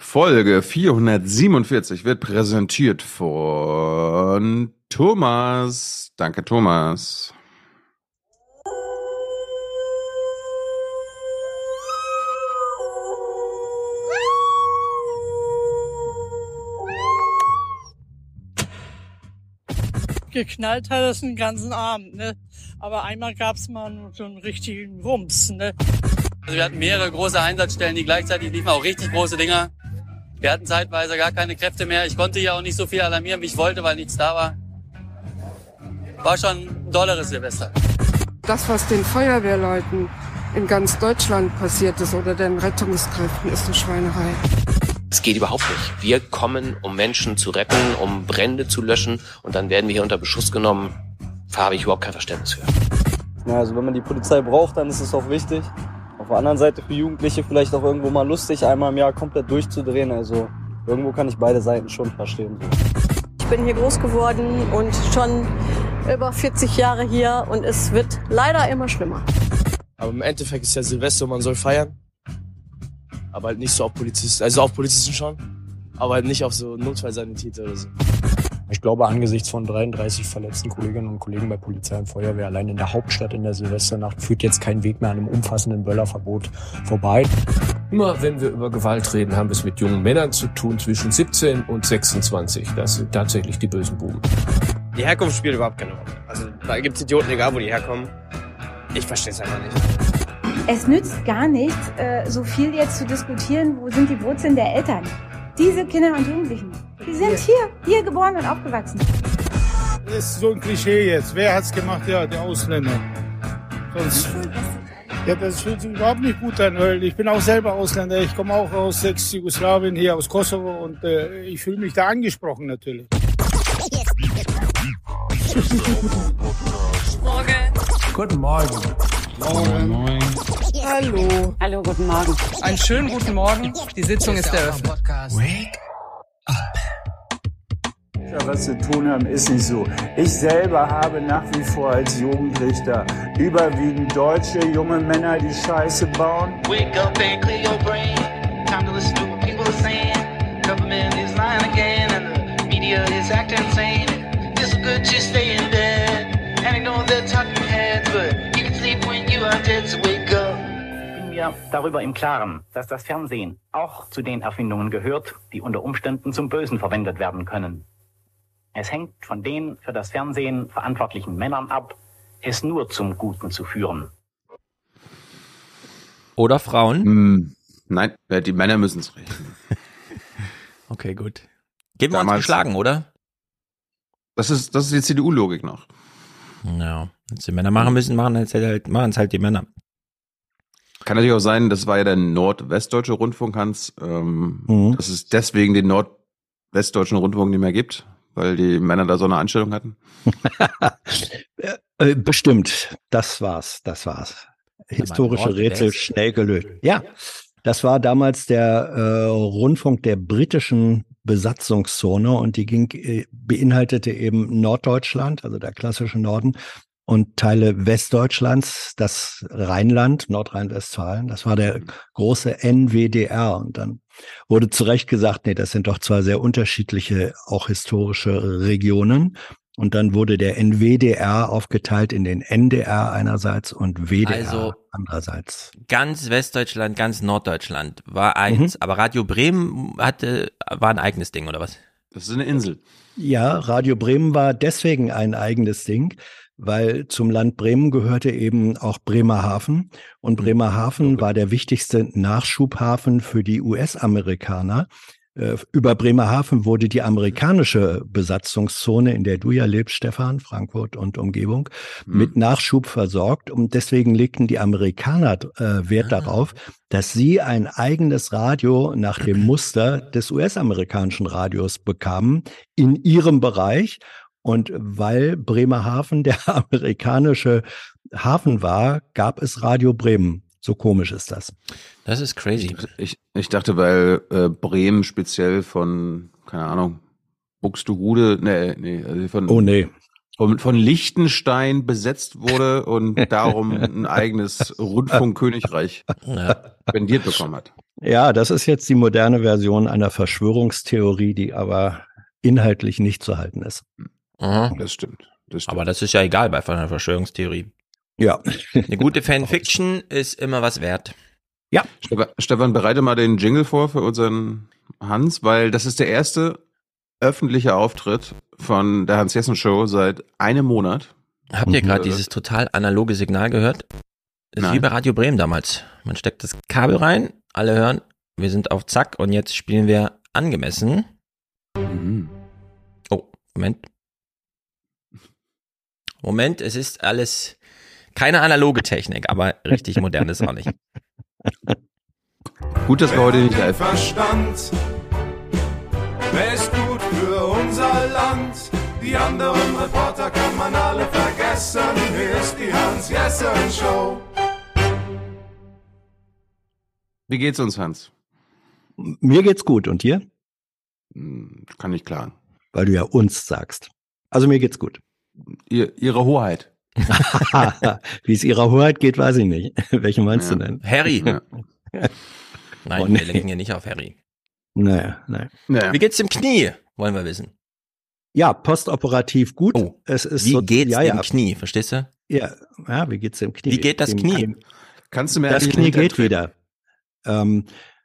Folge 447 wird präsentiert von Thomas. Danke, Thomas. geknallt hat es den ganzen Abend, ne? Aber einmal gab's mal so einen richtigen Wumms, ne? Also wir hatten mehrere große Einsatzstellen, die gleichzeitig liefen, auch richtig große Dinger. Wir hatten zeitweise gar keine Kräfte mehr. Ich konnte hier auch nicht so viel alarmieren, wie ich wollte, weil nichts da war. War schon ein dolleres Silvester. Das, was den Feuerwehrleuten in ganz Deutschland passiert ist oder den Rettungskräften, ist eine Schweinerei. Es geht überhaupt nicht. Wir kommen, um Menschen zu retten, um Brände zu löschen und dann werden wir hier unter Beschuss genommen. Da habe ich überhaupt kein Verständnis für. Ja, also wenn man die Polizei braucht, dann ist es auch wichtig. Auf der anderen Seite für Jugendliche vielleicht auch irgendwo mal lustig, einmal im Jahr komplett durchzudrehen. Also irgendwo kann ich beide Seiten schon verstehen. Ich bin hier groß geworden und schon über 40 Jahre hier und es wird leider immer schlimmer. Aber im Endeffekt ist ja Silvester, man soll feiern aber halt nicht so auf Polizisten, also auf Polizisten schon, aber halt nicht auf so Notfallsanitäter oder so. Ich glaube, angesichts von 33 verletzten Kolleginnen und Kollegen bei Polizei und Feuerwehr allein in der Hauptstadt in der Silvesternacht führt jetzt kein Weg mehr an einem umfassenden Böllerverbot vorbei. Immer wenn wir über Gewalt reden, haben wir es mit jungen Männern zu tun zwischen 17 und 26. Das sind tatsächlich die bösen Buben. Die Herkunft spielt überhaupt keine Rolle. Also da gibt es Idioten, egal wo die herkommen. Ich verstehe es einfach nicht. Es nützt gar nichts, äh, so viel jetzt zu diskutieren, wo sind die Wurzeln der Eltern. Diese Kinder und Jugendlichen, die sind hier, hier geboren und aufgewachsen. Das ist so ein Klischee jetzt. Wer hat's gemacht? Ja, der Ausländer. Sonst, ja, das fühlt sich überhaupt nicht gut an, weil ich bin auch selber Ausländer. Ich komme auch aus Ex-Jugoslawien, hier aus Kosovo und äh, ich fühle mich da angesprochen natürlich. Morgen. Guten Morgen. Moin. Moin. Hallo. Hallo, guten Morgen. Einen schönen guten Morgen. Die Sitzung ist eröffnet. Wake up. Ja, was zu tun haben, ist nicht so. Ich selber habe nach wie vor als Jugendrichter überwiegend deutsche junge Männer, die Scheiße bauen. Wake up and clear your brain. Time to listen to what people are saying. Government is lying again and the media is acting insane. It's good to stay in bed and ignore the talking heads, but you can sleep when you are dead, so wake mir darüber im Klaren, dass das Fernsehen auch zu den Erfindungen gehört, die unter Umständen zum Bösen verwendet werden können. Es hängt von den für das Fernsehen verantwortlichen Männern ab, es nur zum Guten zu führen. Oder Frauen? Hm, nein, die Männer müssen es richten. okay, gut. Geben wir uns geschlagen, oder? Das ist, das ist die CDU-Logik noch. Ja, wenn die Männer machen müssen, machen es halt, machen es halt die Männer. Kann natürlich auch sein, das war ja der nordwestdeutsche Rundfunk, Hans, ähm, mhm. dass es deswegen den nordwestdeutschen Rundfunk nicht mehr gibt, weil die Männer da so eine Anstellung hatten. Äh, bestimmt, das war's, das war's. Historische Rätsel schnell gelöst. Ja, das war damals der äh, Rundfunk der britischen Besatzungszone und die ging, äh, beinhaltete eben Norddeutschland, also der klassische Norden, und Teile Westdeutschlands, das Rheinland, Nordrhein-Westfalen. Das war der große NWDR. Und dann wurde zu Recht gesagt, nee, das sind doch zwar sehr unterschiedliche, auch historische Regionen. Und dann wurde der NWDR aufgeteilt in den NDR einerseits und WDR also andererseits. Ganz Westdeutschland, ganz Norddeutschland war eins, mhm. aber Radio Bremen hatte, war ein eigenes Ding, oder was? Das ist eine Insel. Ja, Radio Bremen war deswegen ein eigenes Ding, weil zum Land Bremen gehörte eben auch Bremerhaven und mhm. Bremerhaven war der wichtigste Nachschubhafen für die US-Amerikaner. Äh, über Bremerhaven wurde die amerikanische Besatzungszone, in der du ja lebst, Stefan, Frankfurt und Umgebung, mhm. mit Nachschub versorgt. Und deswegen legten die Amerikaner äh, Wert ah. darauf, dass sie ein eigenes Radio nach dem Muster des US-amerikanischen Radios bekamen in ihrem Bereich. Und weil Bremerhaven der amerikanische Hafen war, gab es Radio Bremen. So komisch ist das. Das ist crazy. Ich, ich dachte, weil äh, Bremen speziell von, keine Ahnung, Buxtehude, nee, nee, also von. Oh nee. von, von Liechtenstein besetzt wurde und darum ein eigenes Rundfunkkönigreich Ja. spendiert bekommen hat. Ja, das ist jetzt die moderne Version einer Verschwörungstheorie, die aber inhaltlich nicht zu halten ist. Mhm. Das stimmt. Das stimmt. Aber das ist ja egal bei einer Verschwörungstheorie. Ja. Eine gute Fanfiction ist immer was wert. Ja. Stefan, bereite mal den Jingle vor für unseren Hans, weil das ist der erste öffentliche Auftritt von der Hans-Jessen-Show seit einem Monat. Habt ihr gerade Äh, dieses total analoge Signal gehört? Das ist wie bei Radio Bremen damals. Man steckt das Kabel rein, alle hören, wir sind auf Zack und jetzt spielen wir angemessen. Mhm. Oh, Moment. Moment, es ist alles keine analoge Technik, aber richtig modern ist auch nicht. Gut, dass wir heute nicht live Verstand. Wer ist gut für unser Land? Die anderen Reporter kann man alle vergessen. Hier ist die Hans-Jessen-Show. Wie geht's uns, Hans? Mir geht's gut. Und dir? Hm, Kann ich klagen. Weil du ja uns sagst. Also mir geht's gut. Ihr, Ihre Hoheit. Wie es ihrer Hoheit geht, weiß ich nicht. Welche meinst Ja. du denn? Harry. Ja. Nein, Oh, wir nee. lenken hier nicht auf Harry. Naja, naja. Naja. Wie geht's dem Knie? Wollen wir wissen. Ja, postoperativ gut. Oh, es ist Wie so, geht's ja, dem ja, Knie? Verstehst du? Ja, ja, wie geht's dem Knie? Wie geht das Dem Knie? Kannst du mir Das Knie geht wieder. Ähm,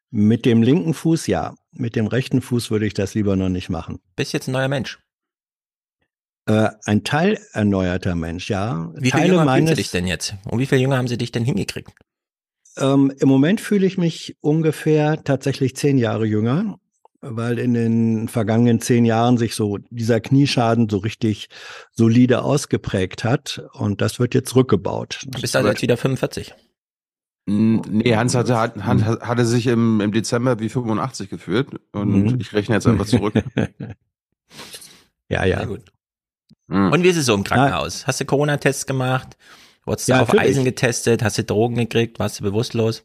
mit dem linken Fuß ja. Mit dem rechten Fuß würde ich das lieber noch nicht machen. Bist jetzt ein neuer Mensch. Äh, ein Teil erneuerter Mensch, ja. Wie viel Teile jünger fühlst meines, du dich denn jetzt? Und wie viel jünger haben sie dich denn hingekriegt? Ähm, Im Moment fühle ich mich ungefähr tatsächlich zehn Jahre jünger, weil in den vergangenen zehn Jahren sich so dieser Knieschaden so richtig solide ausgeprägt hat und das wird jetzt rückgebaut. Du bist also jetzt wieder 45. N- Nee, Hans hatte, hat, Hans hatte sich im, im Dezember wie 85 gefühlt und Mhm. ich rechne jetzt einfach zurück. ja, ja. Sehr gut. Mhm. Und wie ist es so im Krankenhaus? Hast du Corona-Tests gemacht? Wurdest du Ja, auf natürlich. Eisen getestet? Hast du Drogen gekriegt? Warst du bewusstlos?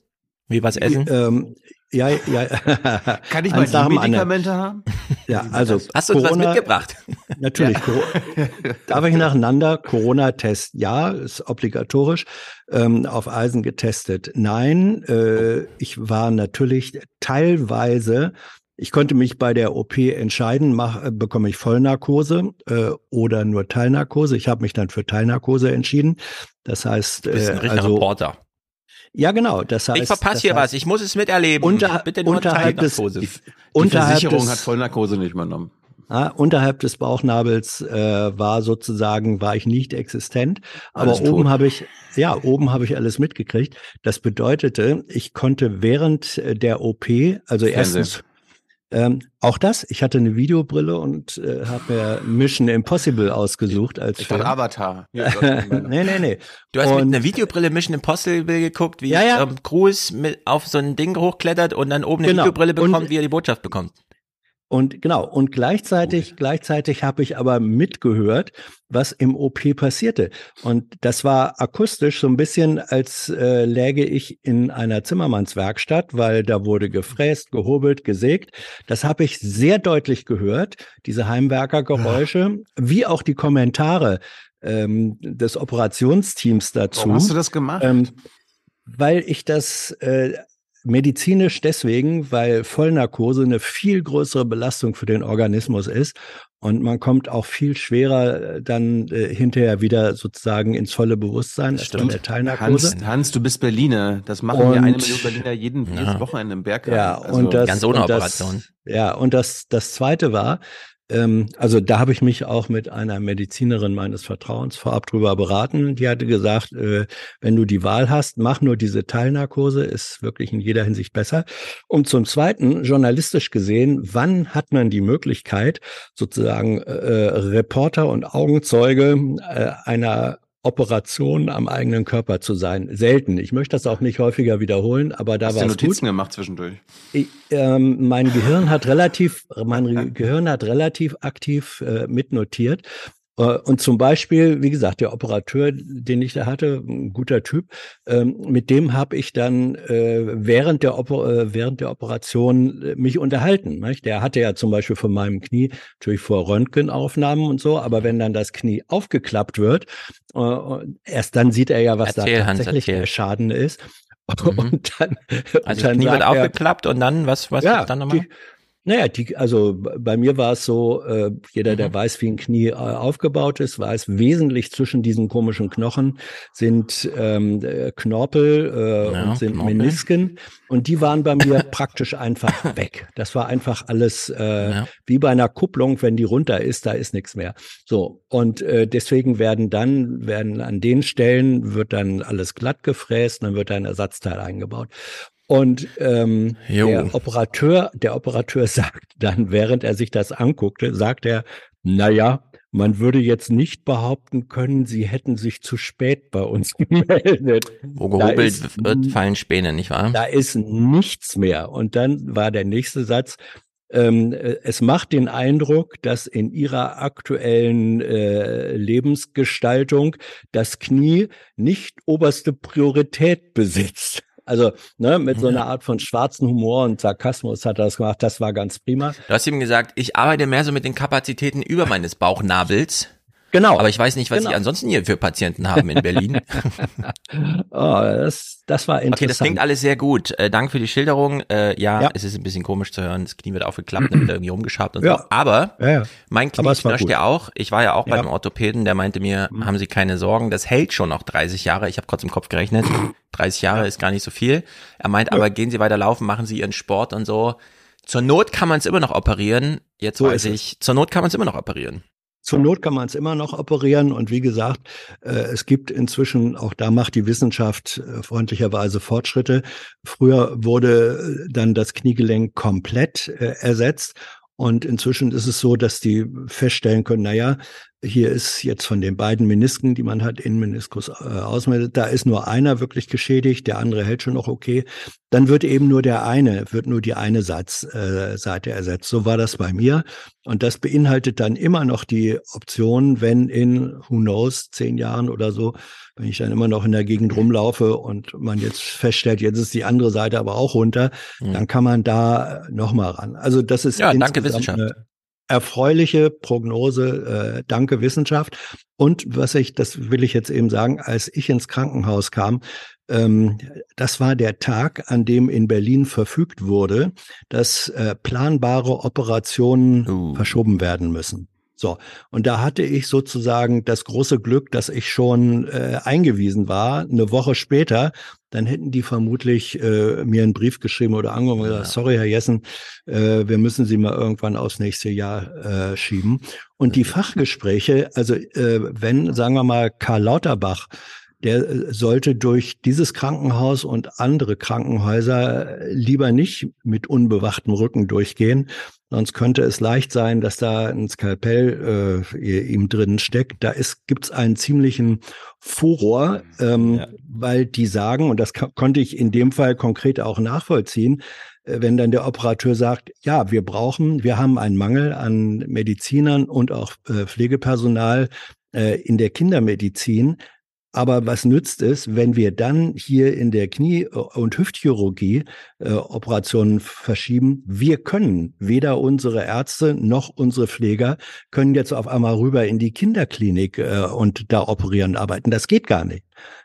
Wie was essen? Ähm, ja, ja. Kann ich mal die. Medikamente haben? Ja, also Hast du uns was Corona, mitgebracht? Natürlich. Coro- Darf ich nacheinander? Corona-Test, ja, ist obligatorisch. Ähm, auf Eisen getestet, nein. Äh, ich war natürlich teilweise, ich konnte mich bei der OP entscheiden, mach, äh, bekomme ich Vollnarkose äh, oder nur Teilnarkose. Ich habe mich dann für Teilnarkose entschieden. Das heißt, Du bist ein äh, richtiger also, Reporter. ja genau. Das heißt, Ich verpasse hier heißt, was. Ich muss es miterleben. Unter- Bitte nur unterhalb des- Teilnarkose. Die Unterhalb Versicherung des- hat Vollnarkose nicht übernommen. Ja, unterhalb des Bauchnabels äh, war sozusagen war ich nicht existent, aber Alles oben habe ich ja oben habe ich alles mitgekriegt. Das bedeutete, ich konnte während äh, der OP, also Fernsehen. erstens ähm, auch das, ich hatte eine Videobrille und äh, habe mir Mission Impossible ausgesucht als Ich Film. Avatar. Ja, nee, nee, nee. Du hast mit Und- einer Videobrille Mission Impossible geguckt, wie Ja, ja. Ähm, Cruise mit auf so ein Ding hochklettert und dann oben eine Genau. Videobrille bekommt, Und- wie er die Botschaft bekommt. Und genau, und gleichzeitig, gleichzeitig habe ich aber mitgehört, was im OP passierte. Und das war akustisch so ein bisschen, als äh, läge ich in einer Zimmermannswerkstatt, weil da wurde gefräst, gehobelt, gesägt. Das habe ich sehr deutlich gehört, diese Heimwerkergeräusche, wie auch die Kommentare ähm, des Operationsteams dazu. Warum hast du das gemacht? Ähm, weil ich das äh, medizinisch deswegen, weil Vollnarkose eine viel größere Belastung für den Organismus ist und man kommt auch viel schwerer äh, dann äh, hinterher wieder sozusagen ins volle Bewusstsein als bei der Teilnarkose. Hans, Hans, du bist Berliner. Das machen Und- ja eine Million Berliner jeden, jedes Ja. Wochenende im Berg. Ja, Also, und das, ganz ohne und Operation. Das, ja, und das, das zweite war, also da habe ich mich auch mit einer Medizinerin meines Vertrauens vorab drüber beraten. Die hatte gesagt, äh, wenn du die Wahl hast, mach nur diese Teilnarkose, ist wirklich in jeder Hinsicht besser. Und zum Zweiten, journalistisch gesehen, wann hat man die Möglichkeit, sozusagen äh, Reporter und Augenzeuge äh, einer Operation am eigenen Körper zu sein. Selten. Ich möchte das auch nicht häufiger wiederholen, aber da war es gut. Notizen gemacht zwischendurch? Ich, ähm, mein Gehirn hat relativ, mein Gehirn hat relativ aktiv äh, mitnotiert. Äh, Und zum Beispiel, wie gesagt, der Operateur, den ich da hatte, ein guter Typ, ähm, mit dem habe ich dann äh, während, der Oper äh, während der Operation mich unterhalten. Der hatte ja zum Beispiel von meinem Knie natürlich vor Röntgenaufnahmen und so, aber wenn dann das Knie aufgeklappt wird, erst dann sieht er ja, was Erzähl, da Hans, tatsächlich erzähl. der Schaden ist. Mhm. Und dann, Also und dann Knie wird er- aufgeklappt und dann, was, was ja, dann nochmal? die, naja, die, also bei mir war es so, äh, jeder, Mhm. der weiß, wie ein Knie äh, aufgebaut ist, weiß, wesentlich zwischen diesen komischen Knochen sind ähm, äh, Knorpel äh, Ja, und sind Knorpel. Menisken. Und die waren bei mir praktisch einfach weg. Das war einfach alles äh, Ja. wie bei einer Kupplung, wenn die runter ist, da ist nichts mehr. So, und äh, deswegen werden dann, werden an den Stellen, wird dann alles glatt gefräst dann wird da ein Ersatzteil eingebaut. Und ähm, Jo. der Operateur, der Operateur sagt dann, während er sich das anguckte, sagt er, na ja, man würde jetzt nicht behaupten können, sie hätten sich zu spät bei uns gemeldet. Wo Da gehobelt ist- wird, fallen Späne, nicht wahr? Da ist nichts mehr. Und dann war der nächste Satz, ähm, äh, es macht den Eindruck, dass in ihrer aktuellen äh, Lebensgestaltung das Knie nicht oberste Priorität besitzt. Also ne, mit so einer Art von schwarzen Humor und Sarkasmus hat er das gemacht. Das war ganz prima. Du hast ihm gesagt, ich arbeite mehr so mit den Kapazitäten über meines Bauchnabels. Genau. Aber ich weiß nicht, was Genau. Sie ansonsten hier für Patienten haben in Berlin. Oh, das, das war interessant. Okay, das klingt alles sehr gut. Äh, Dank für die Schilderung. Äh, ja, Ja. es ist ein bisschen komisch zu hören. Das Knie wird aufgeklappt, dann wird irgendwie rumgeschabt und so. Ja. Aber Ja, ja. mein Knie Aber es war knirscht gut. ja auch. Ich war ja auch bei Ja. Mhm. dem Orthopäden, der meinte mir, haben Sie keine Sorgen, das hält schon noch 30 Jahre. Ich habe kurz im Kopf gerechnet. 30 Jahre ist gar nicht so viel. Er meint, aber gehen Sie weiter laufen, machen Sie Ihren Sport und so. Zur Not kann man es immer noch operieren. Jetzt So weiß ist es. ich, zur Not kann man es immer noch operieren. Zur Not kann man es immer noch operieren und wie gesagt, äh, es gibt inzwischen, auch da macht die Wissenschaft äh, freundlicherweise Fortschritte. Früher wurde äh, dann das Kniegelenk komplett äh, ersetzt und inzwischen ist es so, dass die feststellen können, na ja, hier ist jetzt von den beiden Menisken, die man hat, Innenmeniskus, äh, Außenmeniskus, da ist nur einer wirklich geschädigt, der andere hält schon noch okay. Dann wird eben nur der eine, wird nur die eine Satz, äh, Seite ersetzt. So war das bei mir. Und das beinhaltet dann immer noch die Option, wenn in, who knows, zehn Jahren oder so, wenn ich dann immer noch in der Gegend rumlaufe und man jetzt feststellt, jetzt ist die andere Seite aber auch runter, dann kann man da nochmal ran. Also das ist Ja, danke Wissenschaft. eine erfreuliche Prognose, äh, danke Wissenschaft. Und was ich, das will ich jetzt eben sagen, als ich ins Krankenhaus kam, ähm, das war der Tag, an dem in Berlin verfügt wurde, dass äh, planbare Operationen verschoben werden müssen. So, und da hatte ich sozusagen das große Glück, dass ich schon äh, eingewiesen war, eine Woche später, dann hätten die vermutlich äh, mir einen Brief geschrieben oder angerufen und gesagt, sorry, Herr Jessen, äh, wir müssen Sie mal irgendwann aufs nächste Jahr äh, schieben. Und die Fachgespräche, also äh, wenn, sagen wir mal, Karl Lauterbach der äh, sollte durch dieses Krankenhaus und andere Krankenhäuser äh, lieber nicht mit unbewachtem Rücken durchgehen. Sonst könnte es leicht sein, dass da ein Skalpell äh, ihm drin steckt. Da ist, gibt's einen ziemlichen Furor, ähm, weil die sagen, und das konnte ich in dem Fall konkret auch nachvollziehen, äh, wenn dann der Operateur sagt, ja, wir brauchen, wir haben einen Mangel an Medizinern und auch äh, Pflegepersonal äh, in der Kindermedizin. Aber was nützt es, wenn wir dann hier in der Knie- und Hüftchirurgie äh, Operationen verschieben? Wir können weder unsere Ärzte noch unsere Pfleger können jetzt auf einmal rüber in die Kinderklinik äh, und da operieren arbeiten. Das geht gar nicht.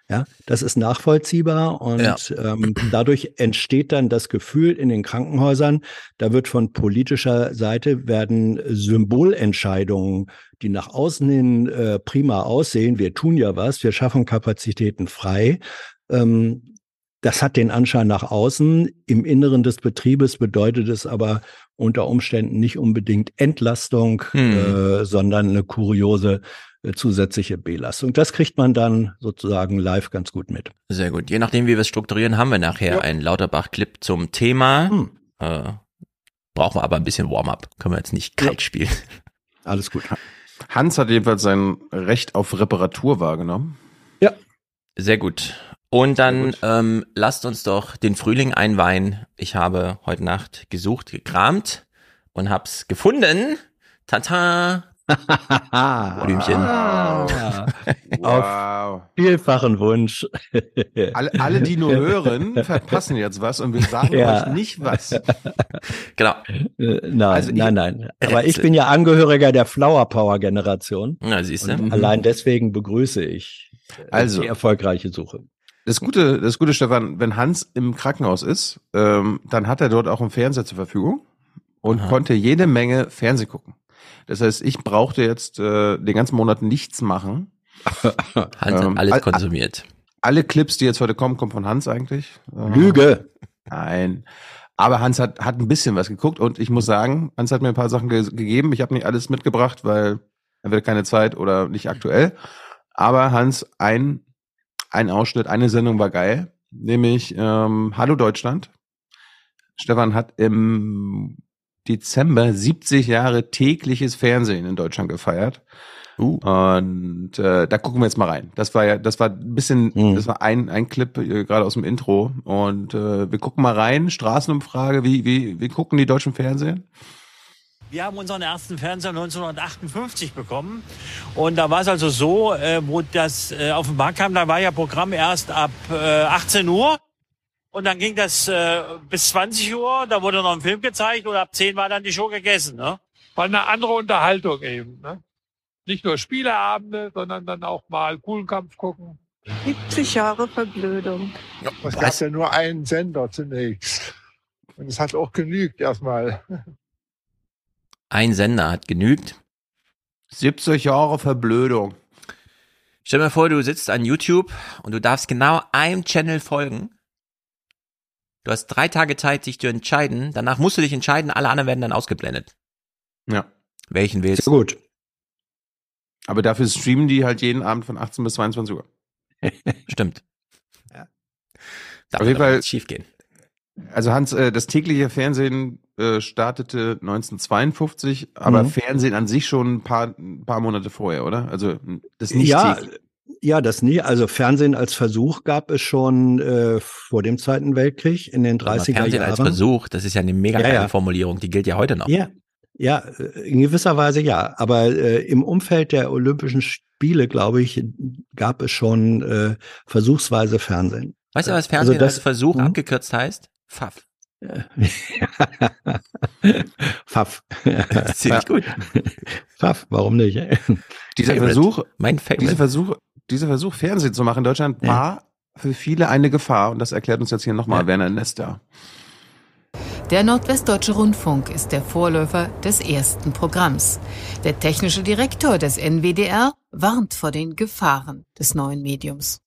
Ja, das ist nachvollziehbar und Ja. ähm, dadurch entsteht dann das Gefühl in den Krankenhäusern, da wird von politischer Seite werden Symbolentscheidungen, die nach außen hin äh, prima aussehen. Wir tun ja was, wir schaffen Kapazitäten frei. Ähm, das hat den Anschein nach außen. Im Inneren des Betriebes bedeutet es aber unter Umständen nicht unbedingt Entlastung, Hm. äh, sondern eine kuriose äh, zusätzliche Belastung. Das kriegt man dann sozusagen live ganz gut mit. Sehr gut. Je nachdem, wie wir es strukturieren, haben wir nachher einen Lauterbach-Clip zum Thema. Hm. Äh, brauchen wir aber ein bisschen Warm-up. Können wir jetzt nicht kalt spielen. Alles gut. Hans hat jedenfalls sein Recht auf Reparatur wahrgenommen. Sehr gut. Und dann ähm, lasst uns doch den Frühling einweihen. Ich habe heute Nacht gesucht, gekramt und hab's gefunden. Tata, Blümchen. Ah, Wow. Auf vielfachen Wunsch. Alle, alle, die nur hören, verpassen jetzt was und wir sagen Ja. euch nicht was. Genau. Äh, Nein, Also nein, nein. Aber Rätsel. ich bin ja Angehöriger der Flower Power Generation. Na, siehst du. Und allein deswegen begrüße ich äh, Also. die erfolgreiche Suche. Das Gute, das Gute, Stefan, wenn Hans im Krankenhaus ist, ähm, dann hat er dort auch einen Fernseher zur Verfügung und Aha. konnte jede Menge Fernseh gucken. Das heißt, ich brauchte jetzt äh, den ganzen Monat nichts machen. Hans hat Ähm, alles all- konsumiert. Alle Clips, die jetzt heute kommen, kommen von Hans eigentlich. Äh, Lüge. Nein. Aber Hans hat, hat ein bisschen was geguckt und ich muss sagen, Hans hat mir ein paar Sachen ge gegeben. Ich habe nicht alles mitgebracht, weil entweder keine Zeit oder nicht aktuell. Aber Hans, ein, ein Ausschnitt, eine Sendung war geil, nämlich ähm, Hallo Deutschland. Stefan hat im Dezember 70 Jahre tägliches Fernsehen in Deutschland gefeiert. Uh. Und äh, da gucken wir jetzt mal rein. Das war ja, das war ein bisschen, Mhm. das war ein, ein Clip äh, gerade aus dem Intro. Und äh, wir gucken mal rein. Straßenumfrage, wie, wie, wie gucken die deutschen Fernsehen? Wir haben unseren ersten Fernseher 1958 bekommen. Und da war es also so, äh, wo das äh, auf den Markt kam, da war ja Programm erst ab äh, 18 Uhr. Und dann ging das äh, bis 20 Uhr, da wurde noch ein Film gezeigt und ab 10 war dann die Show gegessen. Ne? War eine andere Unterhaltung eben. Ne? Nicht nur Spieleabende, sondern dann auch mal coolen Kampf gucken. 70 Jahre Verblödung. Es gab ja nur einen Sender zunächst. Und es hat auch genügt erstmal. Ein Sender hat genügt. 70 Jahre Verblödung. Stell dir vor, du sitzt an YouTube und du darfst genau einem Channel folgen. Du hast drei Tage Zeit, dich zu entscheiden. Danach musst du dich entscheiden, alle anderen werden dann ausgeblendet. Ja. Welchen willst Sehr gut. Aber dafür streamen die halt jeden Abend von 18 bis 22 Uhr. Stimmt. Ja. Darf Auf jeden Fall- schief gehen. Also Hans, äh, das tägliche Fernsehen äh, startete 1952, aber Mhm. Fernsehen an sich schon ein paar, ein paar Monate vorher, oder? Also das nicht ja, täglich. Ja, das nie. Also Fernsehen als Versuch gab es schon äh, vor dem Zweiten Weltkrieg in den Aber 30er Fernsehen Jahren. als Versuch, das ist ja eine mega Ja, geile ja. Formulierung, die gilt ja heute noch. Ja, ja, äh, in gewisser Weise ja. Aber äh, im Umfeld der Olympischen Spiele, glaube ich, gab es schon äh, versuchsweise Fernsehen. Weißt du, was Also Fernsehen das- als Versuch Mhm. abgekürzt heißt? Pfaff. Pfaff. Ziemlich gut. Pfaff, warum nicht? Dieser Favorite. Versuch, Mein Favorite. dieser Versuch, dieser Versuch Fernsehen zu machen in Deutschland Ja. war für viele eine Gefahr und das erklärt uns jetzt hier nochmal Ja. Werner Nester. Der Nordwestdeutsche Rundfunk ist der Vorläufer des ersten Programms. Der technische Direktor des NWDR warnt vor den Gefahren des neuen Mediums.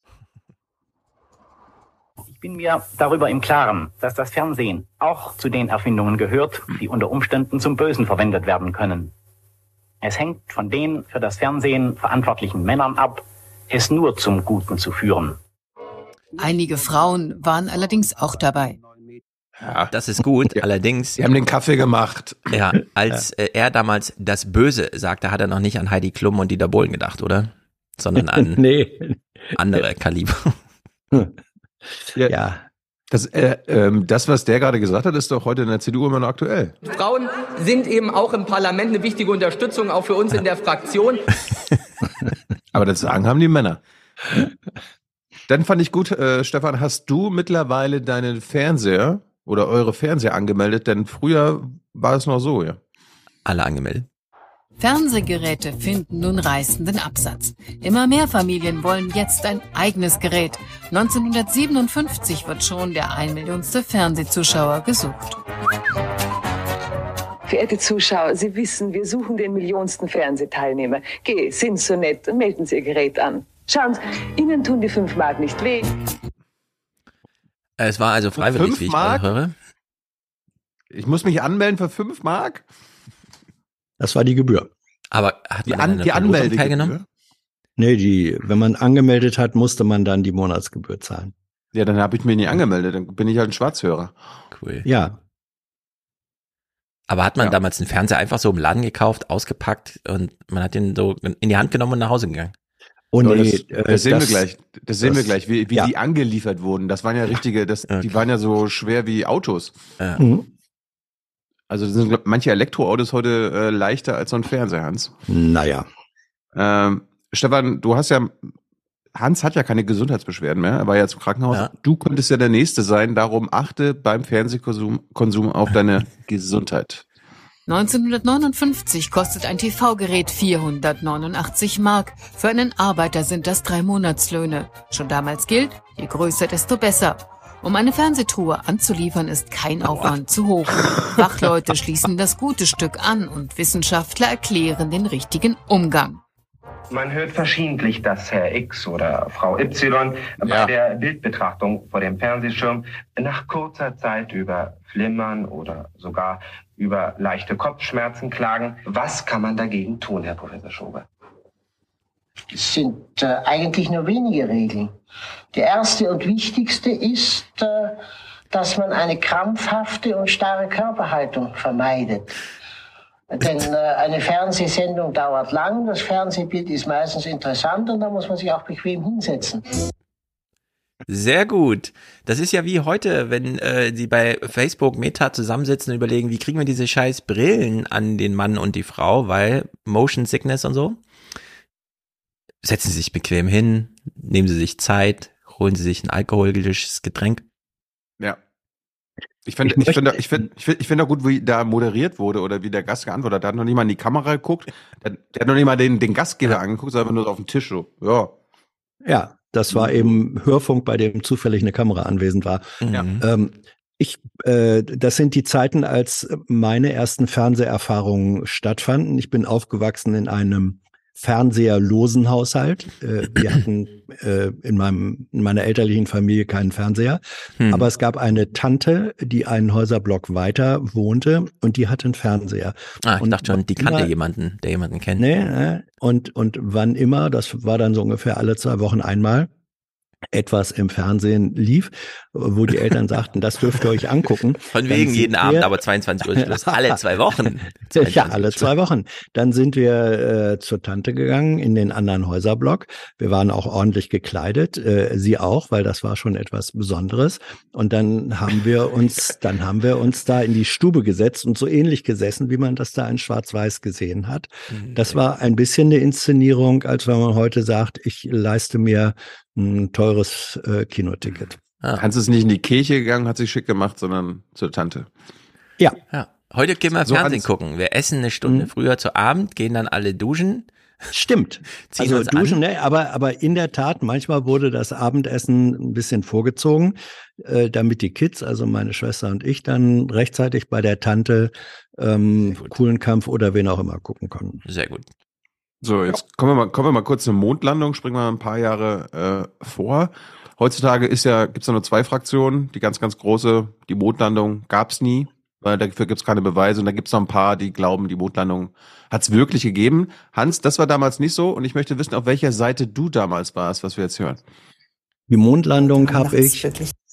Ich bin mir darüber im Klaren, dass das Fernsehen auch zu den Erfindungen gehört, die unter Umständen zum Bösen verwendet werden können. Es hängt von den für das Fernsehen verantwortlichen Männern ab, es nur zum Guten zu führen. Einige Frauen waren allerdings auch dabei. Ja. Das ist gut, allerdings, Die haben den Kaffee gemacht. ja, als äh, er damals das Böse sagte, hat er noch nicht an Heidi Klum und Dieter Bohlen gedacht, oder? Sondern an nee. andere Kaliber. Ja. Ja. Das, äh, ähm, das, was der gerade gesagt hat, ist doch heute in der CDU immer noch aktuell. Frauen sind eben auch im Parlament eine wichtige Unterstützung, auch für uns in der Fraktion. Aber das Sagen haben die Männer. Dann fand ich gut, äh, Stefan, hast du mittlerweile deinen Fernseher oder eure Fernseher angemeldet? Denn früher war es noch so, ja. Alle angemeldet. Fernsehgeräte finden nun reißenden Absatz. Immer mehr Familien wollen jetzt ein eigenes Gerät. 1957 wird schon der ein Millionste Fernsehzuschauer gesucht. Verehrte Zuschauer, Sie wissen, wir suchen den millionsten Fernsehteilnehmer. Geh, sind so nett und melden Sie Ihr Gerät an. Schauen Sie, Ihnen tun die fünf Mark nicht weh. Es war also freiwillig, Fünf wie ich Mark? höre. Ich muss mich anmelden für fünf Mark? Das war die Gebühr. Aber hat Die, man an, an die Anmeldegebühr? teilgenommen? Nee, die, wenn man angemeldet hat, musste man dann die Monatsgebühr zahlen. Ja, dann habe ich mich nicht angemeldet. Dann bin ich halt ein Schwarzhörer. Cool. Ja. Aber hat man Ja. damals einen Fernseher einfach so im Laden gekauft, ausgepackt und man hat den so in die Hand genommen und nach Hause gegangen? Oh nee, das, äh, das sehen wir das- gleich. Das sehen wir gleich, wie, wie ja. die angeliefert wurden. Das waren ja richtige, das, Okay. die waren ja so schwer wie Autos. Ja. Mhm. Also sind glaub, manche Elektroautos heute äh, leichter als so ein Fernseher, Hans. Naja. Ähm, Stefan, du hast ja, Hans hat ja keine Gesundheitsbeschwerden mehr, er war ja im Krankenhaus. Ja. Du könntest ja der Nächste sein, darum achte beim Fernsehkonsum Konsum auf deine Gesundheit. 1959 kostet ein TV-Gerät 489 Mark. Für einen Arbeiter sind das drei Monatslöhne. Schon damals gilt, je größer, desto besser. Um eine Fernsehtruhe anzuliefern, ist kein Aufwand zu hoch. Fachleute schließen das gute Stück an und Wissenschaftler erklären den richtigen Umgang. Man hört verschiedentlich, dass Herr X oder Frau Y bei der Bildbetrachtung vor dem Fernsehschirm nach kurzer Zeit über Flimmern oder sogar über leichte Kopfschmerzen klagen. Was kann man dagegen tun, Herr Professor Schober? Es sind äh, eigentlich nur wenige Regeln. Die erste und wichtigste ist, äh, dass man eine krampfhafte und starre Körperhaltung vermeidet. Denn äh, eine Fernsehsendung dauert lang, das Fernsehbild ist meistens interessant und da muss man sich auch bequem hinsetzen. Sehr gut. Das ist ja wie heute, wenn äh, sie bei Facebook Meta zusammensitzen und überlegen, wie kriegen wir diese scheiß Brillen an den Mann und die Frau, weil Motion Sickness und so. Setzen Sie sich bequem hin, nehmen Sie sich Zeit, holen Sie sich ein alkoholgelisches Getränk. Ja. Ich finde, ich, finde, ich finde, ich finde, ich finde auch gut, wie da moderiert wurde oder wie der Gast geantwortet hat. Der hat noch nicht mal in die Kamera geguckt. Der, der hat noch nicht mal den, den Gastgeber angeguckt, sondern nur auf den Tisch so. Ja. Ja, das war eben Hörfunk, bei dem zufällig eine Kamera anwesend war. Ja. Ähm, ich, äh, das sind die Zeiten, als meine ersten Fernseherfahrungen stattfanden. Ich bin aufgewachsen in einem fernseherlosen Haushalt. Äh, wir hatten äh, in, meinem, in meiner elterlichen Familie keinen Fernseher. Hm. Aber es gab eine Tante, die einen Häuserblock weiter wohnte und die hatte einen Fernseher. Ah, ich und dachte schon, die kannte immer- jemanden, der jemanden kennt. Nee, äh, und, und wann immer, das war dann so ungefähr alle zwei Wochen einmal, etwas im Fernsehen lief, wo die Eltern sagten, das dürft ihr euch angucken. Von wegen jeden wir- Abend, aber 22 Uhr Schluss. Alle zwei Wochen. ja, alle zwei Wochen. Dann sind wir äh, zur Tante gegangen in den anderen Häuserblock. Wir waren auch ordentlich gekleidet, äh, sie auch, weil das war schon etwas Besonderes. Und dann haben wir uns, dann haben wir uns da in die Stube gesetzt und so ähnlich gesessen, wie man das da in Schwarz-Weiß gesehen hat. Das war ein bisschen eine Inszenierung, als wenn man heute sagt, ich leiste mir ein teures äh, Kinoticket. Hans ist nicht in die Kirche gegangen, hat sich schick gemacht, sondern zur Tante. Ja. ja. Heute gehen wir So, Fernsehen Hans- gucken. Wir essen eine Stunde Mhm. früher zu Abend, gehen dann alle duschen. Stimmt. Ziehen also duschen, ne? aber, aber in der Tat, manchmal wurde das Abendessen ein bisschen vorgezogen, äh, damit die Kids, also meine Schwester und ich, dann rechtzeitig bei der Tante ähm, coolen Kampf oder wen auch immer gucken konnten. Sehr gut. So, jetzt kommen wir mal, kommen wir mal kurz zur Mondlandung, springen wir ein paar Jahre äh, vor. Heutzutage ist ja, gibt's ja nur zwei Fraktionen. Die ganz, ganz große, die Mondlandung gab's nie, weil dafür gibt's keine Beweise. Und da gibt's noch ein paar, die glauben, die Mondlandung hat's wirklich gegeben. Hans, das war damals nicht so. Und ich möchte wissen, auf welcher Seite du damals warst, was wir jetzt hören. Die Mondlandung habe ich.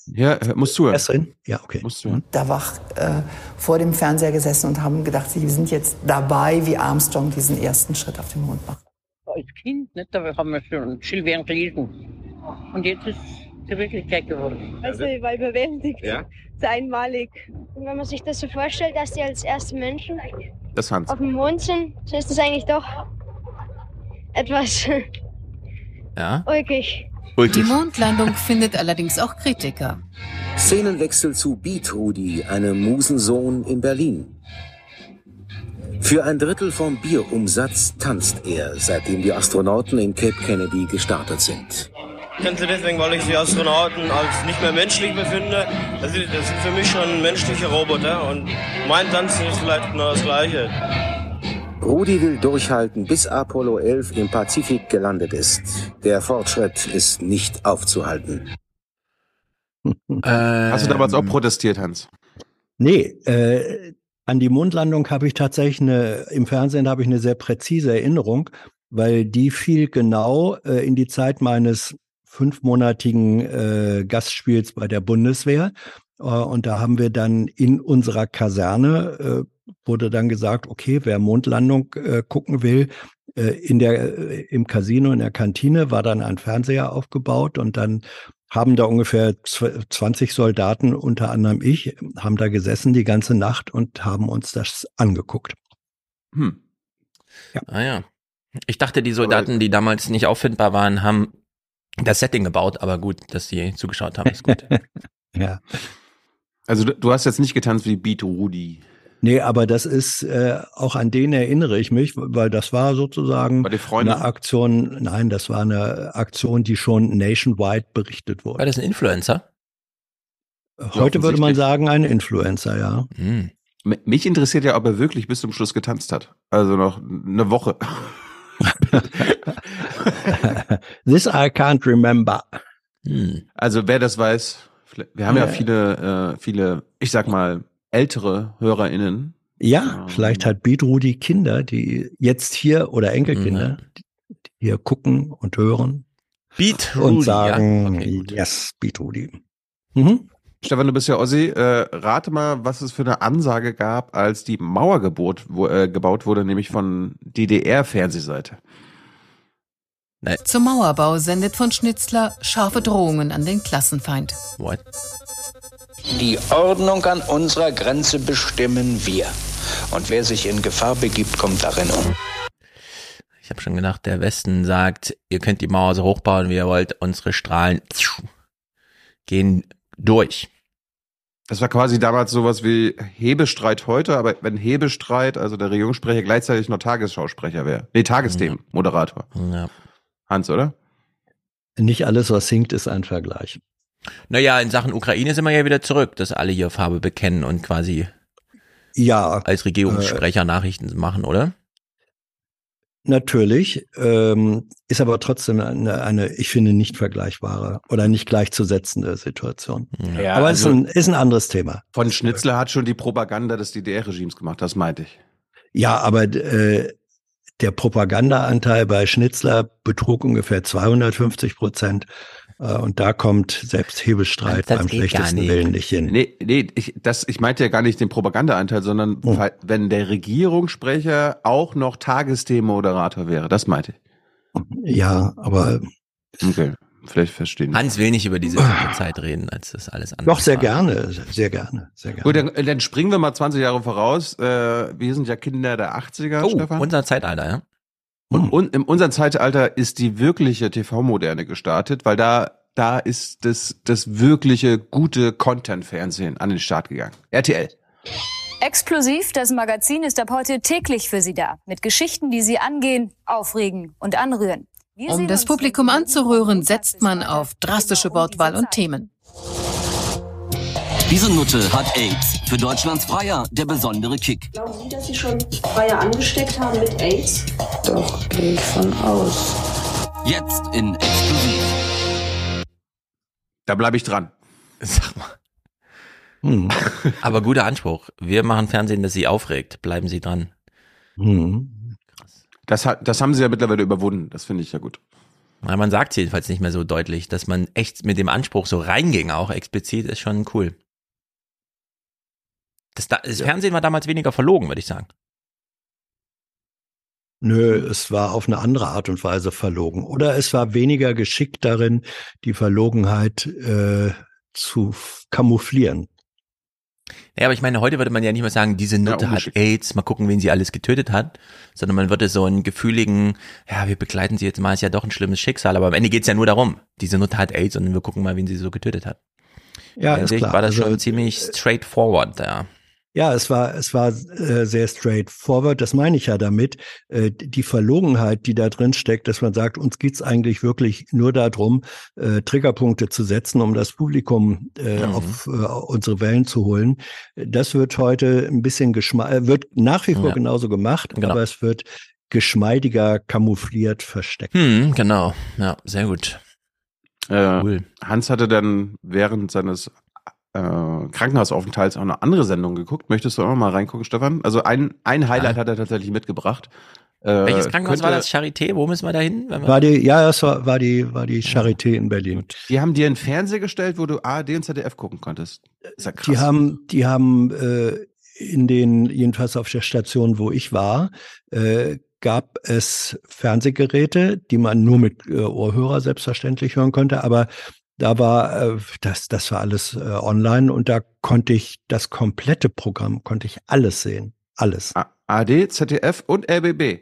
Ja, musst zuhören. Erst drin? Ja, okay. Musst zuhören. da wach äh, vor dem Fernseher gesessen und haben gedacht, sie sind jetzt dabei, wie Armstrong diesen ersten Schritt auf den Mond macht. Als Kind, nicht, da haben wir schon Schilbeeren gelesen. Und jetzt ist es die Wirklichkeit geworden. Also ich war überwältigt. Ja? Ist einmalig. Und wenn man sich das so vorstellt, dass die als erste Menschen auf dem Mond sind, so ist das eigentlich doch etwas Ja. ulkig. Die Mondlandung findet allerdings auch Kritiker. Szenenwechsel zu Beat Rudi, einem Musensohn in Berlin. Für ein Drittel vom Bierumsatz tanzt er, seitdem die Astronauten in Cape Kennedy gestartet sind. Ich kenne sie deswegen, weil ich die Astronauten als nicht mehr menschlich befinde. Das sind, das sind für mich schon menschliche Roboter und mein Tanzen ist vielleicht nur das Gleiche. Rudi will durchhalten, bis Apollo 11 im Pazifik gelandet ist. Der Fortschritt ist nicht aufzuhalten. Hast du damals auch protestiert, Hans? Nee, äh, an die Mondlandung habe ich tatsächlich eine, im Fernsehen habe ich eine sehr präzise Erinnerung, weil die fiel genau äh, in die Zeit meines fünfmonatigen äh, Gastspiels bei der Bundeswehr. Äh, und da haben wir dann in unserer Kaserne, äh, wurde dann gesagt, okay, wer Mondlandung äh, gucken will, äh, in der, äh, im Casino, in der Kantine war dann ein Fernseher aufgebaut und dann haben da ungefähr 20 Soldaten, unter anderem ich, haben da gesessen die ganze Nacht und haben uns das angeguckt. Hm. Ja. Ah ja. Ich dachte, die Soldaten, die damals nicht auffindbar waren, haben das Setting gebaut, aber gut, dass sie zugeschaut haben, ist gut. ja. Also du, du, hast jetzt nicht getanzt wie Beat Rudi. Nee, aber das ist, äh, auch an den erinnere ich mich, weil das war sozusagen eine Aktion, nein, das war eine Aktion, die schon nationwide berichtet wurde. War das ein Influencer? Heute würde man sagen, ein Influencer, ja. Hm. Mich interessiert ja, ob er wirklich bis zum Schluss getanzt hat. Also noch eine Woche. This I can't remember. Hm. Also wer das weiß, wir haben ja, ja viele, äh, viele, ich sag mal, ältere HörerInnen. Ja, ähm, vielleicht hat Beatrudi Kinder, die jetzt hier oder Enkelkinder, ja. die hier gucken und hören. Beatrudi. Und sagen, ja. okay, yes, Beatrudi. Mhm. Stefan, du bist ja Ossi. Äh, rate mal, was es für eine Ansage gab, als die Mauer gebot, wo, äh, gebaut wurde, nämlich von DDR-Fernsehseite. Zum Mauerbau sendet von Schnitzler scharfe Drohungen an den Klassenfeind. What? Die Ordnung an unserer Grenze bestimmen wir. Und wer sich in Gefahr begibt, kommt darin um. Ich habe schon gedacht, der Westen sagt, ihr könnt die Mauer so hochbauen, wie ihr wollt. Unsere Strahlen gehen durch. Das war quasi damals sowas wie Hebestreit heute, aber wenn Hebestreit, also der Regierungssprecher, gleichzeitig noch Tagesschausprecher wäre. Nee, Tagesthemen-Moderator. Ja. Hans, oder? Nicht alles, was singt, ist ein Vergleich. Naja, in Sachen Ukraine sind wir ja wieder zurück, dass alle hier Farbe bekennen und quasi ja, als Regierungssprecher äh, Nachrichten machen, oder? Natürlich, ähm, ist aber trotzdem eine, eine, ich finde, nicht vergleichbare oder nicht gleichzusetzende Situation. Ja, aber also, es ist ein, ist ein anderes Thema. Von Schnitzler hat schon die Propaganda des DDR-Regimes gemacht, das meinte ich. Ja, aber äh, der Propagandaanteil bei Schnitzler betrug ungefähr 250 Prozent. Äh, und da kommt selbst Hebelstreit beim schlechtesten nicht. Willen nicht hin. Nee, nee, ich, das, ich meinte ja gar nicht den Propagandaanteil, sondern oh. wenn der Regierungssprecher auch noch Tagesthemenmoderator wäre, das meinte ich. Ja, aber. Okay, vielleicht verstehen. Hans will nicht über diese Zeit reden, als das alles andere. Doch, sehr war. gerne, sehr gerne, sehr gerne. Gut, dann, dann springen wir mal 20 Jahre voraus. Äh, wir sind ja Kinder der 80er, oh, Stefan. unser Zeitalter, ja. Und, und in unserem Zeitalter ist die wirkliche TV-Moderne gestartet, weil da da ist das das wirkliche gute Content-Fernsehen an den Start gegangen. RTL. Explosiv, das Magazin ist ab heute täglich für Sie da. Mit Geschichten, die Sie angehen, aufregen und anrühren. Wir um das Publikum anzurühren, setzt man auf drastische Wortwahl und Themen. Diese Nutte hat AIDS. Für Deutschlands Freier der besondere Kick. Glauben Sie, dass Sie schon Freier angesteckt haben mit AIDS? Doch, gehe ich von aus. Jetzt in Exklusiv. Da bleibe ich dran. Sag mal. Hm. Aber guter Anspruch. Wir machen Fernsehen, das Sie aufregt. Bleiben Sie dran. Hm. Das, hat, das haben Sie ja mittlerweile überwunden. Das finde ich ja gut. Ja, man sagt jedenfalls nicht mehr so deutlich, dass man echt mit dem Anspruch so reinging, auch explizit, ist schon cool. Das, das ja. Fernsehen war damals weniger verlogen, würde ich sagen. Nö, es war auf eine andere Art und Weise verlogen. Oder es war weniger geschickt darin, die Verlogenheit äh, zu kamouflieren. Ja, aber ich meine, heute würde man ja nicht mehr sagen, diese Nutte ja, hat AIDS, mal gucken, wen sie alles getötet hat, sondern man würde so einen gefühligen, ja, wir begleiten sie jetzt mal, ist ja doch ein schlimmes Schicksal, aber am Ende geht's ja nur darum, diese Nutte hat AIDS und wir gucken mal, wen sie so getötet hat. Ja, ist klar. war das also, schon ziemlich straightforward, ja. Ja, es war, es war äh, sehr straightforward, das meine ich ja damit. Äh, die Verlogenheit, die da drin steckt, dass man sagt, uns geht's eigentlich wirklich nur darum, äh, Triggerpunkte zu setzen, um das Publikum äh, mhm. auf äh, unsere Wellen zu holen. Das wird heute ein bisschen geschmack, äh, wird nach wie vor ja. genauso gemacht, genau. aber es wird geschmeidiger kamoufliert versteckt. Hm, genau, ja, sehr gut. Äh, cool. Hans hatte dann während seines äh, Krankenhausaufenthalts auch eine andere Sendung geguckt. Möchtest du auch noch mal reingucken, Stefan? Also ein, ein Highlight ja. hat er tatsächlich mitgebracht. Äh, Welches Krankenhaus könnte, war das? Charité? Wo müssen wir da hin? War die, ja, das war, war die, war die Charité in Berlin. Die haben dir einen Fernseher gestellt, wo du ARD und ZDF gucken konntest. Ist ja krass. Die haben, die haben äh, in den, jedenfalls auf der Station, wo ich war, äh, gab es Fernsehgeräte, die man nur mit äh, Ohrhörer selbstverständlich hören konnte, aber Da war äh, das, das war alles äh, online und da konnte ich das komplette Programm, konnte ich alles sehen. Alles. AD, ZDF und RBB. Äh,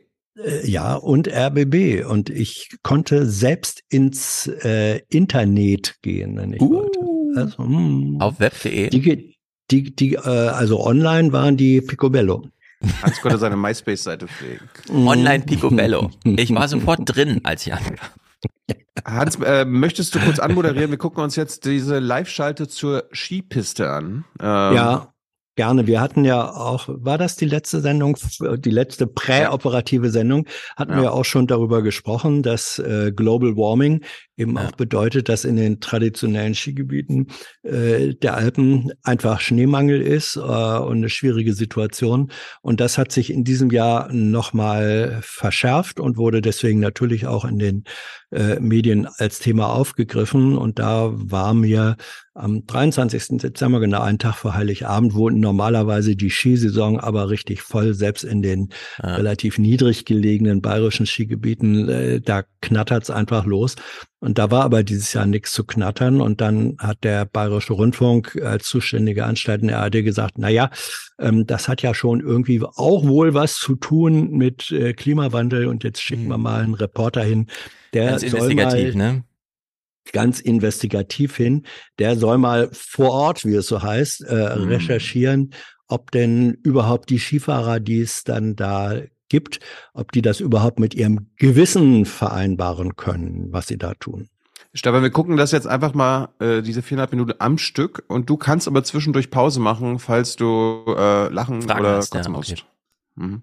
ja, und RBB. Und ich konnte selbst ins äh, Internet gehen, wenn ich Uh. wollte. Also, hm. Auf web.de. Die, die, die, äh, also online waren die Picobello. Hans konnte seine MySpace-Seite pflegen. Online Picobello. Ich war sofort drin, als ich ankam. Hans, äh, möchtest du kurz anmoderieren? Wir gucken uns jetzt diese Live-Schalte zur Skipiste an. Ähm, Ja, gerne. Wir hatten ja auch, war das die letzte Sendung, die letzte präoperative Sendung, hatten Ja. wir auch schon darüber gesprochen, dass äh, Global Warming eben auch bedeutet, dass in den traditionellen Skigebieten äh, der Alpen einfach Schneemangel ist äh, und eine schwierige Situation. Und das hat sich in diesem Jahr nochmal verschärft und wurde deswegen natürlich auch in den äh, Medien als Thema aufgegriffen. Und da war mir am 23. Dezember, genau einen Tag vor Heiligabend, wo normalerweise die Skisaison aber richtig voll, selbst in den relativ niedrig gelegenen bayerischen Skigebieten, äh, da knattert's einfach los. Und da war aber dieses Jahr nichts zu knattern. Und dann hat der Bayerische Rundfunk als zuständige Anstalt in der ARD gesagt, na ja, ähm, das hat ja schon irgendwie auch wohl was zu tun mit äh, Klimawandel. Und jetzt schicken wir mal einen Reporter hin, der Ganz soll investigativ, mal ne? ganz investigativ hin. Der soll mal vor Ort, wie es so heißt, äh, Mhm. recherchieren, ob denn überhaupt die Skifahrer, die es dann da gibt, ob die das überhaupt mit ihrem Gewissen vereinbaren können, was sie da tun. Stefan, wir gucken das jetzt einfach mal, äh, diese viereinhalb Minuten am Stück und du kannst aber zwischendurch Pause machen, falls du äh, lachen Fragen oder hast, ja, kotzen okay. musst. Mhm.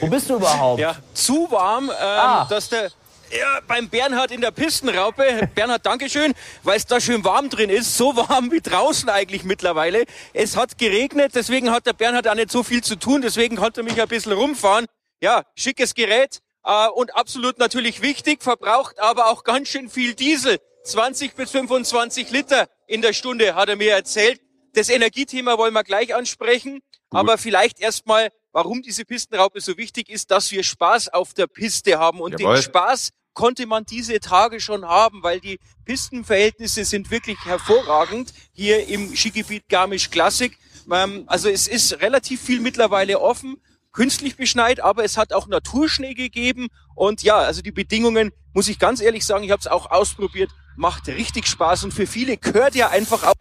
Wo bist du überhaupt? Ja, zu warm, ähm, dass der ja, beim Bernhard in der Pistenraupe, Bernhard, Dankeschön, weil es da schön warm drin ist, so warm wie draußen eigentlich mittlerweile. Es hat geregnet, deswegen hat der Bernhard auch nicht so viel zu tun, deswegen konnte er mich ein bisschen rumfahren. Ja, schickes Gerät äh, und absolut natürlich wichtig, verbraucht aber auch ganz schön viel Diesel. 20 bis 25 Liter in der Stunde, hat er mir erzählt. Das Energiethema wollen wir gleich ansprechen, aber vielleicht erstmal, warum diese Pistenraupe so wichtig ist, dass wir Spaß auf der Piste haben. Und Jawohl. den Spaß konnte man diese Tage schon haben, weil die Pistenverhältnisse sind wirklich hervorragend hier im Skigebiet Garmisch Classic. Ähm, Also es ist relativ viel mittlerweile offen, künstlich beschneit, aber es hat auch Naturschnee gegeben. Und ja, also die Bedingungen, muss ich ganz ehrlich sagen, ich habe es auch ausprobiert, macht richtig Spaß und für viele gehört ja einfach auch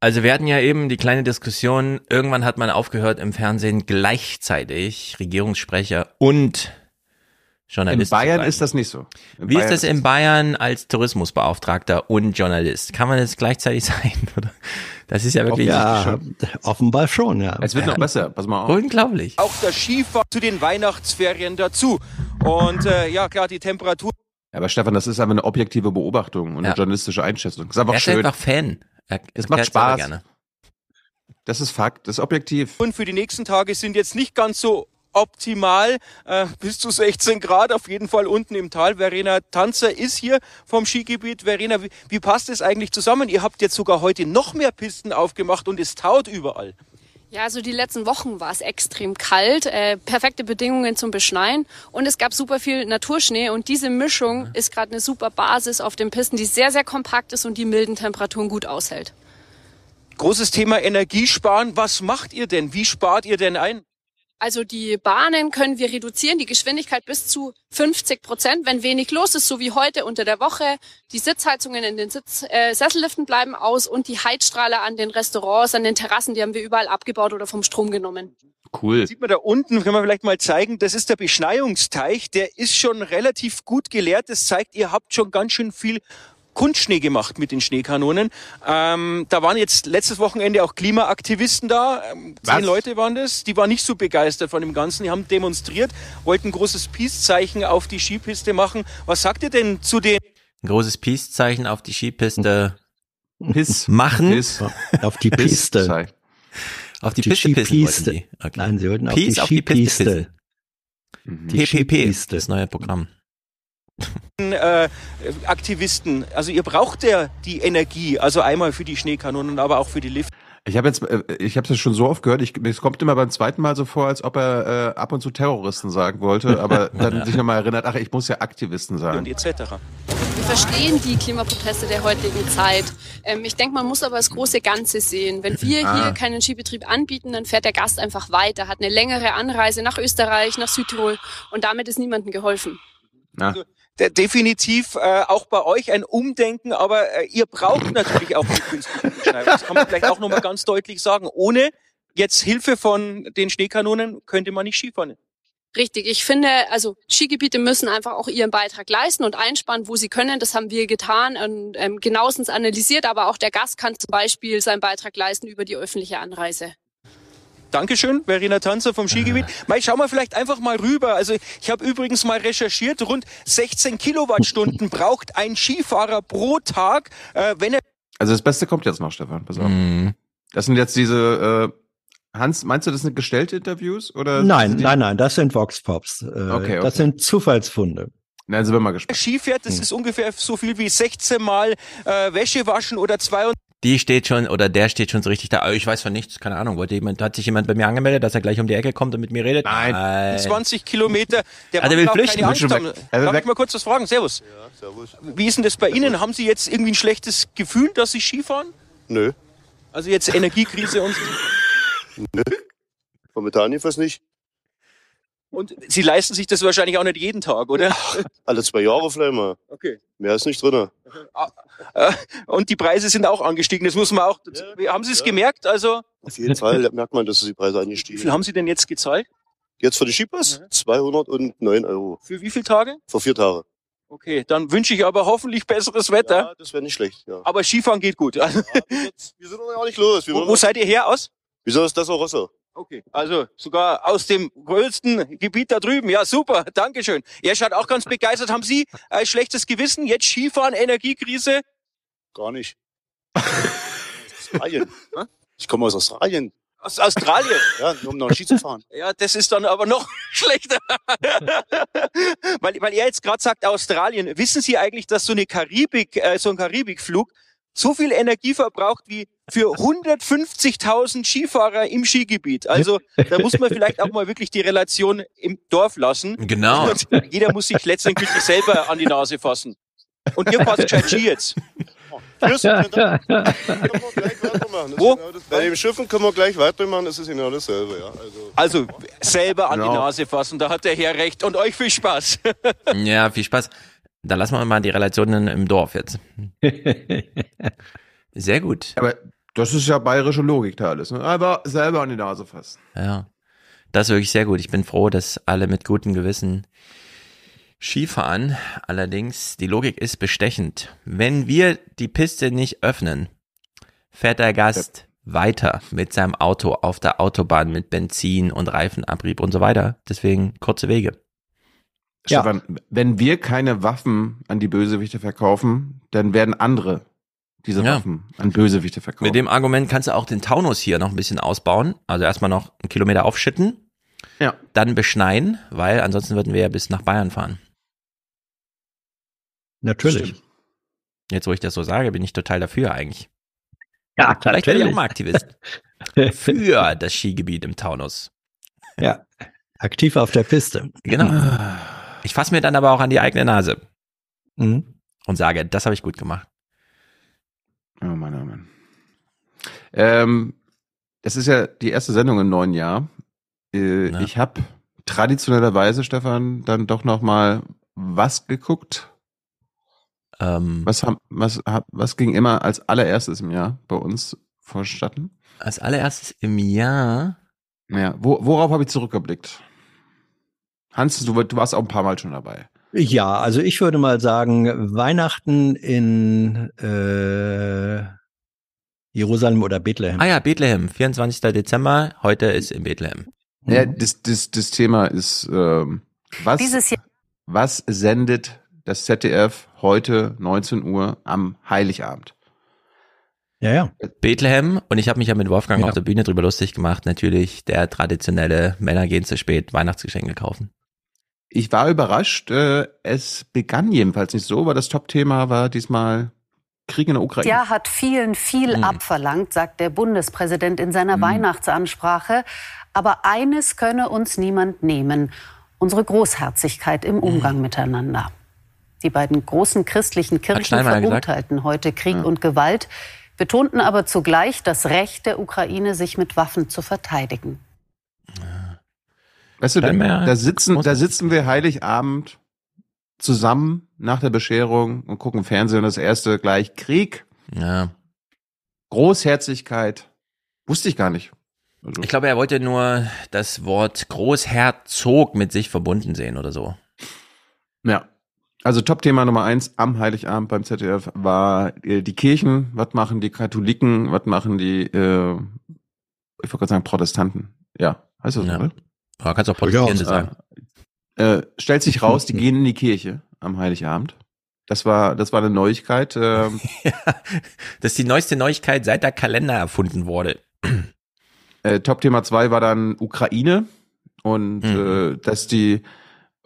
Also wir hatten ja eben die kleine Diskussion, irgendwann hat man aufgehört im Fernsehen gleichzeitig Regierungssprecher und Journalist. In Bayern ist das nicht so. In Wie Bayern ist das in Bayern als Tourismusbeauftragter und Journalist? Kann man das gleichzeitig sein? Oder? Das ist ja wirklich Ja, offenbar schon, ja. Es wird noch besser, pass mal auf. unglaublich. auch der Skifahren zu den Weihnachtsferien dazu. Und äh, ja, klar, die Temperatur Ja, aber Stefan, das ist einfach eine objektive Beobachtung und Ja. eine journalistische Einschätzung. Das ist einfach Er ist schön. einfach Fan. Er, Es macht Spaß. Gerne. Das ist Fakt, das ist objektiv. Und für die nächsten Tage sind jetzt nicht ganz so optimal. Äh, bis zu 16 Grad auf jeden Fall unten im Tal. Verena Tanzer ist hier vom Skigebiet. Verena, wie, wie passt es eigentlich zusammen? Ihr habt jetzt sogar heute noch mehr Pisten aufgemacht und es taut überall. Ja, also die letzten Wochen war es extrem kalt, äh, perfekte Bedingungen zum Beschneien und es gab super viel Naturschnee und diese Mischung ist gerade eine super Basis auf den Pisten, die sehr, sehr kompakt ist und die milden Temperaturen gut aushält. Großes Thema Energiesparen. Was macht ihr denn? Wie spart ihr denn ein? Also die Bahnen können wir reduzieren, die Geschwindigkeit bis zu 50 Prozent, wenn wenig los ist, so wie heute unter der Woche. Die Sitzheizungen in den Sitz, äh, Sesselliften bleiben aus und die Heizstrahler an den Restaurants, an den Terrassen, die haben wir überall abgebaut oder vom Strom genommen. Cool. Sieht man da unten, können wir vielleicht mal zeigen, das ist der Beschneiungsteich, der ist schon relativ gut geleert. Das zeigt, ihr habt schon ganz schön viel Kunstschnee gemacht mit den Schneekanonen. Ähm, da waren jetzt letztes Wochenende auch Klimaaktivisten da. Ähm, zehn Leute waren das. Die waren nicht so begeistert von dem Ganzen. Die haben demonstriert, wollten ein großes Peace-Zeichen auf die Skipiste machen. Was sagt ihr denn zu den Ein großes Peace-Zeichen auf die Skipiste Piss. machen. Piss. Auf die Piste. Auf die, Die Piste pissen. Okay. Nein, sie wollten auf Peace die auf die Piste Skipiste. pissen. Die PPP, Skipiste. das neue Programm. Äh, Aktivisten? Also ihr braucht ja die Energie, also einmal für die Schneekanonen, aber auch für die Lift. Ich habe jetzt, äh, ich habe das schon so oft gehört. Ich, es kommt immer beim zweiten Mal so vor, als ob er äh, ab und zu Terroristen sagen wollte, aber dann sich nochmal erinnert, ach, ich muss ja Aktivisten und sagen. etc. verstehen die Klimaproteste der heutigen Zeit. Ähm, ich denke, man muss aber das große Ganze sehen. Wenn wir Ah. hier keinen Skibetrieb anbieten, dann fährt der Gast einfach weiter, hat eine längere Anreise nach Österreich, nach Südtirol und damit ist niemandem geholfen. Na. De definitiv äh, auch bei euch ein Umdenken, aber äh, ihr braucht natürlich auch die künstliche Beschneidung. Das kann man vielleicht auch nochmal ganz deutlich sagen. Ohne jetzt Hilfe von den Schneekanonen könnte man nicht Skifahren. Richtig, ich finde, also Skigebiete müssen einfach auch ihren Beitrag leisten und einsparen, wo sie können. Das haben wir getan und ähm, genauestens analysiert, aber auch der Gast kann zum Beispiel seinen Beitrag leisten über die öffentliche Anreise. Dankeschön, Verena Tanzer vom Skigebiet. Mal schauen wir vielleicht einfach mal rüber. Also ich habe übrigens mal recherchiert, rund 16 Kilowattstunden braucht ein Skifahrer pro Tag, äh, wenn er Also das Beste kommt jetzt noch, Stefan. Pass auf. Mhm. Das sind jetzt diese, äh, Hans, meinst du, das sind gestellte Interviews? Oder Nein, nein, nein, das sind Vox Pops. Äh, Okay, Das okay. sind Zufallsfunde. Na, sind wir mal gespannt. Ski fährt, das ist ungefähr so viel wie 16 Mal äh, Wäsche waschen oder 22 Die steht schon oder der steht schon so richtig da. Aber Ich weiß von nichts, keine Ahnung. Wollte jemand, hat sich jemand bei mir angemeldet, dass er gleich um die Ecke kommt und mit mir redet? Nein. 20 Kilometer. Der Mann will flüchten. keine Angst schon haben. weg. Er will Darf ich mal kurz was fragen? Servus. Wie ist denn das bei Ihnen? Haben Sie jetzt irgendwie ein schlechtes Gefühl, dass Sie Skifahren? Nö. Also jetzt Energiekrise und Nö. Momentan jedenfalls nicht. Und Sie leisten sich das wahrscheinlich auch nicht jeden Tag, oder? Alle zwei Jahre vielleicht mal. Okay. Mehr ist nicht drin. Äh, Und die Preise sind auch angestiegen. Das muss man auch. haben Sie es gemerkt? Also Auf jeden Fall merkt man, dass die Preise wie angestiegen viel haben Sie denn jetzt gezahlt? Jetzt für die Skipass? 209 Euro. Für wie viele Tage? Vor vier Tagen. Okay, dann wünsche ich aber hoffentlich besseres Wetter. Ja, das wäre nicht schlecht, ja. Aber Skifahren geht gut. Also, Wir sind noch gar nicht los. Wo, wo seid ihr her aus? Wieso ist das auch Rosso? Okay. Also sogar aus dem größten Gebiet da drüben. Ja, super. Dankeschön. Ihr schaut auch ganz begeistert. Haben Sie ein schlechtes Gewissen? Jetzt Skifahren, Energiekrise? Gar nicht. Australien. Ich komme aus Australien. Aus Australien? Ja, nur um nach Ski zu fahren. Ja, das ist dann aber noch schlechter. weil, weil er jetzt gerade sagt Australien. Wissen Sie eigentlich, dass so eine Karibik, äh, so ein Karibikflug so viel Energie verbraucht wie für 150.000 Skifahrer im Skigebiet? Also da muss man vielleicht auch mal wirklich die Relation im Dorf lassen. Genau. Und jeder muss sich letztendlich selber an die Nase fassen. Und ihr fahrt gescheit Ski jetzt. Wo? Bei den Schiffen können wir gleich weitermachen, das ist genau dasselbe, ja. Also, Also selber an Genau. die Nase fassen, da hat der Herr recht. Und euch viel Spaß. Ja, viel Spaß. Da lassen wir mal die Relationen im Dorf jetzt. Sehr gut. Aber das ist ja bayerische Logik da alles. Ne? Aber selber an die Nase fassen. Ja. Das ist wirklich sehr gut. Ich bin froh, dass alle mit gutem Gewissen Skifahren. Allerdings, die Logik ist bestechend. Wenn wir die Piste nicht öffnen, fährt der Gast weiter mit seinem Auto auf der Autobahn mit Benzin und Reifenabrieb und so weiter. Deswegen kurze Wege. Stefan, wenn wir keine Waffen an die Bösewichte verkaufen, dann werden andere diese Ja. Waffen an Bösewichte verkaufen. Mit dem Argument kannst du auch den Taunus hier noch ein bisschen ausbauen. Also erstmal noch einen Kilometer aufschütten. Ja. Dann beschneien, weil ansonsten würden wir ja bis nach Bayern fahren. Natürlich. Jetzt, wo ich das so sage, bin ich total dafür eigentlich. Ja, Vielleicht werde ich auch mal Aktivist. Für das Skigebiet im Taunus. Ja, aktiv auf der Piste. Genau. Ich fasse mir dann aber auch an die eigene Nase Mhm. und sage, das habe ich gut gemacht. Oh Mann, oh Mann. Ähm, es ist ja die erste Sendung im neuen Jahr. Äh, Ich habe traditionellerweise, Stefan, dann doch noch mal was geguckt. Ähm, Was, haben, was, was ging immer als allererstes im Jahr bei uns vonstatten? Als allererstes im Jahr. Ja, wo, worauf habe ich zurückgeblickt? Hans, du, du warst auch ein paar Mal schon dabei. Ja, also ich würde mal sagen, Weihnachten in äh, Jerusalem oder Bethlehem. Ah ja, Bethlehem, 24. Dezember. Heute ist in Bethlehem. Ja, das, das, das Thema ist, ähm, was, Dieses Jahr- was sendet das ZDF heute 19 Uhr am Heiligabend? Ja, ja. Bethlehem und ich habe mich ja mit Wolfgang Ja. auf der Bühne drüber lustig gemacht. Natürlich der traditionelle Männer gehen zu spät Weihnachtsgeschenke kaufen. Ich war überrascht, äh, es begann jedenfalls nicht so, aber das Top-Thema war diesmal Krieg in der Ukraine. Ja, hat vielen viel Hm. abverlangt, sagt der Bundespräsident in seiner Weihnachtsansprache. Aber eines könne uns niemand nehmen, unsere Großherzigkeit im Umgang miteinander. Die beiden großen christlichen Kirchen verurteilten heute Krieg und Gewalt, betonten aber zugleich das Recht der Ukraine, sich mit Waffen zu verteidigen. Weißt du, da, da sitzen, da sitzen wir Heiligabend zusammen nach der Bescherung und gucken Fernsehen und das erste gleich Krieg, Ja. Großherzigkeit. Wusste ich gar nicht. Also, Ich glaube, er wollte nur das Wort Großherzog mit sich verbunden sehen oder so. ja. Also Top-Thema Nummer eins am Heiligabend beim ZDF war äh, die Kirchen. Was machen die Katholiken? Was machen die, äh, ich wollte gerade sagen Protestanten. Ja, heißt das so, oder? Aber kannst auch Protestierende sagen. Äh, stellt sich raus, die gehen in die Kirche am Heiligabend. Das war, das war eine Neuigkeit. Ähm, Das ist die neueste Neuigkeit, seit der Kalender erfunden wurde. Äh, Top-Thema 2 war dann Ukraine und äh, dass die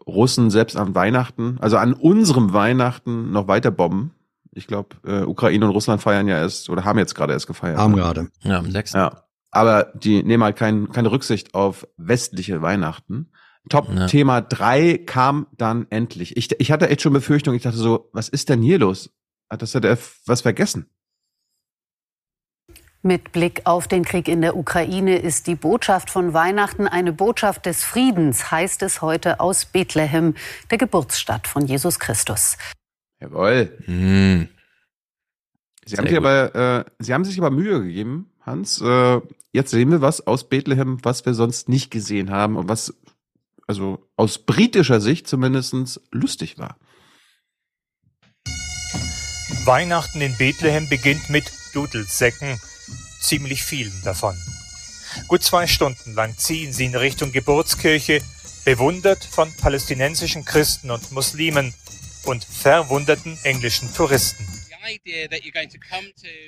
Russen selbst an Weihnachten, also an unserem Weihnachten noch weiter bomben. Ich glaube, äh, Ukraine und Russland feiern ja erst oder haben jetzt gerade erst gefeiert. Haben gerade. Ja, am 6. Ja. Aber die nehmen halt kein, keine Rücksicht auf westliche Weihnachten. Top-Thema 3 kam dann endlich. Ich, ich hatte echt schon Befürchtung, ich dachte so, was ist denn hier los? Hat das ZDF was vergessen? Mit Blick auf den Krieg in der Ukraine ist die Botschaft von Weihnachten eine Botschaft des Friedens, heißt es heute aus Bethlehem, der Geburtsstadt von Jesus Christus. Jawohl. Hm. Sie haben, sich gut. aber, äh, Sie haben sich aber Mühe gegeben, Hans. Äh, jetzt sehen wir was aus Bethlehem, was wir sonst nicht gesehen haben und was also aus britischer Sicht zumindest lustig war. Weihnachten in Bethlehem beginnt mit Dudelsäcken, ziemlich vielen davon. Gut zwei Stunden lang ziehen sie in Richtung Geburtskirche, bewundert von palästinensischen Christen und Muslimen und verwunderten englischen Touristen.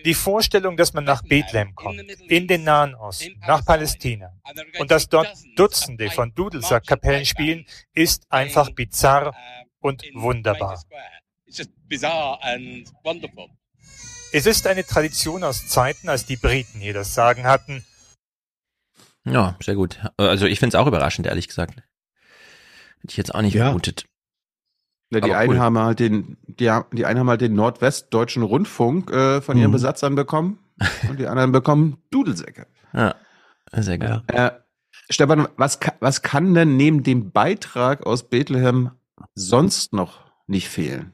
Die Vorstellung, dass man nach Bethlehem kommt, in den Nahen Osten, nach Palästina, und dass dort Dutzende von Dudelsackkapellen spielen, ist einfach bizarr und wunderbar. Es ist eine Tradition aus Zeiten, als die Briten hier das Sagen hatten. Ja, sehr gut. Also ich finde es auch überraschend, ehrlich gesagt. Hätte ich jetzt auch nicht vermutet. Ja, die Aber einen cool. haben halt den, die, haben- die einen haben halt den Nordwestdeutschen Rundfunk äh, von ihren Mhm. Besatzern bekommen und die anderen bekommen Dudelsäcke. Ja, sehr gut. Äh, Stefan, was, was kann denn neben dem Beitrag aus Bethlehem sonst noch nicht fehlen?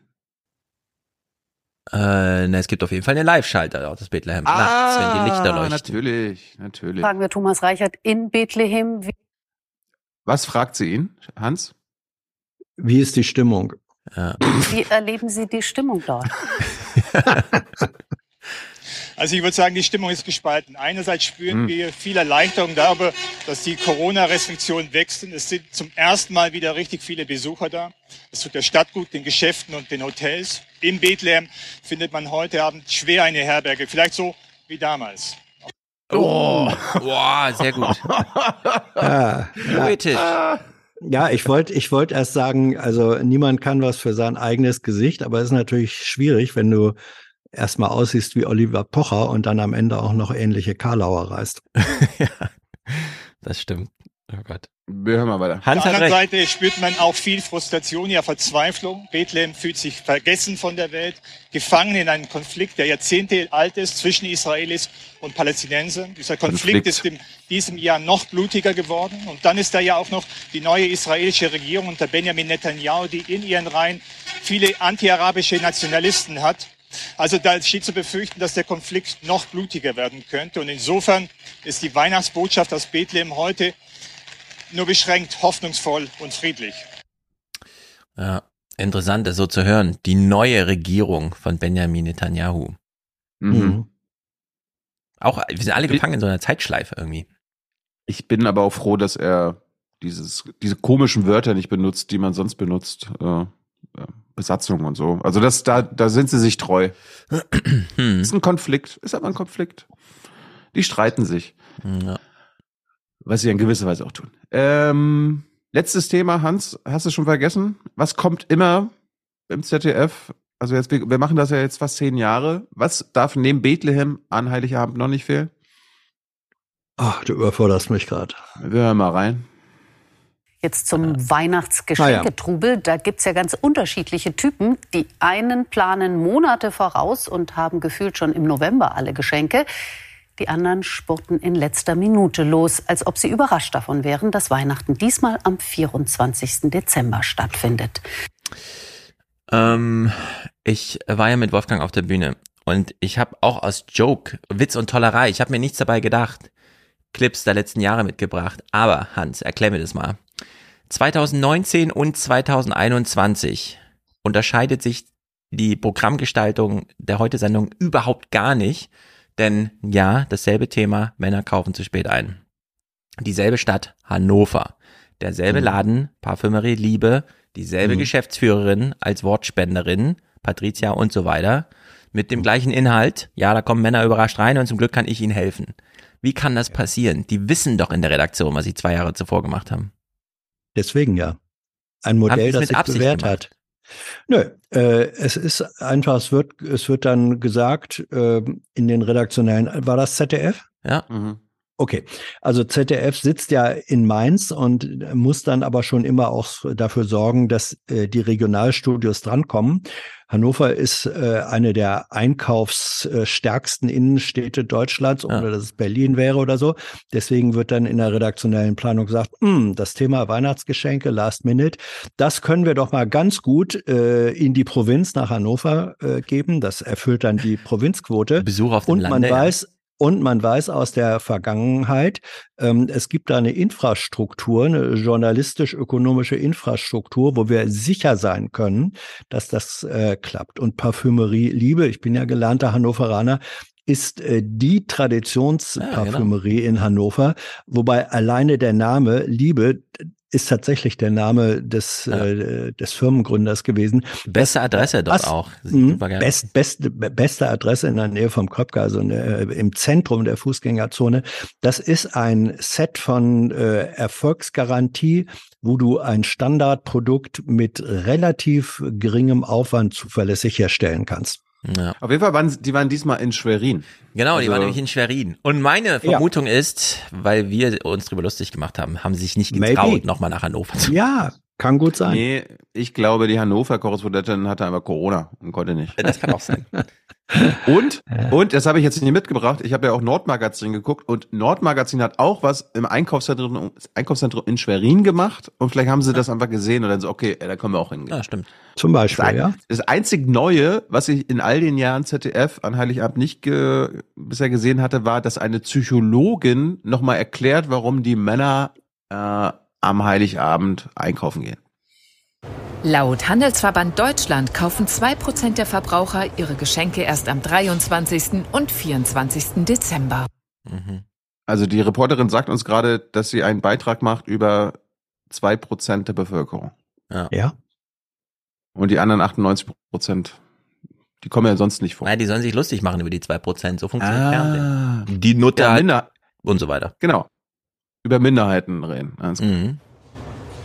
Äh, ne, es gibt auf jeden Fall eine Live-Schalter aus Bethlehem. nachts, wenn die Lichter leuchten. natürlich, natürlich. Fragen wir Thomas Reichert in Bethlehem. Wie Was fragt sie ihn, Hans? Wie ist die Stimmung? Wie erleben Sie die Stimmung dort? Also ich würde sagen, die Stimmung ist gespalten. Einerseits spüren Hm. wir viel Erleichterung darüber, dass die Corona-Restriktionen weg sind. Es sind zum ersten Mal wieder richtig viele Besucher da. Es tut der Stadt gut, den Geschäften und den Hotels. In Bethlehem findet man heute Abend schwer eine Herberge. Vielleicht so wie damals. Oh, boah, sehr gut. Ja, Poetisch. Ja, ich wollte ich wollte erst sagen, also niemand kann was für sein eigenes Gesicht, aber es ist natürlich schwierig, wenn du erstmal aussiehst wie Oliver Pocher und dann am Ende auch noch ähnliche Karlauer reißt. Das stimmt. Oh Gott. Wir hören mal weiter. Hans Auf der anderen recht. Seite spürt man auch viel Frustration, ja Verzweiflung. Bethlehem fühlt sich vergessen von der Welt, gefangen in einem Konflikt, der Jahrzehnte alt ist zwischen Israelis und Palästinensern. Dieser Konflikt, Konflikt. ist in diesem Jahr noch blutiger geworden. Und dann ist da ja auch noch die neue israelische Regierung unter Benjamin Netanyahu, die in ihren Reihen viele antiarabische Nationalisten hat. Also da steht zu befürchten, dass der Konflikt noch blutiger werden könnte. Und insofern ist die Weihnachtsbotschaft aus Bethlehem heute nur beschränkt hoffnungsvoll und friedlich. Ja, interessant, das so zu hören. Die neue Regierung von Benjamin Netanyahu. Mhm. Auch, wir sind alle gefangen in so einer Zeitschleife irgendwie. Ich bin aber auch froh, dass er dieses, diese komischen Wörter nicht benutzt, die man sonst benutzt. Äh, äh, Besatzung und so. Also das, da, da sind sie sich treu. Hm. Ist ein Konflikt, ist aber ein Konflikt. Die streiten sich. Ja. Was sie in gewisser Weise auch tun. Ähm, letztes Thema, Hans, hast du schon vergessen? Was kommt immer im ZDF? Also jetzt, wir, wir machen das ja jetzt fast zehn Jahre. Was darf neben Bethlehem an Heiligabend noch nicht fehlen? Ach, du überforderst mich gerade. Wir hören mal rein. Jetzt zum Weihnachtsgeschenketrubel. Da gibt's ja ganz unterschiedliche Typen. Die einen planen Monate voraus und haben gefühlt schon im November alle Geschenke. Die anderen spurten in letzter Minute los, als ob sie überrascht davon wären, dass Weihnachten diesmal am 24. Dezember stattfindet. Ähm, ich war ja mit Wolfgang auf der Bühne und ich habe auch aus Joke, Witz und Tollerei, ich habe mir nichts dabei gedacht, Clips der letzten Jahre mitgebracht. Aber Hans, erklär mir das mal. 2019 und 2021 unterscheidet sich die Programmgestaltung der Heute-Sendung überhaupt gar nicht. Denn ja, dasselbe Thema, Männer kaufen zu spät ein. Dieselbe Stadt, Hannover. Derselbe Mhm. Laden, Parfümerie Liebe, dieselbe Mhm. Geschäftsführerin als Wortspenderin, Patricia und so weiter. Mit dem gleichen Inhalt. Ja, da kommen Männer überrascht rein und zum Glück kann ich ihnen helfen. Wie kann das passieren? Die wissen doch in der Redaktion, was sie zwei Jahre zuvor gemacht haben. Deswegen ja. Ein Modell, das sich bewährt gemacht? hat. Nö, äh, es ist einfach, es wird, es wird dann gesagt, äh, in den redaktionellen, war das ZDF? Ja. Okay, also ZDF sitzt ja in Mainz und muss dann aber schon immer auch dafür sorgen, dass äh, die Regionalstudios drankommen. Hannover ist äh, eine der einkaufsstärksten Innenstädte Deutschlands, ohne dass es Berlin wäre oder so. Deswegen wird dann in der redaktionellen Planung gesagt, "Hm, das Thema Weihnachtsgeschenke, Last Minute, das können wir doch mal ganz gut äh, in die Provinz nach Hannover äh, geben. Das erfüllt dann die Provinzquote. Besuch auf dem Und man Lande, ja. weiß, und man weiß aus der Vergangenheit, ähm, es gibt da eine Infrastruktur, eine journalistisch-ökonomische Infrastruktur, wo wir sicher sein können, dass das äh, klappt. Und Parfümerie Liebe, ich bin ja gelernter Hannoveraner, ist äh, die Traditionsparfümerie in Hannover, wobei alleine der Name Liebe ist tatsächlich der Name des, äh, des Firmengründers gewesen. Beste Adresse dort Was- auch. Mhm. Geil. Best, beste, Adresse in der Nähe vom Köpke, also äh, im Zentrum der Fußgängerzone. Das ist ein Set von äh, Erfolgsgarantie, wo du ein Standardprodukt mit relativ geringem Aufwand zuverlässig herstellen kannst. Ja. Auf jeden Fall waren die waren diesmal in Schwerin. Genau, die Also- waren nämlich in Schwerin. Und meine Vermutung ist, weil wir uns drüber lustig gemacht haben, haben sie sich nicht getraut, nochmal nach Hannover zu Ja, kann gut sein. Nee, ich glaube, die Hannover-Korrespondentin hatte einfach Corona und konnte nicht. Das kann auch sein. Und, und, das habe ich jetzt nicht mitgebracht, ich habe ja auch Nordmagazin geguckt und Nordmagazin hat auch was im Einkaufszentrum, Einkaufszentrum in Schwerin gemacht und vielleicht haben sie das einfach gesehen und dann so, okay, da können wir auch hingehen. Ja, stimmt. Zum Beispiel, das, ein- ja. das einzig Neue, was ich in all den Jahren ZDF an Heiligabend nicht ge bisher gesehen hatte, war, dass eine Psychologin nochmal erklärt, warum die Männer äh, am Heiligabend einkaufen gehen. Laut Handelsverband Deutschland kaufen 2% der Verbraucher ihre Geschenke erst am 23. und 24. Dezember. Also die Reporterin sagt uns gerade, dass sie einen Beitrag macht über zwei Prozent der Bevölkerung. Ja. Ja. Und die anderen 98 Prozent, die kommen ja sonst nicht vor. Nein, die sollen sich lustig machen über die 2%. So funktioniert Ah. Fernsehen. Die Nutter Ja, Minder, und so weiter. genau. Über Minderheiten reden. Klar. Mhm.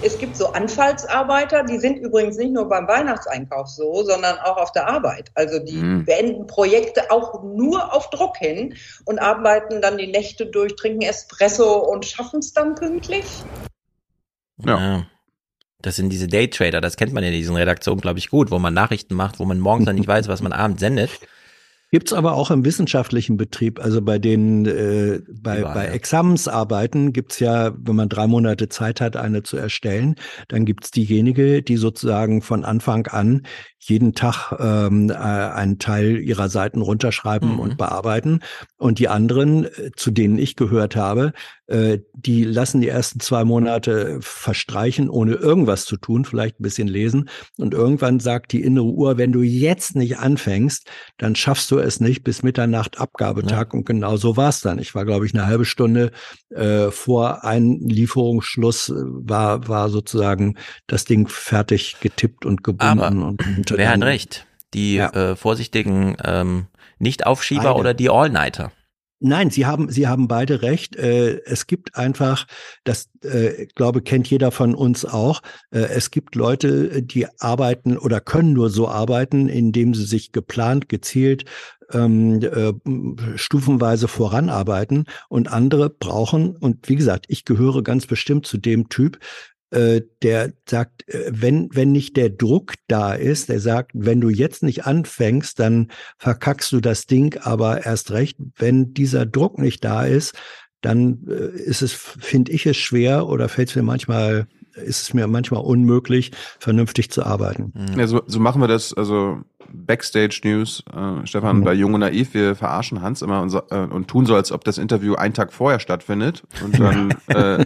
Es gibt so Anfallsarbeiter, die sind übrigens nicht nur beim Weihnachtseinkauf so, sondern auch auf der Arbeit. Also die Mhm. beenden Projekte auch nur auf Druck hin und arbeiten dann die Nächte durch, trinken Espresso und schaffen es dann pünktlich. Ja. Das sind diese Daytrader, das kennt man in diesen Redaktionen, glaube ich, gut, wo man Nachrichten macht, wo man morgens dann nicht weiß, was man abends sendet. Gibt's aber auch im wissenschaftlichen Betrieb, also bei den äh, bei, Überall, bei ja. Examensarbeiten gibt's ja, wenn man drei Monate Zeit hat, eine zu erstellen, dann gibt's diejenige, die sozusagen von Anfang an jeden Tag ähm, äh, einen Teil ihrer Seiten runterschreiben Mhm. und bearbeiten. Und die anderen, äh, zu denen ich gehört habe, äh, die lassen die ersten zwei Monate verstreichen, ohne irgendwas zu tun, vielleicht ein bisschen lesen. Und irgendwann sagt die innere Uhr, wenn du jetzt nicht anfängst, dann schaffst du es nicht bis Mitternacht Abgabetag. Und genau so war es dann. Ich war, glaube ich, eine halbe Stunde äh, vor Einlieferungsschluss äh, war, war sozusagen das Ding fertig getippt und gebunden. Aber und, und wer hat recht? Die äh, vorsichtigen ähm, Nicht-Aufschieber Beide. oder die All-Nighter? Nein, Sie haben, Sie haben beide recht. Äh, es gibt einfach, das äh, glaube kennt jeder von uns auch. Äh, es gibt Leute, die arbeiten oder können nur so arbeiten, indem sie sich geplant, gezielt, ähm, äh, stufenweise voranarbeiten. Und andere brauchen, und wie gesagt, ich gehöre ganz bestimmt zu dem Typ, der sagt, äh, wenn, wenn nicht der Druck da ist, der sagt, wenn du jetzt nicht anfängst, dann verkackst du das Ding aber erst recht. Wenn dieser Druck nicht da ist, dann äh, ist es, finde ich es schwer oder fällt es mir manchmal, ist es mir manchmal unmöglich, vernünftig zu arbeiten. Ja, so, so machen wir das, also Backstage News, äh, Stefan, mhm. bei Jung und Naiv, wir verarschen Hans immer und, äh, und tun so, als ob das Interview einen Tag vorher stattfindet. Und dann äh,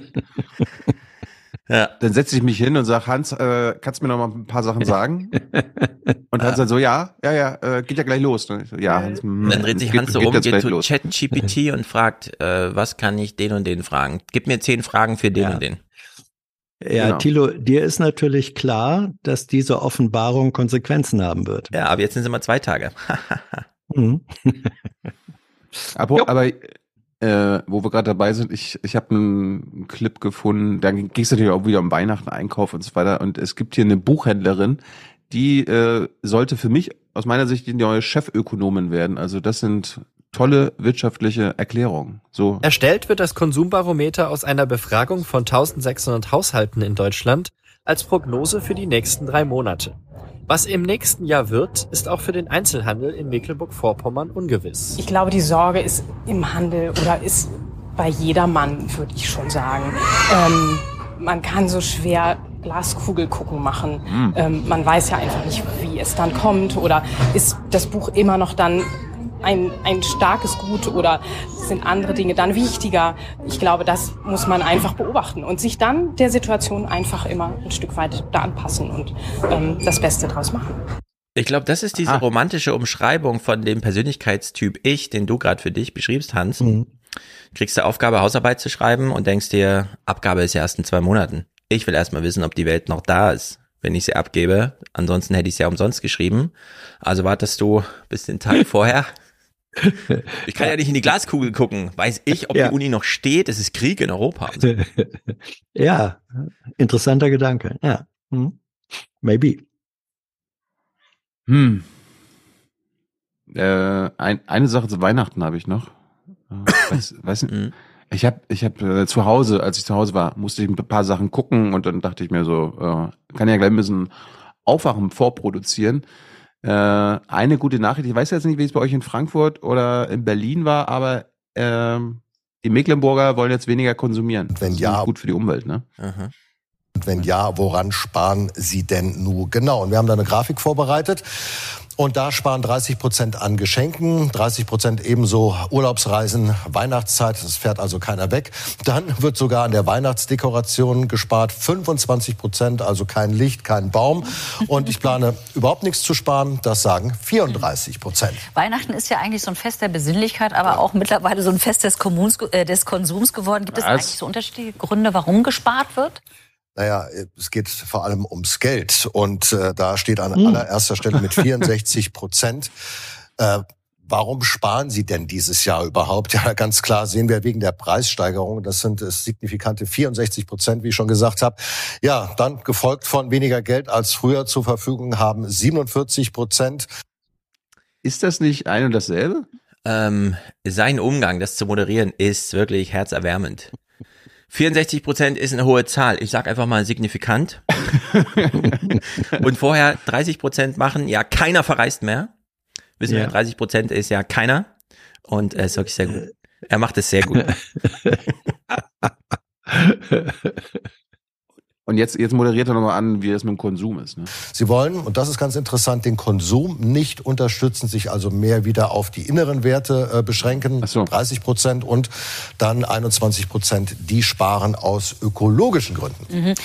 Ja. Dann setze ich mich hin und sage, Hans, äh, kannst du mir noch mal ein paar Sachen sagen? Und Hans dann so, ja, ja, ja, äh, geht ja gleich los. Ne? So, ja, Hans, mh, dann dreht sich geht, Hans so um, geht, geht zu ChatGPT und fragt, äh, was kann ich den und den fragen? Gib mir zehn Fragen für den ja. und den. Ja, genau. Thilo, dir ist natürlich klar, dass diese Offenbarung Konsequenzen haben wird. Ja, aber jetzt sind es immer zwei Tage. mhm. aber, aber äh, wo wir gerade dabei sind, ich, ich habe einen Clip gefunden, da ging es natürlich auch wieder um Weihnachten, Einkauf und so weiter. Und es gibt hier eine Buchhändlerin, die äh, sollte für mich aus meiner Sicht die neue Chefökonomin werden. Also das sind tolle wirtschaftliche Erklärungen. So. Erstellt wird das Konsumbarometer aus einer Befragung von 1600 Haushalten in Deutschland als Prognose für die nächsten drei Monate. Was im nächsten Jahr wird, ist auch für den Einzelhandel in Mecklenburg-Vorpommern ungewiss. Ich glaube, die Sorge ist im Handel oder ist bei jedermann, würde ich schon sagen. Ähm, man kann so schwer Glaskugel gucken machen. Mhm. Ähm, man weiß ja einfach nicht, wie es dann kommt oder ist das Buch immer noch dann ein, ein starkes Gut oder sind andere Dinge dann wichtiger? Ich glaube, das muss man einfach beobachten und sich dann der Situation einfach immer ein Stück weit da anpassen und ähm, das Beste draus machen. Ich glaube, das ist diese ah. romantische Umschreibung von dem Persönlichkeitstyp Ich, den du gerade für dich beschriebst, Hans. Mhm. Kriegst du Aufgabe, Hausarbeit zu schreiben und denkst dir, Abgabe ist ja erst in zwei Monaten. Ich will erstmal wissen, ob die Welt noch da ist, wenn ich sie abgebe. Ansonsten hätte ich sie ja umsonst geschrieben. Also wartest du bis den Tag vorher ich kann ja nicht in die Glaskugel gucken. Weiß ich, ob ja. die Uni noch steht? Es ist Krieg in Europa. ja, interessanter Gedanke. Ja, hm. maybe. Hm. Äh, ein, eine Sache zu Weihnachten habe ich noch. Äh, weiß, weiß nicht. Mhm. Ich habe ich hab, äh, zu Hause, als ich zu Hause war, musste ich ein paar Sachen gucken und dann dachte ich mir so, äh, kann ja gleich ein bisschen Aufwachen vorproduzieren. Äh, eine gute Nachricht, ich weiß jetzt nicht, wie es bei euch in Frankfurt oder in Berlin war, aber ähm, die Mecklenburger wollen jetzt weniger konsumieren. Wenn das ist ja, gut für die Umwelt, ne? Aha. Und wenn ja, woran sparen Sie denn nur genau? Und wir haben da eine Grafik vorbereitet. Und da sparen 30 Prozent an Geschenken, 30 Prozent ebenso Urlaubsreisen, Weihnachtszeit, das fährt also keiner weg. Dann wird sogar an der Weihnachtsdekoration gespart, 25 Prozent, also kein Licht, kein Baum. Und ich plane überhaupt nichts zu sparen, das sagen 34 Prozent. Weihnachten ist ja eigentlich so ein Fest der Besinnlichkeit, aber ja. auch mittlerweile so ein Fest des, Kommuns, äh, des Konsums geworden. Gibt es eigentlich so unterschiedliche Gründe, warum gespart wird? Naja, es geht vor allem ums Geld. Und äh, da steht an hm. allererster Stelle mit 64 Prozent. Äh, warum sparen Sie denn dieses Jahr überhaupt? Ja, ganz klar sehen wir wegen der Preissteigerung. Das sind es signifikante 64 Prozent, wie ich schon gesagt habe. Ja, dann gefolgt von weniger Geld als früher zur Verfügung haben 47 Prozent. Ist das nicht ein und dasselbe? Ähm, sein Umgang, das zu moderieren, ist wirklich herzerwärmend. 64 Prozent ist eine hohe Zahl. Ich sag einfach mal signifikant. und vorher 30 Prozent machen, ja, keiner verreist mehr. Wissen ja. wir, 30 Prozent ist ja keiner. Und er ist wirklich sehr gut. Er macht es sehr gut. Und jetzt, jetzt moderiert er nochmal an, wie es mit dem Konsum ist. Ne? Sie wollen, und das ist ganz interessant, den Konsum nicht unterstützen, sich also mehr wieder auf die inneren Werte äh, beschränken, so. 30 Prozent und dann 21 Prozent, die sparen aus ökologischen Gründen. Mhm.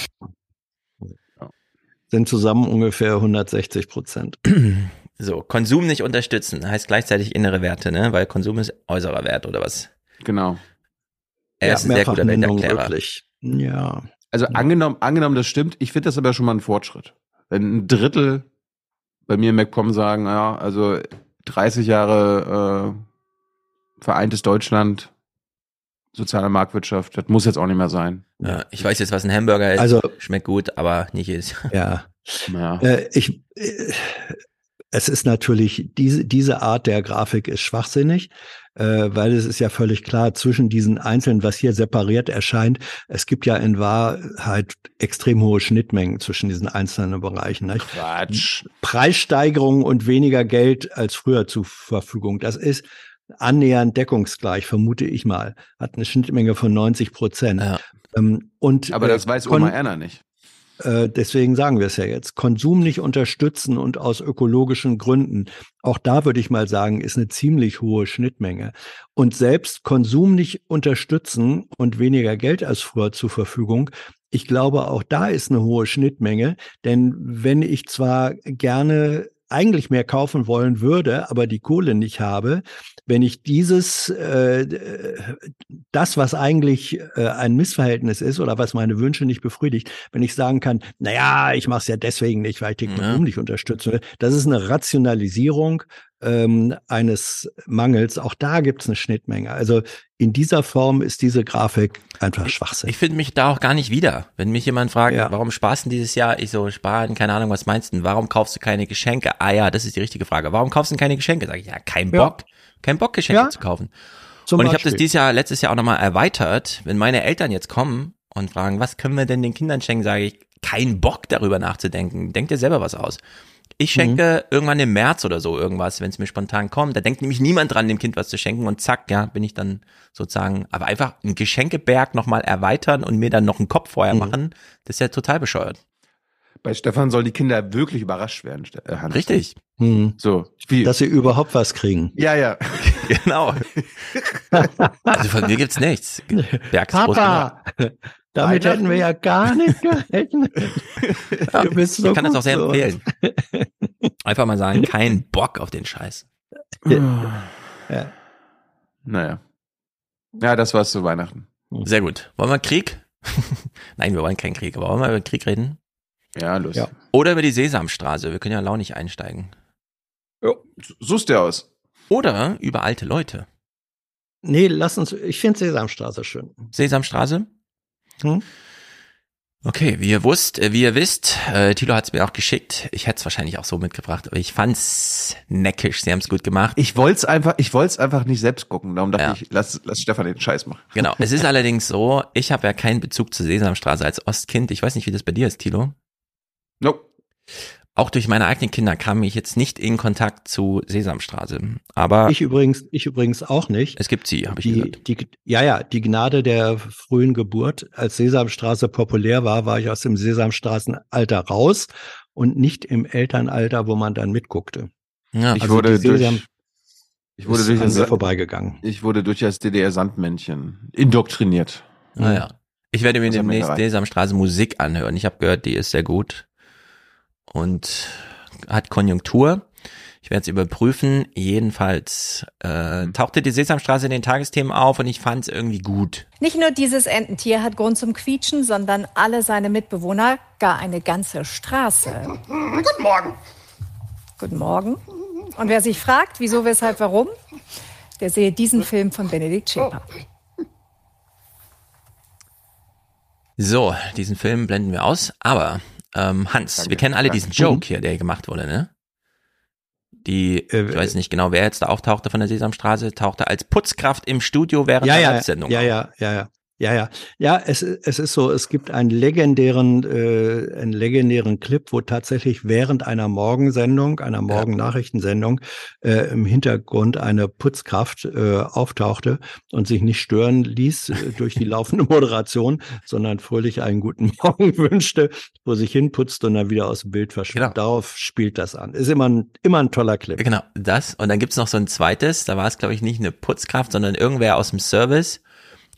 Sind zusammen ungefähr 160 Prozent. So, Konsum nicht unterstützen heißt gleichzeitig innere Werte, ne? Weil Konsum ist äußerer Wert oder was? Genau. Er ja, ist ein sehr guter Welterklärer. Ja. Also ja. angenommen, angenommen, das stimmt, ich finde das aber schon mal ein Fortschritt. Wenn ein Drittel bei mir im MacPom sagen, ja, also 30 Jahre äh, vereintes Deutschland, soziale Marktwirtschaft, das muss jetzt auch nicht mehr sein. Ja, ich weiß jetzt, was ein Hamburger ist. Also schmeckt gut, aber nicht ist. Ja. ja. Äh, ich, äh, es ist natürlich, diese, diese Art der Grafik ist schwachsinnig, äh, weil es ist ja völlig klar, zwischen diesen Einzelnen, was hier separiert erscheint, es gibt ja in Wahrheit extrem hohe Schnittmengen zwischen diesen einzelnen Bereichen. Nicht? Quatsch. Preissteigerung und weniger Geld als früher zur Verfügung. Das ist annähernd deckungsgleich, vermute ich mal. Hat eine Schnittmenge von 90 Prozent. Ja. Ähm, und, Aber das äh, weiß Oma Erna nicht. Äh, deswegen sagen wir es ja jetzt, Konsum nicht unterstützen und aus ökologischen Gründen. Auch da würde ich mal sagen, ist eine ziemlich hohe Schnittmenge. Und selbst Konsum nicht unterstützen und weniger Geld als früher zur Verfügung. Ich glaube, auch da ist eine hohe Schnittmenge. Denn wenn ich zwar gerne eigentlich mehr kaufen wollen würde, aber die Kohle nicht habe, wenn ich dieses, äh, das, was eigentlich äh, ein Missverhältnis ist oder was meine Wünsche nicht befriedigt, wenn ich sagen kann, na ja, ich mache es ja deswegen nicht, weil ich den Konsum nicht unterstützen will, das ist eine Rationalisierung ähm, eines Mangels. Auch da gibt es eine Schnittmenge. Also in dieser Form ist diese Grafik einfach Schwachsinn. Ich finde mich da auch gar nicht wieder. Wenn mich jemand fragt, warum sparst du dieses Jahr? Ich so, sparen, keine Ahnung, was meinst du denn? Warum kaufst du keine Geschenke? Ah ja, das ist die richtige Frage. Warum kaufst du keine Geschenke? Sag ich, ja, kein Ja. Bock. Kein Bock, Geschenke Ja. zu kaufen. Zum und ich habe das dieses Jahr, letztes Jahr auch nochmal erweitert. Wenn meine Eltern jetzt kommen und fragen, was können wir denn den Kindern schenken, sage ich, kein Bock darüber nachzudenken. Denk dir selber was aus. Ich schenke irgendwann im März oder so irgendwas, wenn es mir spontan kommt. Da denkt nämlich niemand dran, dem Kind was zu schenken und zack, ja, bin ich dann sozusagen, aber einfach einen Geschenkeberg nochmal erweitern und mir dann noch einen Kopf vorher machen, das ist ja total bescheuert. Bei Stefan sollen die Kinder wirklich überrascht werden. Äh, Hans. Richtig. Hm. So, wie? Dass sie überhaupt was kriegen. Ja, ja. Genau. Also von mir gibt's nichts. Berg ist groß Papa, damit hätten wir ja gar nicht gerechnet. Ja, Du bist so ich kann das auch sehr so. empfehlen. Einfach mal sagen, kein Bock auf den Scheiß. Ja. Naja. Ja, das war's zu Weihnachten. Sehr gut. Wollen wir Krieg? Nein, wir wollen keinen Krieg, aber wollen wir über Krieg reden? Ja, los. Ja. Oder über die Sesamstraße. Wir können ja launig einsteigen. So ist der aus. Oder über alte Leute. Nee, lass uns, ich finde Sesamstraße schön. Sesamstraße? Hm? Okay, wie ihr wusst, äh, wie ihr wisst, äh, Thilo hat es mir auch geschickt. Ich hätte es wahrscheinlich auch so mitgebracht, aber ich fand's neckisch. Sie haben es gut gemacht. Ich wollt's einfach, ich wollt's einfach nicht selbst gucken. Darum dachte Ja. ich, lass, lass Stefan den Scheiß machen. Genau. Es ist allerdings so, ich habe ja keinen Bezug zur Sesamstraße als Ostkind. Ich weiß nicht, wie das bei dir ist, Thilo. Nope. Auch durch meine eigenen Kinder kam ich jetzt nicht in Kontakt zu Sesamstraße. Aber Ich übrigens, ich übrigens auch nicht. es gibt sie, habe ich Die, gehört. die, ja, ja, die Gnade der frühen Geburt. Als Sesamstraße populär war, war ich aus dem Sesamstraßenalter raus und nicht im Elternalter, wo man dann mitguckte. Ja, Ich Also wurde durch, ich wurde durch das, vorbeigegangen. ich wurde durch das DDR-Sandmännchen indoktriniert. Naja. Ich werde mir demnächst. Sesamstraße Musik anhören. Ich habe gehört, die ist sehr gut und hat Konjunktur. Ich werde es überprüfen. Jedenfalls äh, Mhm. tauchte die Sesamstraße in den Tagesthemen auf und ich fand es irgendwie gut. Nicht nur dieses Ententier hat Grund zum Quietschen, sondern alle seine Mitbewohner, gar eine ganze Straße. Guten Morgen. Guten Morgen. Und wer sich fragt, wieso, weshalb, warum, der sehe diesen Film von Benedikt Schäper. So, diesen Film blenden wir aus. Aber ähm, Hans, Danke, wir kennen alle danke. diesen Joke hier, der gemacht wurde, ne? Die, Äh, ich weiß nicht genau, wer jetzt da auftauchte von der Sesamstraße, tauchte als Putzkraft im Studio während ja, der ja, ja, ja, ja, ja. Ja, ja. Ja, es, es ist so, es gibt einen legendären, äh, einen legendären Clip, wo tatsächlich während einer Morgensendung, einer Morgennachrichtensendung, äh, im Hintergrund eine Putzkraft äh, auftauchte und sich nicht stören ließ äh, durch die laufende Moderation, sondern fröhlich einen guten Morgen wünschte, wo sich hinputzt und dann wieder aus dem Bild verschwindet. Darauf spielt das an. Ist immer ein, immer ein toller Clip. Genau, das. Und dann gibt's noch so ein zweites, da war es, glaube ich, nicht eine Putzkraft, sondern irgendwer aus dem Service.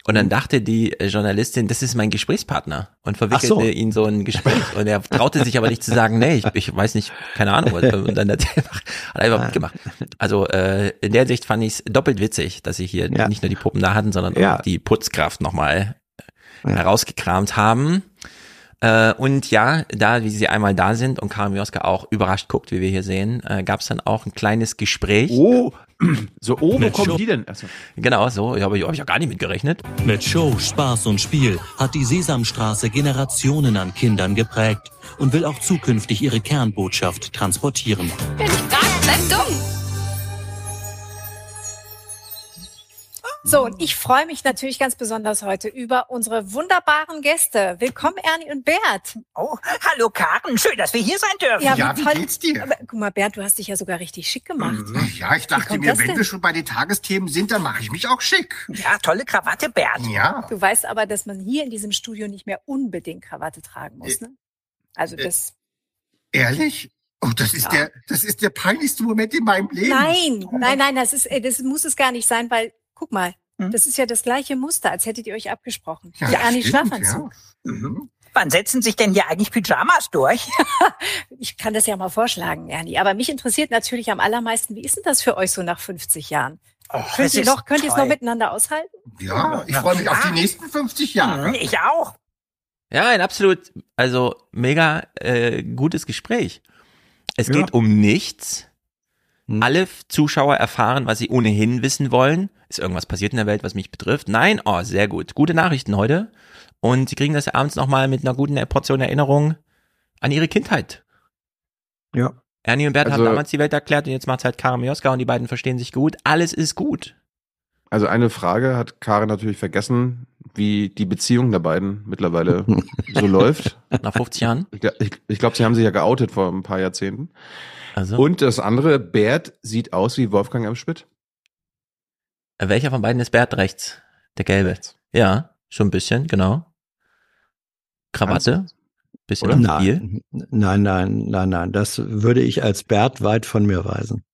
Und dann dachte die äh, Journalistin, das ist mein Gesprächspartner und verwickelte so. ihn so ein Gespräch. Und er traute sich aber nicht zu sagen, nee, ich, ich weiß nicht, keine Ahnung. Und dann hat er einfach, hat er einfach mitgemacht. Also äh, in der Sicht fand ich es doppelt witzig, dass sie hier Ja. nicht nur die Puppen da hatten, sondern Ja. auch die Putzkraft nochmal herausgekramt haben. Äh, und ja, da, wie sie einmal da sind und Karin Mioska auch überrascht guckt, wie wir hier sehen, äh, gab es dann auch ein kleines Gespräch. Oh, so, oh, wo Mit kommen Show- die denn? Achso. Genau, so, ja, aber ich habe ich ja gar nicht mitgerechnet. Mit Show, Spaß und Spiel hat die Sesamstraße Generationen an Kindern geprägt und will auch zukünftig ihre Kernbotschaft transportieren. Wenn ich gar Bleib dumm. So, und ich freue mich natürlich ganz besonders heute über unsere wunderbaren Gäste. Willkommen, Ernie und Bert. Oh, hallo Karen, schön, dass wir hier sein dürfen. Ja, wie geht's dir? Aber, guck mal, Bert, du hast dich ja sogar richtig schick gemacht. Ja, ich dachte mir, wenn wir schon bei den Tagesthemen sind, dann mache ich mich auch schick. Ja, tolle Krawatte, Bert. Ja. Du weißt aber, dass man hier in diesem Studio nicht mehr unbedingt Krawatte tragen muss, ne? Also das. Ehrlich? Oh, das ist Ja. der, das ist der peinlichste Moment in meinem Leben. Nein, nein, nein, das ist, äh, das muss es gar nicht sein, weil, guck mal, Hm? das ist ja das gleiche Muster, als hättet ihr euch abgesprochen. Ja, stimmt, Schlafanzug. Mhm. Wann setzen sich denn hier eigentlich Pyjamas durch? Ich kann das ja mal vorschlagen, Ernie. Aber mich interessiert natürlich am allermeisten, wie ist denn das für euch so nach 50 Jahren? Ach, könnt ihr noch, könnt ihr es noch miteinander aushalten? Ja, ich freue mich auf die nächsten 50 Jahre. Mhm, Ich auch. Ja, ein absolut, also mega äh, gutes Gespräch. Es Ja. geht um nichts. Alle Zuschauer erfahren, was sie ohnehin wissen wollen. Ist irgendwas passiert in der Welt, was mich betrifft? Nein? Oh, sehr gut. Gute Nachrichten heute. Und sie kriegen das abends nochmal mit einer guten Portion Erinnerung an ihre Kindheit. Ja. Ernie und Bert haben Also- damals die Welt erklärt und jetzt macht's halt Kara Mioska und die beiden verstehen sich gut. Alles ist gut. Also eine Frage hat Karen natürlich vergessen, wie die Beziehung der beiden mittlerweile so läuft. Nach 50 Jahren? Ich, ich, ich glaube, sie haben sich ja geoutet vor ein paar Jahrzehnten. Also. Und das andere, Bert sieht aus wie Wolfgang M. Schmidt. Äh, Welcher von beiden ist Bert rechts? Der gelbe. Ja, schon ein bisschen, genau. Krawatte. Bisschen Oder? Nein, nein, nein, nein, nein. Das würde ich als Bert weit von mir weisen.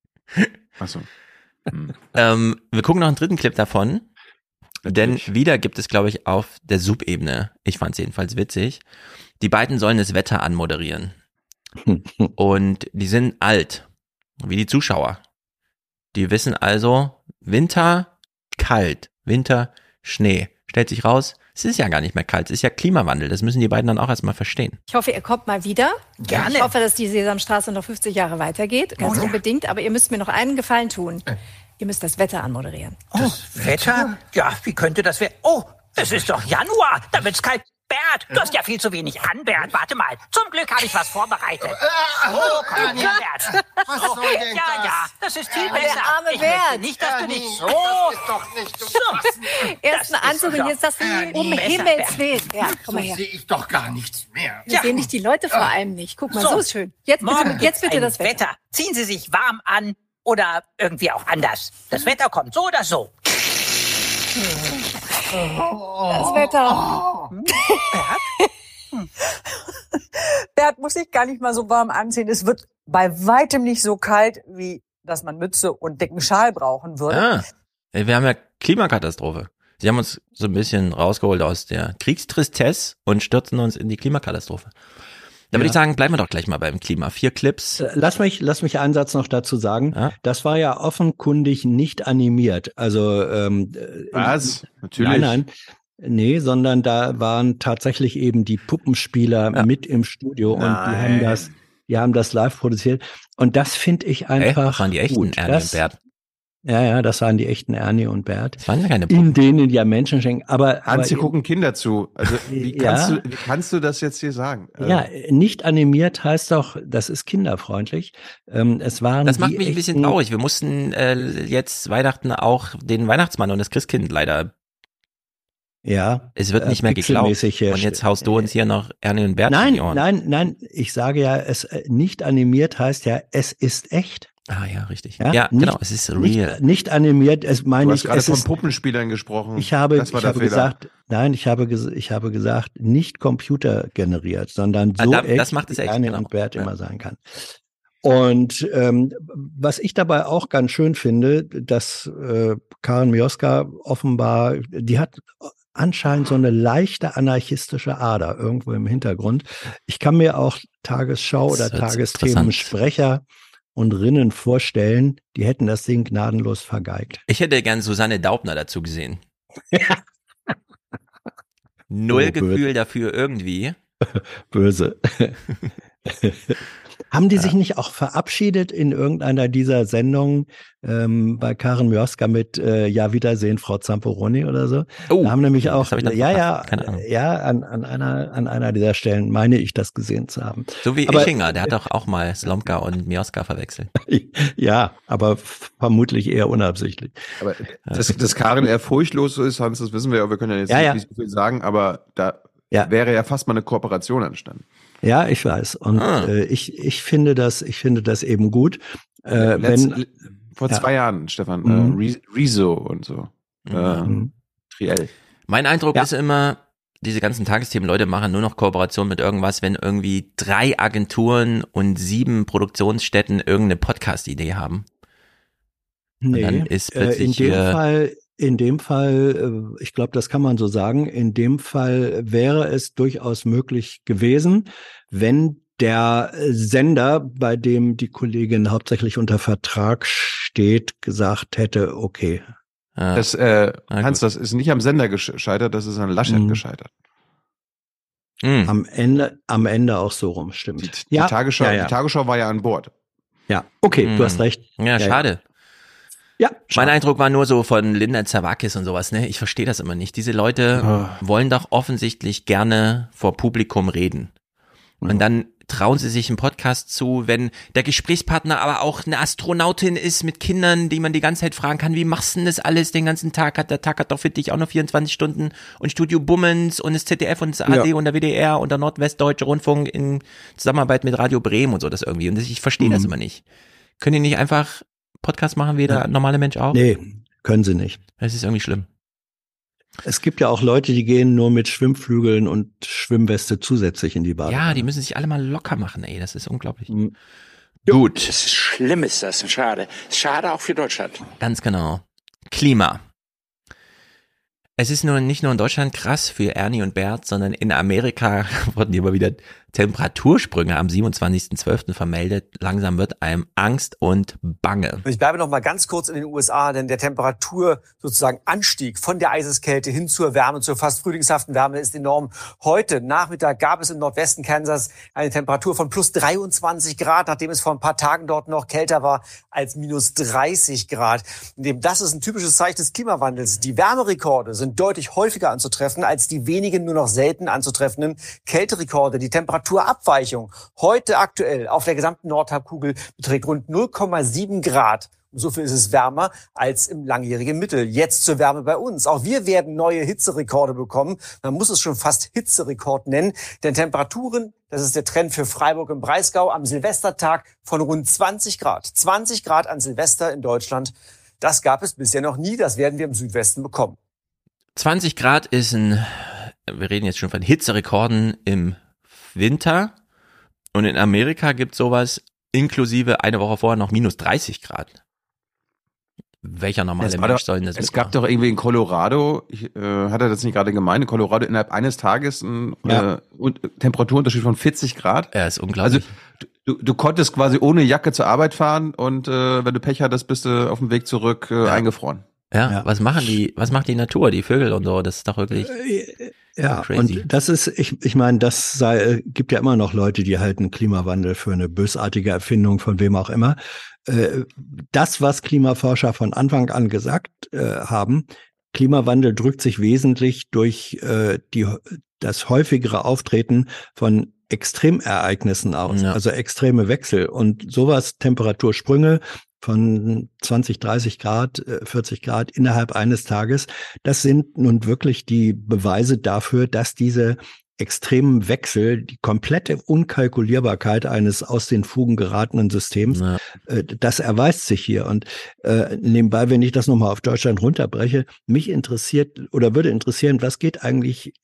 Achso. Ähm, wir gucken noch einen dritten Clip davon. Denn wieder gibt es, glaube ich, auf der Sub-Ebene, ich fand es jedenfalls witzig, die beiden sollen das Wetter anmoderieren. Und die sind alt, wie die Zuschauer. Die wissen also, Winter, kalt, Winter, Schnee. Stellt sich raus, es ist ja gar nicht mehr kalt, es ist ja Klimawandel. Das müssen die beiden dann auch erstmal verstehen. Ich hoffe, ihr kommt mal wieder. Gerne. Ich hoffe, dass die Sesamstraße noch 50 Jahre weitergeht. Ganz Oh ja. unbedingt. Aber ihr müsst mir noch einen Gefallen tun. Ihr müsst das Wetter anmoderieren. Oh, Wetter? Ja, wie könnte das werden? Oh, es ist doch Januar, da wird's kalt. Bert, du hast ja viel zu wenig an, Bert. Warte mal, zum Glück habe ich was vorbereitet. Oh, komm her, Bert. Was Oh, soll denn ja, das? ja, das ist viel Oh, der besser. arme ich Bert. nicht, dass du Ernie, nicht so... das ist doch nicht zu fassen. Erst ein Anzug und jetzt das um besser, Himmels Bert. Willen. Ja, komm mal So her. sehe ich doch gar nichts mehr. Wir sehen nicht die Leute vor allem nicht. Guck mal, so, ist schön. Jetzt bitte, morgen jetzt bitte das Wetter. Ziehen Sie sich warm an oder irgendwie auch anders. Das Wetter kommt so oder so. Das Wetter. Bert muss sich gar nicht mal so warm anziehen. Es wird bei weitem nicht so kalt, wie dass man Mütze und dicken Schal brauchen würde. Ah, wir haben ja Klimakatastrophe. Sie haben uns so ein bisschen rausgeholt aus der Kriegstristesse und stürzen uns in die Klimakatastrophe. Da würde Ja. ich sagen, bleiben wir doch gleich mal beim Klima. Vier Clips. Äh, Lass mich, lass mich einen Satz noch dazu sagen. Das war ja offenkundig nicht animiert. Also ähm, äh, Was? Natürlich. Nein, nein. Nee, sondern da waren tatsächlich eben die Puppenspieler mit im Studio und die haben Nein. das, die haben das live produziert. Und das finde ich einfach. das waren die echten gut. Ernie das, und Bert. Ja, ja, das waren die echten Ernie und Bert. Das waren ja keine In denen ja Menschen schenken. Aber, Hans, aber gucken Kinder zu. Also wie Ja. kannst, du, wie kannst du das jetzt hier sagen? Also, Ja, nicht animiert heißt doch, das ist kinderfreundlich. Ähm, es waren Das macht mich ein bisschen traurig. Wir mussten äh, jetzt Weihnachten auch den Weihnachtsmann und das Christkind leider. Ja. Es wird äh, nicht mehr geglaubt. Und jetzt haust du uns hier noch Ernie und Bert in Nein, die Ohren. nein, nein. Ich sage ja, es äh, nicht animiert heißt ja, es ist echt. Ah ja, richtig. Ja, Ja, nicht- genau, es ist real. Nicht, nicht animiert, es meine du ich. hast gerade es von Puppenspielern gesprochen. ich habe, das war ich habe Fehler. gesagt, nein, ich habe, ges- ich habe gesagt, nicht computergeneriert, sondern Ah, so da- das echt, macht es wie echt, Ernie genau. und Bert Ja. immer sein kann. Und ähm, was ich dabei auch ganz schön finde, dass äh, Karen Mioska offenbar, die hat anscheinend so eine leichte anarchistische Ader irgendwo im Hintergrund. Ich kann mir auch Tagesschau Das oder Tagesthemensprecher und Rinnen vorstellen, die hätten das Ding gnadenlos vergeigt. Ich hätte gern Susanne Daubner dazu gesehen. Null Oh. Gefühl dafür irgendwie. Böse. Haben die sich nicht auch verabschiedet in irgendeiner dieser Sendungen ähm, bei Karen Mioska mit äh, Ja, Wiedersehen, Frau Zamperoni oder so? Oh, da haben nämlich auch, hab ja, ja, ja, an, an einer, an einer dieser Stellen meine ich das gesehen zu haben. So wie Aber- Ischinger, der hat doch auch mal Slomka und Mioska verwechselt. Ja, aber vermutlich eher unabsichtlich. Aber dass, dass Karin eher furchtlos so ist, Hans, das wissen wir ja, wir können ja jetzt Ja, ja. nicht so viel sagen, aber da Ja. wäre ja fast mal eine Kooperation entstanden. Ja, ich weiß. Und Ah. äh, ich, ich finde das, ich finde das eben gut. Äh, Letzt- wenn, vor Ja. zwei Jahren, Stefan, Mhm. äh, Re- Rezo und so. Äh, Mhm. Triell. Mein Eindruck Ja. ist immer, diese ganzen Tagesthemen, Leute machen nur noch Kooperation mit irgendwas, wenn irgendwie drei Agenturen und sieben Produktionsstätten irgendeine Podcast-Idee haben. nee, dann ist äh, in plötzlich dem hier- Fall, in dem Fall, äh, ich glaube, das kann man so sagen, in dem Fall wäre es durchaus möglich gewesen, wenn der Sender, bei dem die Kollegin hauptsächlich unter Vertrag steht, gesagt hätte, okay. Das, äh, Hans, das ist nicht am Sender gescheitert, das ist an Laschet Mhm. gescheitert. Hm. Am Ende, am Ende auch so rum, stimmt. Die, Tagesschau, ja, ja. die Tagesschau war ja an Bord. Ja, okay, Hm. du hast recht. Ja, schade. Ja, Mein Eindruck war nur so von Linda Zawakis und sowas, ne? Ich verstehe das immer nicht. Diese Leute wollen doch offensichtlich gerne vor Publikum reden. Und dann trauen sie sich einen Podcast zu, wenn der Gesprächspartner aber auch eine Astronautin ist mit Kindern, die man die ganze Zeit fragen kann, wie machst du denn das alles den ganzen Tag? Hat der Tag hat doch für dich auch noch 24 Stunden und Studio Bummens und das ZDF und das AD Ja. und der WDR und der Nordwestdeutsche Rundfunk in Zusammenarbeit mit Radio Bremen und so das irgendwie. Und das, ich verstehe das Mhm. immer nicht. Können die nicht einfach Podcast machen wie der normale Mensch auch? Nee, können sie nicht. Das ist irgendwie schlimm. Es gibt ja auch Leute, die gehen nur mit Schwimmflügeln und Schwimmweste zusätzlich in die Bade. Ja, die müssen sich alle mal locker machen, ey. Das ist unglaublich. Mhm. Gut. Das ist schlimm ist das. Schade. Schade auch für Deutschland. Ganz genau. Klima. Es ist nur nicht nur in Deutschland krass für Ernie und Bert, sondern in Amerika wurden immer wieder Temperatursprünge am 27.12. vermeldet. Langsam wird einem Angst und Bange. Ich bleibe noch mal ganz kurz in den USA, denn der Temperatur sozusagen Anstieg von der Eiseskälte hin zur Wärme, zur fast frühlingshaften Wärme ist enorm. Heute Nachmittag gab es im Nordwesten Kansas eine Temperatur von plus 23 Grad, nachdem es vor ein paar Tagen dort noch kälter war als minus 30 Grad. Dem das ist ein typisches Zeichen des Klimawandels. Die Wärmerekorde sind deutlich häufiger anzutreffen als die wenigen nur noch selten anzutreffenden Kälterekorde. Die Temperaturabweichung heute aktuell auf der gesamten Nordhalbkugel beträgt rund 0,7 Grad. Und so viel ist es wärmer als im langjährigen Mittel. Jetzt zur Wärme bei uns. Auch wir werden neue Hitzerekorde bekommen. Man muss es schon fast Hitzerekord nennen. Denn Temperaturen, das ist der Trend für Freiburg im Breisgau, am Silvestertag von rund 20 Grad. 20 Grad an Silvester in Deutschland. Das gab es bisher noch nie. Das werden wir im Südwesten bekommen. 20 Grad ist ein, wir reden jetzt schon von Hitzerekorden im Winter. Und in Amerika gibt sowas inklusive eine Woche vorher noch minus 30 Grad. Welcher normale Mensch doch, soll denn das es mitmachen? gab doch irgendwie in Colorado, ich, äh, hat er das nicht gerade gemeint, in Colorado innerhalb eines Tages ein Ja. äh, und, Temperaturunterschied von 40 Grad. Ja, ist unglaublich. Also du, du konntest quasi ohne Jacke zur Arbeit fahren und äh, wenn du Pech hattest, bist du auf dem Weg zurück äh, eingefroren. Ja, was machen die, was macht die Natur, die Vögel und so? Das ist doch wirklich Ja, crazy. und das ist, ich, ich meine, das sei, äh, gibt ja immer noch Leute, die halten Klimawandel für eine bösartige Erfindung von wem auch immer. Äh, Das, was Klimaforscher von Anfang an gesagt äh, haben, Klimawandel drückt sich wesentlich durch die, das häufigere Auftreten von Extremereignissen aus, Ja. also extreme Wechsel und sowas, Temperatursprünge von 20, 30 Grad, äh, 40 Grad innerhalb eines Tages, das sind nun wirklich die Beweise dafür, dass diese extremen Wechsel, die komplette Unkalkulierbarkeit eines aus den Fugen geratenen Systems, äh, das erweist sich hier. Und äh, nebenbei, wenn ich das nochmal auf Deutschland runterbreche, mich interessiert oder würde interessieren, was geht eigentlich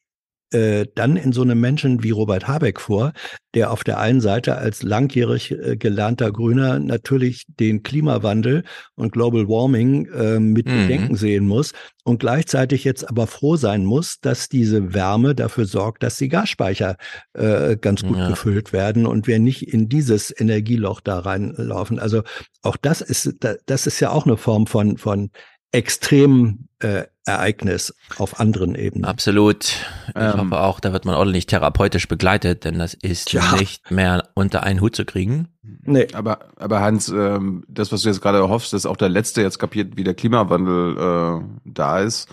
äh, dann in so einem Menschen wie Robert Habeck vor, der auf der einen Seite als langjährig äh, gelernter Grüner natürlich den Klimawandel und Global Warming äh, mit Mhm. Bedenken sehen muss und gleichzeitig jetzt aber froh sein muss, dass diese Wärme dafür sorgt, dass die Gasspeicher äh, ganz gut Ja. gefüllt werden und wir nicht in dieses Energieloch da reinlaufen. Also auch das ist, da- das ist ja auch eine Form von, von extremen äh, Ereignis auf anderen Ebenen. Absolut. Ich Ähm. hoffe auch, da wird man ordentlich therapeutisch begleitet, denn das ist Tja. nicht mehr unter einen Hut zu kriegen. Nee. Aber, aber Hans, ähm, das, was du jetzt gerade hoffst, dass auch der Letzte jetzt kapiert, wie der Klimawandel äh, da ist.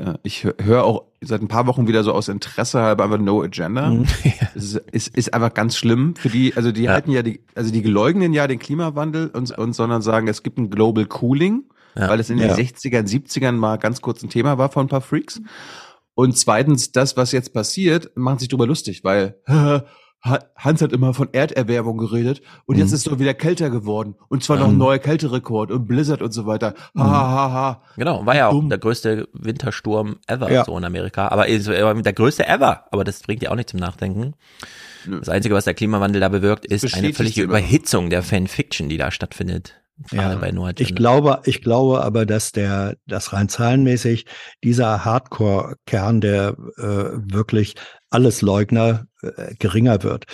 Äh, ich hö- höre auch seit ein paar Wochen wieder so aus Interesse halber einfach No Agenda. Mhm. Es ist, ist, ist einfach ganz schlimm für die, also die halten ja die, also die geleugnen ja den Klimawandel und, und sondern sagen, es gibt ein Global Cooling, Ja. weil es in den Ja. 60ern, 70ern mal ganz kurz ein Thema war von ein paar Freaks. Und zweitens, das, was jetzt passiert, machen sich drüber lustig, weil Ha- Hans hat immer von Erderwärmung geredet und jetzt Mhm. ist es doch wieder kälter geworden. Und zwar noch ein Mhm. neuer Kälterekord und Blizzard und so weiter. Ha, ha, ha, ha. Genau, war ja auch Dumm. der größte Wintersturm ever Ja. so in Amerika. Aber aber der größte ever. Aber das bringt ja auch nicht zum Nachdenken. Nö. Das Einzige, was der Klimawandel da bewirkt, ist eine völlige. Überhitzung der Fanfiction, die da stattfindet. Ja, ich glaube, ich glaube aber, dass der, das rein zahlenmäßig dieser Hardcore-Kern, der äh, wirklich alles Leugner, äh, geringer wird.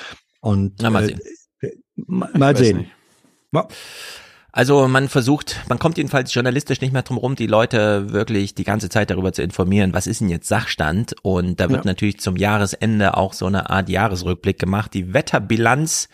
Und Na, mal äh, sehen. äh, ma- mal sehen. Ja. Also man versucht, man kommt jedenfalls journalistisch nicht mehr drum rum, die Leute wirklich die ganze Zeit darüber zu informieren, was ist denn jetzt Sachstand? Und da wird Ja. natürlich zum Jahresende auch so eine Art Jahresrückblick gemacht. Die Wetterbilanz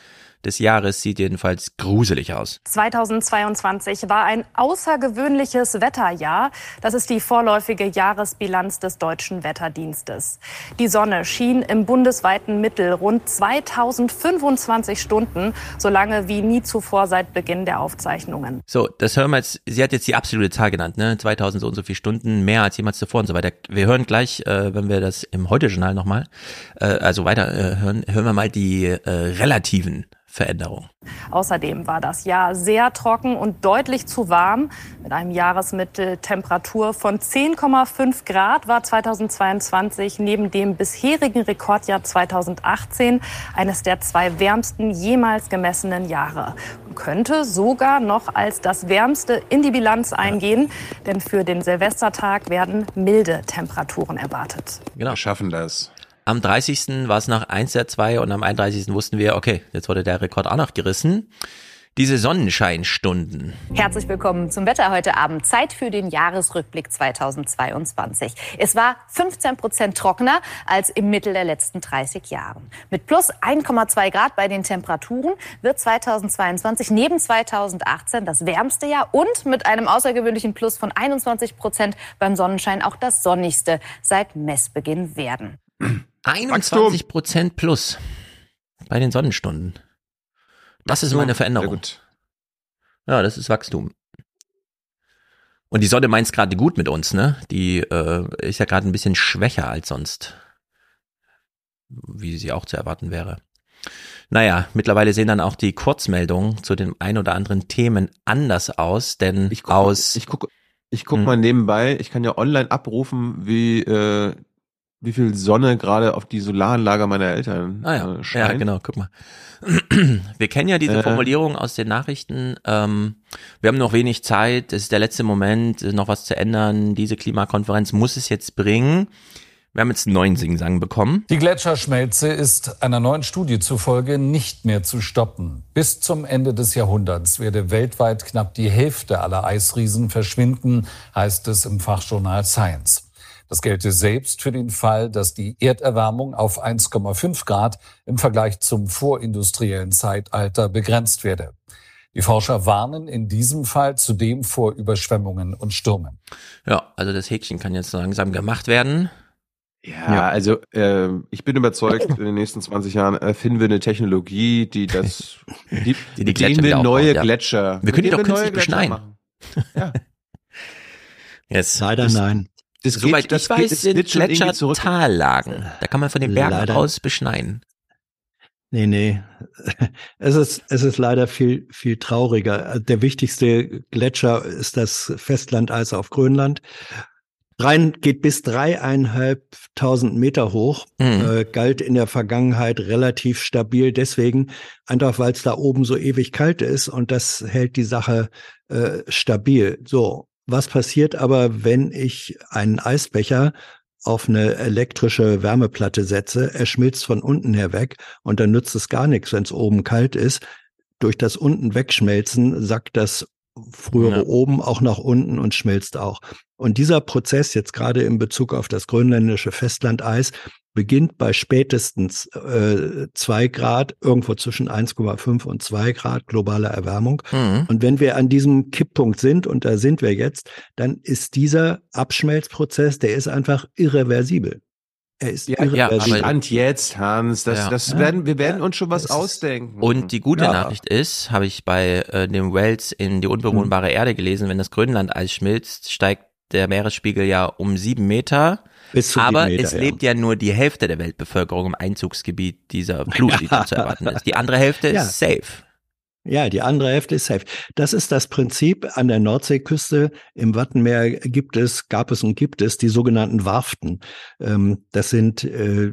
des Jahres sieht jedenfalls gruselig aus. 2022 war ein außergewöhnliches Wetterjahr. Das ist die vorläufige Jahresbilanz des deutschen Wetterdienstes. Die Sonne schien im bundesweiten Mittel rund 2025 Stunden, so lange wie nie zuvor seit Beginn der Aufzeichnungen. So, das hören wir jetzt, sie hat jetzt die absolute Zahl genannt, ne? 2000 so und so viele Stunden, mehr als jemals zuvor und so weiter. Wir hören gleich, äh, wenn wir das im Heute-Journal nochmal, äh, also weiter äh, hören, hören wir mal die äh, relativen Veränderungen. Außerdem war das Jahr sehr trocken und deutlich zu warm. Mit einem Jahresmitteltemperatur von 10,5 Grad war 2022 neben dem bisherigen Rekordjahr 2018 eines der zwei wärmsten jemals gemessenen Jahre. Und könnte sogar noch als das wärmste in die Bilanz eingehen, denn für den Silvestertag werden milde Temperaturen erwartet. Genau. Wir schaffen das. Am 30. war es noch eins der zwei und am 31. wussten wir, okay, jetzt wurde der Rekord auch noch gerissen. Diese Sonnenscheinstunden. Herzlich willkommen zum Wetter heute Abend. Zeit für den Jahresrückblick 2022. Es war 15 Prozent trockener als im Mittel der letzten 30 Jahre. Mit plus 1,2 Grad bei den Temperaturen wird 2022 neben 2018 das wärmste Jahr und mit einem außergewöhnlichen Plus von 21 Prozent beim Sonnenschein auch das sonnigste seit Messbeginn werden. 21 Prozent plus bei den Sonnenstunden. Das ist mal eine Veränderung. Ja, das ist Wachstum. Und die Sonne meint's gerade gut mit uns, ne? Die äh, ist ja gerade ein bisschen schwächer als sonst. Wie sie auch zu erwarten wäre. Naja, mittlerweile sehen dann auch die Kurzmeldungen zu den ein oder anderen Themen anders aus, denn Ich guck, aus. ich guck, ich guck Hm. mal nebenbei, ich kann ja online abrufen, wie, äh, wie viel Sonne gerade auf die Solaranlage meiner Eltern Ah ja, äh, ja, scheint. genau, guck mal. Wir kennen ja diese Äh. Formulierung aus den Nachrichten. Ähm, wir haben noch wenig Zeit, es ist der letzte Moment, noch was zu ändern. Diese Klimakonferenz muss es jetzt bringen. Wir haben jetzt einen neuen Singsang bekommen. Die Gletscherschmelze ist einer neuen Studie zufolge nicht mehr zu stoppen. Bis zum Ende des Jahrhunderts werde weltweit knapp die Hälfte aller Eisriesen verschwinden, heißt es im Fachjournal Science. Das gelte selbst für den Fall, dass die Erderwärmung auf 1,5 Grad im Vergleich zum vorindustriellen Zeitalter begrenzt werde. Die Forscher warnen in diesem Fall zudem vor Überschwemmungen und Stürmen. Ja, also das Häkchen kann jetzt langsam gemacht werden. Ja, also äh, ich bin überzeugt, in den nächsten 20 Jahren erfinden wir eine Technologie, die das, die, Die die Gletscher wir neue aufbaut, ja. Gletscher. Wir können die doch künstlich neue Gletscher beschneien. machen. Jetzt. Leider das, nein. Das Soweit geht, das ich weiß, sind Gletscher. Tallagen. Da kann man von den Bergen Leider. aus beschneien. Nee, nee. Es ist, es ist leider viel, viel trauriger. Der wichtigste Gletscher ist das Festlandeis auf Grönland. Rein geht bis dreieinhalbtausend Meter hoch, Mhm. äh, galt in der Vergangenheit relativ stabil. Deswegen, einfach weil es da oben so ewig kalt ist und das hält die Sache äh, stabil. So, was passiert aber, wenn ich einen Eisbecher auf eine elektrische Wärmeplatte setze, er schmilzt von unten her weg und dann nützt es gar nichts, wenn es oben kalt ist. Durch das unten wegschmelzen sackt das frühere Ja. oben auch nach unten und schmilzt auch. Und dieser Prozess jetzt gerade in Bezug auf das grönländische Festlandeis beginnt bei spätestens äh, zwei Grad, irgendwo zwischen 1,5 und 2 Grad globaler Erwärmung. Mhm. Und wenn wir an diesem Kipppunkt sind, und da sind wir jetzt, dann ist dieser Abschmelzprozess, der ist einfach irreversibel. Er ist Ja, ja, irreversibel. Stand jetzt, Hans. Das, Ja. das Ja. werden, wir werden uns schon was ausdenken. Und die gute Ja. Nachricht ist, habe ich bei äh, dem Wells in die unbewohnbare Erde gelesen, wenn das Grönlandeis schmilzt, steigt der Meeresspiegel ja um sieben Meter. Aber Meter, es ja. lebt ja nur die Hälfte der Weltbevölkerung im Einzugsgebiet dieser Flut, die zu erwarten ist. Die andere Hälfte Ja. ist safe. Ja, die andere Hälfte ist safe. Das ist das Prinzip an der Nordseeküste. Im Wattenmeer gibt es, gab es und gibt es die sogenannten Warften. Ähm, das sind äh,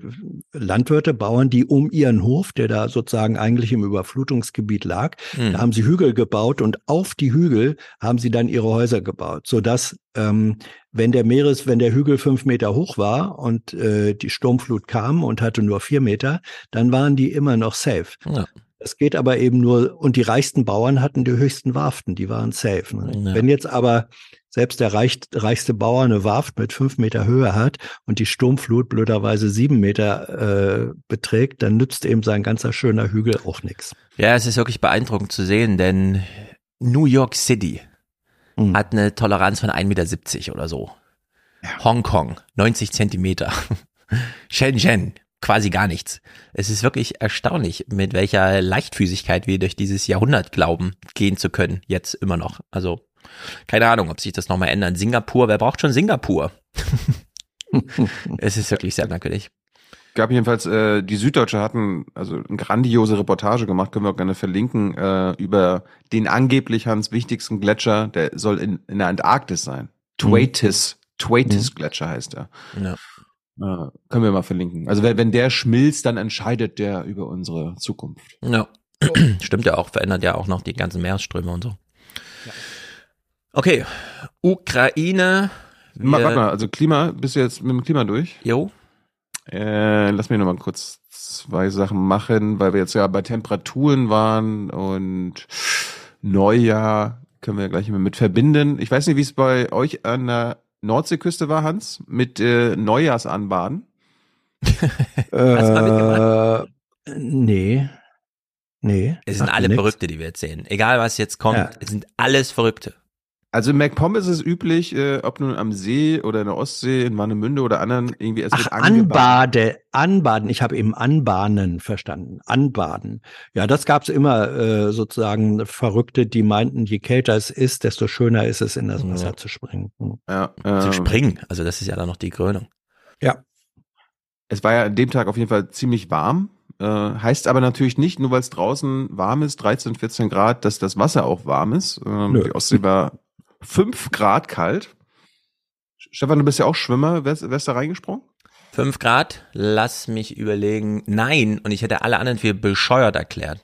Landwirte, Bauern, die um ihren Hof, der da sozusagen eigentlich im Überflutungsgebiet lag, Hm. da haben sie Hügel gebaut und auf die Hügel haben sie dann ihre Häuser gebaut, sodass ähm, wenn der Meeres, wenn der Hügel fünf Meter hoch war und äh, die Sturmflut kam und hatte nur vier Meter, dann waren die immer noch safe. Ja. Es geht aber eben nur, und die reichsten Bauern hatten die höchsten Warften, die waren safe. Ne? Ja. Wenn jetzt aber selbst der reich, reichste Bauer eine Warft mit fünf Meter Höhe hat und die Sturmflut blöderweise sieben Meter äh, beträgt, dann nützt eben sein ganzer schöner Hügel auch nichts. Ja, es ist wirklich beeindruckend zu sehen, denn New York City Hm. hat eine Toleranz von 1,70 Meter oder so. Hongkong, 90 Zentimeter. Shenzhen, quasi gar nichts. Es ist wirklich erstaunlich, mit welcher Leichtfüßigkeit wir durch dieses Jahrhundert glauben, gehen zu können, jetzt immer noch. Also, keine Ahnung, ob sich das nochmal ändert. Singapur, wer braucht schon Singapur? es ist wirklich sehr merkwürdig. Gab jedenfalls, äh, die Süddeutsche hatten also eine grandiose Reportage gemacht, können wir auch gerne verlinken, äh, über den angeblich Hans wichtigsten Gletscher, der soll in, in der Antarktis sein. Thwaites, Thwaites Gletscher heißt er. Ja. Äh, können wir mal verlinken. Also wenn, wenn der schmilzt, dann entscheidet der über unsere Zukunft. Ja. Stimmt ja auch, verändert ja auch noch die ganzen Meeresströme und so. Okay, Ukraine. Ma, wir- warte mal, also Klima, bist du jetzt mit dem Klima durch? Jo. Äh, lass mich noch mal kurz zwei Sachen machen, weil wir jetzt ja bei Temperaturen waren und Neujahr können wir gleich mal mit verbinden. Ich weiß nicht, wie es bei euch an der Nordseeküste war, Hans, mit äh, Neujahrsanbaden. Äh, nee. Nee. Es sind alle nix. Verrückte, die wir jetzt sehen. Egal was jetzt kommt, Ja. es sind alles Verrückte. Also in MacPom ist es üblich, äh, ob nun am See oder in der Ostsee, in Warnemünde oder anderen, irgendwie es Ach. Anbade, Anbaden. Ich habe eben Anbahnen verstanden. Anbaden. Ja, das gab's immer äh, sozusagen Verrückte, die meinten, je kälter es ist, desto schöner ist es, in das Wasser Ja. zu springen. Hm. Ja, Zu ähm, springen. Also das ist ja dann noch die Krönung. Ja. Es war ja an dem Tag auf jeden Fall ziemlich warm. Äh, heißt aber natürlich nicht, nur weil es draußen warm ist, 13, 14 Grad, dass das Wasser auch warm ist. Ähm, die Ostsee war 5 Grad kalt. Stefan, du bist ja auch Schwimmer. Wärst, wärst da reingesprungen? Fünf Grad, lass mich überlegen. Nein, und ich hätte alle anderen für bescheuert erklärt.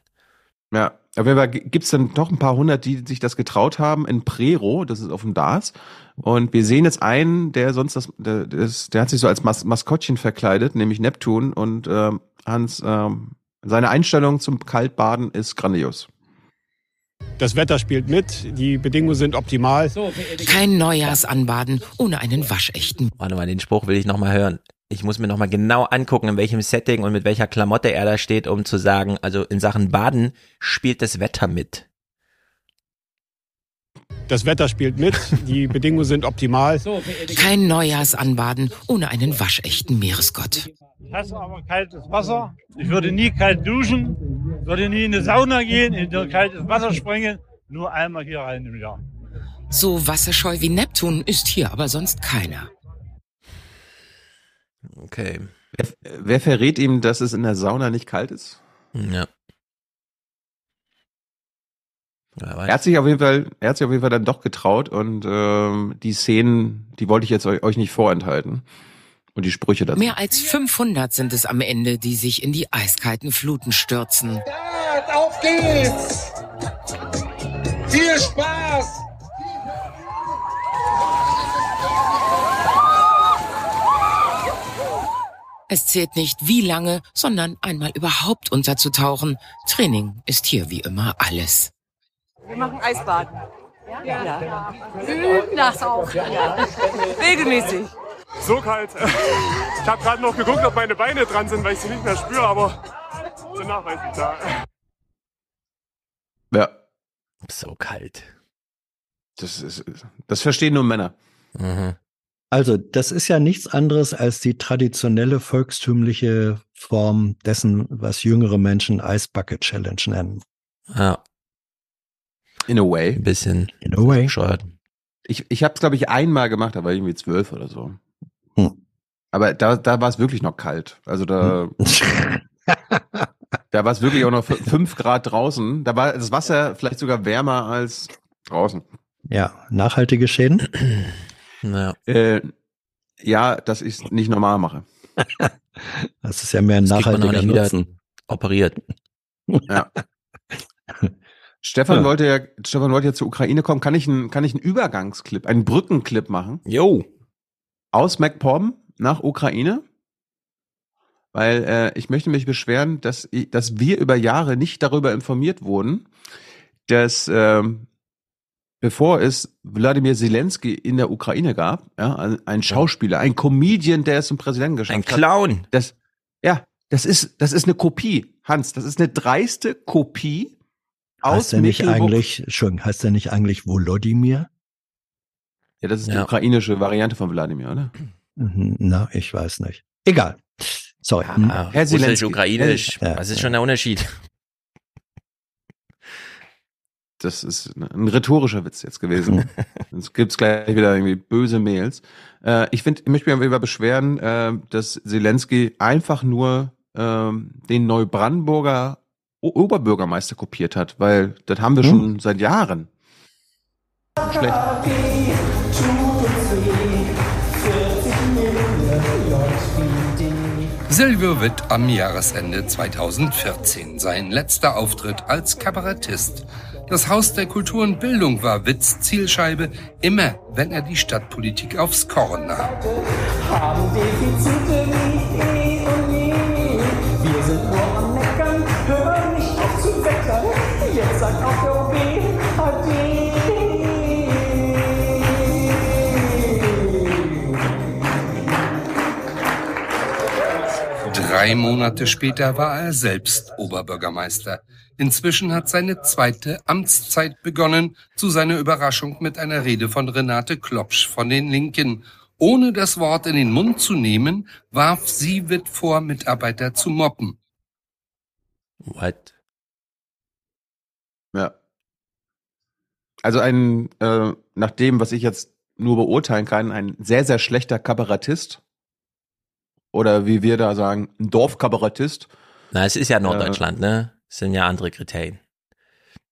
Ja, auf jeden Fall gibt es dann doch ein paar hundert, die sich das getraut haben in Prero, das ist auf dem Dars. Und wir sehen jetzt einen, der sonst das, der, ist, der hat sich so als Mas Maskottchen verkleidet, nämlich Neptun. Und ähm, Hans, ähm, seine Einstellung zum Kaltbaden ist grandios. Das Wetter spielt mit, die Bedingungen sind optimal. Kein Neujahrsanbaden ohne einen waschechten. Warte mal, den Spruch will ich nochmal hören. Ich muss mir nochmal genau angucken, in welchem Setting und mit welcher Klamotte er da steht, um zu sagen, also in Sachen Baden spielt das Wetter mit. Das Wetter spielt mit, die Bedingungen sind optimal. Kein Neujahrsanbaden ohne einen waschechten Meeresgott. Ich hasse aber kaltes Wasser. Ich würde nie kalt duschen, würde nie in eine Sauna gehen, in kaltes Wasser springen. Nur einmal hier rein im Jahr. So wasserscheu wie Neptun ist hier aber sonst keiner. Okay. Wer, wer verrät ihm, dass es in der Sauna nicht kalt ist? Ja. Ja, Er hat sich auf jeden Fall, er hat sich auf jeden Fall dann doch getraut und ähm, die Szenen, die wollte ich jetzt euch, euch nicht vorenthalten. Und die Sprüche dazu. Mehr als 500 sind es am Ende, die sich in die eiskalten Fluten stürzen. Auf geht's! Viel Spaß! Es zählt nicht wie lange, sondern einmal überhaupt unterzutauchen. Training ist hier wie immer alles. Wir machen Eisbaden. Ja. Üben das auch. Regelmäßig. So kalt. Ich habe gerade noch geguckt, ob meine Beine dran sind, weil ich sie nicht mehr spüre, aber danach weiß ich da. Ja. So kalt. Das ist, das verstehen nur Männer. Mhm. Also, das ist ja nichts anderes als die traditionelle volkstümliche Form dessen, was jüngere Menschen Ice Bucket Challenge nennen. Ja. In a way. Ein bisschen. In a way. Bescheuert. Ich, ich habe es, glaube ich, einmal gemacht, da war ich irgendwie zwölf oder so. Aber da, da war es wirklich noch kalt. Also da, da war es wirklich auch noch f- fünf Grad draußen. Da war das Wasser vielleicht sogar wärmer als draußen. Ja, nachhaltige Schäden. Ja. Äh, ja, dass ich es nicht normal mache. Das ist ja mehr ein Das kriegt man auch nachhaltiger nicht operiert. Ja. Stefan Ja. wollte ja, Stefan wollte ja zur Ukraine kommen. Kann ich einen, kann ich einen Übergangsclip, einen Brückenclip machen? Jo. Aus MacPom nach Ukraine? Weil äh, ich möchte mich beschweren, dass, ich, dass wir über Jahre nicht darüber informiert wurden, dass ähm, bevor es Wladimir Zelensky in der Ukraine gab, ja, ein- ein Schauspieler, ein Comedian, der es zum Präsidenten geschafft Ein hat. Clown. Das, ja, das ist, das ist eine Kopie, Hans. Das ist eine dreiste Kopie aus Heißt der nicht Mecklenburg- eigentlich, Entschuldigung, heißt der nicht eigentlich Volodymyr? Ja, das ist die Ja. ukrainische Variante von Wladimir, oder? Mhm, Na, ich weiß nicht. Egal. Sorry. Hm. Ah, Herr Russisch, Zelensky. Ukrainisch. Ja, Was ist ja. schon der Unterschied? Das ist ein rhetorischer Witz jetzt gewesen. Sonst gibt's gleich wieder irgendwie böse Mails. Äh, ich finde, ich möchte mich darüber beschweren, äh, dass Zelensky einfach nur ähm, den Neubrandenburger O- Oberbürgermeister kopiert hat, weil das haben wir Hm. schon seit Jahren. Schlecht. Silvio Witt am Jahresende 2014. Sein letzter Auftritt als Kabarettist. Das Haus der Kultur und Bildung war Witts Zielscheibe, immer wenn er die Stadtpolitik aufs Korn nahm. Haben Defizite Drei Monate später war er selbst Oberbürgermeister. Inzwischen hat seine zweite Amtszeit begonnen, zu seiner Überraschung mit einer Rede von Renate Klopsch von den Linken. Ohne das Wort in den Mund zu nehmen, warf sie Witt vor, Mitarbeiter zu mobben. What? Ja. Also ein, äh, nach dem, was ich jetzt nur beurteilen kann, ein sehr, sehr schlechter Kabarettist. Oder wie wir da sagen, ein Dorfkabarettist. Na, es ist ja Norddeutschland, ne? Es sind ja andere Kriterien.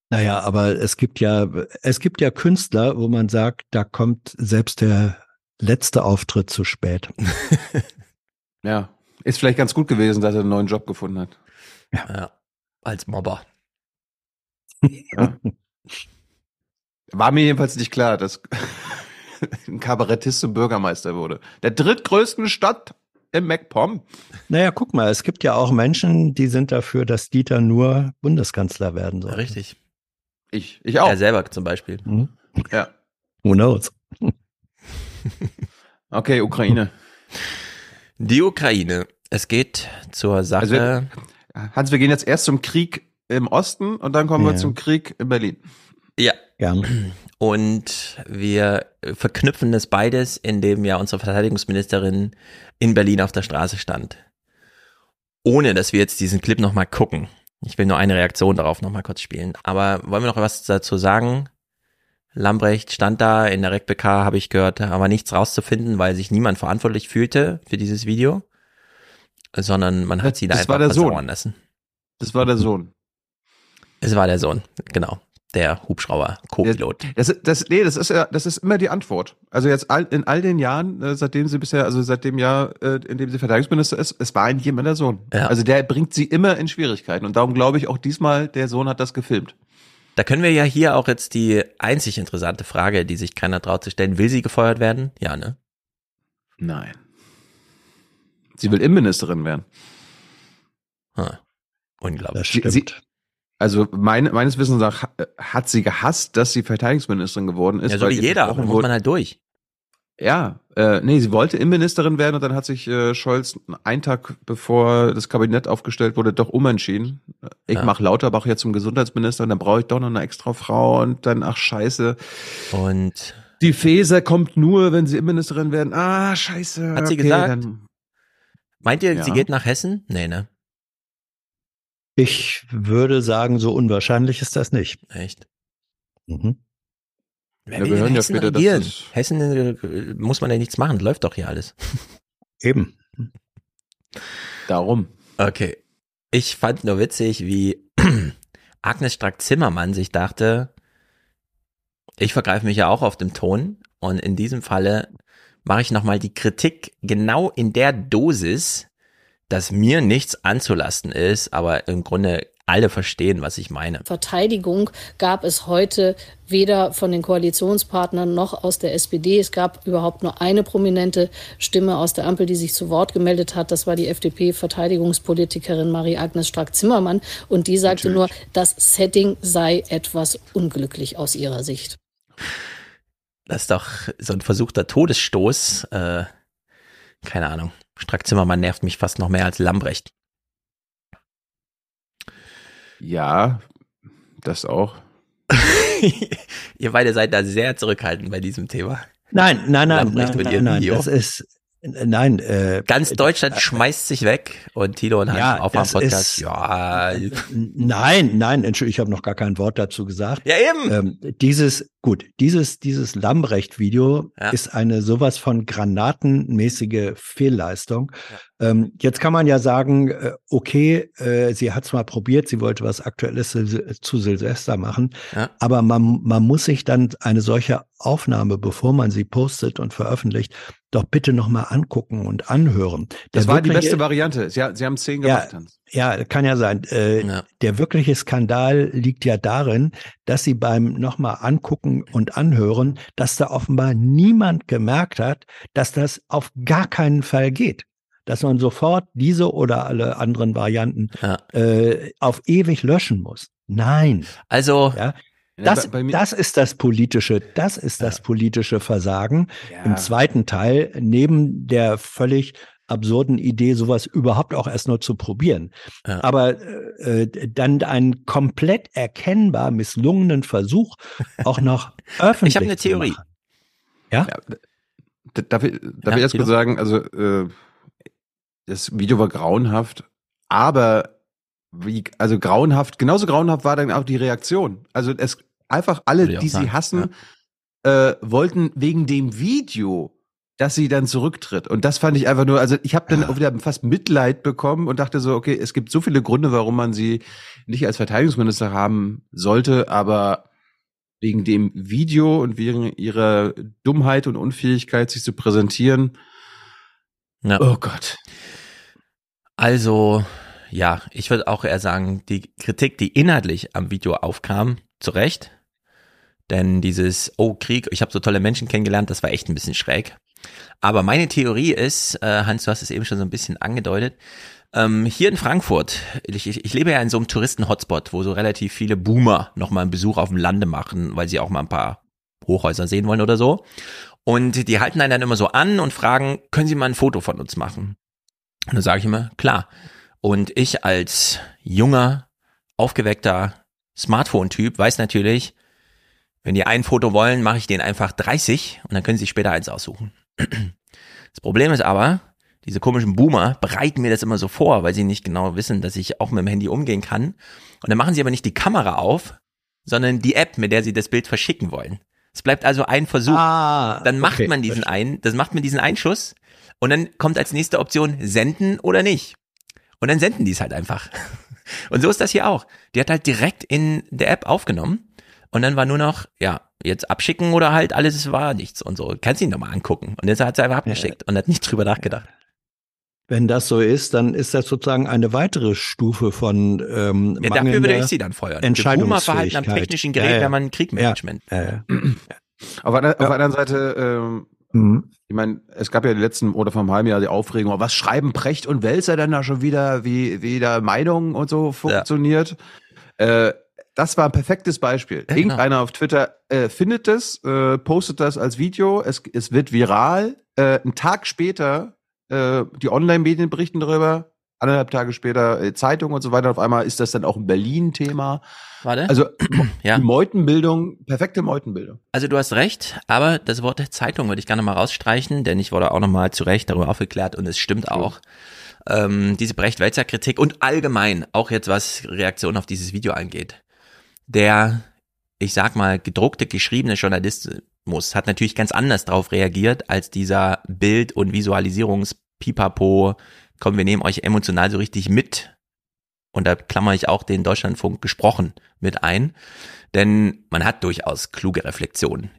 Naja, aber es gibt ja, es gibt ja Künstler, wo man sagt, da kommt selbst der letzte Auftritt zu spät. Ja. Ist vielleicht ganz gut gewesen, dass er einen neuen Job gefunden hat. Ja. Als Mobber. Ja. War mir jedenfalls nicht klar, dass ein Kabarettist zum Bürgermeister wurde. Der drittgrößten Stadt im MacPom. Naja, guck mal, es gibt ja auch Menschen, die sind dafür, dass Dieter nur Bundeskanzler werden soll. Richtig. Ich, ich auch. Er selber zum Beispiel. Hm? Ja. Who knows? Okay, Ukraine. Die Ukraine. Es geht zur Sache. Also wir- Hans, wir gehen jetzt erst zum Krieg im Osten und dann kommen wir Ja. zum Krieg in Berlin. Ja. Gern. Und wir verknüpfen das beides, indem ja unsere Verteidigungsministerin in Berlin auf der Straße stand. Ohne, dass wir jetzt diesen Clip nochmal gucken. Ich will nur eine Reaktion darauf nochmal kurz spielen. Aber wollen wir noch was dazu sagen? Lambrecht stand da in der RecBK, habe ich gehört, aber nichts rauszufinden, weil sich niemand verantwortlich fühlte für dieses Video, sondern man hat sie da Das einfach war der Sohn. lassen. Das war der Sohn. Es war der Sohn, genau. Der Hubschrauber, Co-Pilot. Das, das, nee, das ist ja, das ist immer die Antwort. Also jetzt all, in all den Jahren, äh, seitdem sie bisher, also seit dem Jahr, äh, in dem sie Verteidigungsminister ist, es war eigentlich immer der Sohn. Ja. Also der bringt sie immer in Schwierigkeiten. Und darum glaube ich auch diesmal, der Sohn hat das gefilmt. Da können wir ja hier auch jetzt die einzig interessante Frage, die sich keiner traut zu stellen. Will sie gefeuert werden? Ja, ne? Nein. Sie will Innenministerin werden. Hm. Unglaublich. Sie, sie, Also mein, meines Wissens nach ha- hat sie gehasst, dass sie Verteidigungsministerin geworden ist. Ja, so wie jeder, versprochen muss man halt durch. Ja, äh, nee, sie wollte Innenministerin werden und dann hat sich äh, Scholz einen Tag bevor das Kabinett aufgestellt wurde doch umentschieden. Ich Ja. mach Lauterbach jetzt zum Gesundheitsminister und dann brauche ich doch noch eine extra Frau und dann ach scheiße. Und die Feser kommt nur, wenn sie Innenministerin werden. Ah, scheiße. Hat sie okay, gesagt? Meint ihr, Ja. sie geht nach Hessen? Nee, ne? Ich würde sagen, so unwahrscheinlich ist das nicht. Echt? Mhm. Ja, wir in hören ja Hessen später, dass regieren? das- Hessen äh, muss man ja nichts machen, läuft doch hier alles. Eben. Darum. Okay. Ich fand nur witzig, wie Agnes Strack-Zimmermann sich dachte, ich vergreife mich ja auch auf dem Ton und in diesem Falle mache ich nochmal die Kritik genau in der Dosis, dass mir nichts anzulasten ist, aber im Grunde alle verstehen, was ich meine. Verteidigung gab es heute weder von den Koalitionspartnern noch aus der SPD. Es gab überhaupt nur eine prominente Stimme aus der Ampel, die sich zu Wort gemeldet hat. Das war die FDP-Verteidigungspolitikerin Marie-Agnes Strack-Zimmermann. Und die sagte nur, das Setting sei etwas unglücklich aus ihrer Sicht. Das ist doch so ein versuchter Todesstoß. Äh, keine Ahnung. Strack-Zimmermann nervt mich fast noch mehr als Lambrecht. Ja, das auch. Ihr beide seid da sehr zurückhaltend bei diesem Thema. Nein, nein, nein, Lambrecht nein, mit nein, nein, Video. das ist, nein, äh, Ganz Deutschland schmeißt sich weg und Tilo und Hans Ja, auf am das Podcast. ist- Ja, Nein, nein, Entschuldigung, ich habe noch gar kein Wort dazu gesagt. Ja, eben. Ähm, dieses, gut, dieses, dieses Lambrecht-Video Ja. ist eine sowas von granatenmäßige Fehlleistung. Ähm, jetzt kann man ja sagen, äh, okay, äh, sie hat es mal probiert, sie wollte was Aktuelles Sil- zu Silvester machen, Ja. aber man, man muss sich dann eine solche Aufnahme, bevor man sie postet und veröffentlicht, doch bitte nochmal angucken und anhören. Das Der war die beste Variante. Sie, sie haben zehn Ja, gemacht. Hans. Ja, kann ja sein. Äh, Der wirkliche Skandal liegt ja darin, dass sie beim nochmal angucken und anhören, dass da offenbar niemand gemerkt hat, dass das auf gar keinen Fall geht. Dass man sofort diese oder alle anderen Varianten äh, auf ewig löschen muss. Nein. Also, ja, Ja, das, bei- bei das ist das politische, das ist das politische Versagen. Ja. Im zweiten Teil, neben der völlig absurden Idee, sowas überhaupt auch erst nur zu probieren. Ja. Aber äh, dann einen komplett erkennbar misslungenen Versuch auch noch öffentlich ich habe eine Theorie. machen. Ja? D- Darf ich, darf Ja, ich erst kurz sagen, also äh, das Video war grauenhaft, aber wie, also grauenhaft, genauso grauenhaft war dann auch die Reaktion. Also es einfach alle, die sie sagen, hassen, äh, wollten wegen dem Video, dass sie dann zurücktritt. Und das fand ich einfach nur, also ich habe dann auch wieder fast Mitleid bekommen und dachte so, okay, es gibt so viele Gründe, warum man sie nicht als Verteidigungsminister haben sollte, aber wegen dem Video und wegen ihrer Dummheit und Unfähigkeit, sich zu präsentieren. Ja. Oh Gott. Also, ja, ich würde auch eher sagen, die Kritik, die inhaltlich am Video aufkam, zu Recht. Denn dieses, oh, Krieg, ich habe so tolle Menschen kennengelernt, das war echt ein bisschen schräg. Aber meine Theorie ist, äh, Hans, du hast es eben schon so ein bisschen angedeutet, ähm, hier in Frankfurt, ich, ich, ich lebe ja in so einem Touristen-Hotspot, wo so relativ viele Boomer nochmal einen Besuch auf dem Lande machen, weil sie auch mal ein paar Hochhäuser sehen wollen oder so. Und die halten einen dann immer so an und fragen, können Sie mal ein Foto von uns machen? Und dann sage ich immer, klar. Und ich als junger, aufgeweckter Smartphone-Typ weiß natürlich, wenn die ein Foto wollen, mache ich denen einfach 30 und dann können sie sich später eins aussuchen. Das Problem ist aber, diese komischen Boomer bereiten mir das immer so vor, weil sie nicht genau wissen, dass ich auch mit dem Handy umgehen kann. Und dann machen sie aber nicht die Kamera auf, sondern die App, mit der sie das Bild verschicken wollen. Es bleibt also ein Versuch. Ah, dann macht okay, man diesen einen, das macht man diesen Einschuss und dann kommt als nächste Option senden oder nicht. Und dann senden die es halt einfach. Und so ist das hier auch. Die hat halt direkt in der App aufgenommen und dann war nur noch, ja, jetzt abschicken oder halt alles war nichts und so. Kannst ihn nochmal angucken. Und jetzt hat sie einfach abgeschickt und hat nicht drüber nachgedacht. Wenn das so ist, dann ist das sozusagen eine weitere Stufe von ähm, Ja, dafür würde ich sie dann feuern. Boomer-Verhalten am Entscheidungsfähigkeit. technischen Gerät wäre man Kriegmanagement. Ja, ja. Auf, einer, auf der anderen Seite, ähm, Mhm. ich meine, es gab ja die letzten oder vor einem halben Jahr die Aufregung, was schreiben Precht und Welser denn da schon wieder, wie, wie da Meinung und so funktioniert. Äh, das war ein perfektes Beispiel. genau. Irgendeiner auf Twitter äh, findet es, äh, postet das als Video, es, es wird viral. Äh, einen Tag später, äh, die Online-Medien berichten darüber, anderthalb Tage später äh, Zeitung und so weiter. Auf einmal ist das dann auch ein Berlin-Thema. Warte. Also Ja. die Meutenbildung, perfekte Meutenbildung. Also du hast recht, aber das Wort Zeitung würde ich gerne mal rausstreichen, denn ich wurde auch nochmal zu Recht darüber aufgeklärt und es stimmt auch. Ähm, diese Brecht-Welzer-Kritik und allgemein, auch jetzt was Reaktion auf dieses Video angeht. Der, ich sag mal, gedruckte, geschriebene Journalismus hat natürlich ganz anders darauf reagiert als dieser Bild- und Visualisierungs-Pipapo, komm, wir nehmen euch emotional so richtig mit und da klammer ich auch den Deutschlandfunk gesprochen mit ein, denn man hat durchaus kluge Reflexionen.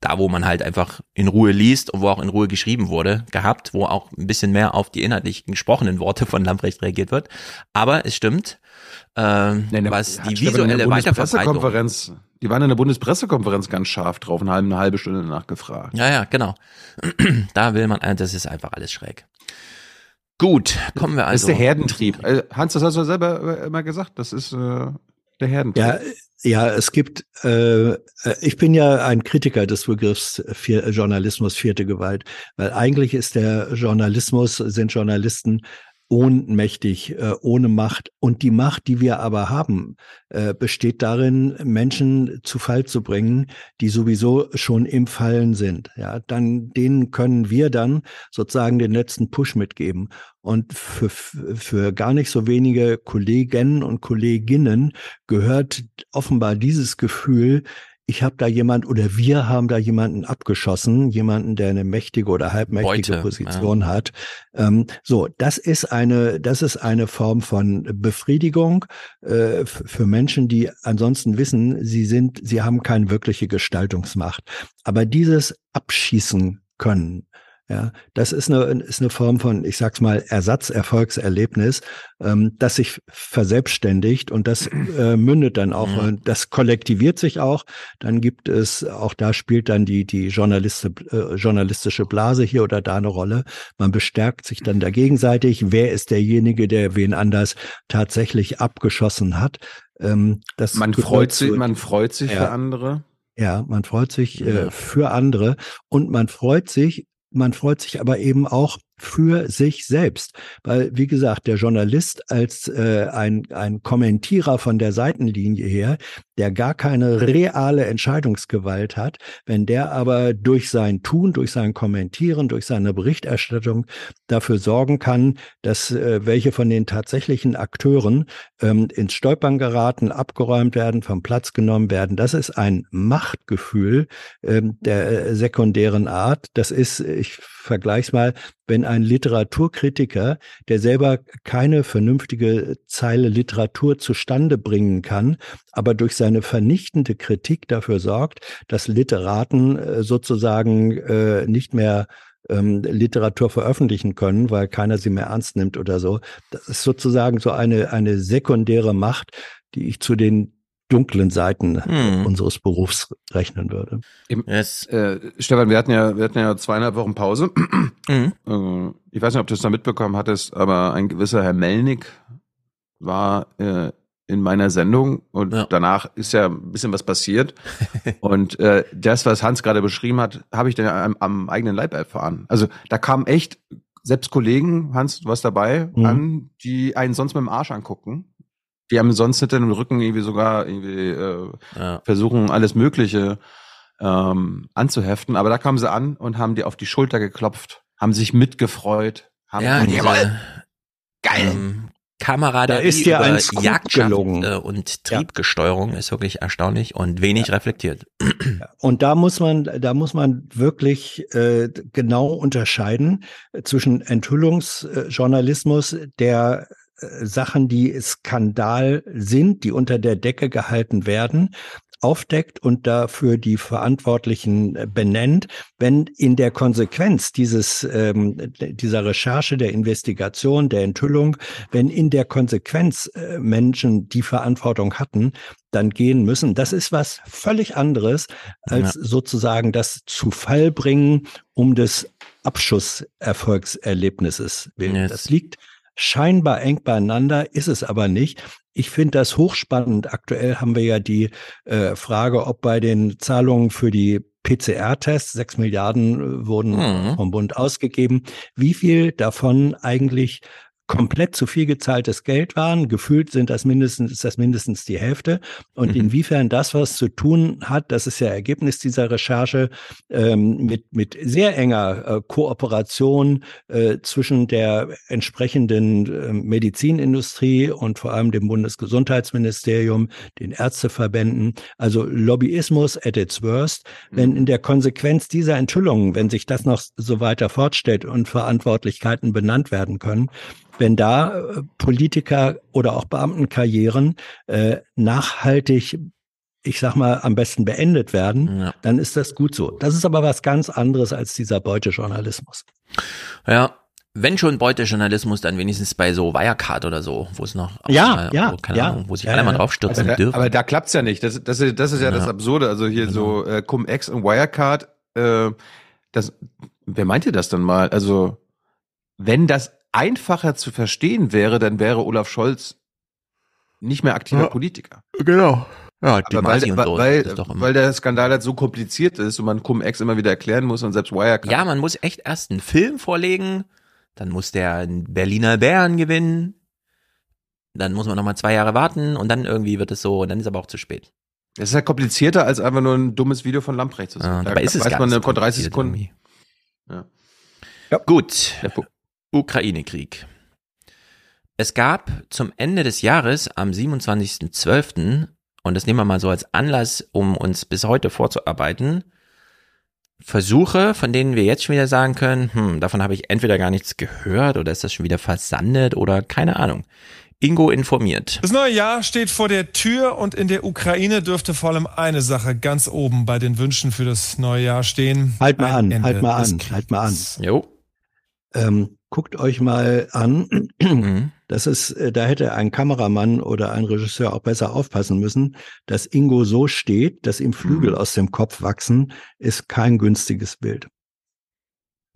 Da, wo man halt einfach in Ruhe liest und wo auch in Ruhe geschrieben wurde, gehabt, wo auch ein bisschen mehr auf die inhaltlich gesprochenen Worte von Lamprecht reagiert wird. Aber es stimmt, ähm, was Hat die Stefan in der visuelle Weiterverbreitung. Die waren in der Bundespressekonferenz ganz scharf drauf und haben eine halbe Stunde nachgefragt. Ja, ja, genau. da will man, äh, das ist einfach alles schräg. Gut, kommen wir Das also. ist der Herdentrieb. Äh, Hans, das hast du selber äh, immer gesagt. Das ist äh, der Herdentrieb. Ja, ja, es gibt, äh, äh, ich bin ja ein Kritiker des Begriffs vier, Journalismus vierte Gewalt, weil eigentlich ist der Journalismus, sind Journalisten ohnmächtig, äh, ohne Macht. Und die Macht, die wir aber haben, äh, besteht darin, Menschen zu Fall zu bringen, die sowieso schon im Fallen sind. Ja, dann, denen können wir dann sozusagen den letzten Push mitgeben. Und für, für gar nicht so wenige Kolleginnen und Kolleginnen gehört offenbar dieses Gefühl, ich habe da jemand oder wir haben da jemanden abgeschossen, jemanden, der eine mächtige oder halbmächtige Beute, Position hat. Ähm, so, das ist eine, das ist eine Form von Befriedigung äh, für Menschen, die ansonsten wissen, sie sind, sie haben keine wirkliche Gestaltungsmacht. Aber dieses Abschießen können, ja, das ist eine, ist eine Form von, ich sag's mal, Ersatzerfolgserlebnis, ähm, das sich verselbstständigt und das äh, mündet dann auch, äh, das kollektiviert sich auch. Dann gibt es, auch da spielt dann die, die Journaliste, äh, journalistische Blase hier oder da eine Rolle. Man bestärkt sich dann da gegenseitig. Wer ist derjenige, der wen anders tatsächlich abgeschossen hat? Ähm, das Man freut sich, man freut sich Ja. für andere. ja, man freut sich äh, für andere und man freut sich, man freut sich aber eben auch für sich selbst. Weil, wie gesagt, der Journalist als äh, ein, ein Kommentierer von der Seitenlinie her, der gar keine reale Entscheidungsgewalt hat, wenn der aber durch sein Tun, durch sein Kommentieren, durch seine Berichterstattung dafür sorgen kann, dass äh, welche von den tatsächlichen Akteuren ähm, ins Stolpern geraten, abgeräumt werden, vom Platz genommen werden. Das ist ein Machtgefühl ähm, der äh, sekundären Art. Das ist, ich vergleich's mal, wenn ein Literaturkritiker, der selber keine vernünftige Zeile Literatur zustande bringen kann, aber durch seine vernichtende Kritik dafür sorgt, dass Literaten äh, sozusagen äh, nicht mehr ähm, Literatur veröffentlichen können, weil keiner sie mehr ernst nimmt oder so. Das ist sozusagen so eine, eine sekundäre Macht, die ich zu den dunklen Seiten Hm. unseres Berufs rechnen würde. Eben, äh, Stefan, wir hatten ja, wir hatten ja zweieinhalb Wochen Pause. Mhm. Äh, ich weiß nicht, ob du es da mitbekommen hattest, aber ein gewisser Herr Melnick war äh, in meiner Sendung und danach ist ja ein bisschen was passiert. und äh, das, was Hans gerade beschrieben hat, habe ich dann am, am eigenen Leib erfahren. Also da kamen echt selbst Kollegen, Hans, du warst dabei, Mhm. an, die einen sonst mit dem Arsch angucken. Die haben sonst hinter dem Rücken irgendwie sogar irgendwie äh, versuchen, alles Mögliche ähm, anzuheften. Aber da kamen sie an und haben dir auf die Schulter geklopft, haben sich mitgefreut, haben Ja, diese, Jawohl, Ähm, Kameraderie Da ist dir über ein äh, und Triebgesteuerung ist wirklich erstaunlich und wenig reflektiert. Und da muss man, da muss man wirklich äh, genau unterscheiden äh, zwischen Enthüllungsjournalismus, der äh, Sachen, die Skandal sind, die unter der Decke gehalten werden, aufdeckt und dafür die Verantwortlichen äh, benennt, wenn in der Konsequenz dieses ähm, dieser Recherche, der Investigation, der Enthüllung, wenn in der Konsequenz äh, Menschen die Verantwortung hatten, dann gehen müssen. Das ist was völlig anderes als Ja. sozusagen das zu Fall bringen um des Abschusserfolgserlebnisses willen. Yes. Das liegt scheinbar eng beieinander, ist es aber nicht. ich finde das hochspannend. Aktuell haben wir ja die äh, Frage, ob bei den Zahlungen für die PCR-Tests, sechs Milliarden äh, wurden Mhm. vom Bund ausgegeben, wie viel davon eigentlich komplett zu viel gezahltes Geld waren. Gefühlt sind das mindestens, ist das mindestens die Hälfte. Und inwiefern das was zu tun hat, das ist ja Ergebnis dieser Recherche, ähm, mit, mit sehr enger äh, Kooperation äh, zwischen der entsprechenden äh, Medizinindustrie und vor allem dem Bundesgesundheitsministerium, den Ärzteverbänden, also Lobbyismus at its worst. Wenn in der Konsequenz dieser Enthüllungen, wenn sich das noch so weiter fortstellt und Verantwortlichkeiten benannt werden können, wenn da äh, Politiker oder auch Beamtenkarrieren äh, nachhaltig ich sag mal, am besten beendet werden, dann ist das gut so. Das ist aber was ganz anderes als dieser Beutejournalismus. Ja, wenn schon Beutejournalismus, dann wenigstens bei so Wirecard oder so, wo es noch, Ja, äh, ja, wo, keine ja. Ahnung, wo sich Ja, alle mal ja. draufstürzen aber, da, dürfen. aber da klappt's ja nicht. Das, das, ist- das ist ja, das Ja. Absurde. Also hier so äh, Cum-Ex und Wirecard, äh, das, wer meinte das dann mal? Also, wenn das einfacher zu verstehen wäre, dann wäre Olaf Scholz nicht mehr aktiver Ja. Politiker. Genau. Ja, Aber weil, weil, so, weil, das ist doch immer- weil der Skandal halt so kompliziert ist und man Cum-Ex immer wieder erklären muss und selbst Wirecard. Ja, man muss echt erst einen Film vorlegen, dann muss der einen Berliner Bären gewinnen, dann muss man nochmal zwei Jahre warten und dann irgendwie wird es so, und dann ist aber auch zu spät. Das ist ja komplizierter, als einfach nur ein dummes Video von Lamprecht zu sehen. Ja, da dabei ist es weiß gar man nicht so vor 30 kompliziert Sekunden. Ja. Gut. Ukraine-Krieg. Es gab zum Ende des Jahres am 27.12., und das nehmen wir mal so als Anlass, um uns bis heute vorzuarbeiten, Versuche, von denen wir jetzt schon wieder sagen können, hm, davon habe ich entweder gar nichts gehört oder ist das schon wieder versandet oder keine Ahnung. Ingo informiert. Das neue Jahr steht vor der Tür und in der Ukraine dürfte vor allem eine Sache ganz oben bei den Wünschen für das neue Jahr stehen. Halt mal Ein an, Ende halt mal an, halt mal an. Jo. Ähm, guckt euch mal an. Mhm. Das ist, äh, da hätte ein Kameramann oder ein Regisseur auch besser aufpassen müssen, dass Ingo so steht, dass ihm Mhm. Flügel aus dem Kopf wachsen, ist kein günstiges Bild.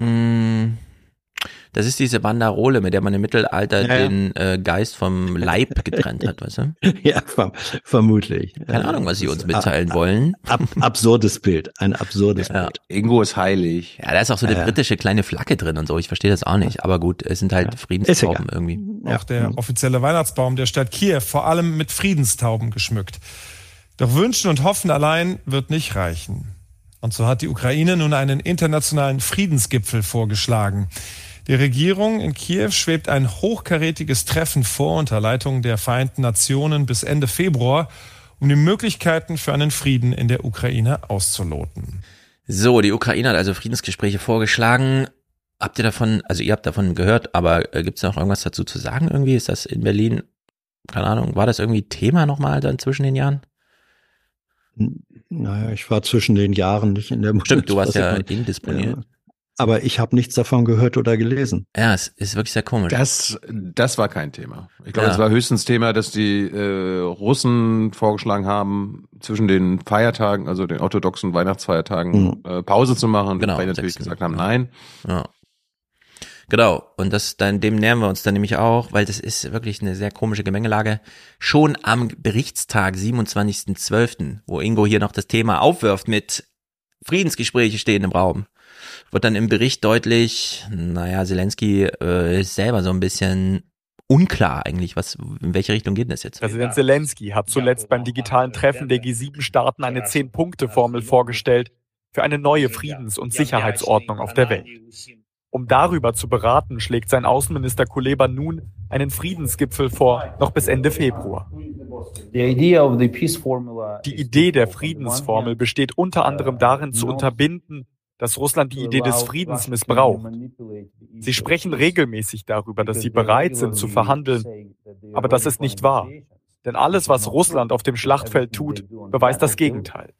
Hm, Das ist diese Banderole, mit der man im Mittelalter Ja, ja. den äh, Geist vom Leib getrennt hat, weißt du? ja, verm vermutlich. Keine Ahnung, was sie uns mitteilen ab- wollen. Ab, absurdes Bild, ein absurdes Bild. Ingo ist heilig. Ja, da ist auch so eine Ja. britische kleine Flagge drin und so. Ich verstehe das auch nicht. Aber gut, es sind halt Friedenstauben irgendwie. Auch der offizielle Weihnachtsbaum der Stadt Kiew vor allem mit Friedenstauben geschmückt. Doch wünschen und hoffen allein wird nicht reichen. Und so hat die Ukraine nun einen internationalen Friedensgipfel vorgeschlagen. Der Regierung in Kiew schwebt ein hochkarätiges Treffen vor unter Leitung der Vereinten Nationen bis Ende Februar, um die Möglichkeiten für einen Frieden in der Ukraine auszuloten. So, die Ukraine hat also Friedensgespräche vorgeschlagen. Habt ihr davon, also ihr habt davon gehört, aber äh, gibt es noch irgendwas dazu zu sagen irgendwie? Ist das in Berlin, keine Ahnung, war das irgendwie Thema nochmal dann zwischen den Jahren? Naja, ich war zwischen den Jahren nicht in der Stimmt, du warst ja indisponiert. Ja. Aber ich habe nichts davon gehört oder gelesen. Ja, es ist wirklich sehr komisch. Das, das war kein Thema. Ich glaube, Ja. es war höchstens Thema, dass die äh, Russen vorgeschlagen haben, zwischen den Feiertagen, also den orthodoxen Weihnachtsfeiertagen, äh, Pause zu machen. Genau, Die natürlich sechsten, gesagt haben, nein. Ja. Genau, und das dann dem nähern wir uns dann nämlich auch, weil das ist wirklich eine sehr komische Gemengelage. Schon am Berichtstag 27.12., wo Ingo hier noch das Thema aufwirft mit Friedensgespräche stehen im Raum, wird dann im Bericht deutlich, naja, Zelensky äh, ist selber so ein bisschen unklar eigentlich, was in welche Richtung geht das jetzt? Präsident Zelensky hat zuletzt beim digitalen Treffen der G7-Staaten eine Zehn-Punkte-Formel vorgestellt für eine neue Friedens- und Sicherheitsordnung auf der Welt. Um darüber zu beraten, schlägt sein Außenminister Kuleba nun einen Friedensgipfel vor, noch bis Ende Februar. Die Idee der Friedensformel besteht unter anderem darin, zu unterbinden, dass Russland die Idee des Friedens missbraucht. Sie sprechen regelmäßig darüber, dass sie bereit sind zu verhandeln, aber das ist nicht wahr. Denn alles, was Russland auf dem Schlachtfeld tut, beweist das Gegenteil.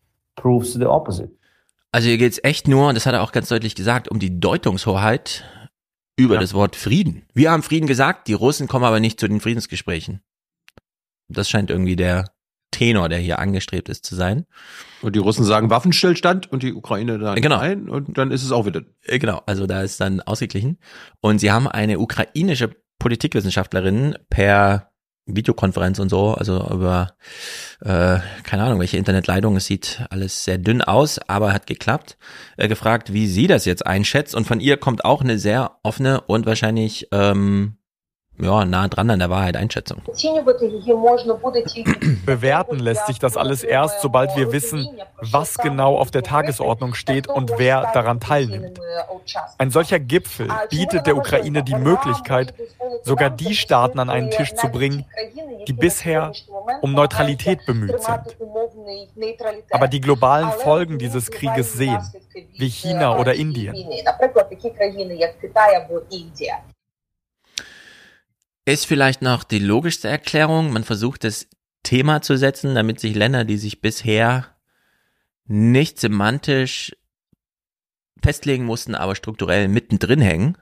Also hier geht's echt nur, und das hat er auch ganz deutlich gesagt, um die Deutungshoheit über Ja. das Wort Frieden. Wir haben Frieden gesagt, die Russen kommen aber nicht zu den Friedensgesprächen. Das scheint irgendwie der Tenor, der hier angestrebt ist, zu sein. Und die Russen sagen Waffenstillstand und die Ukraine dann Genau. nein und dann ist es auch wieder. Äh, Genau, also da ist dann ausgeglichen. Und sie haben eine ukrainische Politikwissenschaftlerin per Videokonferenz und so, also über äh, keine Ahnung, welche Internetleitung. Es sieht alles sehr dünn aus, aber hat geklappt. Äh, gefragt, wie sie das jetzt einschätzt. Und von ihr kommt auch eine sehr offene und wahrscheinlich ähm, ja, nah dran an der Wahrheit Einschätzung. Bewerten lässt sich das alles erst, sobald wir wissen, was genau auf der Tagesordnung steht und wer daran teilnimmt. Ein solcher Gipfel bietet der Ukraine die Möglichkeit, sogar die Staaten an einen Tisch zu bringen, die bisher um Neutralität bemüht sind. Aber die globalen Folgen dieses Krieges sehen, wie China oder Indien. Ist vielleicht noch die logischste Erklärung. Man versucht das Thema zu setzen, damit sich Länder, die sich bisher nicht semantisch festlegen mussten, aber strukturell mittendrin hängen,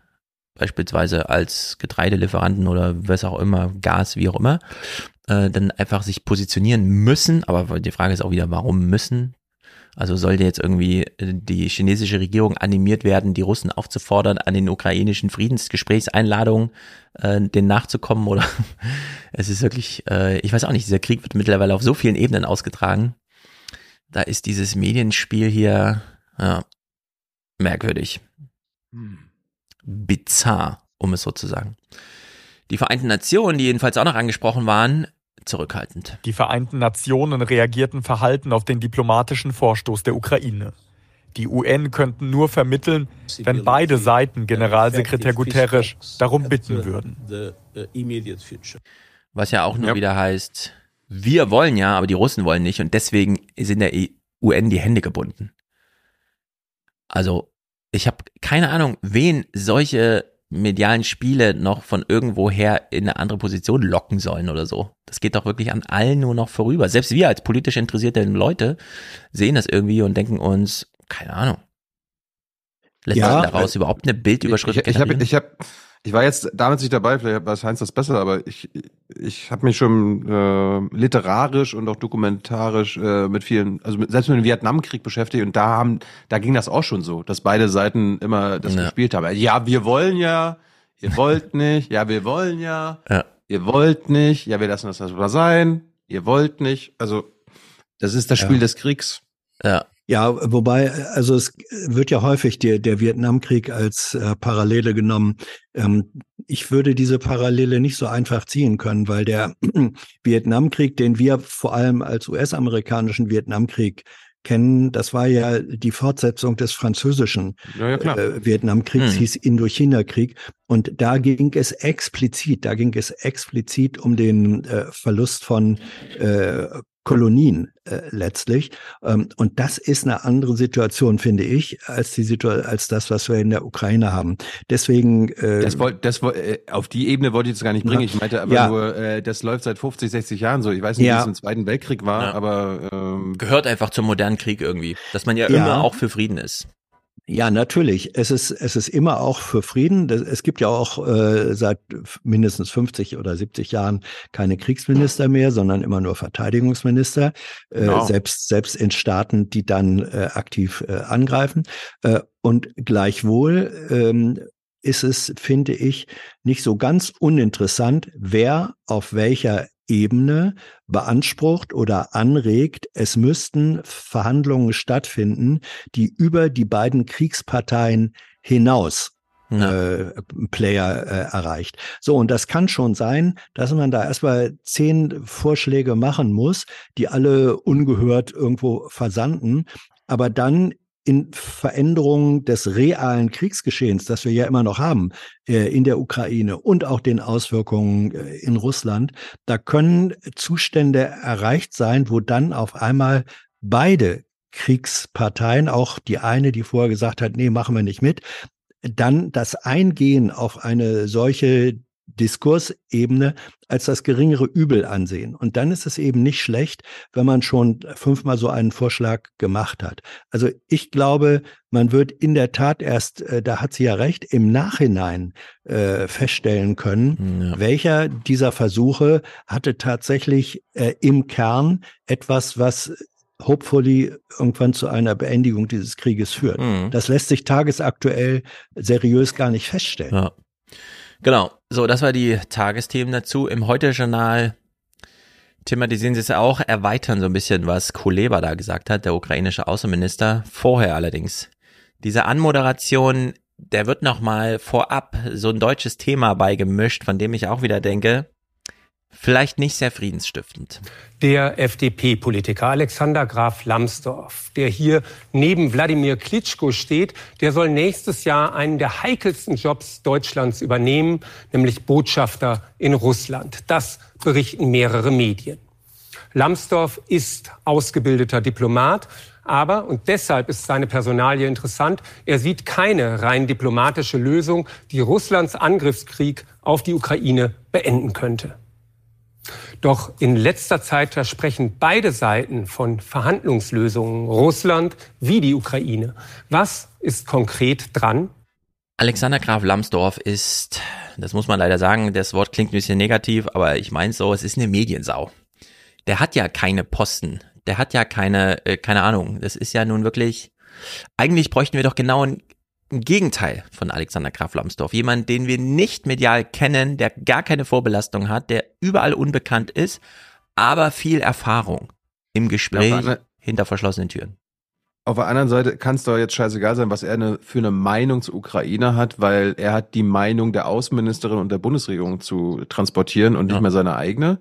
beispielsweise als Getreidelieferanten oder was auch immer, Gas, wie auch immer, äh, dann einfach sich positionieren müssen. Aber die Frage ist auch wieder, warum müssen? Also sollte jetzt irgendwie äh, die chinesische Regierung animiert werden, die Russen aufzufordern, an den ukrainischen Friedensgesprächseinladungen äh, den nachzukommen oder es ist wirklich, äh, ich weiß auch nicht, dieser Krieg wird mittlerweile auf so vielen Ebenen ausgetragen. Da ist dieses Medienspiel hier ja, merkwürdig. Bizarr, um es so zu sagen. Die Vereinten Nationen, die jedenfalls auch noch angesprochen waren, zurückhaltend. Die Vereinten Nationen reagierten verhalten auf den diplomatischen Vorstoß der Ukraine. Die UN könnten nur vermitteln, wenn beide Seiten Generalsekretär Guterres darum bitten würden. Was ja auch nur ja. wieder heißt, wir wollen ja, aber die Russen wollen nicht und deswegen sind der UN die Hände gebunden. Also, ich habe keine Ahnung, wen solche medialen Spiele noch von irgendwoher in eine andere Position locken sollen oder so. Das geht doch wirklich an allen nur noch vorüber. Selbst wir als politisch interessierte Leute sehen das irgendwie und denken uns, keine Ahnung. Lässt ja, sich daraus überhaupt eine Bildüberschrift Ich, ich, ich habe ich hab, ich war jetzt damals nicht dabei, vielleicht war Heinz das besser, aber ich, ich habe mich schon äh, literarisch und auch dokumentarisch äh, mit vielen, also mit, selbst mit dem Vietnamkrieg beschäftigt und da haben, da ging das auch schon so, dass beide Seiten immer das ja. gespielt haben. Ja, wir wollen ja, ihr wollt nicht, ja, wir wollen ja, ja, ihr wollt nicht, ja, wir lassen das mal sein, ihr wollt nicht. Also das ist das Spiel ja. des Kriegs. Ja. Ja, wobei, also es wird ja häufig der, der Vietnamkrieg als äh, Parallele genommen. Ähm, ich würde diese Parallele nicht so einfach ziehen können, weil der Vietnamkrieg, den wir vor allem als US-amerikanischen Vietnamkrieg kennen, das war ja die Fortsetzung des französischen ja, ja, äh, Vietnamkriegs, hm. hieß Indochina-Krieg. Und da ging es explizit, da ging es explizit um den äh, Verlust von äh, Kolonien äh, letztlich. Ähm, und das ist eine andere Situation, finde ich, als die Situation, als das, was wir in der Ukraine haben. Deswegen. Äh, das wollt, das wollt, äh, auf die Ebene wollte ich das gar nicht bringen. Ich meinte aber ja. nur, äh, das läuft seit 50, 60 Jahren so. Ich weiß nicht, ja. wie es im Zweiten Weltkrieg war, ja. aber ähm, gehört einfach zum modernen Krieg irgendwie, dass man ja, immer auch für Frieden ist. Ja, natürlich. Es ist, es ist immer auch für Frieden. Es gibt ja auch äh, seit mindestens 50 oder 70 Jahren keine Kriegsminister mehr, sondern immer nur Verteidigungsminister, äh, genau. selbst, selbst in Staaten, die dann äh, aktiv äh, angreifen. Äh, und gleichwohl ähm, ist es, finde ich, nicht so ganz uninteressant, wer auf welcher Ebene beansprucht oder anregt, es müssten Verhandlungen stattfinden, die über die beiden Kriegsparteien hinaus ja. äh, Player äh, erreicht. So, und das kann schon sein, dass man da erstmal zehn Vorschläge machen muss, die alle ungehört irgendwo versanden, aber dann in Veränderungen des realen Kriegsgeschehens, das wir ja immer noch haben äh, in der Ukraine und auch den Auswirkungen äh, in Russland, da können Zustände erreicht sein, wo dann auf einmal beide Kriegsparteien, auch die eine, die vorher gesagt hat, nee, machen wir nicht mit, dann das Eingehen auf eine solche Diskursebene als das geringere Übel ansehen. Und dann ist es eben nicht schlecht, wenn man schon fünfmal so einen Vorschlag gemacht hat. Also ich glaube, man wird in der Tat erst, äh, da hat sie ja recht, im Nachhinein äh, feststellen können, ja. welcher dieser Versuche hatte tatsächlich äh, im Kern etwas, was hopefully irgendwann zu einer Beendigung dieses Krieges führt. Mhm. Das lässt sich tagesaktuell seriös gar nicht feststellen. Ja. Genau, so, das war die Tagesthemen dazu. Im Heute-Journal thematisieren sie es auch, erweitern so ein bisschen, was Kuleba da gesagt hat, der ukrainische Außenminister. Vorher allerdings. Diese Anmoderation, der wird nochmal vorab so ein deutsches Thema beigemischt, von dem ich auch wieder denke, vielleicht nicht sehr friedensstiftend. Der FDP-Politiker Alexander Graf Lambsdorff, der hier neben Wladimir Klitschko steht, der soll nächstes Jahr einen der heikelsten Jobs Deutschlands übernehmen, nämlich Botschafter in Russland. Das berichten mehrere Medien. Lambsdorff ist ausgebildeter Diplomat, aber, und deshalb ist seine Personalie interessant, er sieht keine rein diplomatische Lösung, die Russlands Angriffskrieg auf die Ukraine beenden könnte. Doch in letzter Zeit versprechen beide Seiten von Verhandlungslösungen, Russland wie die Ukraine. Was ist konkret dran? Alexander Graf Lambsdorff ist, das muss man leider sagen, das Wort klingt ein bisschen negativ, aber ich meine so, es ist eine Mediensau. Der hat ja keine Posten, der hat ja keine, äh, keine Ahnung, das ist ja nun wirklich, eigentlich bräuchten wir doch genau ein, ein Gegenteil von Alexander Graf Lambsdorff. Jemand, den wir nicht medial kennen, der gar keine Vorbelastung hat, der überall unbekannt ist, aber viel Erfahrung im Gespräch Ja, hinter verschlossenen Türen. Auf der anderen Seite kann es doch jetzt scheißegal sein, was er eine, für eine Meinung zur Ukraine hat, weil er hat die Meinung der Außenministerin und der Bundesregierung zu transportieren und nicht mehr seine eigene.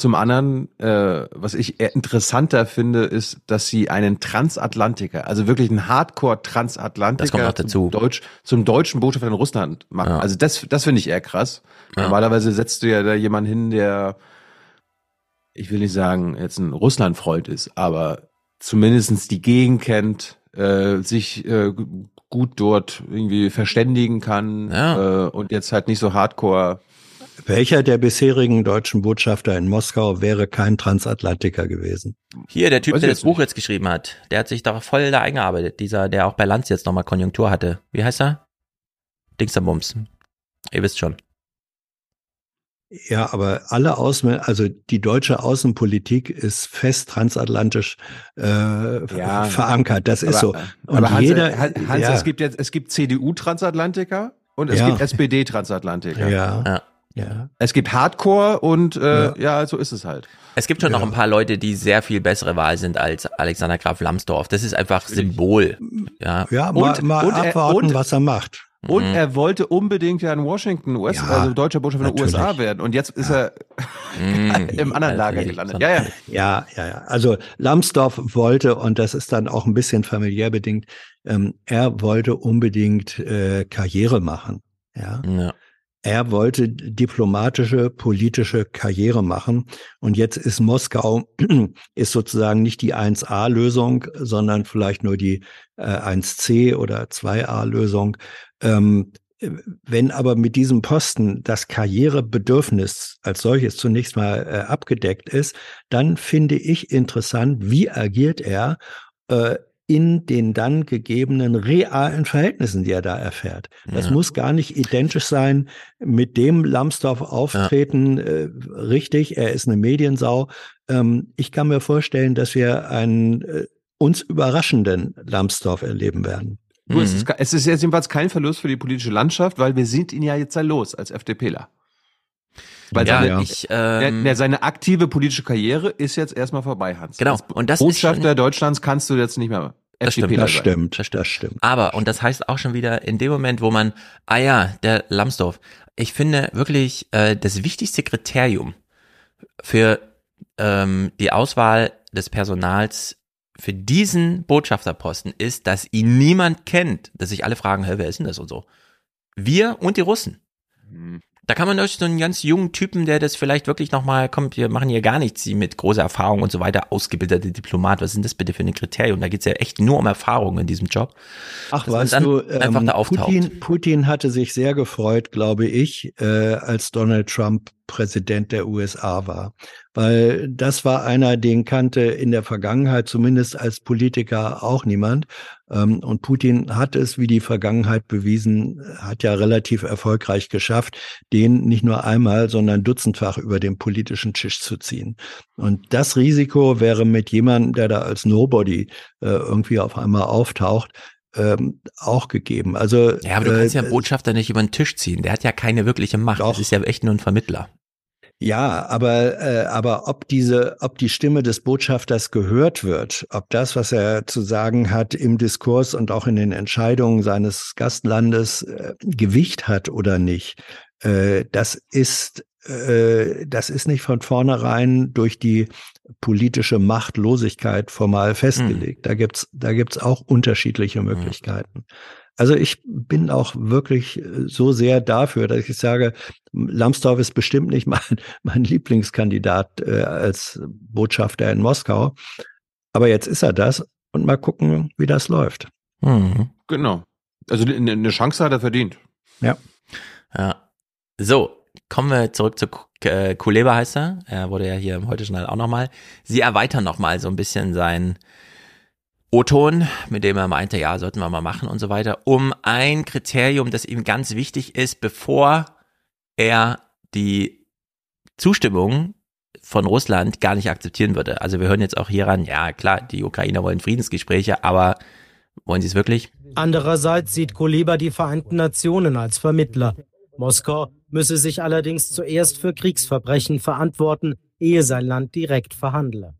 Zum anderen, äh, was ich eher interessanter finde, ist, dass sie einen Transatlantiker, also wirklich einen Hardcore-Transatlantiker. Zum, Deutsch, zum deutschen Botschafter in Russland machen. Also das, das finde ich eher krass. Normalerweise setzt du ja da jemanden hin, der, ich will nicht sagen, jetzt ein Russland-Freund ist, aber zumindestens die Gegend kennt, äh, sich äh, gut dort irgendwie verständigen kann äh, und jetzt halt nicht so hardcore. Welcher der bisherigen deutschen Botschafter in Moskau wäre kein Transatlantiker gewesen? Hier, der Typ, Weiß der das Buch jetzt geschrieben hat, der hat sich da voll da eingearbeitet. Dieser, der auch bei Lanz jetzt nochmal Konjunktur hatte. Wie heißt er? Dingsterbums. Ihr wisst schon. Ja, aber alle Außen, also die deutsche Außenpolitik ist fest transatlantisch äh, verankert. Das ist so. aber, Und aber Hans, jeder, Hans, Hans ja, es gibt jetzt, es gibt CDU-Transatlantiker und es Ja. gibt SPD-Transatlantiker. Ja. Ja. Es gibt Hardcore und äh, ja. so ist es halt. Es gibt schon noch ein paar Leute, die sehr viel bessere Wahl sind als Alexander Graf Lambsdorff. Das ist einfach Symbol. Ja, ja, mal, Und- mal und er- abwarten, und- was er macht. Und Mhm. er wollte unbedingt ja in Washington, US, Ja, also deutscher Botschafter in den. USA werden. Und jetzt ist er im anderen Lager gelandet. Ja, ja. Ja, ja, ja. Also Lambsdorff wollte, und das ist dann auch ein bisschen familiär bedingt, ähm, er wollte unbedingt äh, Karriere machen. Ja. Ja. Er wollte diplomatische, politische Karriere machen. Und jetzt ist Moskau, ist sozusagen nicht die 1a-Lösung, sondern vielleicht nur die äh, 1c oder 2a-Lösung. Ähm, wenn aber mit diesem Posten das Karrierebedürfnis als solches zunächst mal äh, abgedeckt ist, dann finde ich interessant, wie agiert er äh, in den dann gegebenen realen Verhältnissen, die er da erfährt. Das Ja. muss gar nicht identisch sein mit dem Lambsdorff auftreten. Äh, richtig, er ist eine Mediensau. Ähm, ich kann mir vorstellen, dass wir einen äh, uns überraschenden Lambsdorff erleben werden. Du, es, ist, es ist jetzt jedenfalls kein Verlust für die politische Landschaft, weil wir sind ihn ja jetzt ja los als FDPler. Weil Ja, seine, ich, der, ähm, der, seine aktive politische Karriere ist jetzt erstmal vorbei, Hans. Genau, Als und das ist Botschafter schon- Deutschlands kannst du jetzt nicht mehr Das stimmt, das. Stimmt, das stimmt. Aber, und das heißt auch schon wieder, in dem Moment, wo man, ah ja, der Lambsdorff, ich finde wirklich, äh, das wichtigste Kriterium für ähm, die Auswahl des Personals für diesen Botschafterposten ist, dass ihn niemand kennt, dass sich alle fragen, hä, wer ist denn das und so. Wir und die Russen. Da kann man durch so einen ganz jungen Typen, der das vielleicht wirklich nochmal, kommt, wir machen hier gar nichts, sie mit großer Erfahrung und so weiter, ausgebildete Diplomat, was sind das bitte für ein Kriterium? Da geht's ja echt nur um Erfahrung in diesem Job. Ach, weißt du, einfach ähm, da auftaucht. Putin, Putin hatte sich sehr gefreut, glaube ich, äh, als Donald Trump Präsident der USA war. Weil das war einer, den kannte in der Vergangenheit zumindest als Politiker auch niemand. Ähm, und Putin hat es, wie die Vergangenheit bewiesen, hat ja relativ erfolgreich geschafft, den nicht nur einmal, sondern dutzendfach über den politischen Tisch zu ziehen. Und das Risiko wäre mit jemandem, der da als Nobody äh, irgendwie auf einmal auftaucht, ähm, auch gegeben. Also Ja, aber du kannst ja äh, einen Botschafter nicht über den Tisch ziehen. Der hat ja keine wirkliche Macht. Das ist ja echt nur ein Vermittler. Ja, aber äh, aber ob diese, ob die Stimme des Botschafters gehört wird, ob das, was er zu sagen hat im Diskurs und auch in den Entscheidungen seines Gastlandes äh, Gewicht hat oder nicht, äh, das ist äh, das ist nicht von vornherein durch die politische Machtlosigkeit formal festgelegt. Da gibt's da gibt's auch unterschiedliche Möglichkeiten. Also ich bin auch wirklich äh, so sehr dafür, dass ich sage, Lambsdorff ist bestimmt nicht mein, mein Lieblingskandidat äh, als Botschafter in Moskau. Aber jetzt ist er das und mal gucken, wie das läuft. Genau. Also eine Chance hat er verdient. Ja. Ja. So, kommen wir zurück zu Kuleba heißt er. Er wurde ja hier im Heute-Journal auch nochmal. Sie erweitern nochmal so ein bisschen sein O-Ton, mit dem er meinte, ja, sollten wir mal machen und so weiter, um ein Kriterium, das ihm ganz wichtig ist, bevor er die Zustimmung von Russland gar nicht akzeptieren würde. Also wir hören jetzt auch hieran, ja klar, die Ukrainer wollen Friedensgespräche, aber wollen sie es wirklich? Andererseits sieht Kuleba die Vereinten Nationen als Vermittler. Moskau müsse sich allerdings zuerst für Kriegsverbrechen verantworten, ehe sein Land direkt verhandle.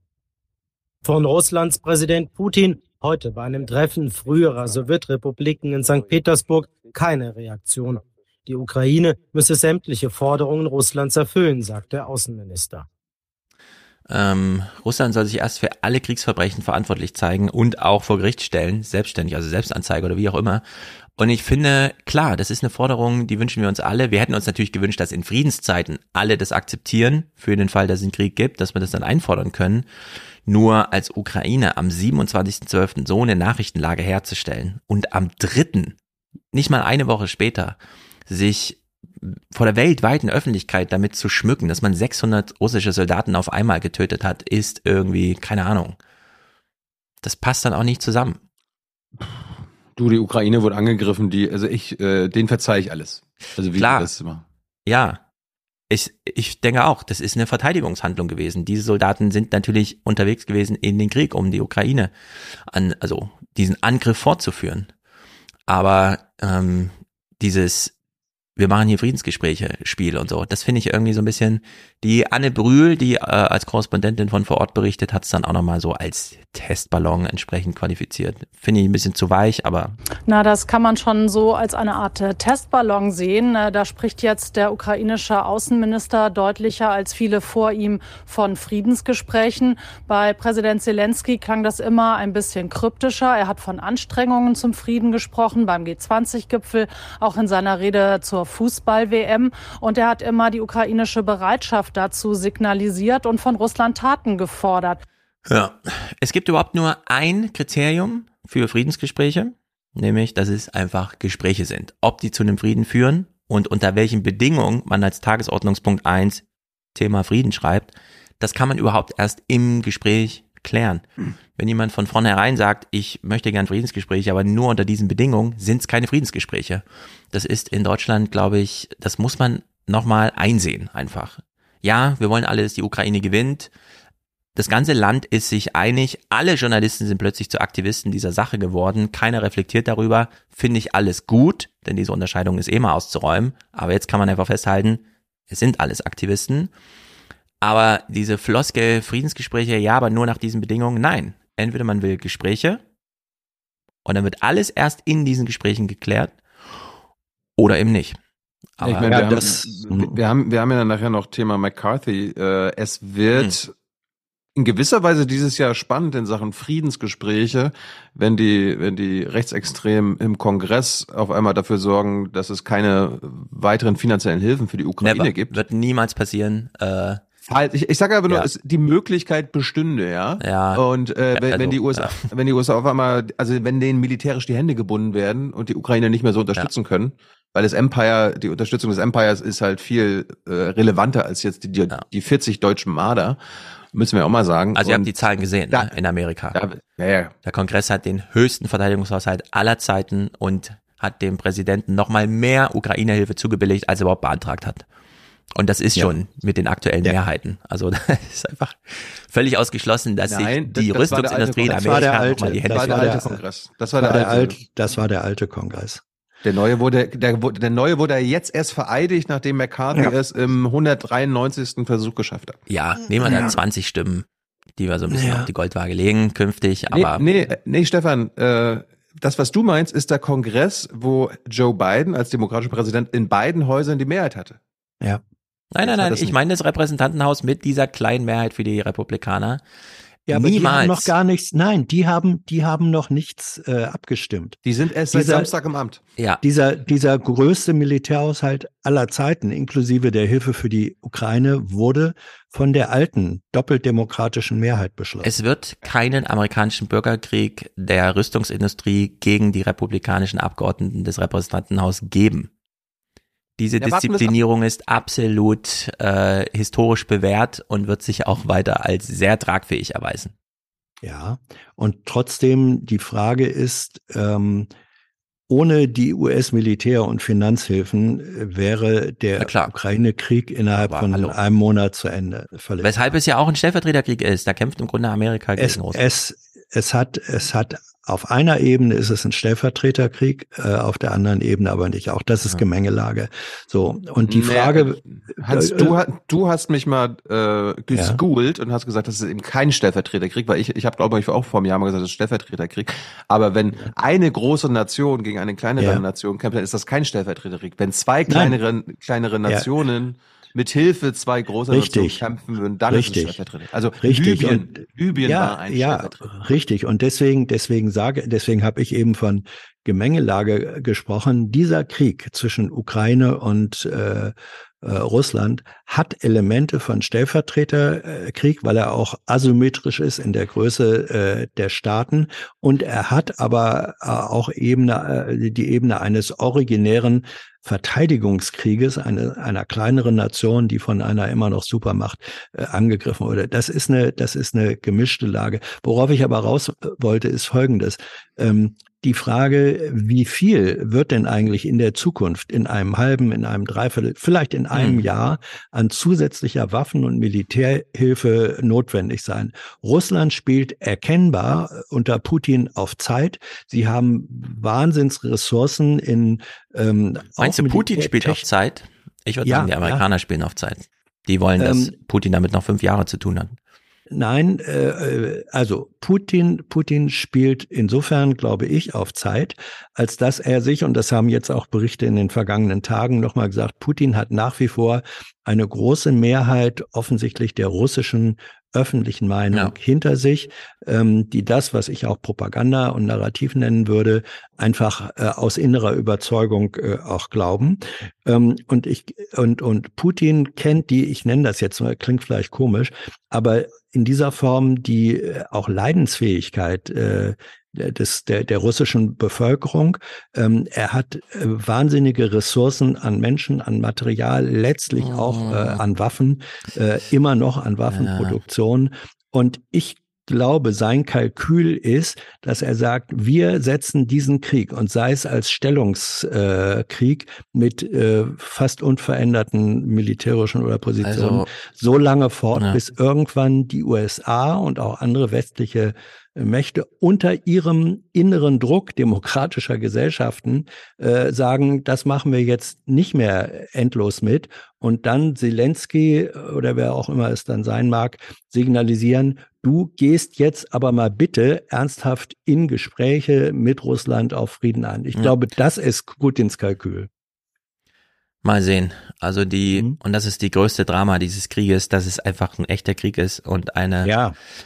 Von Russlands Präsident Putin heute bei einem Treffen früherer Sowjetrepubliken in St. Petersburg keine Reaktion. Die Ukraine müsse sämtliche Forderungen Russlands erfüllen, sagt der Außenminister. Ähm, Russland soll sich erst für alle Kriegsverbrechen verantwortlich zeigen und auch vor Gericht stellen, selbstständig, also Selbstanzeige oder wie auch immer. Und ich finde, klar, das ist eine Forderung, die wünschen wir uns alle. Wir hätten uns natürlich gewünscht, dass in Friedenszeiten alle das akzeptieren, für den Fall, dass es einen Krieg gibt, dass wir das dann einfordern können. Nur als Ukraine am 27.12. so eine Nachrichtenlage herzustellen und am 3., nicht mal eine Woche später, sich vor der weltweiten Öffentlichkeit damit zu schmücken, dass man 600 russische Soldaten auf einmal getötet hat, ist irgendwie, keine Ahnung. Das passt dann auch nicht zusammen. Du, die Ukraine wurde angegriffen, die, also ich, äh, den verzeih ich alles. Also wie Klar. das immer. Ja. Ich, ich denke auch, das ist eine Verteidigungshandlung gewesen. Diese Soldaten sind natürlich unterwegs gewesen in den Krieg, um die Ukraine an, also diesen Angriff fortzuführen. Aber ähm, dieses wir machen hier Friedensgespräche, Spiel und so. Das finde ich irgendwie so ein bisschen, die Anne Brühl, die äh, als Korrespondentin von vor Ort berichtet, hat es dann auch nochmal so als Testballon entsprechend qualifiziert. Finde ich ein bisschen zu weich, aber Na, das kann man schon so als eine Art äh, Testballon sehen. Äh, Da spricht jetzt der ukrainische Außenminister deutlicher als viele vor ihm von Friedensgesprächen. Bei Präsident Zelensky klang das immer ein bisschen kryptischer. Er hat von Anstrengungen zum Frieden gesprochen beim G20-Gipfel, auch in seiner Rede zur Fußball-WM. Und er hat immer die ukrainische Bereitschaft dazu signalisiert und von Russland Taten gefordert. Ja, es gibt überhaupt nur ein Kriterium für Friedensgespräche, nämlich, dass es einfach Gespräche sind. Ob die zu einem Frieden führen und unter welchen Bedingungen man als Tagesordnungspunkt eins Thema Frieden schreibt, das kann man überhaupt erst im Gespräch klären. Wenn jemand von vornherein sagt, ich möchte gern Friedensgespräche, aber nur unter diesen Bedingungen, sind es keine Friedensgespräche. Das ist in Deutschland, glaube ich, das muss man nochmal einsehen einfach. Ja, wir wollen alle, dass die Ukraine gewinnt. Das ganze Land ist sich einig. Alle Journalisten sind plötzlich zu Aktivisten dieser Sache geworden. Keiner reflektiert darüber. Finde ich alles gut, denn diese Unterscheidung ist eh mal auszuräumen. Aber jetzt kann man einfach festhalten, es sind alles Aktivisten. Aber diese Floskel, Friedensgespräche, ja, aber nur nach diesen Bedingungen, nein. Entweder man will Gespräche und dann wird alles erst in diesen Gesprächen geklärt oder eben nicht. Aber ich meine, wir, Ja, haben, das- wir, wir haben, wir haben ja dann nachher noch Thema McCarthy. Äh, es wird Hm. in gewisser Weise dieses Jahr spannend in Sachen Friedensgespräche, wenn die, wenn die Rechtsextremen im Kongress auf einmal dafür sorgen, dass es keine weiteren finanziellen Hilfen für die Ukraine Never. gibt. Wird niemals passieren. Äh, ich, ich sage aber nur, Ja. es, die Möglichkeit bestünde, ja. Ja. Und äh, wenn, Also, wenn die USA, wenn die USA auf einmal, also wenn denen militärisch die Hände gebunden werden und die Ukraine nicht mehr so unterstützen können, weil das Empire, die Unterstützung des Empires ist halt viel äh, relevanter als jetzt die, die, die 40 deutschen Marder, müssen wir auch mal sagen. also ihr Und habt die Zahlen gesehen ne, in Amerika. ja, ja. Der Kongress hat den höchsten Verteidigungshaushalt aller Zeiten und hat dem Präsidenten nochmal mehr Ukraine-Hilfe zugebilligt, als er überhaupt beantragt hat. Und das ist Ja. schon mit den aktuellen Mehrheiten. Also das ist einfach völlig ausgeschlossen, dass Nein, sich die das- das der alte Rüstungsindustrie in Kongress. Das war der Amerika alte, nochmal die Hände das war alte der, Kongress. Das war der alte. alte, das war der alte Kongress. Der neue wurde, der, wurde- der neue wurde jetzt erst vereidigt, nachdem McCarthy Ja. es im 193. Versuch geschafft hat. Ja, nehmen wir da Ja. 20 Stimmen, die wir so ein bisschen Ja. auf die Goldwaage legen, künftig, Nee, aber nee, nee, Stefan, äh, das, was du meinst, ist der Kongress, wo Joe Biden als demokratischer Präsident in beiden Häusern die Mehrheit hatte. Ja. Nein, nein, nein, ich meine das Repräsentantenhaus mit dieser kleinen Mehrheit für die Republikaner. Ja, aber Niemals. die haben noch gar nichts, nein, die haben, die haben noch nichts äh, abgestimmt. Die sind erst seit Dieser- Samstag im Amt. Ja. Dieser, dieser größte Militärhaushalt aller Zeiten, inklusive der Hilfe für die Ukraine, wurde von der alten, doppelt demokratischen Mehrheit beschlossen. Es wird keinen amerikanischen Bürgerkrieg der Rüstungsindustrie gegen die republikanischen Abgeordneten des Repräsentantenhauses geben. Diese Ja. Disziplinierung ist absolut äh, historisch bewährt und wird sich auch weiter als sehr tragfähig erweisen. Ja, und trotzdem die Frage ist, ähm, ohne die US-Militär- und Finanzhilfen äh, wäre der Ukraine-Krieg innerhalb von einem Monat zu Ende. Völlig. Weshalb es ja auch ein Stellvertreterkrieg ist. Da kämpft im Grunde Amerika gegen es, Russland. es, es hat, es hat auf einer Ebene ist es ein Stellvertreterkrieg, äh, auf der anderen Ebene aber nicht. Auch das ist Gemengelage. So und die Nee, Frage, Hans, äh, du, ha- du hast mich mal äh, geschoolt und hast gesagt, das ist eben kein Stellvertreterkrieg, weil ich, ich habe, glaube ich, auch vor einem Jahr mal gesagt, das ist Stellvertreterkrieg. Aber wenn eine große Nation gegen eine kleinere Ja. Nation kämpft, dann ist das kein Stellvertreterkrieg. Wenn zwei kleinere, kleinere Nationen mit Hilfe zwei großer Richtig. Nationen kämpfen würden, dann Richtig. ist es Stellvertreter. Also Richtig. Libyen, Und- Libyen ja, war ein ja, richtig. Und deswegen, deswegen sage, deswegen habe ich eben von Gemengelage gesprochen. Dieser Krieg zwischen Ukraine und äh, äh, Russland hat Elemente von Stellvertreterkrieg, weil er auch asymmetrisch ist in der Größe äh, der Staaten und er hat aber äh, auch Ebene, äh, die Ebene eines originären Verteidigungskrieges eine, einer kleineren Nation, die von einer immer noch Supermacht äh, angegriffen wurde. Das ist eine, das ist eine gemischte Lage. Worauf ich aber raus äh, wollte, ist Folgendes. Ähm, die Frage, wie viel wird denn eigentlich in der Zukunft, in einem halben, in einem Dreiviertel, vielleicht in einem Mhm. Jahr an zusätzlicher Waffen- und Militärhilfe notwendig sein? Russland spielt erkennbar äh, unter Putin auf Zeit. Sie haben Wahnsinnsressourcen in ähm, Meinst du, Putin spielt auf Zeit? Ich würde Ja, sagen, die Amerikaner spielen auf Zeit. Die wollen, dass Ähm, Putin damit noch fünf Jahre zu tun hat. Nein, äh, äh, also Putin, Putin spielt insofern, glaube ich, auf Zeit, als dass er sich, und das haben jetzt auch Berichte in den vergangenen Tagen nochmal gesagt, Putin hat nach wie vor eine große Mehrheit offensichtlich der russischen öffentlichen Meinung hinter sich, ähm, die das, was ich auch Propaganda und Narrativ nennen würde, einfach äh, aus innerer Überzeugung äh, auch glauben. Ähm, und ich und und Putin kennt die, ich nenne das jetzt klingt vielleicht komisch, aber in dieser Form die äh, auch Leidensfähigkeit äh, des, der, der russischen Bevölkerung. Ähm, er hat äh, wahnsinnige Ressourcen an Menschen, an Material, letztlich auch äh, an Waffen, äh, immer noch an Waffenproduktion. Und ich glaube, sein Kalkül ist, dass er sagt, wir setzen diesen Krieg und sei es als Stellungskrieg Krieg mit äh, fast unveränderten militärischen oder Positionen Also, so lange fort, ja. bis irgendwann die USA und auch andere westliche äh, Mächte unter ihrem inneren Druck demokratischer Gesellschaften äh, sagen, das machen wir jetzt nicht mehr endlos mit und dann Zelensky äh, oder wer auch immer es dann sein mag, signalisieren, du gehst jetzt aber mal bitte ernsthaft in Gespräche mit Russland auf Frieden ein. Ich Ja. glaube, das ist Putins Kalkül. Mal sehen. Also die, Mhm. und das ist die größte Drama dieses Krieges, dass es einfach ein echter Krieg ist und eine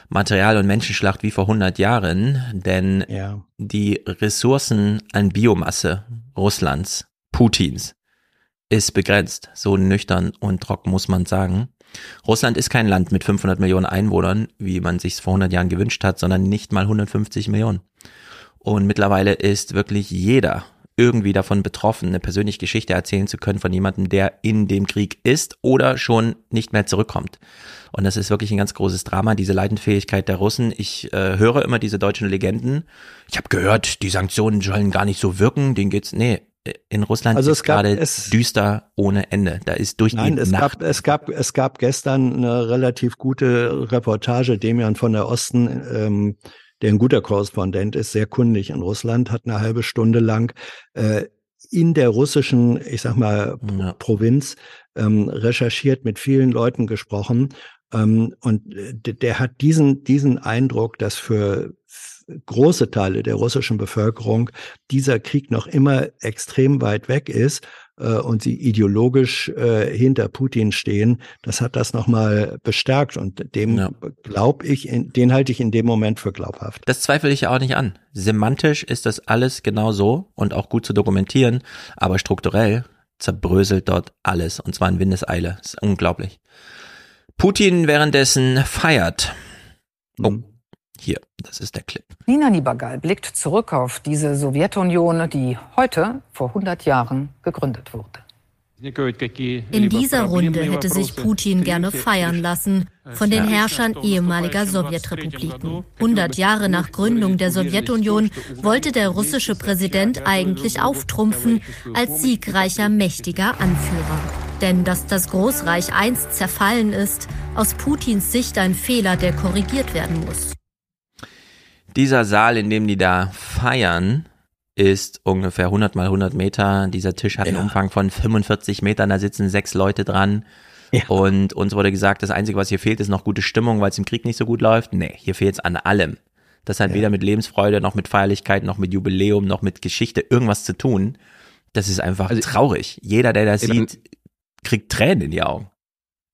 Material- und Menschenschlacht wie vor 100 Jahren, denn Ja. die Ressourcen an Biomasse Russlands, Putins, ist begrenzt. So nüchtern und trocken muss man sagen. Russland ist kein Land mit 500 Millionen Einwohnern, wie man sich vor 100 Jahren gewünscht hat, sondern nicht mal 150 Millionen. Und mittlerweile ist wirklich jeder irgendwie davon betroffen, eine persönliche Geschichte erzählen zu können von jemandem, der in dem Krieg ist oder schon nicht mehr zurückkommt. Und das ist wirklich ein ganz großes Drama, diese Leidenfähigkeit der Russen. Ich äh, höre immer diese deutschen Legenden. Ich habe gehört, die Sanktionen sollen gar nicht so wirken, denen geht's. Nee, in Russland Also ist es gab- gerade es- düster ohne Ende. Da ist durchgehend Nein, es Nacht. gab, es gab, es gab gestern eine relativ gute Reportage. Demian von der Osten, ähm, der ein guter Korrespondent ist, sehr kundig in Russland, hat eine halbe Stunde lang äh, in der russischen, ich sag mal, Pro Provinz ähm, recherchiert, mit vielen Leuten gesprochen. Ähm, und äh, der hat diesen, diesen Eindruck, dass für große Teile der russischen Bevölkerung dieser Krieg noch immer extrem weit weg ist äh, und sie ideologisch äh, hinter Putin stehen, das hat das nochmal bestärkt und dem glaube ich, in, den halte ich in dem Moment für glaubhaft. Das zweifle ich auch nicht an. Semantisch ist das alles genau so und auch gut zu dokumentieren, aber strukturell zerbröselt dort alles und zwar in Windeseile. Das ist unglaublich. Putin währenddessen feiert. Oh, hier, das ist der Clip. Nina Niebergall blickt zurück auf diese Sowjetunion, die heute vor 100 Jahren gegründet wurde. In dieser Runde hätte sich Putin gerne feiern lassen von den Herrschern ehemaliger Sowjetrepubliken. 100 Jahre nach Gründung der Sowjetunion wollte der russische Präsident eigentlich auftrumpfen als siegreicher, mächtiger Anführer. Denn dass das Großreich einst zerfallen ist, aus Putins Sicht ein Fehler, der korrigiert werden muss. Dieser Saal, in dem die da feiern, ist ungefähr 100 mal 100 Meter. Dieser Tisch hat einen Umfang von 45 Metern, da sitzen sechs Leute dran. Und uns wurde gesagt, das Einzige, was hier fehlt, ist noch gute Stimmung, weil es im Krieg nicht so gut läuft. Nee, hier fehlt es an allem. Das hat weder mit Lebensfreude, noch mit Feierlichkeit, noch mit Jubiläum, noch mit Geschichte irgendwas zu tun. Das ist einfach traurig. Jeder, der das sieht, kriegt Tränen in die Augen.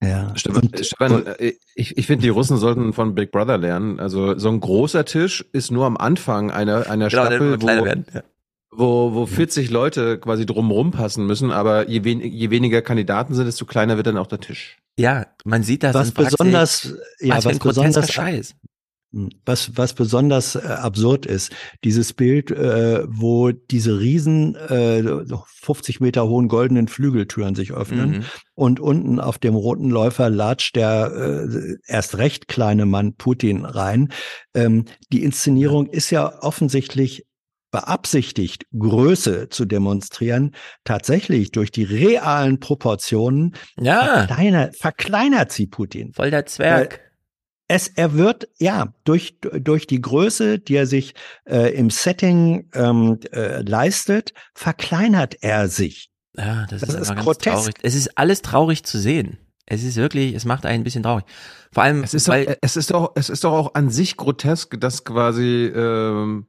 Ja. Stefan, Stefan äh, ich, ich finde, die Russen sollten von Big Brother lernen. Also so ein großer Tisch ist nur am Anfang einer, einer Genau, Staffel, wo, werden, ja. wo, wo 40 Leute quasi drumrum passen müssen, aber je, wen, je weniger Kandidaten sind, desto kleiner wird dann auch der Tisch. Ja, man sieht das Was besonders, ja, was besonders, Scheiß. Was, was besonders äh, absurd ist, dieses Bild, äh, wo diese riesen, äh, so 50 Meter hohen goldenen Flügeltüren sich öffnen Mhm. und unten auf dem roten Läufer latscht der äh, erst recht kleine Mann Putin rein. Ähm, die Inszenierung ist ja offensichtlich beabsichtigt, Größe zu demonstrieren, tatsächlich durch die realen Proportionen Ja. verkleinert, verkleinert sie Putin. Voll der Zwerg. Es, er wird, ja, durch, durch die Größe, die er sich äh, im Setting ähm, äh, leistet, verkleinert er sich. Ja, das, Das ist, ist grotesk. traurig. Es ist alles traurig zu sehen. Es ist wirklich, es macht einen ein bisschen traurig. Vor allem, Es ist, doch, weil, es ist doch, es ist doch auch an sich grotesk, dass quasi ähm,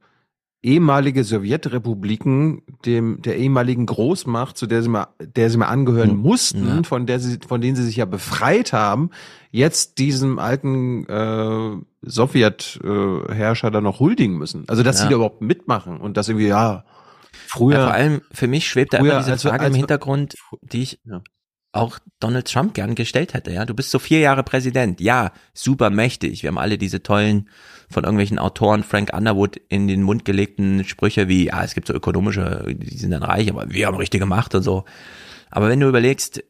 ehemalige Sowjetrepubliken dem der ehemaligen Großmacht, zu der sie mal, der sie mal angehören mussten, Ja. von der sie, von denen sie sich ja befreit haben, jetzt diesem alten äh, Sowjet-Herrscher da noch huldigen müssen. Also dass Ja. sie da überhaupt mitmachen und das irgendwie ja früher. ja, vor allem für mich schwebt da immer diese als Frage als im wir- Hintergrund, die ich auch Donald Trump gern gestellt hätte. Ja, du bist so vier Jahre Präsident. Ja, super mächtig. Wir haben alle diese tollen von irgendwelchen Autoren Frank Underwood in den Mund gelegten Sprüche wie, ja, es gibt so ökonomische, die sind dann reich, aber wir haben richtige Macht und so. Aber wenn du überlegst,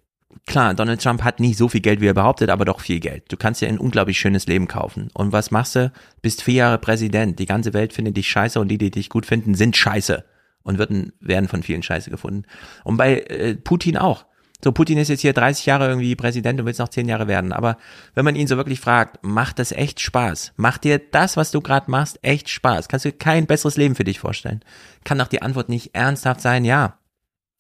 klar, Donald Trump hat nicht so viel Geld, wie er behauptet, aber doch viel Geld. Du kannst dir ein unglaublich schönes Leben kaufen. Und was machst du? Bist vier Jahre Präsident. Die ganze Welt findet dich scheiße und die, die dich gut finden, sind scheiße. Und werden, werden von vielen scheiße gefunden. Und bei äh, Putin auch. So, Putin ist jetzt hier 30 Jahre irgendwie Präsident und will es noch 10 Jahre werden. Aber wenn man ihn so wirklich fragt, macht das echt Spaß? Macht dir das, was du gerade machst, echt Spaß? Kannst du kein besseres Leben für dich vorstellen? Kann doch die Antwort nicht ernsthaft sein, ja.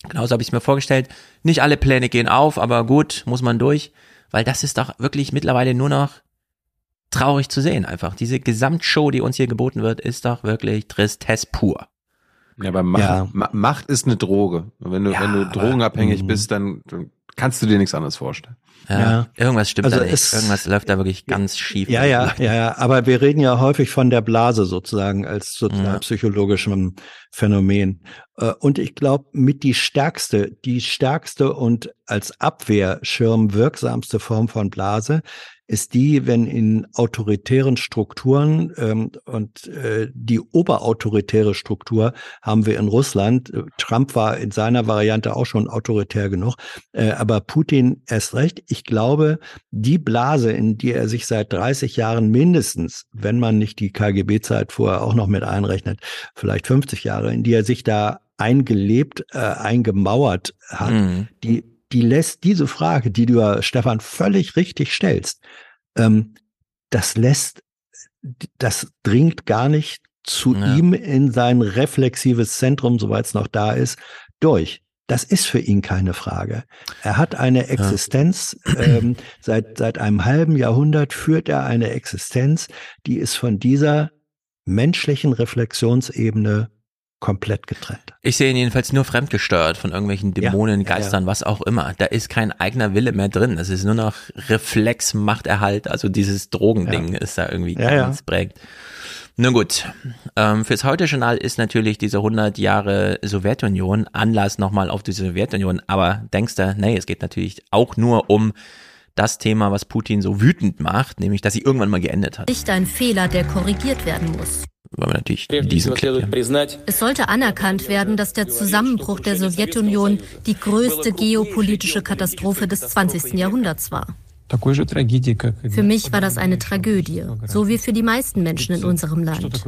Genauso habe ich es mir vorgestellt. Nicht alle Pläne gehen auf, aber gut, muss man durch. Weil das ist doch wirklich mittlerweile nur noch traurig zu sehen einfach. Diese Gesamtshow, die uns hier geboten wird, ist doch wirklich Tristesse pur. Ja, aber Macht, Ja. Ma- Macht ist eine Droge. Wenn du, Ja, wenn du aber- drogenabhängig Mhm. bist, dann, dann kannst du dir nichts anderes vorstellen. Ja, Ja. Irgendwas stimmt Also da nicht. es- Irgendwas läuft da wirklich ganz schief. Ja, ja, ja, ja. Aber wir reden ja häufig von der Blase sozusagen als sozialpsychologischem Phänomen. Äh, Und ich glaube, mit die stärkste, die stärkste und als Abwehrschirm wirksamste Form von Blase ist die, wenn in autoritären Strukturen ähm, und äh, die oberautoritäre Struktur haben wir in Russland. Trump war in seiner Variante auch schon autoritär genug, äh, aber Putin erst recht. Ich glaube, die Blase, in die er sich seit 30 Jahren mindestens, wenn man nicht die KGB-Zeit vorher auch noch mit einrechnet, vielleicht 50 Jahre, in die er sich da eingelebt, äh, eingemauert hat, Mhm. die, die lässt diese Frage, die du ja, Stefan, völlig richtig stellst, ähm, das lässt, das dringt gar nicht zu Ja. ihm in sein reflexives Zentrum, soweit es noch da ist, durch. Das ist für ihn keine Frage. Er hat eine Existenz, ähm, seit, seit einem halben Jahrhundert führt er eine Existenz, die ist von dieser menschlichen Reflexionsebene komplett getrennt. Ich sehe ihn jedenfalls nur fremdgesteuert von irgendwelchen Dämonen, Ja, ja, Geistern, was auch immer. Da ist kein eigener Wille mehr drin. Das ist nur noch Reflex, Machterhalt. Also dieses Drogending Ja. ist da irgendwie Ja, ja. ganz prägt. Nun gut, ähm, fürs Heute-Journal ist natürlich diese 100 Jahre Sowjetunion Anlass nochmal auf die Sowjetunion. Aber denkst du, nee, es geht natürlich auch nur um das Thema, was Putin so wütend macht, nämlich, dass sie irgendwann mal geendet hat. Nicht ein Fehler, der korrigiert werden muss. Weil wir natürlich diesen Clip hier. Es sollte anerkannt werden, dass der Zusammenbruch der Sowjetunion die größte geopolitische Katastrophe des 20. Jahrhunderts war. Für mich war das eine Tragödie, so wie für die meisten Menschen in unserem Land.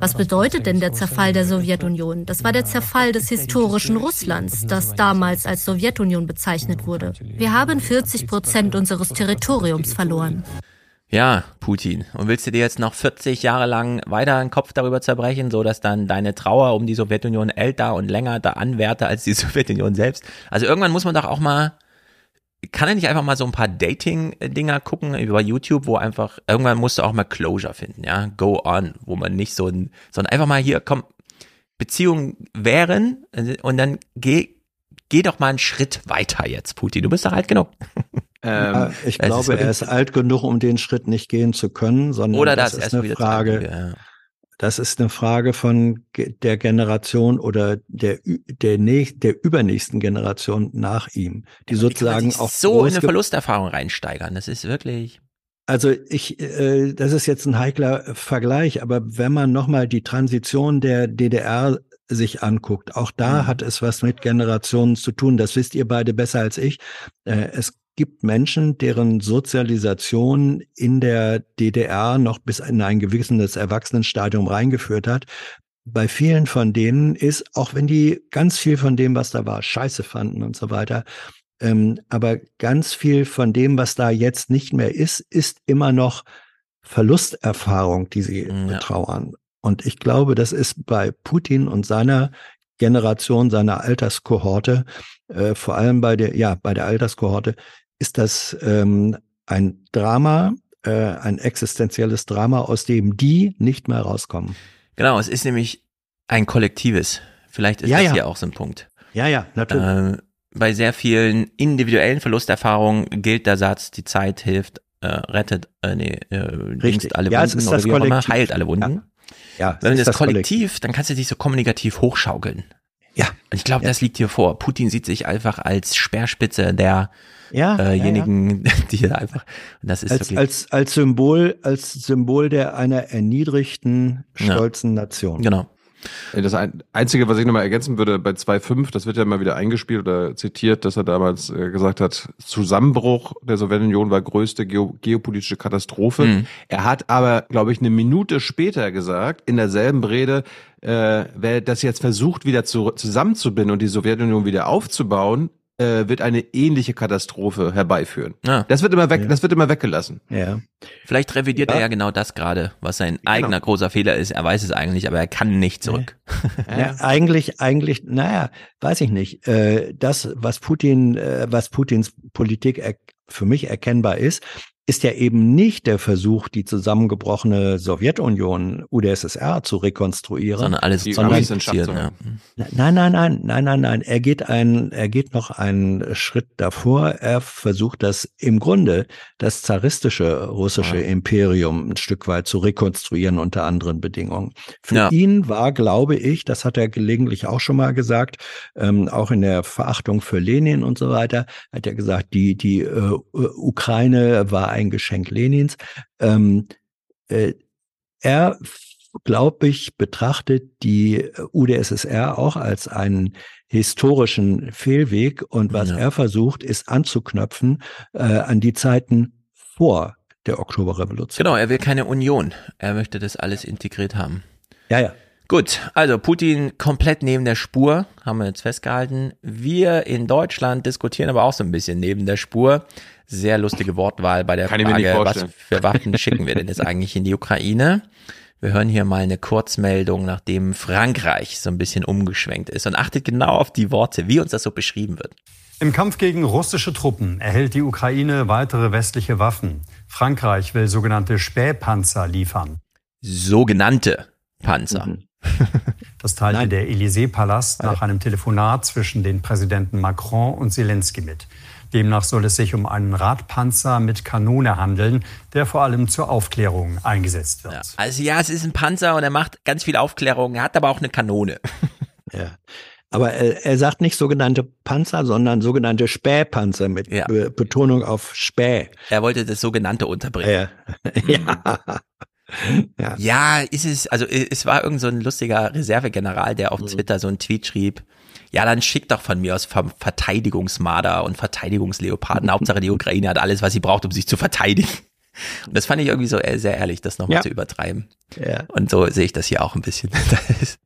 Was bedeutet denn der Zerfall der Sowjetunion? Das war der Zerfall des historischen Russlands, das damals als Sowjetunion bezeichnet wurde. Wir haben 40 Prozent unseres Territoriums verloren. Ja, Putin. Und willst du dir jetzt noch 40 Jahre lang weiter den Kopf darüber zerbrechen, so dass dann deine Trauer um die Sowjetunion älter und länger da anwärter als die Sowjetunion selbst? Also irgendwann muss man doch auch mal, kann er nicht einfach mal so ein paar Dating-Dinger gucken über YouTube, wo einfach, irgendwann musst du auch mal Closure finden, ja? Go on, wo man nicht so ein, sondern einfach mal hier, komm, Beziehungen wären und dann geh, geh doch mal einen Schritt weiter jetzt, Putin. Du bist doch alt genug. Ja, ich Ähm, es glaube, er ist alt genug, um den Schritt nicht gehen zu können, sondern Oder das, das, ist eine Frage. ja. Das ist eine Frage von der Generation oder der der, näch- der übernächsten Generation nach ihm, die sozusagen sich auch so in eine Verlusterfahrung reinsteigern. Das ist wirklich. Also ich, äh, das ist jetzt ein heikler Vergleich, aber wenn man nochmal die Transition der DDR sich anguckt, auch da Mhm. hat es was mit Generationen zu tun. Das wisst ihr beide besser als ich. Äh, es gibt Menschen, deren Sozialisation in der DDR noch bis in ein gewisses Erwachsenenstadium reingeführt hat. Bei vielen von denen ist, auch wenn die ganz viel von dem, was da war, scheiße fanden und so weiter, ähm, aber ganz viel von dem, was da jetzt nicht mehr ist, ist immer noch Verlusterfahrung, die sie betrauern. Und ich glaube, das ist bei Putin und seiner Generation, seiner Alterskohorte, äh, vor allem bei der, ja, bei der Alterskohorte, ist das ähm, ein Drama, äh, ein existenzielles Drama, aus dem die nicht mehr rauskommen. Genau, es ist nämlich ein kollektives. Vielleicht ist Ja, das ja. hier auch so ein Punkt. Ja, ja, natürlich. Ähm, bei sehr vielen individuellen Verlusterfahrungen gilt der Satz, die Zeit hilft, äh, rettet, äh, nee, äh, Richtig. alle Ja, es Wunden ist oder das wie auch immer, Kollektiv. heilt alle Wunden. Ja, Wenn es du ist das das Kollektiv, dann kannst du dich so kommunikativ hochschaukeln. Ja. Und ich glaube, das liegt hier vor. Putin sieht sich einfach als Speerspitze der Ja, ja, äh, die da einfach, das ist als, als, als Symbol, als Symbol der einer erniedrigten, Ja. stolzen Nation. Genau. Das ein- Einzige, was ich nochmal ergänzen würde, bei 2.5, das wird ja mal wieder eingespielt oder zitiert, dass er damals äh, gesagt hat, Zusammenbruch der Sowjetunion war größte geo geopolitische Katastrophe. Mhm. Er hat aber, glaube ich, eine Minute später gesagt, in derselben Rede, äh, wer das jetzt versucht, wieder zu, zusammenzubinden und die Sowjetunion wieder aufzubauen, äh, wird eine ähnliche Katastrophe herbeiführen. Ja. Das wird immer weg, das wird immer weggelassen. Ja. Vielleicht revidiert Ja. er ja genau das gerade, was sein eigener großer Fehler ist. Er weiß es eigentlich, aber er kann nicht zurück. Ja, eigentlich, eigentlich, naja, weiß ich nicht. Äh, das, was Putin, äh, was Putins Politik für mich erkennbar ist, ist ja eben nicht der Versuch, die zusammengebrochene Sowjetunion, UdSSR zu rekonstruieren. Sondern alles zu sondern, ja. Nein, nein, nein, nein, nein, nein. Er geht ein, er geht noch einen Schritt davor. Er versucht das im Grunde das zaristische russische Imperium ein Stück weit zu rekonstruieren unter anderen Bedingungen. Für Ja. ihn war, glaube ich, das hat er gelegentlich auch schon mal gesagt, ähm, auch in der Verachtung für Lenin und so weiter, hat er gesagt, die die äh, Ukraine war ein Geschenk Lenins. Ähm, äh, er, glaube ich, betrachtet die UdSSR auch als einen historischen Fehlweg und was Ja. er versucht, ist anzuknöpfen äh, an die Zeiten vor der Oktoberrevolution. Genau, er will keine Union. Er möchte das alles integriert haben. Ja, ja. Gut, also Putin komplett neben der Spur, haben wir jetzt festgehalten. Wir in Deutschland diskutieren aber auch so ein bisschen neben der Spur. Sehr lustige Wortwahl bei der Kann Frage, was für Waffen schicken wir denn jetzt eigentlich in die Ukraine? Wir hören hier mal eine Kurzmeldung, nachdem Frankreich so ein bisschen umgeschwenkt ist und achtet genau auf die Worte, wie uns das so beschrieben wird. Im Kampf gegen russische Truppen erhält die Ukraine weitere westliche Waffen. Frankreich will sogenannte Spähpanzer liefern. Sogenannte Panzer. Mhm. Das teilte der Élysée-Palast nach einem Telefonat zwischen den Präsidenten Macron und Zelensky mit. Demnach soll es sich um einen Radpanzer mit Kanone handeln, der vor allem zur Aufklärung eingesetzt wird. Also ja, es ist ein Panzer und er macht ganz viel Aufklärung, er hat aber auch eine Kanone. Ja. Aber er, er sagt nicht sogenannte Panzer, sondern sogenannte Spähpanzer mit Be Betonung auf Späh. Er wollte das sogenannte unterbringen. Ja. ja. Ja, ist es, also es war irgend so ein lustiger Reservegeneral, der auf Mhm. Twitter so einen Tweet schrieb, ja, dann schickt doch von mir aus Verteidigungsmarder und Verteidigungsleoparden. Hauptsache die Ukraine hat alles, was sie braucht, um sich zu verteidigen. Und das fand ich irgendwie so äh, sehr ehrlich, das nochmal Ja. zu übertreiben. Ja. Und so sehe ich das hier auch ein bisschen. Das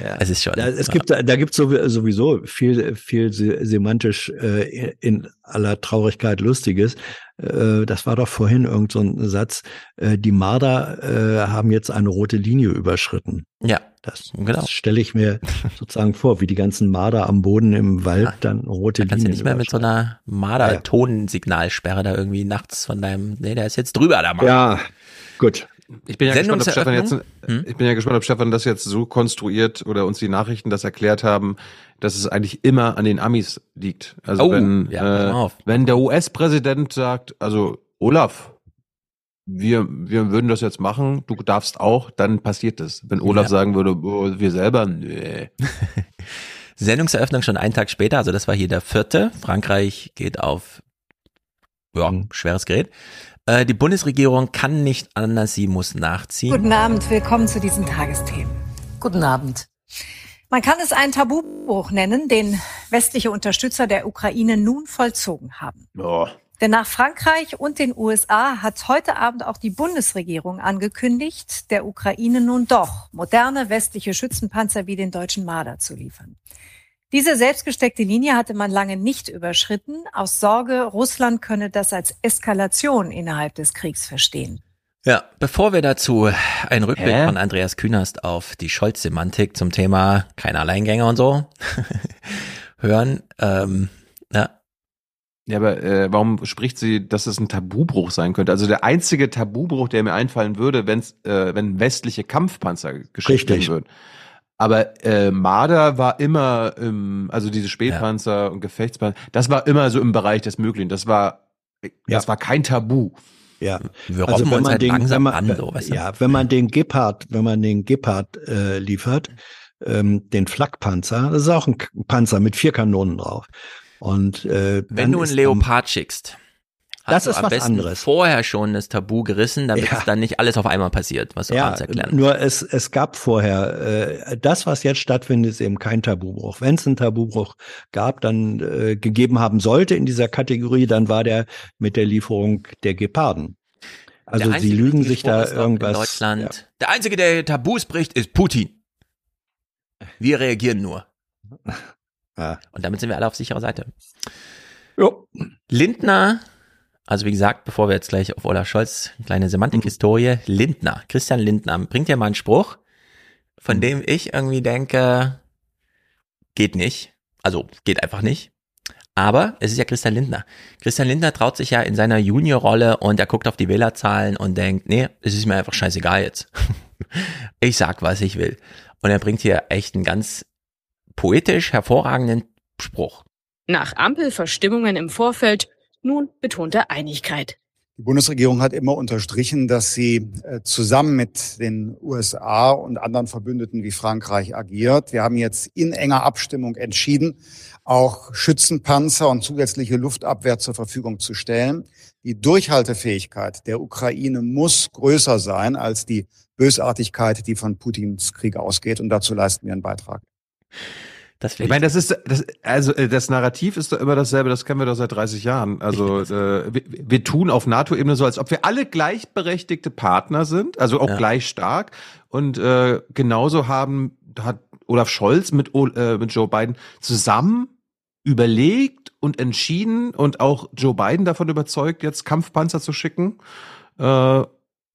Ja. Es ist schon. Da, es gibt, da gibt's so- sowieso viel, viel se- semantisch äh, in aller Traurigkeit Lustiges. Äh, das war doch vorhin irgend so ein Satz. Äh, die Marder äh, haben jetzt eine rote Linie überschritten. Ja, das, genau. das stelle ich mir sozusagen vor, wie die ganzen Marder am Boden im Wald dann rote Da kannst du Linien nicht mehr mit so einer Marder-Tonsignalsperre da irgendwie nachts von deinem, nee, der ist jetzt drüber, der Mann. Ja, gut. Ich bin ja gespannt, ob Stefan jetzt, Sendungseröffnung? ich bin ja gespannt, ob Stefan das jetzt so konstruiert oder uns die Nachrichten das erklärt haben, dass es eigentlich immer an den Amis liegt. Also Oh, wenn, ja, pass mal äh, auf. wenn der US-Präsident sagt, also Olaf, wir, wir würden das jetzt machen, du darfst auch, dann passiert das. Wenn Olaf Ja. sagen würde, oh, wir selber, nee. Sendungseröffnung schon einen Tag später, also das war hier der vierte. Frankreich geht auf ja, Mhm. schweres Gerät. Äh, die Bundesregierung kann nicht anders, sie muss nachziehen. Guten Abend, willkommen zu diesen Tagesthemen. Guten Abend. Man kann es einen Tabubruch nennen, den westliche Unterstützer der Ukraine nun vollzogen haben. Oh. Denn nach Frankreich und den USA hat heute Abend auch die Bundesregierung angekündigt, der Ukraine nun doch moderne westliche Schützenpanzer wie den deutschen Marder zu liefern. Diese selbstgesteckte Linie hatte man lange nicht überschritten, aus Sorge, Russland könne das als Eskalation innerhalb des Kriegs verstehen. Ja, bevor wir dazu einen Rückblick Hä? von Andreas Künast auf die Scholz-Semantik zum Thema kein Alleingänger und so hören, ähm, Ja, aber äh, warum spricht sie, dass es ein Tabubruch sein könnte? Also der einzige Tabubruch, der mir einfallen würde, wenn's, äh, wenn westliche Kampfpanzer geschickt werden Richtig. würden. Aber äh, Marder war immer, im, also diese Spätpanzer und Gefechtspanzer, das war immer so im Bereich des Möglichen. Das war, das war kein Tabu. Ja, wir also wenn man halt den, langsam wenn man, an, so, weißt du? ja, wenn man den Gepard, wenn man den Gepard äh, liefert, ähm, den Flakpanzer, das ist auch ein Panzer mit vier Kanonen drauf. Und äh, Wenn du einen Leopard schickst, hast Das du ist am was besten anderes. vorher schon das Tabu gerissen, damit Ja. es dann nicht alles auf einmal passiert, was du Ja, abends erklären. nur es, es gab vorher, äh, das, was jetzt stattfindet, ist eben kein Tabubruch. Wenn es einen Tabubruch gab, dann äh, gegeben haben sollte in dieser Kategorie, dann war der mit der Lieferung der Geparden. Also sie lügen sich da irgendwas. In Deutschland. Der einzige, der Tabus bricht, ist Putin. Wir reagieren nur. Ja. Und damit sind wir alle auf sicherer Seite. Jo. Lindner, also wie gesagt, bevor wir jetzt gleich auf Olaf Scholz, kleine Semantikhistorie, Lindner, Christian Lindner, bringt ja mal einen Spruch, von dem ich irgendwie denke, geht nicht. Also geht einfach nicht. Aber es ist ja Christian Lindner. Christian Lindner traut sich ja in seiner Juniorrolle und er guckt auf die Wählerzahlen und denkt, nee, es ist mir einfach scheißegal jetzt. ich sag, was ich will. Und er bringt hier echt einen ganz poetisch hervorragenden Spruch. Nach Ampelverstimmungen im Vorfeld nun betonte Einigkeit. Die Bundesregierung hat immer unterstrichen, dass sie äh, zusammen mit den USA und anderen Verbündeten wie Frankreich agiert. Wir haben jetzt in enger Abstimmung entschieden, auch Schützenpanzer und zusätzliche Luftabwehr zur Verfügung zu stellen. Die Durchhaltefähigkeit der Ukraine muss größer sein als die Bösartigkeit, die von Putins Krieg ausgeht. Und dazu leisten wir einen Beitrag. Das ich meine, das ist das, also äh, das Narrativ ist doch immer dasselbe, das kennen wir doch seit 30 Jahren. Also äh, wir, wir tun auf NATO-Ebene so, als ob wir alle gleichberechtigte Partner sind, also auch ja. gleich stark. Und äh, genauso haben hat Olaf Scholz mit, äh, mit Joe Biden zusammen überlegt und entschieden und auch Joe Biden davon überzeugt, jetzt Kampfpanzer zu schicken. Äh,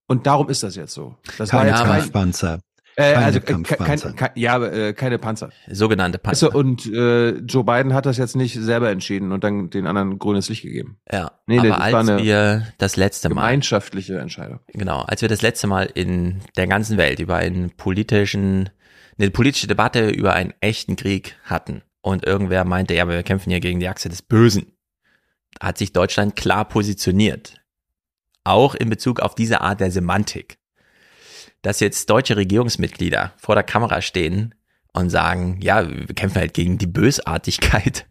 und darum ist das jetzt so. Das Keine war jetzt Kampfpanzer. Äh, also Kampfpanzer. Kein, kein, ja, äh, keine Panzer. Sogenannte Panzer. Also, und äh, Joe Biden hat das jetzt nicht selber entschieden und dann den anderen grünes Licht gegeben. Ja, nee, aber als wir das letzte Mal gemeinschaftliche Entscheidung. Genau, als wir das letzte Mal in der ganzen Welt über einen politischen eine politische Debatte über einen echten Krieg hatten und irgendwer meinte, ja, wir kämpfen hier gegen die Achse des Bösen, hat sich Deutschland klar positioniert. Auch in Bezug auf diese Art der Semantik dass jetzt deutsche Regierungsmitglieder vor der Kamera stehen und sagen, ja, wir kämpfen halt gegen die Bösartigkeit.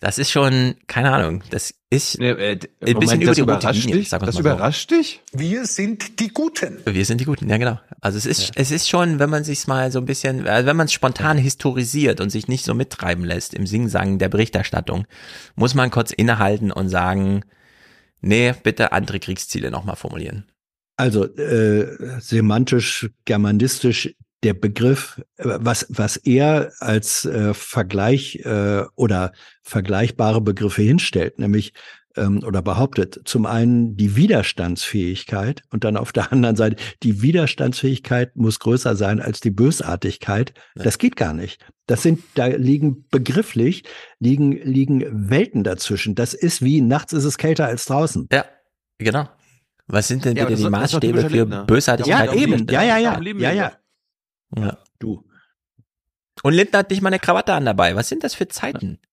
Das ist schon, keine Ahnung, das ist nee, äh, ein bisschen über die rote Linie. Dich? das überrascht so. dich? Wir sind die Guten. Wir sind die Guten, ja genau. Also es ist, ja. es ist schon, wenn man sich mal so ein bisschen, also wenn man es spontan historisiert und sich nicht so mittreiben lässt im Singsang der Berichterstattung, muss man kurz innehalten und sagen, nee, bitte andere Kriegsziele nochmal formulieren. Also äh, semantisch, germanistisch der Begriff, äh, was, was er als äh, Vergleich äh, oder vergleichbare Begriffe hinstellt, nämlich ähm, oder behauptet, zum einen die Widerstandsfähigkeit und dann auf der anderen Seite die Widerstandsfähigkeit muss größer sein als die Bösartigkeit. Ja. Das geht gar nicht. Das sind, da liegen begrifflich, liegen, liegen Welten dazwischen. Das ist wie nachts ist es kälter als draußen. Ja, genau. Was sind denn ja, bitte die Maßstäbe für Lindner. Bösartigkeit? Ja, eben. Ja, ja, ja. Ja, ja. Ja. Du. Und Lindner hat nicht mal eine Krawatte an dabei. Was sind das für Zeiten?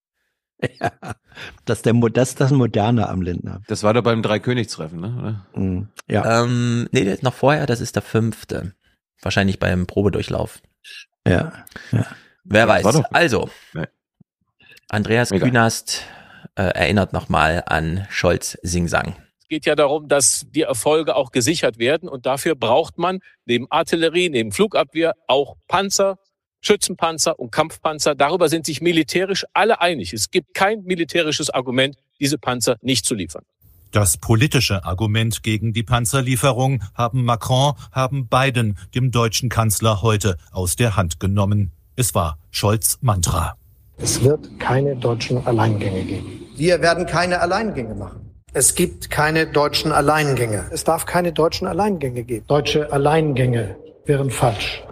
Ja, das ist, der, das ist das Moderne am Lindner. Das war doch beim Dreikönigstreffen, ne? Mhm. Ja. Ähm, nee, das ist noch vorher, das ist der fünfte. Wahrscheinlich beim Probedurchlauf. Ja. ja. Wer weiß. Also, nee. Andreas Mega. Künast äh, erinnert nochmal an Scholz Singsang geht ja darum, dass die Erfolge auch gesichert werden. Und dafür braucht man neben Artillerie, neben Flugabwehr auch Panzer, Schützenpanzer und Kampfpanzer. Darüber sind sich militärisch alle einig. Es gibt kein militärisches Argument, diese Panzer nicht zu liefern. Das politische Argument gegen die Panzerlieferung haben Macron, haben Biden dem deutschen Kanzler heute aus der Hand genommen. Es war Scholz Mantra. Es wird keine deutschen Alleingänge geben. Wir werden keine Alleingänge machen. Es gibt keine deutschen Alleingänge. Es darf keine deutschen Alleingänge geben. Deutsche Alleingänge wären falsch.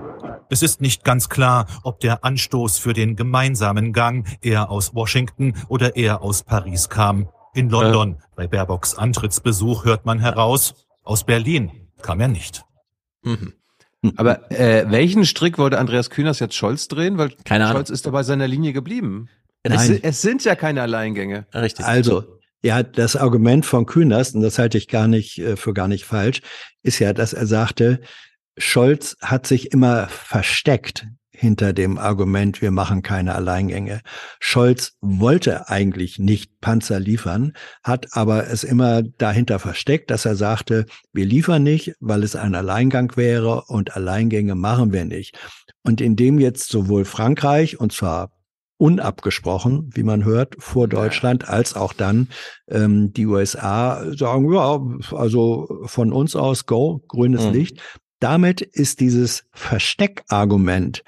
Es ist nicht ganz klar, ob der Anstoß für den gemeinsamen Gang eher aus Washington oder eher aus Paris kam. In London äh. bei Baerbocks Antrittsbesuch hört man heraus, aus Berlin kam er nicht. Mhm. Aber äh, welchen Strick wollte Andreas Kühners jetzt Scholz drehen? Weil Keine Ahnung. Scholz ist dabei seiner Linie geblieben. Es, es, sind ja keine Alleingänge. Richtig. Also, ja, das Argument von Kühners, und das halte ich gar nicht äh, für gar nicht falsch, ist ja, dass er sagte, Scholz hat sich immer versteckt hinter dem Argument, wir machen keine Alleingänge. Scholz wollte eigentlich nicht Panzer liefern, hat aber es immer dahinter versteckt, dass er sagte, wir liefern nicht, weil es ein Alleingang wäre und Alleingänge machen wir nicht. Und indem jetzt sowohl Frankreich, und zwar unabgesprochen, wie man hört, vor Deutschland, als auch dann ähm, die USA sagen, ja, also von uns aus go, grünes mhm. Licht. Damit ist dieses Versteckargument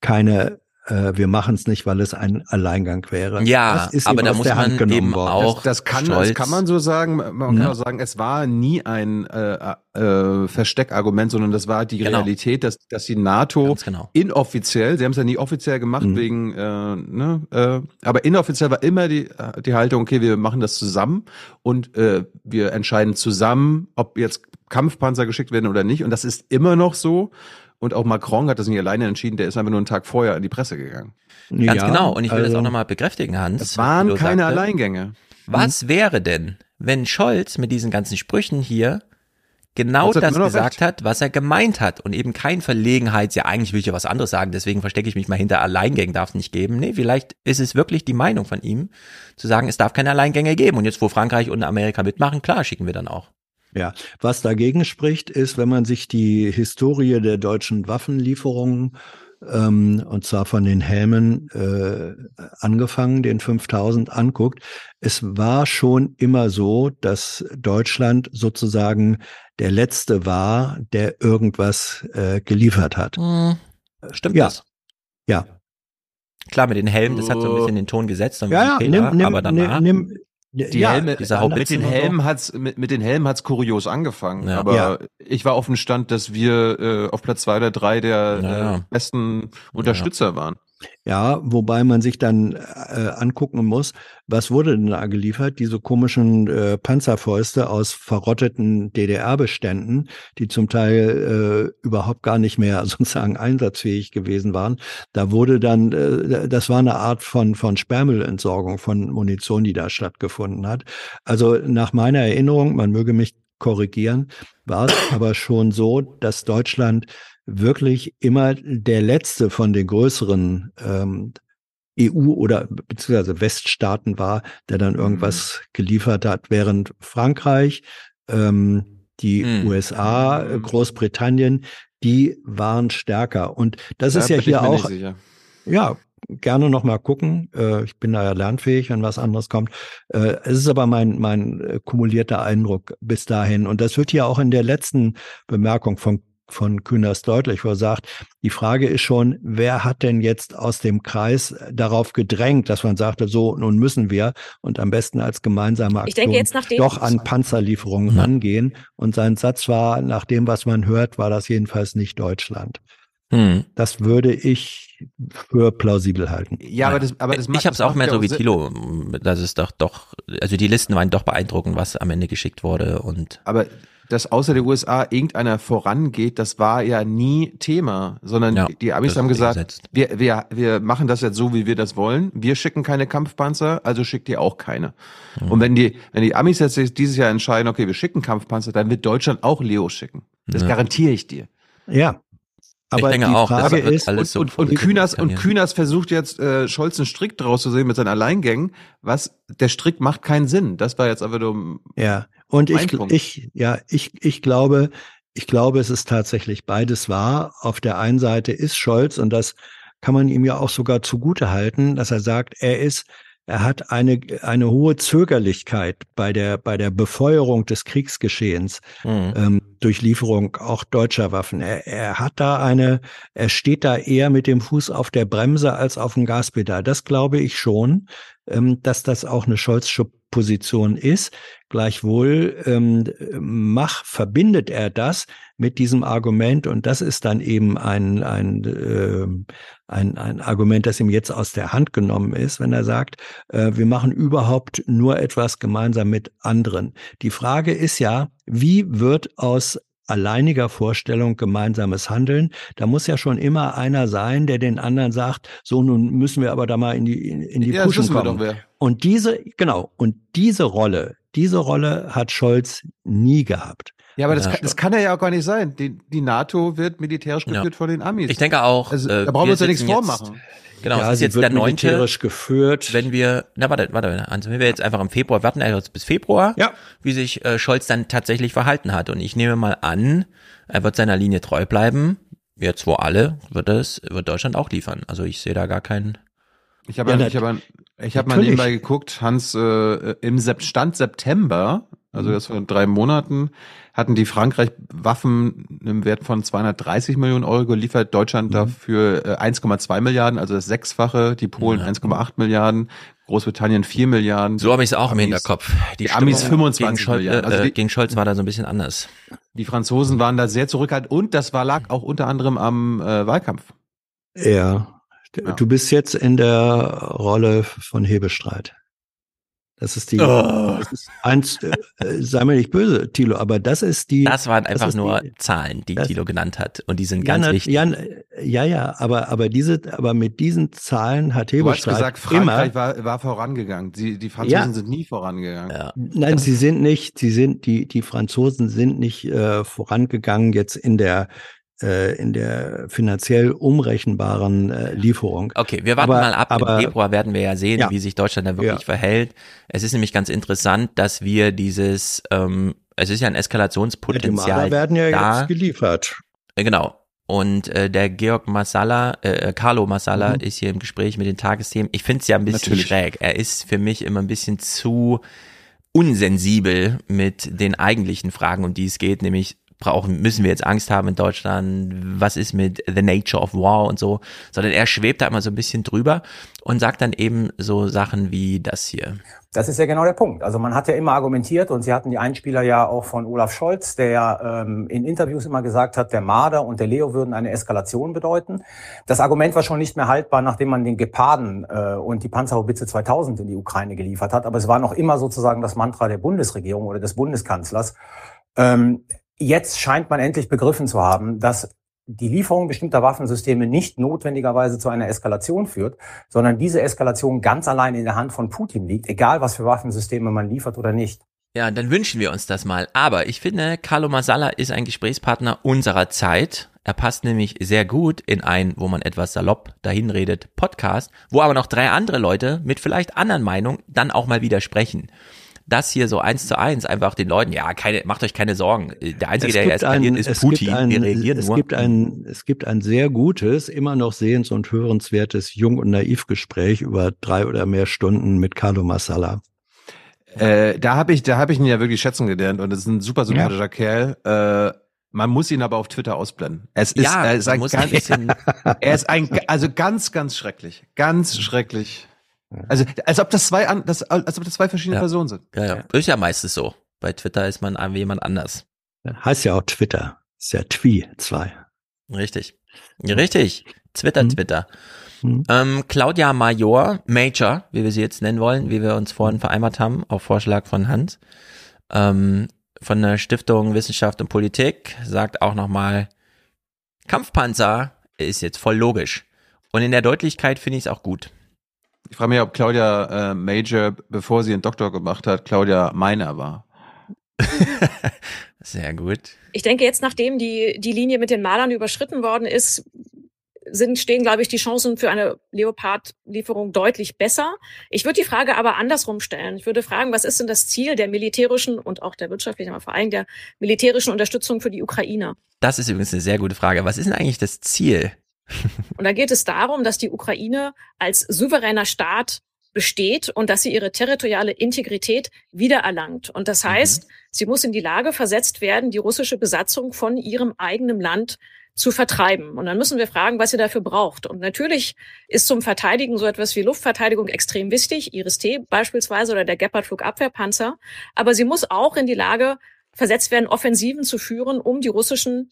keine äh, wir machen es nicht, weil es ein Alleingang wäre. Ja, aber da muss man eben worden. auch das, das kann das kann man so sagen. Man kann ja. auch sagen, es war nie ein äh, äh, Versteckargument, sondern das war die genau. Realität, dass dass die NATO genau. inoffiziell, sie haben es ja nie offiziell gemacht mhm. wegen, äh, ne, äh, aber inoffiziell war immer die die Haltung, okay, wir machen das zusammen und äh, wir entscheiden zusammen, ob jetzt Kampfpanzer geschickt werden oder nicht. Und das ist immer noch so. Und auch Macron hat das nicht alleine entschieden, der ist einfach nur einen Tag vorher in die Presse gegangen. Ganz ja, genau. Und ich will also, das auch nochmal bekräftigen, Hans. Es waren keine sagte, Alleingänge. Was wäre denn, wenn Scholz mit diesen ganzen Sprüchen hier genau das gesagt recht. hat, was er gemeint hat und eben kein Verlegenheits, ja eigentlich will ich ja was anderes sagen, deswegen verstecke ich mich mal hinter Alleingängen darf es nicht geben. Nee, vielleicht ist es wirklich die Meinung von ihm, zu sagen, es darf keine Alleingänge geben und jetzt wo Frankreich und Amerika mitmachen, klar, schicken wir dann auch. Ja, was dagegen spricht, ist, wenn man sich die Historie der deutschen Waffenlieferungen ähm, und zwar von den Helmen äh, angefangen, den 5000 anguckt. Es war schon immer so, dass Deutschland sozusagen der letzte war, der irgendwas äh, geliefert hat. Stimmt ja. das? Ja. Klar, mit den Helmen, das hat so ein bisschen den Ton gesetzt, dann Ja, ja, okay, nimm, nimm, aber danach, nimm, Die ja, Helme, dieser mit den. Helmen hat's, mit, mit den Helmen hat's kurios angefangen. Ja. Aber Ja. ich war auf dem Stand, dass wir äh, auf Platz zwei oder drei der Ja, ja. äh, besten Unterstützer waren. Ja, wobei man sich dann äh, angucken muss, was wurde denn da geliefert? Diese komischen äh, Panzerfäuste aus verrotteten DDR-Beständen, die zum Teil äh, überhaupt gar nicht mehr sozusagen einsatzfähig gewesen waren. Da wurde dann, äh, das war eine Art von, von Sperrmüllentsorgung von Munition, die da stattgefunden hat. Also nach meiner Erinnerung, man möge mich korrigieren, war es aber schon so, dass Deutschland wirklich immer der letzte von den größeren ähm, EU- oder beziehungsweise Weststaaten war, der dann irgendwas geliefert hat, während Frankreich, ähm, die Mhm. USA, äh, Großbritannien, die waren stärker. Und das ist ja hier auch, ja, gerne noch mal gucken. Äh, ich bin da ja lernfähig, wenn was anderes kommt. Äh, es ist aber mein, mein kumulierter Eindruck bis dahin. Und das wird hier auch in der letzten Bemerkung von von Kühners deutlich, wo er sagt, die Frage ist schon, wer hat denn jetzt aus dem Kreis darauf gedrängt, dass man sagte, so, nun müssen wir und am besten als gemeinsame Ich denke Aktion jetzt nach dem- doch an Panzerlieferungen rangehen. Und sein Satz war, nach dem, was man hört, war das jedenfalls nicht Deutschland. Hm. Das würde ich für plausibel halten. Ja, aber das, aber das ich habe es auch mehr so wie Thilo, dass es doch doch, also die Listen waren doch beeindruckend, was am Ende geschickt wurde und Aber dass außer der USA irgendeiner vorangeht, das war ja nie Thema, sondern Ja, die Amis haben gesagt, wir, wir, wir machen das jetzt so, wie wir das wollen. Wir schicken keine Kampfpanzer, also schickt ihr auch keine. Mhm. Und wenn die, wenn die Amis jetzt dieses Jahr entscheiden, okay, wir schicken Kampfpanzer, dann wird Deutschland auch Leo schicken. Das Ja. garantiere ich dir. Ja. Aber denke die auch, Frage wird ist, alles so und, und, Kühners, und. Kühners versucht jetzt, äh, Scholz einen Strick draus zu sehen mit seinen Alleingängen. Was, der Strick macht keinen Sinn. Das war jetzt einfach nur, Ja, und Mein ich, Punkt. ich, ja, ich, ich glaube, ich glaube, es ist tatsächlich beides wahr. Auf der einen Seite ist Scholz, und das kann man ihm ja auch sogar zugute halten, dass er sagt, er ist, er hat eine, eine hohe Zögerlichkeit bei der, bei der Befeuerung des Kriegsgeschehens Mhm. ähm, durch Lieferung auch deutscher Waffen. Er, er hat da eine, er steht da eher mit dem Fuß auf der Bremse als auf dem Gaspedal. Das glaube ich schon, ähm, dass das auch eine Scholzsche Position ist. Gleichwohl ähm, mach, verbindet er das mit diesem Argument und das ist dann eben ein, ein, ähm, ein, ein Argument, das ihm jetzt aus der Hand genommen ist, wenn er sagt, äh, wir machen überhaupt nur etwas gemeinsam mit anderen. Die Frage ist ja, wie wird aus alleiniger Vorstellung gemeinsames Handeln. Da muss ja schon immer einer sein, der den anderen sagt, so nun müssen wir aber da mal in die in, in die Ja, Puschen kommen. Und diese genau und diese Rolle, diese Rolle hat Scholz nie gehabt. Ja, aber das, Ja, kann, das kann ja auch gar nicht sein. Die, die NATO wird militärisch Ja. geführt von den Amis. Ich denke auch, Also, äh, da brauchen wir uns ja nichts sitzen jetzt- vormachen. Genau, Ja, es ist jetzt wird der neunte. militärisch geführt. Wenn wir, na warte, warte, also wenn wir jetzt einfach im Februar warten, also jetzt bis Februar, Ja. wie sich äh, Scholz dann tatsächlich verhalten hat. Und ich nehme mal an, er wird seiner Linie treu bleiben. Jetzt wo alle, wird es, wird Deutschland auch liefern. Also ich sehe da gar keinen. Ich habe Ja, ja, ich hab, ich hab mal nebenbei geguckt, Hans, äh, im Sep Stand September, also das vor drei Monaten, hatten die Frankreich Waffen im Wert von 230 Millionen Euro geliefert, Deutschland dafür äh, 1,2 Milliarden, also das Sechsfache, die Polen 1,8 Milliarden, Großbritannien 4 Milliarden. So habe ich es auch im Amis- Hinterkopf. Die Amis Stimmung 25 gegen Scholz, Milliarden. äh, Also die, gegen Scholz war da so ein bisschen anders. die Franzosen waren da sehr zurückhaltend und das war lag auch unter anderem am äh, Wahlkampf. Ja. Ja. Du bist jetzt in der Rolle von Hebestreit. Das ist die, Oh. das ist eins, äh, äh, sei mir nicht böse, Thilo, aber das ist die. Das waren einfach ist nur die, Zahlen, die das- Thilo genannt hat. Und die sind ja, ganz na, wichtig. ja, ja, ja, aber, aber diese, aber mit diesen Zahlen hat Du hast Hebestreit gesagt, immer, Frankreich war, war vorangegangen. Die, die Franzosen Ja. sind nie vorangegangen. Nein, sie sind nicht, sie sind, die, die Franzosen sind nicht äh, vorangegangen jetzt in der, in der finanziell umrechenbaren äh, Lieferung. Okay, wir warten aber, mal ab. Aber, Im Februar werden wir ja sehen, Ja. wie sich Deutschland da wirklich Ja. verhält. Es ist nämlich ganz interessant, dass wir dieses, ähm, es ist ja ein die Eskalationspotenzial Marder werden ja da. jetzt geliefert. Äh, Genau. Und äh, der Georg Massala, äh, Carlo Massala Mhm. ist hier im Gespräch mit den Tagesthemen. Ich finde es ja ein bisschen Natürlich. schräg. Er ist für mich immer ein bisschen zu unsensibel mit den eigentlichen Fragen, um die es geht, nämlich brauchen, müssen wir jetzt Angst haben in Deutschland, was ist mit the nature of war und so, sondern er schwebt da immer so ein bisschen drüber und sagt dann eben so Sachen wie das hier. Das ist ja genau der Punkt. Also man hat ja immer argumentiert und Sie hatten die Einspieler ja auch von Olaf Scholz, der ja ähm, in Interviews immer gesagt hat, der Marder und der Leo würden eine Eskalation bedeuten. Das Argument war schon nicht mehr haltbar, nachdem man den Geparden äh, und die Panzerhaubitze 2000 in die Ukraine geliefert hat. Aber es war noch immer sozusagen das Mantra der Bundesregierung oder des Bundeskanzlers. Ähm, jetzt scheint man endlich begriffen zu haben, dass die Lieferung bestimmter Waffensysteme nicht notwendigerweise zu einer Eskalation führt, sondern diese Eskalation ganz allein in der Hand von Putin liegt, egal was für Waffensysteme man liefert oder nicht. Ja, dann wünschen wir uns das mal. Aber ich finde, Carlo Masala ist ein Gesprächspartner unserer Zeit. Er passt nämlich sehr gut in ein, wo man etwas salopp dahin redet, Podcast, wo aber noch drei andere Leute mit vielleicht anderen Meinungen dann auch mal widersprechen. Das hier so eins zu eins einfach den Leuten, ja, keine, macht euch keine Sorgen. Der Einzige, Es der gibt eskaliert, ein- ist es Putin. gibt ein- Wir reagieren es nur. Gibt ein, es gibt ein sehr gutes, immer noch sehens- und hörenswertes Jung- und Naivgespräch über drei oder mehr Stunden mit Carlo Massala. Äh, da habe ich, da habe ich ihn ja wirklich schätzen gelernt und das ist ein super sympathischer Kerl. Äh, man muss ihn aber auf Twitter ausblenden. Es ist, Ja, er ist ein ganz, bisschen- er ist ein, also ganz, ganz schrecklich, ganz schrecklich. Also, als ob das zwei, an, das, als ob das zwei verschiedene Ja. Personen sind. Ja, ja. Ist ja meistens so. Bei Twitter ist man an jemand anders. Heißt ja auch Twitter. Ist ja Twi 2. Richtig. Richtig. Twitter, Hm. Twitter. Ähm, Claudia Major, Major, wie wir sie jetzt nennen wollen, wie wir uns vorhin vereinbart haben, auf Vorschlag von Hans, ähm, von der Stiftung Wissenschaft und Politik, sagt auch nochmal, Kampfpanzer ist jetzt voll logisch. Und in der Deutlichkeit finde ich es auch gut. Ich frage mich, ob Claudia äh, Major, bevor sie einen Doktor gemacht hat, Claudia Meiner war. Sehr gut. Ich denke, jetzt, nachdem die, die Linie mit den Malern überschritten worden ist, sind, stehen, glaube ich, die Chancen für eine Leopard-Lieferung deutlich besser. Ich würde die Frage aber andersrum stellen. Ich würde fragen, was ist denn das Ziel der militärischen und auch der wirtschaftlichen, aber vor allem der militärischen Unterstützung für die Ukraine? Das ist übrigens eine sehr gute Frage. Was ist denn eigentlich das Ziel? Und da geht es darum, dass die Ukraine als souveräner Staat besteht und dass sie ihre territoriale Integrität wiedererlangt. Und das heißt, sie muss in die Lage versetzt werden, die russische Besatzung von ihrem eigenen Land zu vertreiben. Und dann müssen wir fragen, was sie dafür braucht. Und natürlich ist zum Verteidigen so etwas wie Luftverteidigung extrem wichtig, Iris-T beispielsweise oder der Gepard-Flugabwehrpanzer. Aber sie muss auch in die Lage versetzt werden, Offensiven zu führen, um die russischen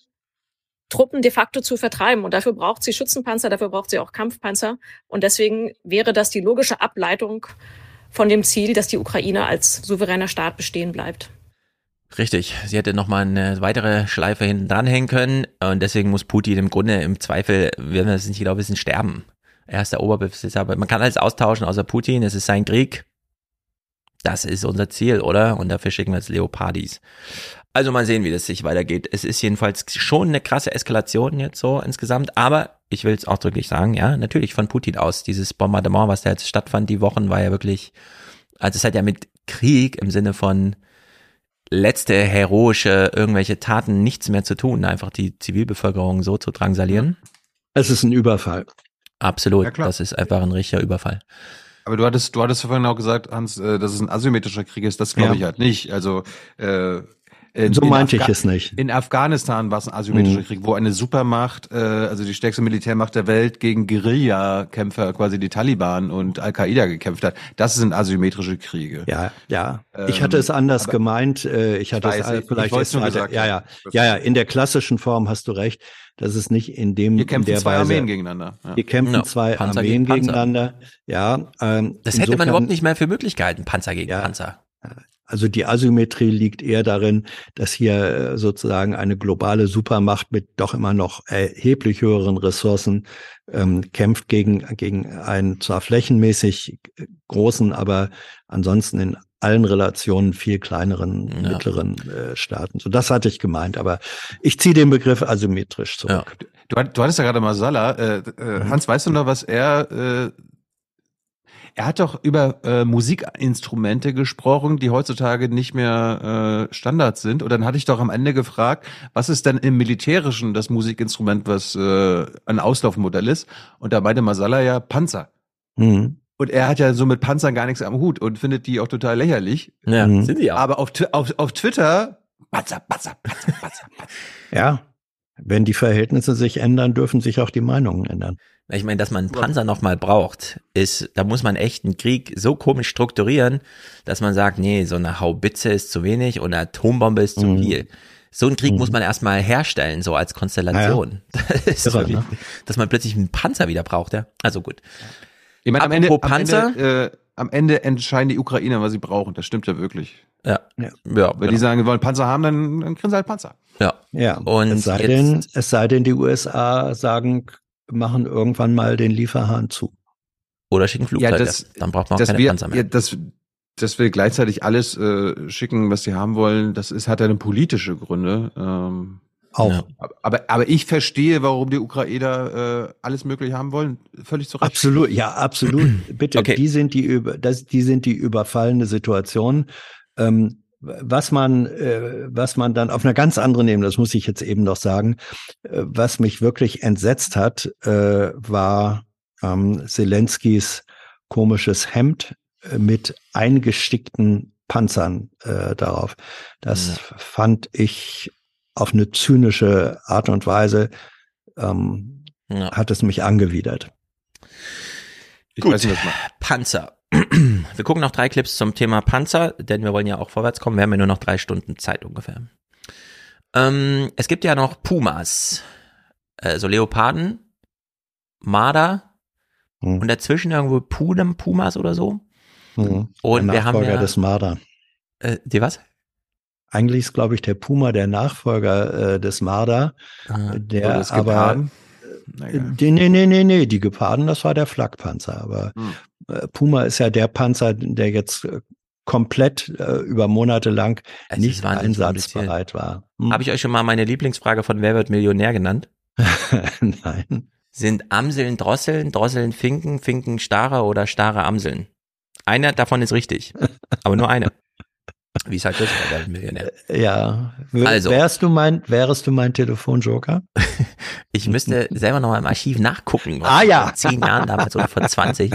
Truppen de facto zu vertreiben. Und dafür braucht sie Schützenpanzer, dafür braucht sie auch Kampfpanzer. Und deswegen wäre das die logische Ableitung von dem Ziel, dass die Ukraine als souveräner Staat bestehen bleibt. Richtig, sie hätte noch mal eine weitere Schleife hinten dranhängen können und deswegen muss Putin im Grunde im Zweifel, wenn wir es nicht genau wissen, sterben. Er ist der Oberbesitzer, aber man kann alles austauschen außer Putin, es ist sein Krieg. Das ist unser Ziel, oder? Und dafür schicken wir jetzt Leopardis. Also mal sehen, wie das sich weitergeht. Es ist jedenfalls schon eine krasse Eskalation jetzt so insgesamt, aber ich will es ausdrücklich sagen, ja, natürlich von Putin aus. Dieses Bombardement, was da jetzt stattfand, die Wochen, war ja wirklich, also es hat ja mit Krieg im Sinne von letzte heroische irgendwelche Taten nichts mehr zu tun, einfach die Zivilbevölkerung so zu drangsalieren. Es ist ein Überfall. Absolut, Ja, das ist einfach ein richtiger Überfall. Aber du hattest, du hattest vorhin auch gesagt, Hans, äh, dass es ein asymmetrischer Krieg ist. Das glaube Ja. ich halt nicht. Also äh, In, so in meinte ich es nicht. In Afghanistan war es ein asymmetrischer Mhm. Krieg, wo eine Supermacht, äh, also die stärkste Militärmacht der Welt, gegen Guerillakämpfer, quasi die Taliban und Al-Qaida gekämpft hat. Das sind asymmetrische Kriege. Ja, ja. Ähm, ich hatte es anders aber- gemeint. Äh, ich hatte weiß, es äh, ich- vielleicht ich nur weiter- gesagt Ja, ja, ja, ja. In der klassischen Form hast du recht. Das ist nicht in dem Hier in kämpfen der zwei Weise. Armeen gegeneinander. Ja. Hier kämpfen Ja, zwei Panzer Armeen gegen gegeneinander. Ja. Ähm, Das hätte man überhaupt nicht mehr für möglich gehalten, Panzer gegen Panzer. Also die Asymmetrie liegt eher darin, dass hier äh, sozusagen eine globale Supermacht mit doch immer noch erheblich höheren Ressourcen ähm, kämpft gegen, gegen einen zwar flächenmäßig großen, aber ansonsten in allen Relationen viel kleineren, mittleren äh, Staaten. So, das hatte ich gemeint, aber ich ziehe den Begriff asymmetrisch zurück. Du, hat- du hattest ja gerade Masala. Äh, äh, Mhm. Hans, weißt du noch, was er... Äh, er hat doch über äh, Musikinstrumente gesprochen, die heutzutage nicht mehr äh, Standard sind. Und dann hatte ich doch am Ende gefragt, was ist denn im Militärischen das Musikinstrument, was äh, ein Auslaufmodell ist? Und da meinte Masala ja Panzer. Mhm. Und er hat ja so mit Panzern gar nichts am Hut und findet die auch total lächerlich. Ja, Mhm. sind die auch. Aber auf, auf, auf Twitter, Panzer, Panzer, Panzer, Panzer. Ja. Wenn die Verhältnisse sich ändern, dürfen sich auch die Meinungen ändern. Ich meine, dass man einen Panzer nochmal braucht, ist, da muss man echt einen Krieg so komisch strukturieren, dass man sagt, nee, so eine Haubitze ist zu wenig und eine Atombombe ist zu Mhm. viel. So einen Krieg muss man erstmal herstellen, so als Konstellation. Das ist Irre, wirklich, ne? Dass man plötzlich einen Panzer wieder braucht, ja. Also gut. Ich meine, am Ende, am, Panzer. Ende, äh, am Ende entscheiden die Ukrainer, was sie brauchen. Das stimmt ja wirklich. Ja. Ja. Ja, Wenn die sagen, wir wollen Panzer haben, dann, dann kriegen sie halt Panzer. Ja. Ja, Und es sei jetzt- denn, es sei denn, die USA sagen, machen irgendwann mal den Lieferhahn zu. Oder schicken Flugzeuge. das- Dann braucht man auch dass keine wir, Panzer mehr. Ja, dass, dass wir gleichzeitig alles äh, schicken, was sie haben wollen, das ist, hat ja eine politische Gründe. Ähm, Auch. Ja. aber, aber ich verstehe, warum die Ukrainer äh, alles Mögliche haben wollen. Völlig zu Recht. Absolut, ja, absolut. Bitte, Okay. die sind die über, das, die sind die überfallene Situation. Ähm, was man, äh, was man dann auf einer ganz anderen Ebene, das muss ich jetzt eben noch sagen, äh, was mich wirklich entsetzt hat, äh, war ähm, Zelenskis komisches Hemd äh, mit eingestickten Panzern äh, darauf. Das fand ich auf eine zynische Art und Weise ähm, Ja. hat es mich angewidert. Ich Gut. weiß nicht, was man. Panzer. Wir gucken noch drei Clips zum Thema Panzer, denn wir wollen ja auch vorwärts kommen. Wir haben ja nur noch drei Stunden Zeit ungefähr. Ähm, es gibt ja noch Pumas, also Leoparden, Marder Hm. und dazwischen irgendwo Punem, Pumas oder so. Mhm. Und der wir haben Nachfolger ja, des Marder. äh, die was? Eigentlich ist, glaube ich, der Puma der Nachfolger äh, des Marder. Ah, der aber Geparden? äh, nee, nee, nee, nee, die Geparden, das war der Flakpanzer. Aber Hm. äh, Puma ist ja der Panzer, der jetzt äh, komplett äh, über Monate lang Es nicht einsatzbereit war. Hm? Habe ich euch schon mal meine Lieblingsfrage von Wer wird Millionär genannt? Nein. Sind Amseln Drosseln, Drosseln Finken, Finken Stare oder Stare Amseln? Eine davon ist richtig, aber nur eine. Wie ist halt das bei wird Millionär? Ja. W Also. Wärst du mein, wärest du mein Telefonjoker? Ich müsste selber noch mal im Archiv nachgucken. Ah, ja. Vor zehn Jahren damals oder vor 20,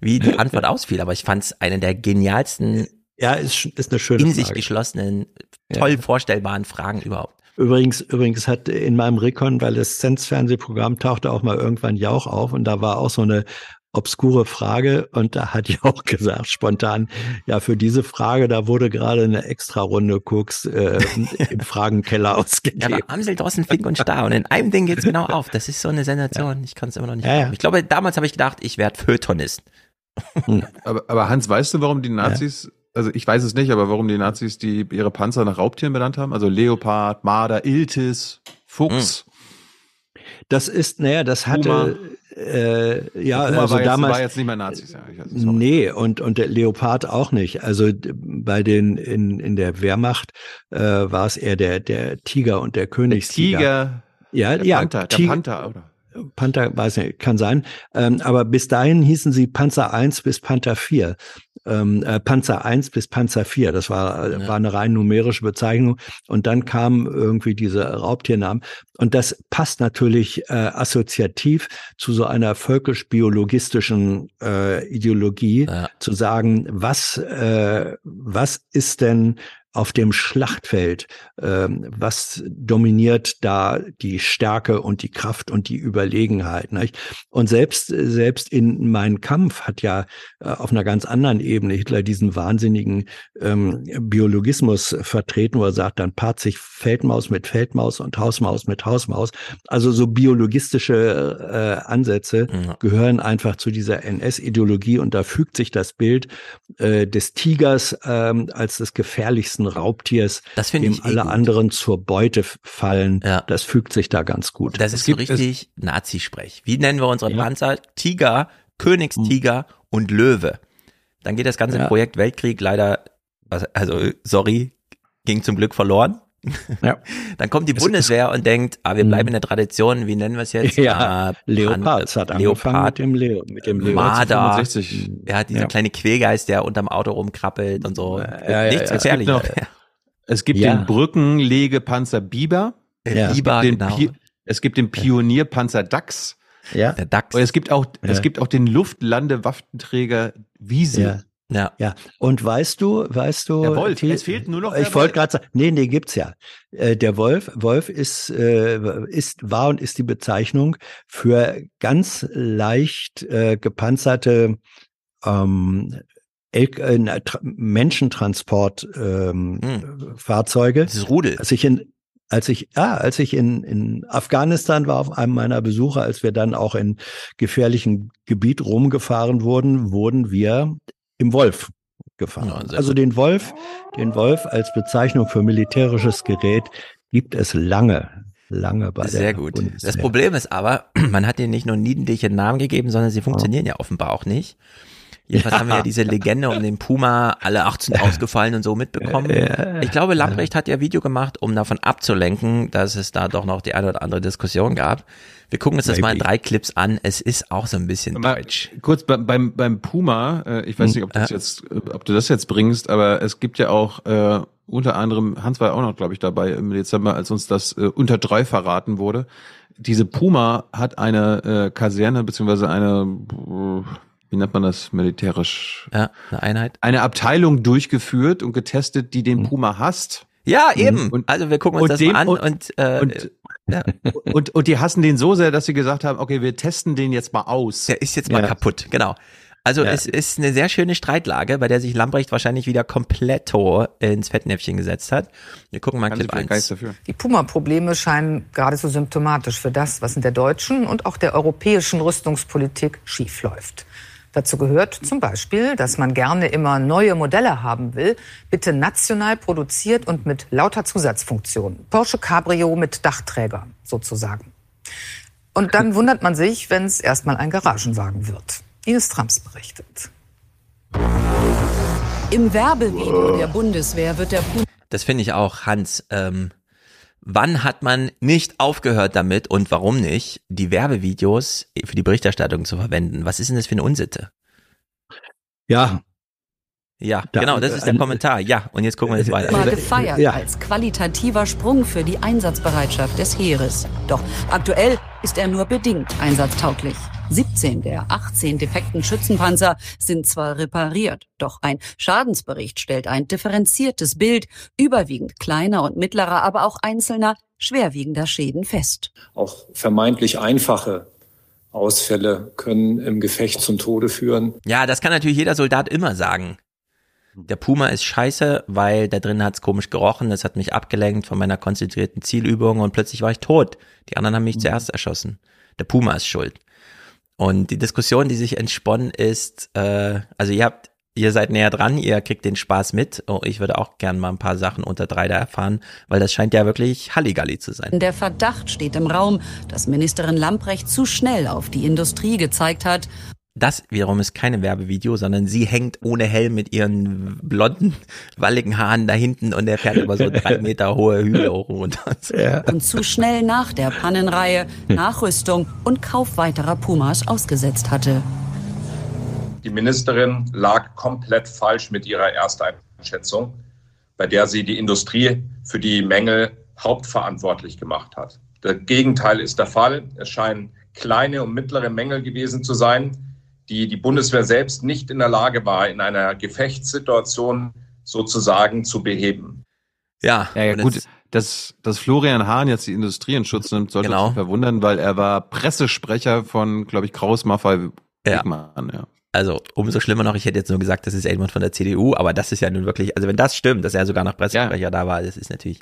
wie die Antwort ausfiel. Aber ich fand es eine der genialsten, Ja, ist, ist eine schöne in sich Frage. geschlossenen, Ja. toll vorstellbaren Fragen überhaupt. Übrigens, übrigens hat in meinem Rekonvaleszenz-Fernsehprogramm tauchte auch mal irgendwann Jauch auf und da war auch so eine obskure Frage und da hat Jauch gesagt spontan, ja, für diese Frage, da wurde gerade eine Extra-Runde Koks äh, im Fragenkeller Ja, ausgegeben. aber Amsel, Drossen, Fink und Star. Und in einem Ding geht's genau auf. Das ist so eine Sensation. Ich kann es immer noch nicht Ja, ja. Ich glaube, damals habe ich gedacht, ich werde Feuilletonist. Aber, aber Hans, weißt du, warum die Nazis, also ich weiß es nicht, aber warum die Nazis die ihre Panzer nach Raubtieren benannt haben? Also Leopard, Marder, Iltis, Fuchs. Das ist, naja, das hatte, äh, ja, also war, jetzt, damals. war jetzt nicht mehr Nazis. Ja, ich weiß. Nee, und, und der Leopard auch nicht. Also bei den in, in der Wehrmacht äh, war es eher der, der Tiger und der Königstiger. Tiger, Ja, der ja, Panther, der Panther, oder? Panther, weiß nicht, kann sein. Ähm, aber bis dahin hießen sie Panzer 1 bis Panther 4. Ähm, äh, Panzer 1 bis Panzer 4. Das war, äh, Ja. war eine rein numerische Bezeichnung. Und dann kamen irgendwie diese Raubtiernamen. Und das passt natürlich äh, assoziativ zu so einer völkisch-biologistischen äh, Ideologie, Ja. zu sagen, was, äh, was ist denn auf dem Schlachtfeld, ähm, was dominiert da die Stärke und die Kraft und die Überlegenheit. Nicht? Und selbst, selbst in Mein Kampf hat ja äh, auf einer ganz anderen Ebene Hitler diesen wahnsinnigen ähm, Biologismus vertreten, wo er sagt, dann paart sich Feldmaus mit Feldmaus und Hausmaus mit Hausmaus. Also so biologistische äh, Ansätze ja. gehören einfach zu dieser NS-Ideologie und da fügt sich das Bild äh, des Tigers ähm, als des gefährlichsten Raubtiers, dem eh alle gut. anderen zur Beute fallen. Ja. Das fügt sich da ganz gut. Das ist so richtig Nazi-Sprech. Wie nennen wir unsere Ja. Panzer? Tiger, Königstiger und Löwe. Dann geht das ganze Ja. Projekt Weltkrieg leider, also sorry, ging zum Glück verloren. Ja. Dann kommt die Es- Bundeswehr und denkt, ah, wir bleiben in der Tradition, wie nennen wir es jetzt? Ja, Ah, Leopards hat angefangen Leopard, mit dem Leo, mit dem Leo. Marder, 65. ja, dieser Ja. kleine Quälgeist, der unterm Auto rumkrabbelt und so. ja, ja, Nichts ja. Es gibt, noch, es gibt den Brückenlegepanzer Biber. Ja. Es Biber, gibt den, genau. Pi es gibt den Pionierpanzer Dachs. Ja. Der Dachs. Und es gibt auch, es gibt auch den Luftlandewaffenträger Wiesel. Ja. Ja. Und weißt du, weißt du, Der Wolf, Thiel- es fehlt nur noch Ich wollte gerade sagen, nee, nee, gibt's ja. Äh, Der Wolf, Wolf ist, äh, ist, war und ist die Bezeichnung für ganz leicht äh, gepanzerte ähm, El äh, na, Tra Menschentransport ähm, Fahrzeuge. Das ist Rudel. Als ich in als ich, ja, als ich in, in Afghanistan war auf einem meiner Besuche, als wir dann auch in gefährlichem Gebiet rumgefahren wurden, wurden wir im Wolf gefahren. Ja, also den Wolf, den Wolf als Bezeichnung für militärisches Gerät gibt es lange, lange bei der Sehr gut. Bundeswehr. Das Problem ist aber, man hat denen nicht nur niedlichen Namen gegeben, sondern sie funktionieren ja offenbar auch nicht. Jedenfalls Ja. haben wir ja diese Legende um den Puma, alle 18 ausgefallen und so mitbekommen. Ich glaube, Lamprecht hat ja Video gemacht, um davon abzulenken, dass es da doch noch die eine oder andere Diskussion gab. Wir gucken uns das mal in Maybe. drei Clips an. Es ist auch so ein bisschen Mal deutsch. Kurz beim, beim, beim Puma, äh, ich weiß nicht, ob, das jetzt, ob du das jetzt bringst, aber es gibt ja auch äh, unter anderem, Hans war ja auch noch, glaube ich, dabei im Dezember, als uns das äh, unter drei verraten wurde. Diese Puma hat eine äh, Kaserne, beziehungsweise eine, äh, wie nennt man das militärisch? Ja, eine Einheit. Eine Abteilung durchgeführt und getestet, die den Puma hasst. Ja, eben. Mhm. Und- also wir gucken uns das dem- mal an und- und, äh, und- ja, Und, und die hassen den so sehr, dass sie gesagt haben, okay, wir testen den jetzt mal aus. der ist jetzt mal Ja. kaputt. Genau. Also Ja. es ist eine sehr schöne Streitlage, bei der sich Lambrecht wahrscheinlich wieder kompletto ins Fettnäpfchen gesetzt hat. Wir gucken mal Kann Clip vielleicht gar 1. nichts dafür. Die Puma-Probleme scheinen geradezu symptomatisch für das, was in der deutschen und auch der europäischen Rüstungspolitik schiefläuft. Dazu gehört zum Beispiel, dass man gerne immer neue Modelle haben will, bitte national produziert und mit lauter Zusatzfunktionen. Porsche Cabrio mit Dachträger sozusagen. Und dann wundert man sich, wenn es erstmal ein Garagenwagen wird. Ines Trams berichtet. Im Werbevideo der Bundeswehr wird der Das finde ich auch, Hans. Ähm, wann hat man nicht aufgehört damit und warum nicht, die Werbevideos für die Berichterstattung zu verwenden? Was ist denn das für eine Unsitte? Ja, Ja, Da- genau, das ist der äh, Kommentar. Ja, und jetzt gucken wir das weiter. mal gefeiert Ja. als qualitativer Sprung für die Einsatzbereitschaft des Heeres. Doch aktuell ist er nur bedingt einsatztauglich. 17 der 18 defekten Schützenpanzer sind zwar repariert, doch ein Schadensbericht stellt ein differenziertes Bild überwiegend kleiner und mittlerer, aber auch einzelner schwerwiegender Schäden fest. Auch vermeintlich einfache Ausfälle können im Gefecht zum Tode führen. Ja, das kann natürlich jeder Soldat immer sagen. Der Puma ist scheiße, weil da drin hat's komisch gerochen, das hat mich abgelenkt von meiner konzentrierten Zielübung und plötzlich war ich tot. Die anderen haben mich zuerst erschossen. Der Puma ist schuld. Und die Diskussion, die sich entsponnen ist, äh, also ihr habt, ihr seid näher dran, ihr kriegt den Spaß mit. Oh, ich würde auch gern mal ein paar Sachen unter drei da erfahren, weil das scheint ja wirklich Halligalli zu sein. Der Verdacht steht im Raum, dass Ministerin Lamprecht zu schnell auf die Industrie gezeigt hat Das wiederum ist keine Werbevideo, sondern sie hängt ohne Helm mit ihren blonden, walligen Haaren da hinten und der fährt über so drei Meter hohe Hügel hoch und runter. und zu schnell nach der Pannenreihe Nachrüstung und Kauf weiterer Pumas ausgesetzt hatte. Die Ministerin lag komplett falsch mit ihrer Ersteinschätzung, bei der sie die Industrie für die Mängel hauptverantwortlich gemacht hat. Das Gegenteil ist der Fall. Es scheinen kleine und mittlere Mängel gewesen zu sein, die die Bundeswehr selbst nicht in der Lage war, in einer Gefechtssituation sozusagen zu beheben. Ja, ja, ja gut. Dass, dass Florian Hahn jetzt die Industrie in Schutz nimmt, sollte genau. uns verwundern, weil er war Pressesprecher von, glaube ich, Kraus Maffei ja. ja. Also umso schlimmer noch, ich hätte jetzt nur gesagt, das ist jemand von der CDU, aber das ist ja nun wirklich, also wenn das stimmt, dass er sogar noch Pressesprecher ja. da war, das ist natürlich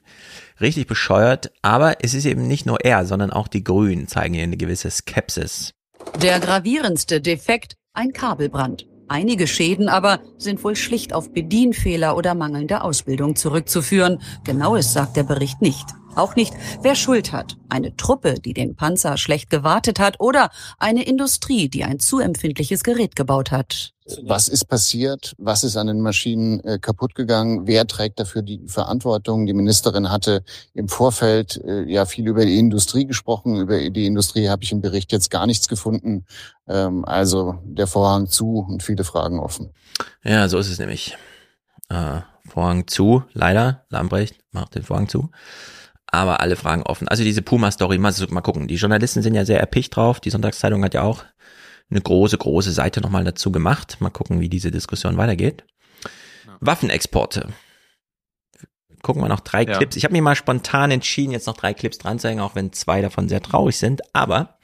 richtig bescheuert. Aber es ist eben nicht nur er, sondern auch die Grünen zeigen hier eine gewisse Skepsis. Der gravierendste Defekt, ein Kabelbrand. Einige Schäden aber sind wohl schlicht auf Bedienfehler oder mangelnde Ausbildung zurückzuführen. Genaues sagt der Bericht nicht. Auch nicht, wer Schuld hat. Eine Truppe, die den Panzer schlecht gewartet hat oder eine Industrie, die ein zu empfindliches Gerät gebaut hat. Was ist passiert? Was ist an den Maschinen äh, kaputt gegangen? Wer trägt dafür die Verantwortung? Die Ministerin hatte im Vorfeld äh, ja viel über die Industrie gesprochen. Über die Industrie habe ich im Bericht jetzt gar nichts gefunden. Ähm, also der Vorhang zu und viele Fragen offen. Ja, so ist es nämlich. Äh, Vorhang zu, leider. Lambrecht macht den Vorhang zu aber alle Fragen offen. Also diese Puma-Story, mal, mal gucken. Die Journalisten sind ja sehr erpicht drauf. Die Sonntagszeitung hat ja auch eine große, große Seite nochmal dazu gemacht. Mal gucken, wie diese Diskussion weitergeht. Waffenexporte gucken wir noch drei ja. Clips. Ich habe mir mal spontan entschieden, jetzt noch drei Clips dran zu hängen, auch wenn zwei davon sehr traurig sind. Aber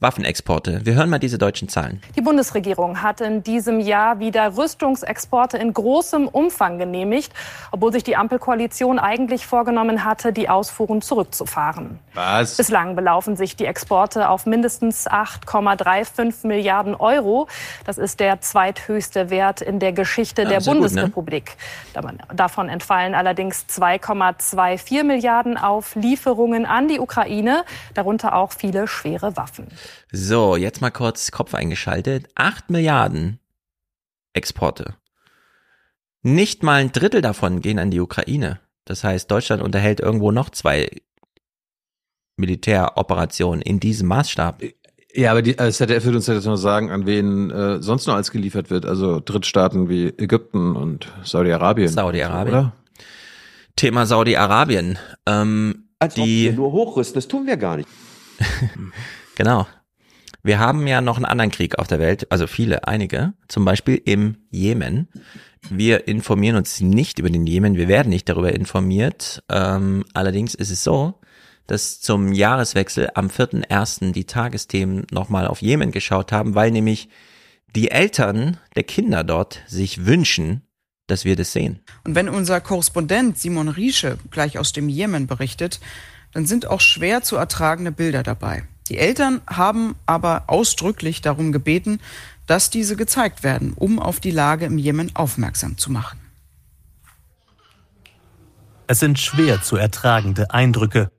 Waffenexporte. Wir hören mal diese deutschen Zahlen. Die Bundesregierung hat in diesem Jahr wieder Rüstungsexporte in großem Umfang genehmigt, obwohl sich die Ampelkoalition eigentlich vorgenommen hatte, die Ausfuhren zurückzufahren. Was? Bislang belaufen sich die Exporte auf mindestens 8,35 Milliarden Euro. Das ist der zweithöchste Wert in der Geschichte ja, der Bundesrepublik. Gut, ne? Davon entfallen allerdings 2,24 Milliarden auf Lieferungen an die Ukraine, darunter auch viele schwere Waffen. So, jetzt mal kurz Kopf eingeschaltet. Acht Milliarden Exporte. Nicht mal ein Drittel davon gehen an die Ukraine. Das heißt, Deutschland unterhält irgendwo noch zwei Militäroperationen in diesem Maßstab. Ja, aber die, ZDF wird uns ja jetzt nur sagen, an wen äh, sonst noch alles geliefert wird. Also Drittstaaten wie Ägypten und Saudi-Arabien. Saudi-Arabien. Oder? Thema Saudi-Arabien. Ähm, Als die, ob wir nur hochrüsten, das tun wir gar nicht. Genau. Wir haben ja noch einen anderen Krieg auf der Welt, also viele, einige, zum Beispiel im Jemen. Wir informieren uns nicht über den Jemen, wir werden nicht darüber informiert. Ähm, allerdings ist es so, dass zum Jahreswechsel am 4.1. die Tagesthemen nochmal auf Jemen geschaut haben, weil nämlich die Eltern der Kinder dort sich wünschen, dass wir das sehen. Und wenn unser Korrespondent Simon Riesche gleich aus dem Jemen berichtet, dann sind auch schwer zu ertragende Bilder dabei. Die Eltern haben aber ausdrücklich darum gebeten, dass diese gezeigt werden, um auf die Lage im Jemen aufmerksam zu machen. Es sind schwer zu ertragende Eindrücke,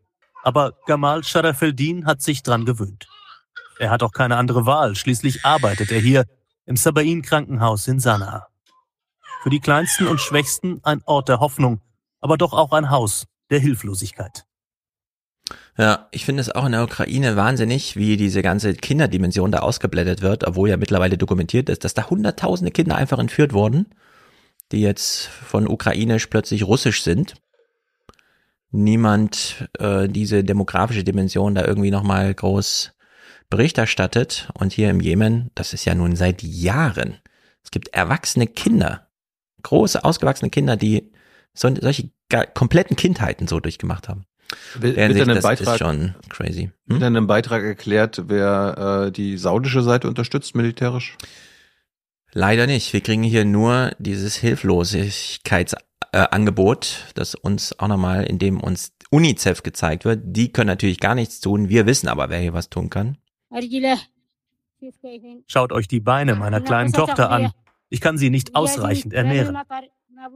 aber Gamal Sharafeldin hat sich dran gewöhnt. Er hat auch keine andere Wahl, schließlich arbeitet er hier im Sabain Krankenhaus in Sanaa. Für die Kleinsten und Schwächsten ein Ort der Hoffnung, aber doch auch ein Haus der Hilflosigkeit. Ja, ich finde es auch in der Ukraine wahnsinnig, wie diese ganze Kinderdimension da ausgeblendet wird, obwohl ja mittlerweile dokumentiert ist, dass da hunderttausende Kinder einfach entführt wurden, die jetzt von ukrainisch plötzlich russisch sind. Niemand äh, diese demografische Dimension da irgendwie nochmal groß Bericht erstattet. Und hier im Jemen, das ist ja nun seit Jahren. Es gibt erwachsene Kinder, große, ausgewachsene Kinder, die so, solche kompletten Kindheiten so durchgemacht haben. Wird, wird dann im Beitrag, ist schon crazy. Hm? Wird dann im Beitrag erklärt, wer äh, die saudische Seite unterstützt militärisch? Leider nicht. Wir kriegen hier nur dieses Hilflosigkeitsangebot, äh, das uns auch nochmal, in dem uns UNICEF gezeigt wird. Die können natürlich gar nichts tun. Wir wissen aber, wer hier was tun kann. Schaut euch die Beine meiner kleinen Tochter an. Ich kann sie nicht ausreichend ernähren.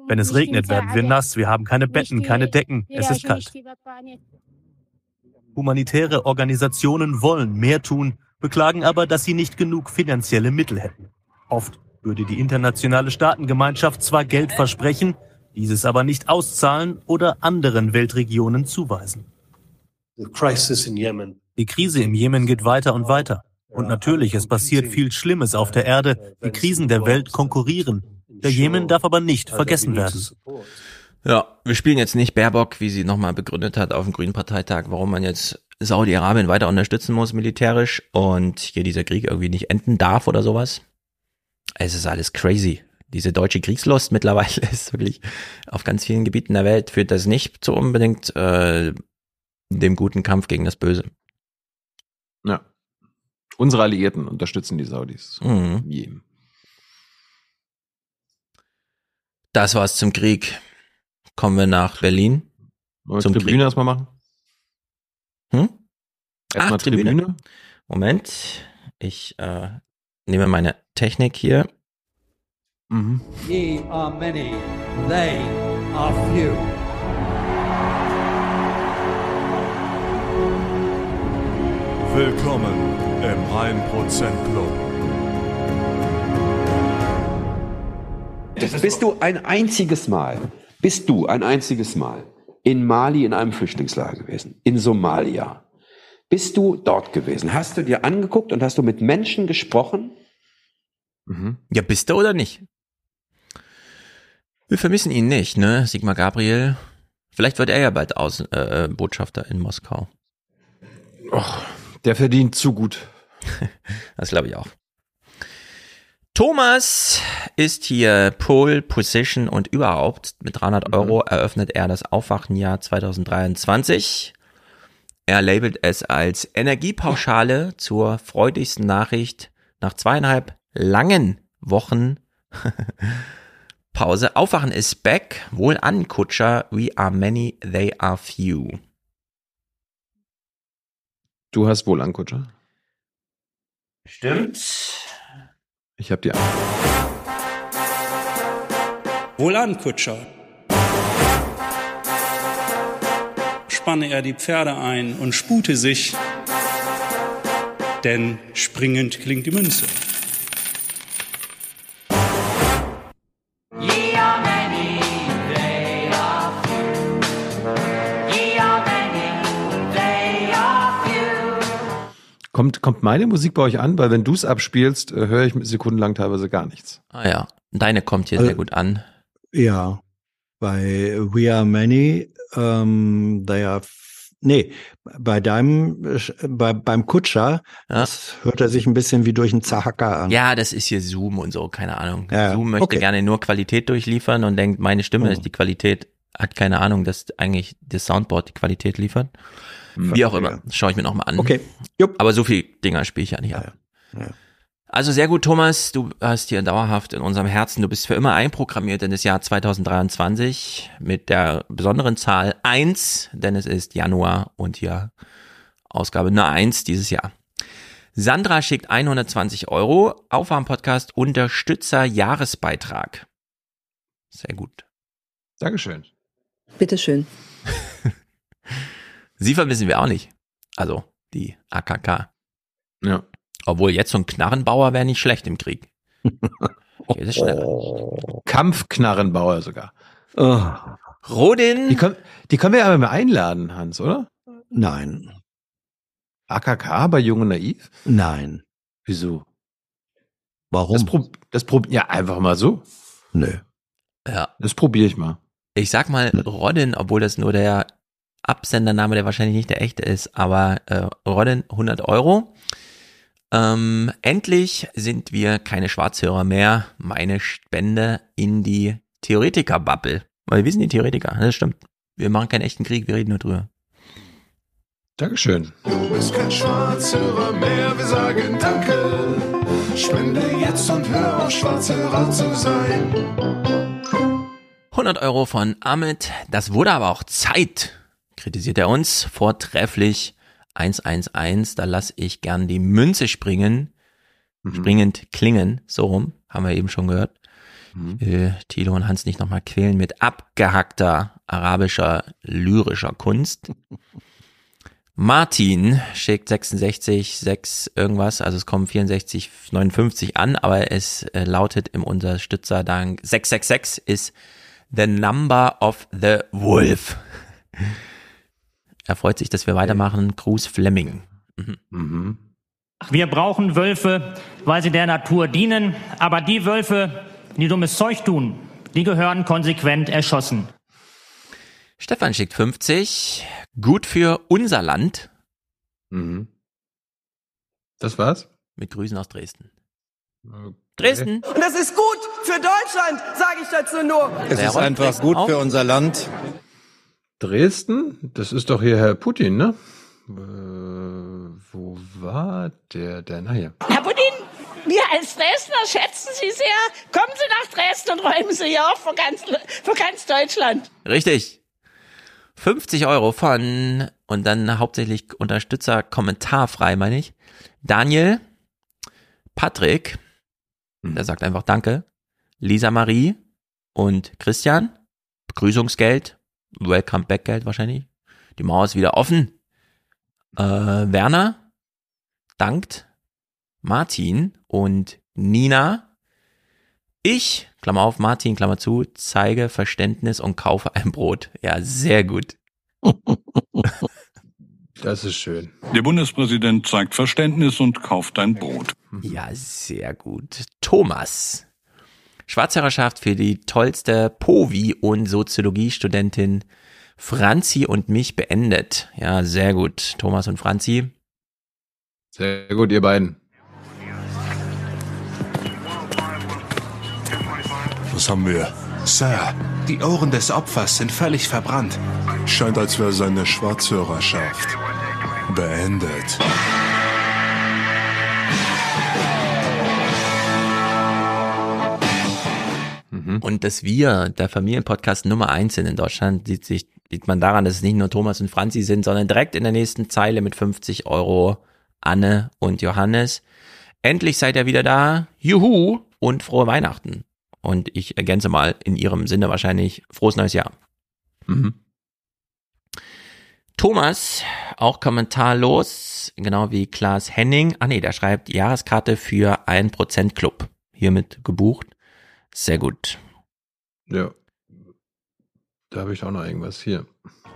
Wenn es regnet, werden wir nass. Wir haben keine Betten, keine Decken. Es ist kalt. Humanitäre Organisationen wollen mehr tun, beklagen aber, dass sie nicht genug finanzielle Mittel hätten. Oft würde die internationale Staatengemeinschaft zwar Geld versprechen, dieses aber nicht auszahlen oder anderen Weltregionen zuweisen. Die Krise im Jemen geht weiter und weiter. Und natürlich, es passiert viel Schlimmes auf der Erde. Die Krisen der Welt konkurrieren. Der Jemen darf aber nicht vergessen werden. Ja, wir spielen jetzt nicht Baerbock, wie sie nochmal begründet hat auf dem Grünen Parteitag, warum man jetzt Saudi-Arabien weiter unterstützen muss militärisch und hier dieser Krieg irgendwie nicht enden darf oder sowas. Es ist alles crazy. diese deutsche Kriegslust mittlerweile ist wirklich auf ganz vielen Gebieten der Welt, führt das nicht zu unbedingt äh, dem guten Kampf gegen das Böse. Ja. Unsere Alliierten unterstützen die Saudis. Mhm. Je. Das war's zum Krieg. Kommen wir nach Berlin. Wollen wir Zum Tribüne Krieg. erstmal machen? Hm? Erstmal Ach, Tribüne. Tribüne. Moment, ich äh, nehme meine Technik hier. Mhm. Ye are many, they are few. Willkommen im 1% Club. Bist du ein einziges Mal, bist du ein einziges Mal in Mali in einem Flüchtlingslager gewesen, in Somalia? Bist du dort gewesen? Hast du dir angeguckt und hast du mit Menschen gesprochen? Ja, bist du oder nicht? Wir vermissen ihn nicht, ne? Sigmar Gabriel. Vielleicht wird er ja bald Außen äh, Botschafter in Moskau. Och, der verdient zu gut. Das glaube ich auch. Thomas ist hier Pole Position und überhaupt mit 300 Euro eröffnet er das Aufwachenjahr 2023. Er labelt es als Energiepauschale zur freudigsten Nachricht nach zweieinhalb langen Wochen Pause. Aufwachen ist back. Wohl an, Kutscher. We are many, they are few. Du hast wohl an, Kutscher. Stimmt. Ich hab dir. Wohlan, Kutscher. Spanne er die Pferde ein und spute sich, denn springend klingt die Münze. Kommt, kommt meine Musik bei euch an? Weil wenn du es abspielst, äh, höre ich sekundenlang teilweise gar nichts. Ah ja, deine kommt hier Also- sehr gut an. Ja, bei We Are Many, ähm, they are, f- nee, bei deinem, bei, beim Kutscher, das hört er sich ein bisschen wie durch einen Zahacker an. Ja, das ist hier Zoom und so, keine Ahnung. Ja, Zoom möchte okay. gerne nur Qualität durchliefern und denkt, meine Stimme Oh. ist die Qualität, hat keine Ahnung, dass eigentlich das Soundboard die Qualität liefert. Wie auch immer, schaue ich mir nochmal an. Okay. Aber so viel Dinger spiele ich ja nicht ab. Also sehr gut, Thomas, du hast hier dauerhaft in unserem Herzen, du bist für immer einprogrammiert in das Jahr 2023 mit der besonderen Zahl 1, denn es ist Januar und hier Ausgabe Nummer 1 dieses Jahr. Sandra schickt 120 Euro, Aufwärm-Podcast Unterstützer Jahresbeitrag. Sehr gut. Dankeschön. Bitteschön. Sie vermissen wir auch nicht. Also die AKK. Ja. Obwohl jetzt so ein Knarrenbauer wäre nicht schlecht im Krieg. Geht es schneller. Kampfknarrenbauer sogar. Rodin. Die können, die können wir aber mal einladen, Hans, oder? Nein. AKK bei Jung und Naiv? Nein. Wieso? Warum? Das, prob das prob ja, einfach mal so. Nö. Ja. Das probiere ich mal. Ich sag mal Rodin, obwohl das nur der Absendername, der wahrscheinlich nicht der echte ist, aber äh, Rodin 100 Euro. Ähm, endlich sind wir keine Schwarzhörer mehr. Meine Spende in die Theoretiker-Bubble. Weil wir sind die Theoretiker, das stimmt. Wir machen keinen echten Krieg, wir reden nur drüber. Dankeschön. Du bist kein Schwarzhörer mehr, wir sagen Danke. Spende jetzt und hör auf, Schwarzhörer zu sein. 100 Euro von Amit. Das wurde aber auch Zeit, kritisiert er uns. Vortrefflich. 111, da lasse ich gern die Münze springen. Springend klingen, so rum, haben wir eben schon gehört. Äh, Thilo und Hans nicht nochmal quälen mit abgehackter arabischer lyrischer Kunst. Martin schickt 66, 6 irgendwas, also es kommen 64, 59 an, aber es äh, lautet im Unterstützerdank 666 ist the number of the wolf. Er freut sich, dass wir weitermachen. Gruß Fleming. Mhm. Wir brauchen Wölfe, weil sie der Natur dienen, aber die Wölfe, die dummes Zeug tun, die gehören konsequent erschossen. Stefan schickt 50. Gut für unser Land. Mhm. Das war's? Mit Grüßen aus Dresden. Okay. Dresden. Und das ist gut für Deutschland, sage ich dazu nur. Es ist einfach gut für unser Land. Dresden? Das ist doch hier Herr Putin, ne? Äh, wo war der denn? Ah, hier. Herr Putin, wir als Dresdner schätzen Sie sehr. Kommen Sie nach Dresden und räumen Sie hier auf für ganz, für ganz Deutschland. Richtig. 50 Euro von und dann hauptsächlich Unterstützer kommentarfrei, meine ich. Daniel, Patrick, der sagt einfach Danke. Lisa Marie und Christian, Begrüßungsgeld, Welcome Back Geld wahrscheinlich. Die Mauer ist wieder offen. Äh, Werner dankt Martin und Nina. Ich, Klammer auf, Martin, Klammer zu, zeige Verständnis und kaufe ein Brot. Ja, sehr gut. Das ist schön. Der Bundespräsident zeigt Verständnis und kauft ein Brot. Ja, sehr gut. Thomas. Schwarzhörerschaft für die tollste Povi- und Soziologiestudentin Franzi und mich beendet. Ja, sehr gut. Thomas und Franzi. Sehr gut, ihr beiden. Was haben wir? Sir, die Ohren des Opfers sind völlig verbrannt. Scheint, als wäre seine Schwarzhörerschaft beendet. Und dass wir der Familienpodcast Nummer eins sind in Deutschland, sieht sich, sieht man daran, dass es nicht nur Thomas und Franzi sind, sondern direkt in der nächsten Zeile mit 50 Euro Anne und Johannes. Endlich seid ihr wieder da. Juhu und frohe Weihnachten. Und ich ergänze mal in ihrem Sinne wahrscheinlich frohes neues Jahr. Mhm. Thomas, auch kommentarlos, genau wie Klaas Henning. Ah nee, der schreibt Jahreskarte für 1% Club. Hiermit gebucht. Sehr gut. Ja. Da habe ich auch noch irgendwas hier.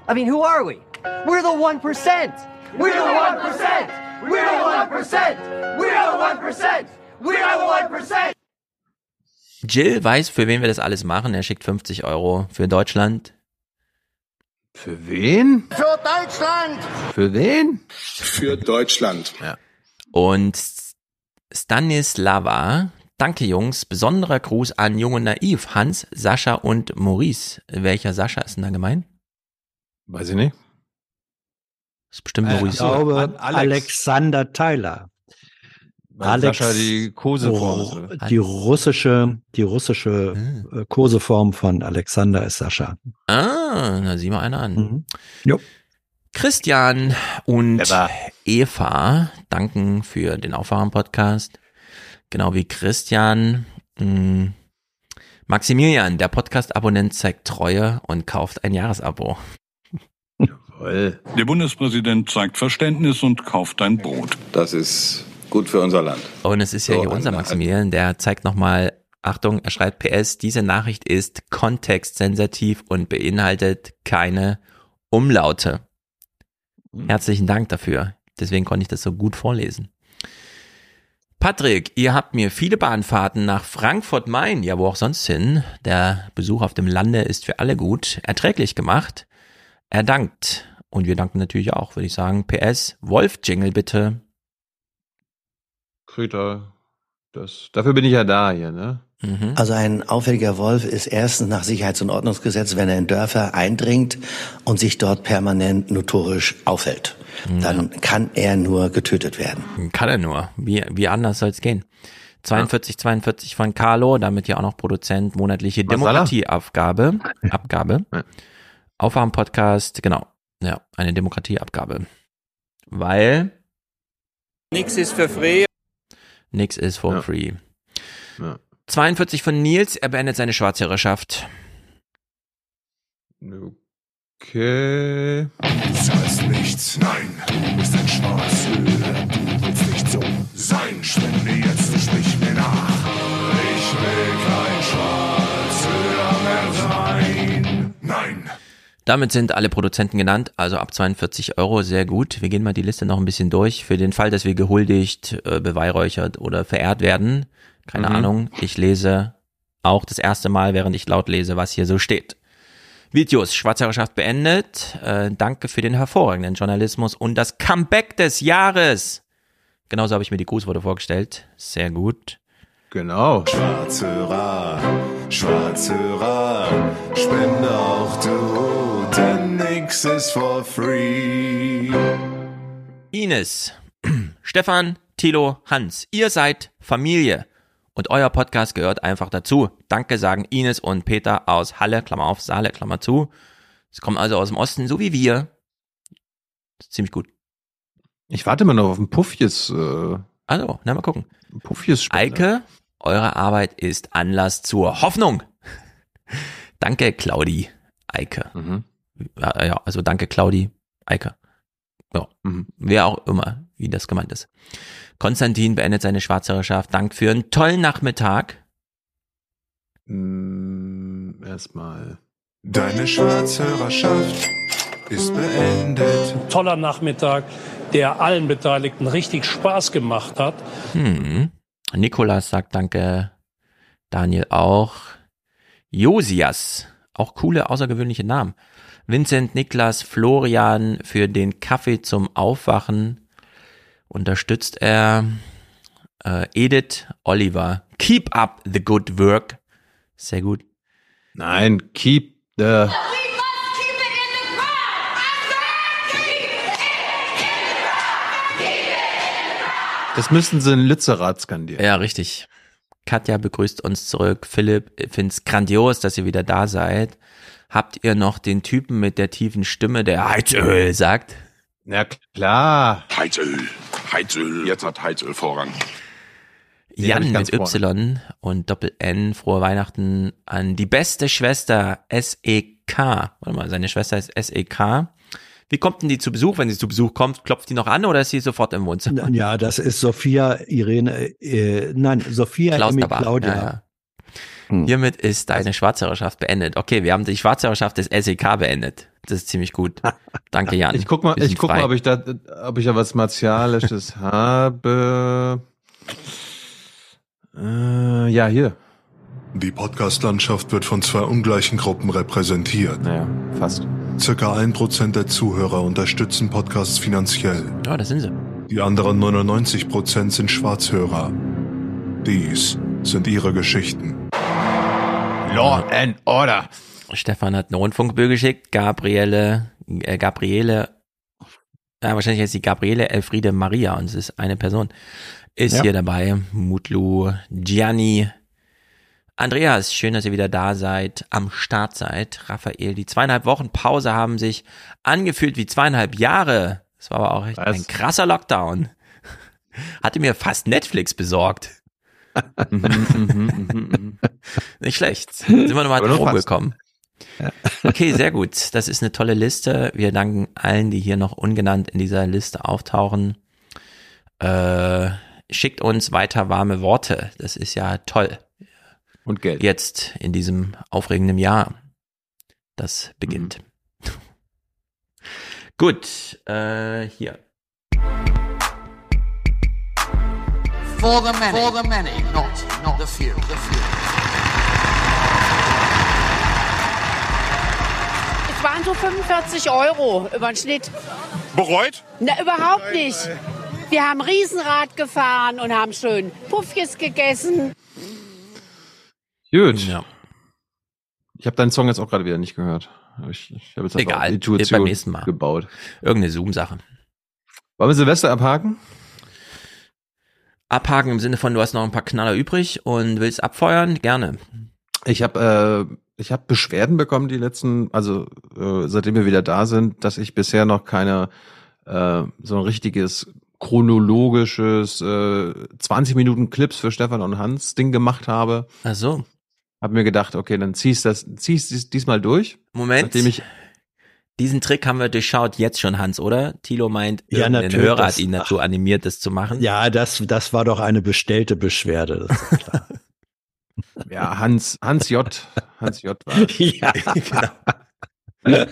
I mean, who are we? We're the 1%. We're the 1%. We're the 1%. We're the 1%. We're the 1%. Jill weiß, für wen wir das alles machen. Er schickt 50 Euro für Deutschland. Für wen? Für Deutschland. Für wen? Für Deutschland. Ja. Und Stanislava, danke Jungs, besonderer Gruß an Jung und Naiv, Hans, Sascha und Maurice. Welcher Sascha ist denn da gemein? Weiß ich nicht. Das ist bestimmt Äh, ich Maurice. glaube, An Alex. Alexander Tyler. Alex, Sascha die Koseform Oh, die russische, die russische Hm. Koseform von Alexander ist Sascha. Ah, da sieh mal einer an. Mhm. Jo. Christian und. Eva danken für den Aufwachen-Podcast. Genau wie Christian. Mh, Maximilian, der Podcast-Abonnent zeigt Treue und kauft ein Jahresabo. Voll. Der Bundespräsident zeigt Verständnis und kauft ein Brot. Das ist gut für unser Land. Und es ist ja So, hier unser ein- Maximilian, der zeigt nochmal, Achtung, er schreibt PS, diese Nachricht ist kontextsensitiv und beinhaltet keine Umlaute. Herzlichen Dank dafür. Deswegen konnte ich das so gut vorlesen. Patrick, ihr habt mir viele Bahnfahrten nach Frankfurt-Main, ja wo auch sonst hin, der Besuch auf dem Lande ist für alle gut, erträglich gemacht. Er dankt. Und wir danken natürlich auch, würde ich sagen. PS, Wolf-Jingle bitte. Krüter. Das, dafür bin ich ja da hier, ne? Mhm. Also ein auffälliger Wolf ist erstens nach Sicherheits- und Ordnungsgesetz, wenn er in Dörfer eindringt und sich dort permanent notorisch aufhält. Dann kann er nur getötet werden. Kann er nur. Wie, wie anders soll es gehen? 42, 42 von Carlo, damit ja auch noch Produzent, monatliche? Demokratieabgabe. Abgabe. Aufwachen-Podcast, genau. Ja, eine Demokratieabgabe. Weil Nix ist für free. nix ist for Ja. free. Ja. 42 von Nils, er beendet seine Schwarzhörerschaft. Okay. Du zahlst nichts, nein, du bist ein Schwarzhörer. Du willst nicht so sein, spende jetzt und sprich mir nach. Ich will kein Schwarzhörer mehr sein. Nein. Damit sind alle Produzenten genannt, also ab 42 Euro, sehr gut. Wir gehen mal die Liste noch ein bisschen durch. Für den Fall, dass wir gehuldigt, äh, beweihräuchert oder verehrt werden, keine Mhm. Ahnung, ich lese auch das erste Mal, während ich laut lese, was hier so steht. Videos, Schwarzherrschaft beendet. Äh, danke für den hervorragenden Journalismus und das Comeback des Jahres. Genauso habe ich mir die Grußworte vorgestellt. Sehr gut. Genau. Schwarzhörer, Schwarzhörer, spende auch du, denn nix ist for free. Ines, Stefan, Thilo, Hans, ihr seid Familie und euer Podcast gehört einfach dazu. Danke sagen Ines und Peter aus Halle, Klammer auf, Saale, Klammer zu. Sie kommen also aus dem Osten, so wie wir. Ziemlich gut. Ich warte immer noch auf ein Puffjes. Äh, Also, na mal gucken. Puffjes Eike, eure Arbeit ist Anlass zur Hoffnung. danke, Claudi, Eike. Mhm. Ja, ja, also danke, Claudi, Eike. Ja, Mhm. wer auch immer, wie das gemeint ist. Konstantin beendet seine Schwarzhörerschaft. Dank für einen tollen Nachmittag. Mm, Erstmal. Deine Schwarzhörerschaft ist beendet. Toller Nachmittag, der allen Beteiligten richtig Spaß gemacht hat. Hm. Nikolas sagt Danke. Daniel auch. Josias. Auch coole, außergewöhnliche Namen. Vincent, Niklas, Florian für den Kaffee zum Aufwachen. Unterstützt er. Äh, Edith, Oliver. Keep up the good work. Sehr gut. Nein, keep the. Das müssten sie in Lützerath skandieren. Ja, richtig. Katja begrüßt uns zurück. Philipp find's grandios, dass ihr wieder da seid. Habt ihr noch den Typen mit der tiefen Stimme, der Heizöl sagt? Na klar. Heizöl, Heizöl, jetzt hat Heizöl Vorrang. Jan mit Y und Doppel N. Frohe Weihnachten an die beste Schwester SEK. Warte mal, seine Schwester ist SEK. Wie kommt denn die zu Besuch? Wenn sie zu Besuch kommt, klopft die noch an oder ist sie sofort im Wohnzimmer? Ja, das ist Sophia, Irene, äh, nein, Sophia, Emmy, Klausterbach. Claudia. Ja, ja. Hiermit ist deine Schwarzhörerschaft beendet. Okay, wir haben die Schwarzhörerschaft des SEK beendet. Das ist ziemlich gut. Danke, Jan. Ich guck mal, ich guck frei. mal, ob ich da, ob ich da was Martialisches habe. Äh, ja, hier. Die Podcast-Landschaft wird von zwei ungleichen Gruppen repräsentiert. Naja, fast. Circa ein Prozent der Zuhörer unterstützen Podcasts finanziell. Ja, das sind sie. Die anderen 99 Prozent sind Schwarzhörer. Dies sind ihre Geschichten. Law and Order. Stefan hat eine Rundfunkbühr geschickt. Gabriele, äh, Gabriele, ja, wahrscheinlich heißt sie Gabriele Elfriede Maria und es ist eine Person. Ist Ja. hier dabei. Mutlu, Gianni, Andreas, schön, dass ihr wieder da seid, am Start seid. Raphael, die zweieinhalb Wochen Pause haben sich angefühlt wie zweieinhalb Jahre. Das war aber auch echt ein krasser Lockdown. Hatte mir fast Netflix besorgt. Nicht schlecht. Sind wir nochmal rumgekommen. Okay, sehr gut. Das ist eine tolle Liste. Wir danken allen, die hier noch ungenannt in dieser Liste auftauchen. Äh, schickt uns weiter warme Worte. Das ist ja toll. Und Geld. Jetzt in diesem aufregenden Jahr. Das beginnt. Gut, äh, hier. For the many, for the many, not, not the few. The few. Es waren so 45 Euro über den Schnitt. Bereut? Na, überhaupt nicht. Wir haben Riesenrad gefahren und haben schön Puffjes gegessen. Gut. Ja. Ich habe deinen Song jetzt auch gerade wieder nicht gehört. Ich, ich habe jetzt einfach Egal, die Tour wird beim nächsten Mal. gebaut. Irgendeine Zoom-Sache. Wollen wir Silvester abhaken? Abhaken im Sinne von, du hast noch ein paar Knaller übrig und willst abfeuern? Gerne. Ich habe äh, ich habe Beschwerden bekommen die letzten, also äh, seitdem wir wieder da sind, dass ich bisher noch keine äh, so ein richtiges chronologisches äh, 20 Minuten Clips für Stefan und Hans Ding gemacht habe. Ach so. Hab mir gedacht, okay, dann ziehst das ziehst dies, diesmal durch. Moment. Nachdem ich Diesen Trick haben wir durchschaut jetzt schon, Hans, oder? Tilo meint, Ja, natürlich, Hörer das- hat ihn dazu animiert, das zu machen. Ja, das, das war doch eine bestellte Beschwerde. Das ist klar. ja Hans Hans J Hans J war. ja.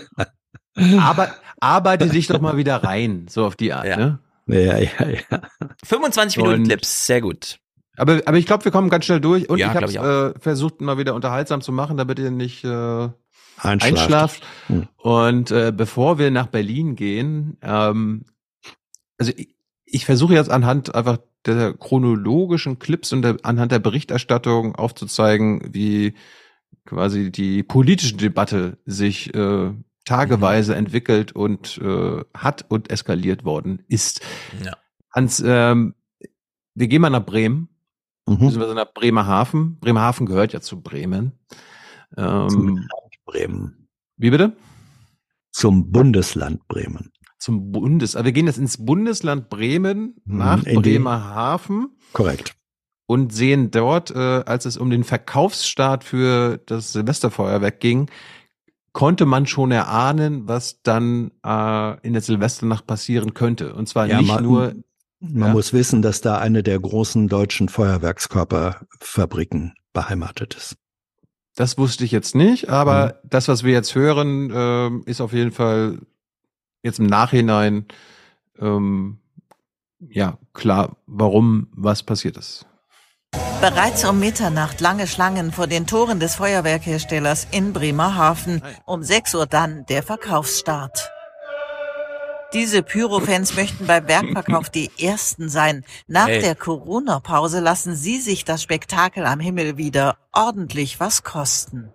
Aber arbeite dich doch mal wieder rein, so auf die Art, Ja. ne? ja, ja, ja. 25 Minuten Und- Clips, sehr gut. Aber, aber ich glaube, wir kommen ganz schnell durch und Ja, ich habe ich äh, versucht, mal wieder unterhaltsam zu machen, damit ihr nicht äh, Einschlaft. einschlaft. Hm. Und äh, bevor wir nach Berlin gehen, ähm, also ich, ich versuche jetzt anhand einfach der chronologischen Clips und der, anhand der Berichterstattung aufzuzeigen, wie quasi die politische Debatte sich äh, tageweise Mhm. entwickelt und äh, hat und eskaliert worden ist. Ja. Hans, ähm, wir gehen mal nach Bremen, Mhm. beziehungsweise nach Bremerhaven. Bremerhaven gehört ja zu Bremen. Zum Ähm, Land Bremen. wie bitte? Zum Bundesland Bremen. Zum Bundes, aber wir gehen jetzt ins Bundesland Bremen nach in die- Bremerhaven Korrekt. und sehen dort, äh, als es um den Verkaufsstart für das Silvesterfeuerwerk ging, konnte man schon erahnen, was dann äh, in der Silvesternacht passieren könnte. Und zwar Ja, nicht man- nur, Man Ja. muss wissen, dass da eine der großen deutschen Feuerwerkskörperfabriken beheimatet ist. das wusste ich jetzt nicht, aber Mhm. das, was wir jetzt hören, ähm, ist auf jeden Fall jetzt im Nachhinein ähm, ja klar, warum was passiert ist. Bereits um Mitternacht lange Schlangen vor den Toren des Feuerwerkherstellers in Bremerhaven. Um 6 Uhr dann der Verkaufsstart. Diese Pyrofans möchten beim Werkverkauf die Ersten sein. Nach Hey. der Corona-Pause lassen sie sich das Spektakel am Himmel wieder ordentlich was kosten.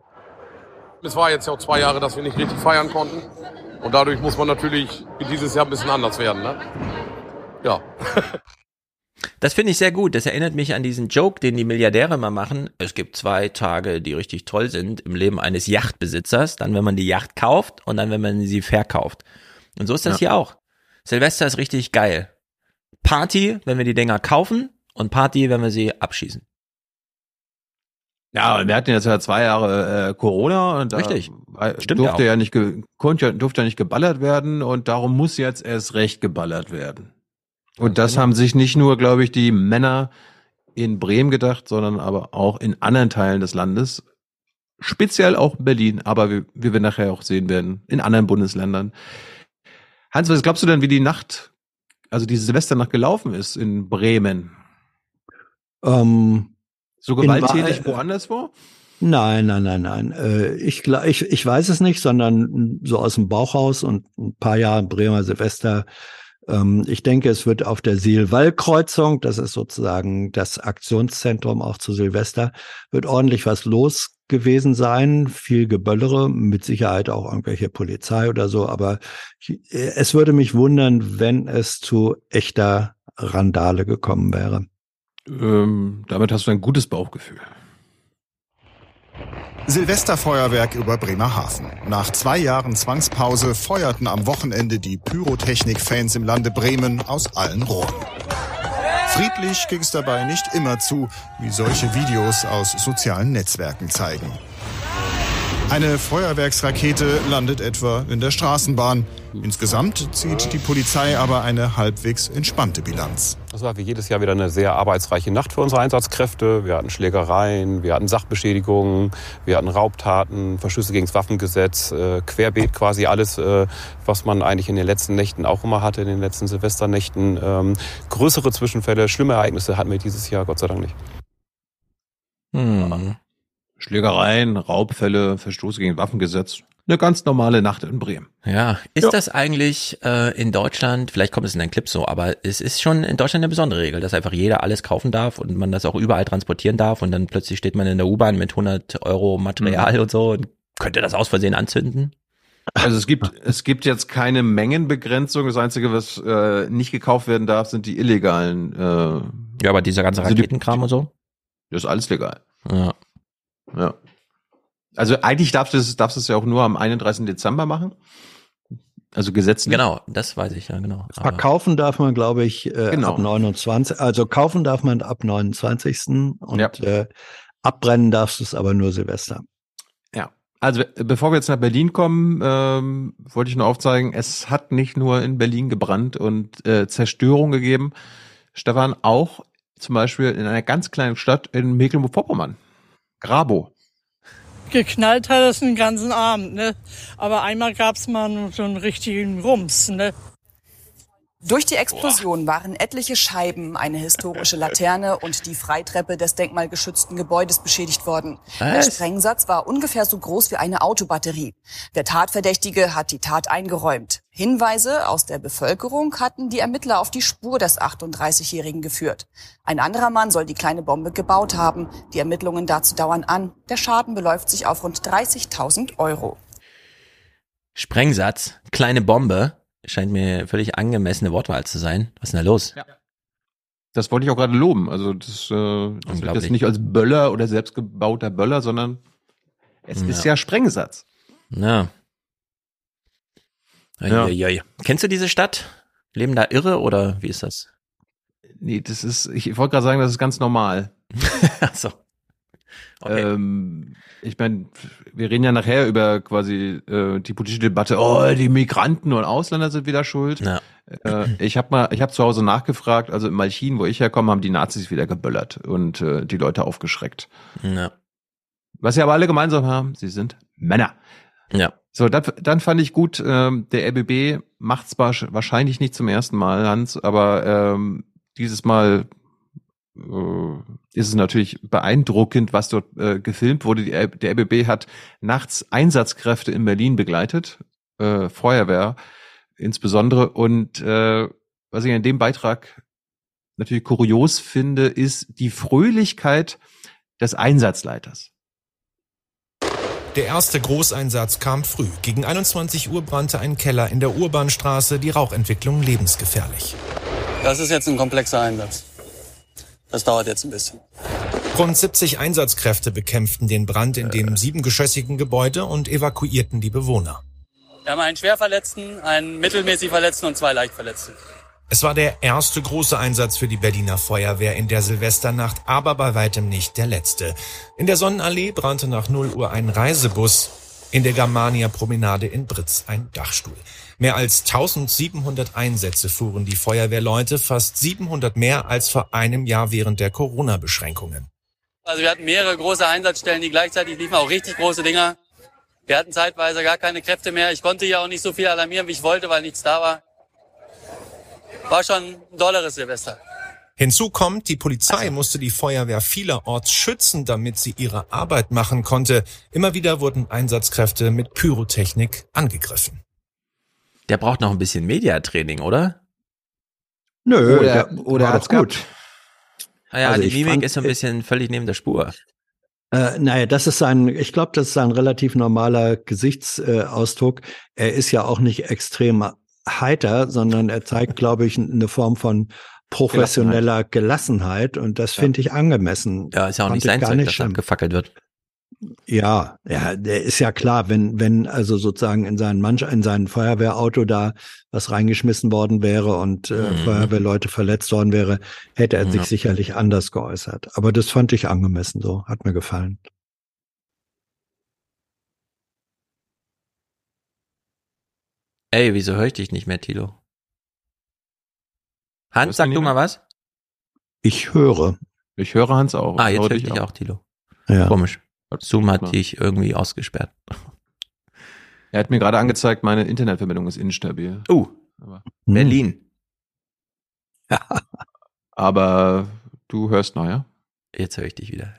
Es war jetzt ja auch zwei Jahre, dass wir nicht richtig feiern konnten. Und dadurch muss man natürlich dieses Jahr ein bisschen anders werden. Ne? Ja. Das finde ich sehr gut. Das erinnert mich an diesen Joke, den die Milliardäre mal machen. Es gibt zwei Tage, die richtig toll sind im Leben eines Yachtbesitzers. Dann, wenn man die Yacht kauft und dann, wenn man sie verkauft. Und so ist das Ja. hier auch. Silvester ist richtig geil. Party, wenn wir die Dinger kaufen und Party, wenn wir sie abschießen. Ja, und wir hatten jetzt ja zwei Jahre äh, Corona und da Richtig. Stimmt durfte ja ja, nicht ge konnte ja, durfte ja nicht geballert werden und darum muss jetzt erst recht geballert werden. Und das genau. haben sich nicht nur, glaube ich, die Männer in Bremen gedacht, sondern aber auch in anderen Teilen des Landes, speziell auch in Berlin, aber wie, wie wir nachher auch sehen werden, in anderen Bundesländern. Hans, was glaubst du denn, wie die Nacht, also diese Silvesternacht gelaufen ist in Bremen? Ähm, So gewalttätig Wahr- woanders wo? Nein, nein, nein, nein. Äh, Ich, ich, ich weiß es nicht, sondern so aus dem Bauchhaus und ein paar Jahre Bremer Silvester. Ähm, Ich denke, es wird auf der Siel-Wall-Kreuzung, das ist sozusagen das Aktionszentrum auch zu Silvester, wird ordentlich was los gewesen sein. Viel Geböllere, mit Sicherheit auch irgendwelche Polizei oder so. Aber äh, es würde mich wundern, wenn es zu echter Randale gekommen wäre. Ähm, damit hast du ein gutes Bauchgefühl. Silvesterfeuerwerk über Bremerhaven. Nach zwei Jahren Zwangspause feuerten am Wochenende die Pyrotechnik-Fans im Lande Bremen aus allen Rohren. Friedlich ging es dabei nicht immer zu, wie solche Videos aus sozialen Netzwerken zeigen. Eine Feuerwerksrakete landet etwa in der Straßenbahn. Insgesamt zieht die Polizei aber eine halbwegs entspannte Bilanz. Das war wie jedes Jahr wieder eine sehr arbeitsreiche Nacht für unsere Einsatzkräfte. Wir hatten Schlägereien, wir hatten Sachbeschädigungen, wir hatten Raubtaten, Verstöße gegen das Waffengesetz, äh, querbeet quasi alles, äh, was man eigentlich in den letzten Nächten auch immer hatte, in den letzten Silvesternächten. Ähm, größere Zwischenfälle, schlimme Ereignisse hatten wir dieses Jahr Gott sei Dank nicht. Hm. Schlägereien, Raubfälle, Verstoße gegen Waffengesetz. Eine ganz normale Nacht in Bremen. Ja, ist das eigentlich äh, in Deutschland, vielleicht kommt es in den Clip so, aber es ist schon in Deutschland eine besondere Regel, dass einfach jeder alles kaufen darf und man das auch überall transportieren darf und dann plötzlich steht man in der U-Bahn mit 100 Euro Material Mhm. und so und könnte das aus Versehen anzünden? Also es gibt, es gibt jetzt keine Mengenbegrenzung. Das Einzige, was äh, nicht gekauft werden darf, sind die illegalen. Äh, Ja, aber dieser ganze also die- Raketenkram und so? Das ist alles legal. Ja. Ja. Also eigentlich darfst du es, darfst du es ja auch nur am 31. Dezember machen. Also gesetzlich. Genau, das weiß ich ja, genau. Aber- Verkaufen darf man, glaube ich, äh, Genau. ab 29. Also kaufen darf man ab 29. Und äh, abbrennen darfst du es aber nur Silvester. Ja. Also äh, bevor wir jetzt nach Berlin kommen, ähm, wollte ich nur aufzeigen, es hat nicht nur in Berlin gebrannt und äh, Zerstörung gegeben. Stefan, auch zum Beispiel in einer ganz kleinen Stadt in Mecklenburg-Vorpommern. Grabo. Geknallt hat es den ganzen Abend, ne? Aber einmal gab's mal so einen richtigen Rums, ne? Durch die Explosion waren etliche Scheiben, eine historische Laterne und die Freitreppe des denkmalgeschützten Gebäudes beschädigt worden. Der? Sprengsatz war ungefähr so groß wie eine Autobatterie. Der Tatverdächtige hat die Tat eingeräumt. Hinweise aus der Bevölkerung hatten die Ermittler auf die Spur des 38-Jährigen geführt. Ein anderer Mann soll die kleine Bombe gebaut haben. Die Ermittlungen dazu dauern an. Der Schaden beläuft sich auf rund 30.000 Euro. Sprengsatz, kleine Bombe, scheint mir völlig angemessene Wortwahl zu sein. Was ist denn da los? Ja. Das wollte ich auch gerade loben. Also das, äh, das ist nicht als Böller oder selbstgebauter Böller, sondern es ist Ja. ja Sprengsatz. Ja. Ja. Kennst du diese Stadt? Leben da Irre oder wie ist das? Nee, das ist, ich wollte gerade sagen, das ist ganz normal. Ach so. Ähm, ich meine, wir reden ja nachher über quasi äh, die politische Debatte, oh, die Migranten und Ausländer sind wieder schuld. Ja. Äh, ich habe mal, ich habe zu Hause nachgefragt, also in Malchin, wo ich herkomme, haben die Nazis wieder geböllert und äh, die Leute aufgeschreckt. Ja. Was sie aber alle gemeinsam haben, sie sind Männer. Ja. So, dann, dann fand ich gut, ähm, der RBB macht es wahrscheinlich nicht zum ersten Mal, Hans, aber ähm, dieses Mal äh, ist es natürlich beeindruckend, was dort äh, gefilmt wurde. Die, der RBB hat nachts Einsatzkräfte in Berlin begleitet, äh, Feuerwehr insbesondere. Und äh, was ich in dem Beitrag natürlich kurios finde, ist die Fröhlichkeit des Einsatzleiters. Der erste Großeinsatz kam früh. Gegen 21 Uhr brannte ein Keller in der Urbanstraße, die Rauchentwicklung lebensgefährlich. Das ist jetzt ein komplexer Einsatz. Das dauert jetzt ein bisschen. Rund 70 Einsatzkräfte bekämpften den Brand in dem siebengeschossigen Gebäude und evakuierten die Bewohner. Wir haben einen Schwerverletzten, einen mittelmäßig Verletzten und zwei Leichtverletzte. Es war der erste große Einsatz für die Berliner Feuerwehr in der Silvesternacht, aber bei weitem nicht der letzte. In der Sonnenallee brannte nach 0 Uhr ein Reisebus, in der Germania Promenade in Britz ein Dachstuhl. Mehr als 1700 Einsätze fuhren die Feuerwehrleute, fast 700 mehr als vor einem Jahr während der Corona-Beschränkungen. Also wir hatten mehrere große Einsatzstellen, die gleichzeitig liefen, auch richtig große Dinger. Wir hatten zeitweise gar keine Kräfte mehr. Ich konnte ja auch nicht so viel alarmieren, wie ich wollte, weil nichts da war. War schon ein dolleres Silvester. Hinzu kommt, die Polizei musste die Feuerwehr vielerorts schützen, damit sie ihre Arbeit machen konnte. Immer wieder wurden Einsatzkräfte mit Pyrotechnik angegriffen. Der braucht noch ein bisschen Mediatraining, oder? Nö, Oder- der, oder war hat's gut. Ah ja, Also die ich Mimik fand- ist so ein bisschen völlig neben der Spur. Äh, naja, das ist ein, ich glaube, das ist ein relativ normaler Gesichtsausdruck. er ist ja auch nicht extrem heiter, sondern er zeigt, glaube ich, eine Form von professioneller Gelassenheit und das finde ich angemessen. Ja, ist ja auch Fand nicht ich sein gar Zeug, nicht dass schlimm. abgefackelt wird. Ja, ja, der ist ja klar, wenn, wenn also sozusagen in sein Manch, in sein Feuerwehrauto da was reingeschmissen worden wäre und äh, Mhm. Feuerwehrleute verletzt worden wäre, hätte er sich Ja. sicherlich anders geäußert. Aber das fand ich angemessen so, hat mir gefallen. Ey, wieso höre ich dich nicht mehr, Tilo? Hans, sag du mal was? Ich höre. Ich höre Hans auch. Ah, jetzt höre ich dich auch, Tilo. Ja. Komisch. Zoom hat dich irgendwie ausgesperrt. Er hat mir gerade angezeigt, meine Internetverbindung ist instabil. Uh, Aber, Hm. Berlin. aber du hörst noch, ja? Jetzt höre ich dich wieder.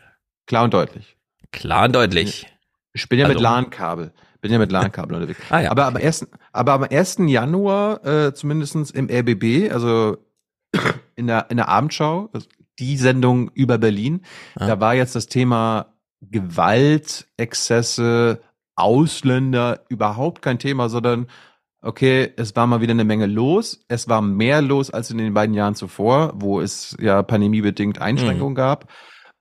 Klar und deutlich. Klar und deutlich. Ich bin ja mit Also- LAN-Kabel. Bin ja mit LAN-Kabel unterwegs. Ah ja. Aber am 1. aber am 1. Januar, äh, zumindestens im RBB, also in der, in der Abendschau, also die Sendung über Berlin, Ah. da war jetzt das Thema Gewalt, Exzesse, Ausländer überhaupt kein Thema, sondern okay, es war mal wieder eine Menge los. Es war mehr los als in den beiden Jahren zuvor, wo es ja pandemiebedingt Einschränkungen gab.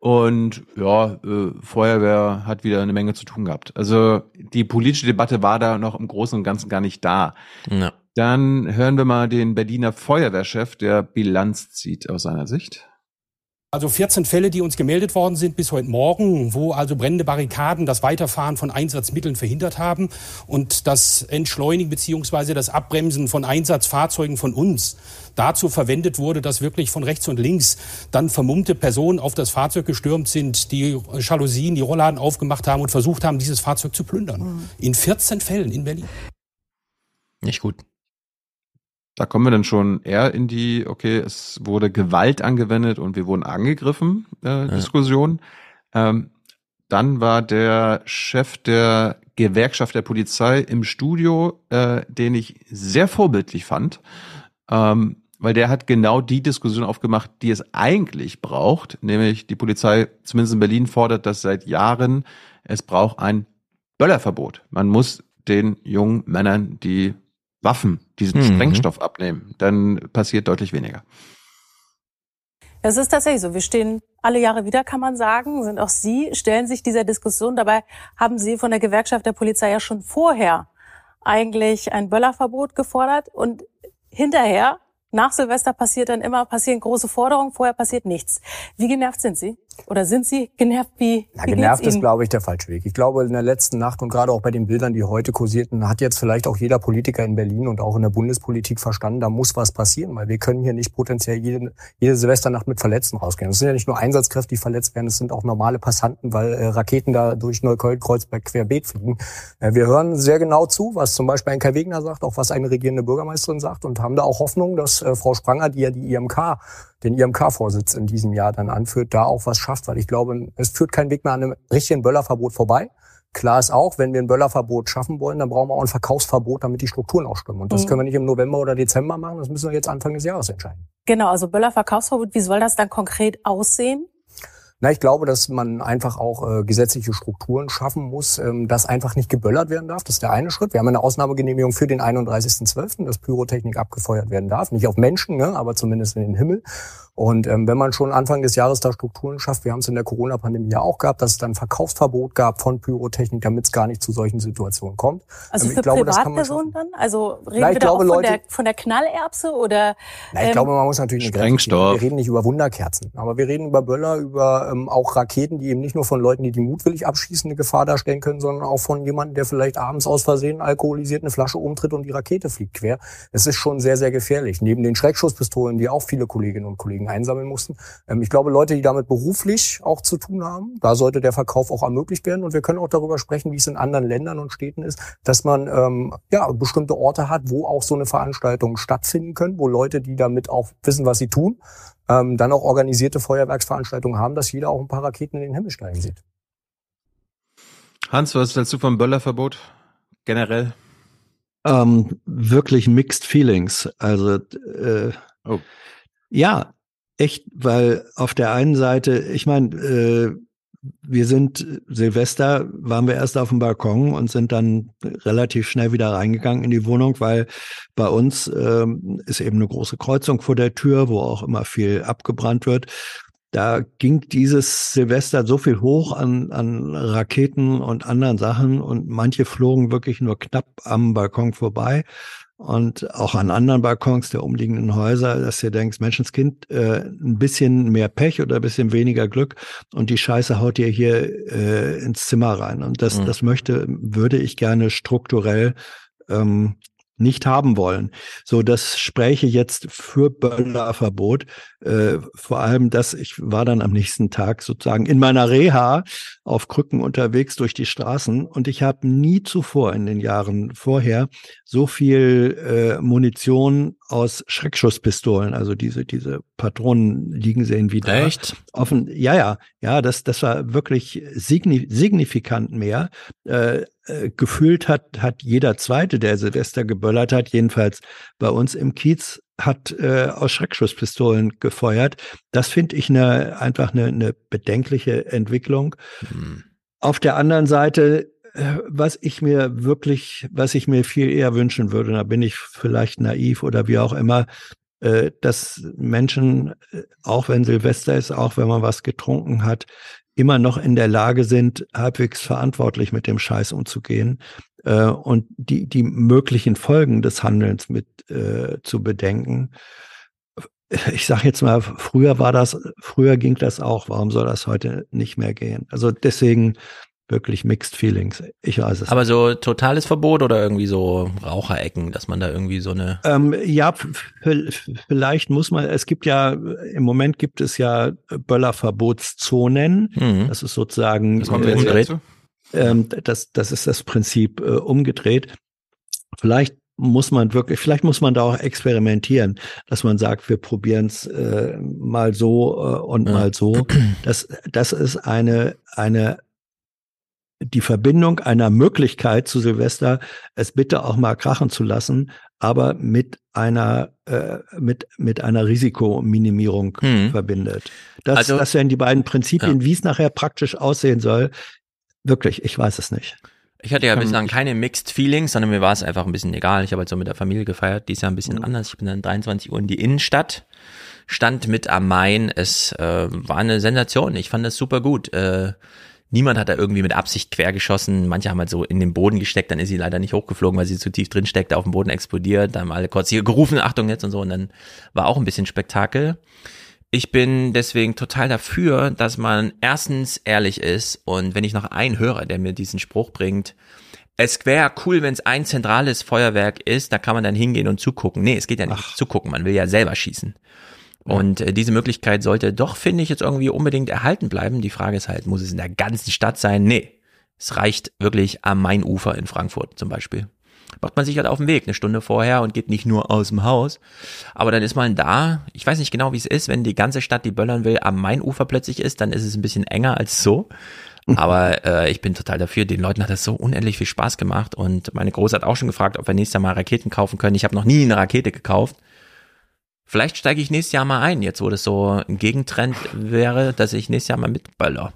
Und ja, äh, Feuerwehr hat wieder eine Menge zu tun gehabt. Also die politische Debatte war da noch im Großen und Ganzen gar nicht da. Ja. Dann hören wir mal den Berliner Feuerwehrchef, der Bilanz zieht aus seiner Sicht. Also 14 Fälle, die uns gemeldet worden sind bis heute Morgen, wo also brennende Barrikaden das Weiterfahren von Einsatzmitteln verhindert haben und das Entschleunigen beziehungsweise das Abbremsen von Einsatzfahrzeugen von uns dazu verwendet wurde, dass wirklich von rechts und links dann vermummte Personen auf das Fahrzeug gestürmt sind, die Jalousien, die Rollladen aufgemacht haben und versucht haben, dieses Fahrzeug zu plündern. In 14 Fällen in Berlin. Nicht gut. Da kommen wir dann schon eher in die, okay, es wurde Gewalt angewendet und wir wurden angegriffen, äh, Diskussion. Ähm, dann war der Chef der Gewerkschaft der Polizei im Studio, äh, den ich sehr vorbildlich fand, ähm, weil der hat genau die Diskussion aufgemacht, die es eigentlich braucht, nämlich die Polizei, zumindest in Berlin, fordert das seit Jahren. Es braucht ein Böllerverbot. Man muss den jungen Männern die Waffen, diesen Mhm. Sprengstoff abnehmen. Dann passiert deutlich weniger. Es ist tatsächlich so. Wir stehen alle Jahre wieder, kann man sagen, sind auch Sie, stellen sich dieser Diskussion. Dabei haben Sie von der Gewerkschaft der Polizei ja schon vorher eigentlich ein Böllerverbot gefordert und hinterher, nach Silvester passiert dann immer, passieren große Forderungen, vorher passiert nichts. Wie genervt sind Sie? Oder sind Sie genervt? Wie, Ja, wie genervt ist, glaube ich, der falsche Weg. Ich glaube, in der letzten Nacht und gerade auch bei den Bildern, die heute kursierten, hat jetzt vielleicht auch jeder Politiker in Berlin und auch in der Bundespolitik verstanden, da muss was passieren, weil wir können hier nicht potenziell jede, jede Silvesternacht mit Verletzten rausgehen. Es sind ja nicht nur Einsatzkräfte, die verletzt werden, es sind auch normale Passanten, weil äh, Raketen da durch Neukölln-Kreuzberg querbeet fliegen. Äh, wir hören sehr genau zu, was zum Beispiel ein Kai Wegner sagt, auch was eine regierende Bürgermeisterin sagt und haben da auch Hoffnung, dass äh, Frau Spranger, die ja die IMK den IMK-Vorsitz in diesem Jahr dann anführt, da auch was schafft, weil ich glaube, es führt kein Weg mehr an einem richtigen Böllerverbot vorbei. Klar ist auch, wenn wir ein Böllerverbot schaffen wollen, dann brauchen wir auch ein Verkaufsverbot, damit die Strukturen auch stimmen. Und das Mhm. können wir nicht im November oder Dezember machen, das müssen wir jetzt Anfang des Jahres entscheiden. Genau, also Böllerverkaufsverbot, wie soll das dann konkret aussehen? Na, ich glaube, dass man einfach auch äh, gesetzliche Strukturen schaffen muss, ähm, dass einfach nicht geböllert werden darf. Das ist der eine Schritt. Wir haben eine Ausnahmegenehmigung für den 31.12., dass Pyrotechnik abgefeuert werden darf. Nicht auf Menschen, ne, aber zumindest in den Himmel. Und ähm, wenn man schon Anfang des Jahres da Strukturen schafft, wir haben es in der Corona-Pandemie ja auch gehabt, dass es dann Verkaufsverbot gab von Pyrotechnik, damit es gar nicht zu solchen Situationen kommt. Also Ähm, für glaube, das kann man Privatpersonen dann? Also reden Na, wir da auch glaube, von, der, Leute- von der Knallerbse oder? Na, ich ähm, glaube, man muss natürlich. Sprengstoff. Wir reden nicht über Wunderkerzen, aber wir reden über Böller, über ähm, auch Raketen, die eben nicht nur von Leuten, die die mutwillig abschießen, eine Gefahr darstellen können, sondern auch von jemandem, der vielleicht abends aus Versehen alkoholisiert eine Flasche umtritt und die Rakete fliegt quer. Es ist schon sehr, sehr gefährlich. Neben den Schreckschusspistolen, die auch viele Kolleginnen und Kollegen einsammeln mussten. Ähm, ich glaube, Leute, die damit beruflich auch zu tun haben, da sollte der Verkauf auch ermöglicht werden. Und wir können auch darüber sprechen, wie es in anderen Ländern und Städten ist, dass man ähm, ja bestimmte Orte hat, wo auch so eine Veranstaltung stattfinden können, wo Leute, die damit auch wissen, was sie tun, ähm, dann auch organisierte Feuerwerksveranstaltungen haben, dass jeder auch ein paar Raketen in den Himmel steigen sieht. Hans, was hältst du vom Böllerverbot? Generell? Ähm, wirklich mixed feelings. Also äh, Oh. ja, echt, weil auf der einen Seite, ich meine, äh, wir sind Silvester, waren wir erst auf dem Balkon und sind dann relativ schnell wieder reingegangen in die Wohnung, weil bei uns ähm, ist eben eine große Kreuzung vor der Tür, wo auch immer viel abgebrannt wird. Da ging dieses Silvester so viel hoch an, an Raketen und anderen Sachen und manche flogen wirklich nur knapp am Balkon vorbei und auch an anderen Balkons der umliegenden Häuser, dass ihr denkt, Menschenskind, äh, ein bisschen mehr Pech oder ein bisschen weniger Glück und die Scheiße haut ihr hier äh, ins Zimmer rein. Und das, Mhm. das möchte, würde ich gerne strukturell ähm, nicht haben wollen. So, das spräche jetzt für Böllerverbot. Äh, vor allem, dass ich war dann am nächsten Tag sozusagen in meiner Reha auf Krücken unterwegs durch die Straßen und ich habe nie zuvor in den Jahren vorher so viel äh, Munition aus Schreckschusspistolen, also diese diese Patronen liegen sehen wie da. Echt? Offen, ja, ja, ja, das das war wirklich signi signifikant mehr. Äh, äh, gefühlt hat hat jeder zweite, der Silvester geböllert hat, jedenfalls bei uns im Kiez hat äh, aus Schreckschusspistolen gefeuert. Das finde ich eine, einfach eine, eine bedenkliche Entwicklung. Auf der anderen Seite, was ich mir wirklich, was ich mir viel eher wünschen würde, da bin ich vielleicht naiv oder wie auch immer, äh, dass Menschen, äh, auch wenn Silvester ist, auch wenn man was getrunken hat, immer noch in der Lage sind, halbwegs verantwortlich mit dem Scheiß umzugehen äh, und die, die möglichen Folgen des Handelns mit äh, zu bedenken. Ich sage jetzt mal, früher war das, früher ging das auch. Warum soll das heute nicht mehr gehen? Also deswegen wirklich mixed feelings. Ich weiß es. Aber so totales Verbot oder irgendwie so Raucherecken, dass man da irgendwie so eine. Ähm, ja, vielleicht muss man, es gibt ja, im Moment gibt es ja Böllerverbotszonen. Mhm. Das ist sozusagen. Das kommt äh, dazu? ähm, das, das ist das Prinzip äh, umgedreht. Vielleicht muss man wirklich, vielleicht muss man da auch experimentieren, dass man sagt, wir probieren es äh, mal so äh, und Ja. mal so. Das, das ist eine, eine die Verbindung einer Möglichkeit zu Silvester, es bitte auch mal krachen zu lassen, aber mit einer äh, mit mit einer Risikominimierung Hm. verbindet. Das, Also- das wären die beiden Prinzipien, wie es nachher praktisch aussehen soll. Wirklich, ich weiß es nicht. Ich hatte ja Ähm, bislang keine Mixed Feelings, sondern mir war es einfach ein bisschen egal. Ich habe halt so mit der Familie gefeiert, dies Jahr ein bisschen anders. Ich bin dann 23 Uhr in die Innenstadt, stand mit am Main. Es äh, war eine Sensation. Ich fand das super gut. Äh, niemand hat da irgendwie mit Absicht quergeschossen. Manche haben halt so in den Boden gesteckt, dann ist sie leider nicht hochgeflogen, weil sie zu tief drin steckte, auf dem Boden explodiert. Dann haben alle kurz hier gerufen, Achtung jetzt und so. Und dann war auch ein bisschen Spektakel. Ich bin deswegen total dafür, dass man erstens ehrlich ist und wenn ich noch einen höre, der mir diesen Spruch bringt, es wäre cool, wenn es ein zentrales Feuerwerk ist, da kann man dann hingehen und zugucken. Nee, es geht ja nicht zugucken, man will ja selber schießen. Und äh, diese Möglichkeit sollte doch, finde ich, jetzt irgendwie unbedingt erhalten bleiben. Die Frage ist halt, muss es in der ganzen Stadt sein? Nee, es reicht wirklich am Mainufer in Frankfurt zum Beispiel. Macht man sich halt auf den Weg eine Stunde vorher und geht nicht nur aus dem Haus. Aber dann ist man da. Ich weiß nicht genau, wie es ist, wenn die ganze Stadt, die böllern will, am Mainufer plötzlich ist, dann ist es ein bisschen enger als so. Aber äh, ich bin total dafür. Den Leuten hat das so unendlich viel Spaß gemacht. Und meine Große hat auch schon gefragt, ob wir nächstes mal Raketen kaufen können. Ich habe noch nie eine Rakete gekauft. Vielleicht steige ich nächstes Jahr mal ein, jetzt wo das so ein Gegentrend wäre, dass ich nächstes Jahr mal mitböller.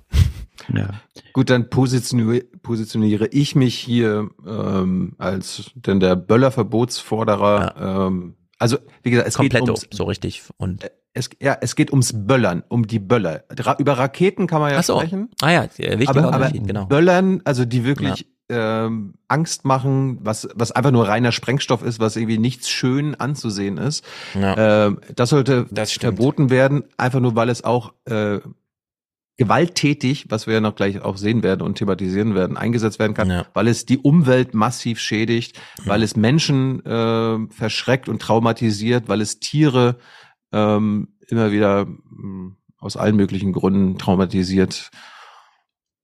Ja. Gut, dann positioniere, positioniere ich mich hier ähm, als denn der Böllerverbotsforderer. Ähm, also wie gesagt, es Kompletto, geht ums, so richtig. Und es, ja, es geht ums Böllern, um die Böller. Ra über Raketen kann man ja so. sprechen. Ah ja, der wichtige aber, aber genau. Böllern, also die wirklich ähm, Angst machen, was was einfach nur reiner Sprengstoff ist, was irgendwie nichts schön anzusehen ist. Ja. Ähm, das sollte Das verboten werden, einfach nur weil es auch äh, gewalttätig, was wir ja noch gleich auch sehen werden und thematisieren werden, eingesetzt werden kann, Ja. weil es die Umwelt massiv schädigt, weil es Menschen äh, verschreckt und traumatisiert, weil es Tiere ähm, immer wieder mh, aus allen möglichen Gründen traumatisiert.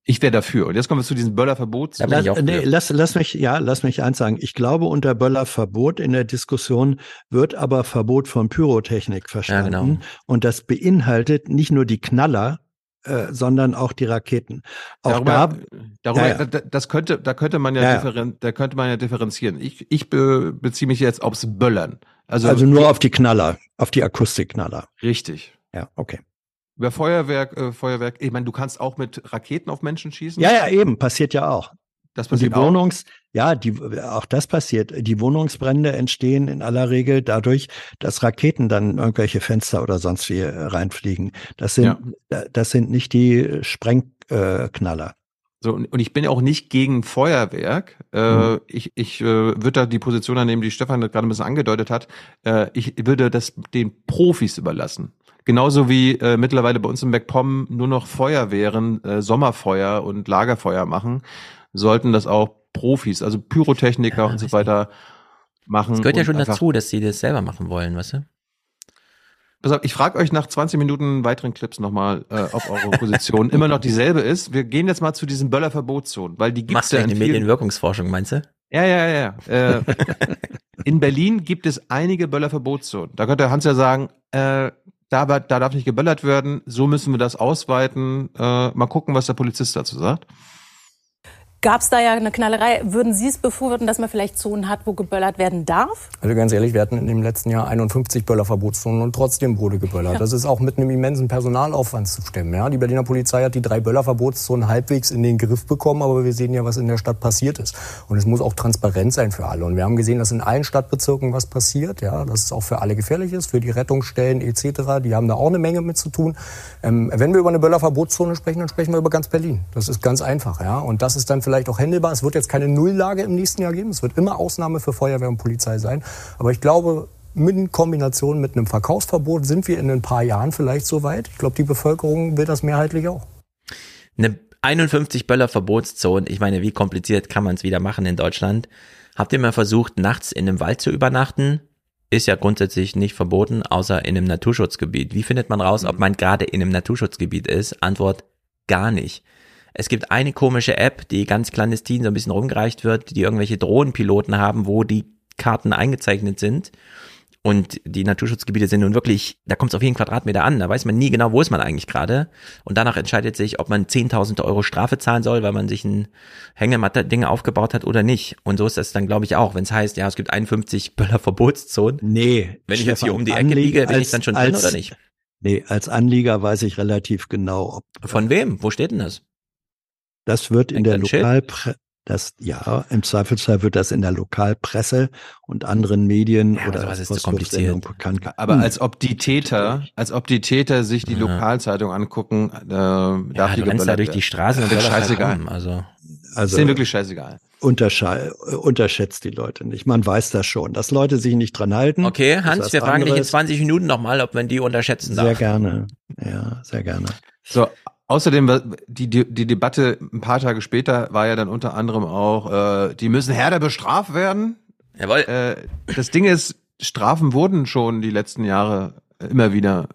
Ich wäre dafür. Und jetzt kommen wir zu diesem Böllerverbot. Lass, nee, lass, lass mich, ja, lass mich eins sagen. Ich glaube, unter Böller Verbot in der Diskussion wird aber Verbot von Pyrotechnik verstanden. genau. Und das beinhaltet nicht nur die Knaller, äh, sondern auch die Raketen. Auch darüber, da, darüber Ja, ja. da- das könnte, da könnte man ja, Ja, ja. differen, da könnte man ja differenzieren. Ich, ich be, beziehe mich jetzt aufs Böllern. Also, also, nur auf die Knaller, auf die Akustikknaller. richtig. Ja, okay. Über Feuerwerk, äh, Feuerwerk. Ich meine, du kannst auch mit Raketen auf Menschen schießen. Ja, ja, eben, passiert ja auch. Das Und die passiert auch. Wohnungs, ja, die, auch das passiert. Die Wohnungsbrände entstehen in aller Regel dadurch, dass Raketen dann irgendwelche Fenster oder sonst wie äh, reinfliegen. Das sind, Ja. das sind nicht die Sprengknaller. Äh. So, und und ich bin auch nicht gegen Feuerwerk. Äh, Mhm. Ich, ich äh, würde da die Position annehmen, die Stefan gerade ein bisschen angedeutet hat. Äh, ich würde das den Profis überlassen. Genauso wie äh, mittlerweile bei uns im MacPom nur noch Feuerwehren, äh, Sommerfeuer und Lagerfeuer machen, sollten das auch Profis, also Pyrotechniker und so weiter machen. Es gehört ja schon dazu, dass sie das selber machen wollen, weißt du? Pass auf, ich frage euch nach 20 Minuten weiteren Clips nochmal, äh, ob eure Position immer noch dieselbe ist. Wir gehen jetzt mal zu diesen Böllerverbotszonen, weil die gibt es ja in eine vielen, Medienwirkungsforschung, meinst du? Ja, ja, ja. ja. Äh, in Berlin gibt es einige Böllerverbotszonen. Da könnte Hans ja sagen, äh, da, da darf nicht geböllert werden, so müssen wir das ausweiten. Äh, mal gucken, was der Polizist dazu sagt. Gab es da ja eine Knallerei? Würden Sie es befürworten, dass man vielleicht Zonen hat, wo geböllert werden darf? Also ganz ehrlich, wir hatten in dem letzten Jahr 51 Böllerverbotszonen und trotzdem wurde geböllert. Ja. Das ist auch mit einem immensen Personalaufwand zu stemmen. Ja? Die Berliner Polizei hat die drei Böllerverbotszonen halbwegs in den Griff bekommen, aber wir sehen ja, was in der Stadt passiert ist. Und es muss auch transparent sein für alle. Und wir haben gesehen, dass in allen Stadtbezirken was passiert, ja, dass es auch für alle gefährlich ist, für die Rettungsstellen etc. Die haben da auch eine Menge mit zu tun. Ähm, wenn wir über eine Böllerverbotszone sprechen, dann sprechen wir über ganz Berlin. Das ist ganz einfach, ja. Und das ist dann vielleicht auch händelbar. Es wird jetzt keine Nulllage im nächsten Jahr geben. Es wird immer Ausnahme für Feuerwehr und Polizei sein. Aber ich glaube, in Kombination mit einem Verkaufsverbot sind wir in ein paar Jahren vielleicht so weit. Ich glaube, die Bevölkerung will das mehrheitlich auch. Eine 51 Böller Verbotszone. Ich meine, wie kompliziert kann man es wieder machen in Deutschland? Habt ihr mal versucht, nachts in einem Wald zu übernachten? Ist ja grundsätzlich nicht verboten, außer in einem Naturschutzgebiet. Wie findet man raus, ob man gerade in einem Naturschutzgebiet ist? Antwort, gar nicht. Es gibt eine komische App, die ganz clandestin so ein bisschen rumgereicht wird, die irgendwelche Drohnenpiloten haben, wo die Karten eingezeichnet sind. Und die Naturschutzgebiete sind nun wirklich, da kommt es auf jeden Quadratmeter an. Da weiß man nie genau, wo ist man eigentlich gerade. Und danach entscheidet sich, ob man 10.000 Euro Strafe zahlen soll, weil man sich ein Hängematte-Ding aufgebaut hat oder nicht. Und so ist das dann, glaube ich, auch. Wenn es heißt, ja, es gibt 51 Böller-Verbotszonen. Nee. Wenn ich jetzt hier um die Ecke liege, bin als- ich dann schon drin als- oder nicht? Nee, als Anlieger weiß ich relativ genau, ob Von wem? Wo steht denn das? Das wird in der? Lokalpresse, das, ja, im Zweifelsfall wird das in der Lokalpresse und anderen Medien Ja, oder sowas ist zu kompliziert. bekannt. Aber als ob die Täter, als ob die Täter sich die Ja. Lokalzeitung angucken, äh, darf Ja, die du rennst da durch die. Straße und Das ist böllerst halt scheißegal. rum, Also, also ist denen wirklich scheißegal. untersche unterschätzt die Leute nicht. Man weiß das schon, dass Leute sich nicht dran halten. okay, Hans, was wir fragen dich in anderes. 20 Minuten nochmal, ob man die unterschätzen Sehr darf. gerne. Ja, sehr gerne. So, außerdem die, die, die Debatte ein paar Tage später war ja dann unter anderem auch, äh, die müssen härter bestraft werden. Jawohl. Äh, das Ding ist, Strafen wurden schon die letzten Jahre immer wieder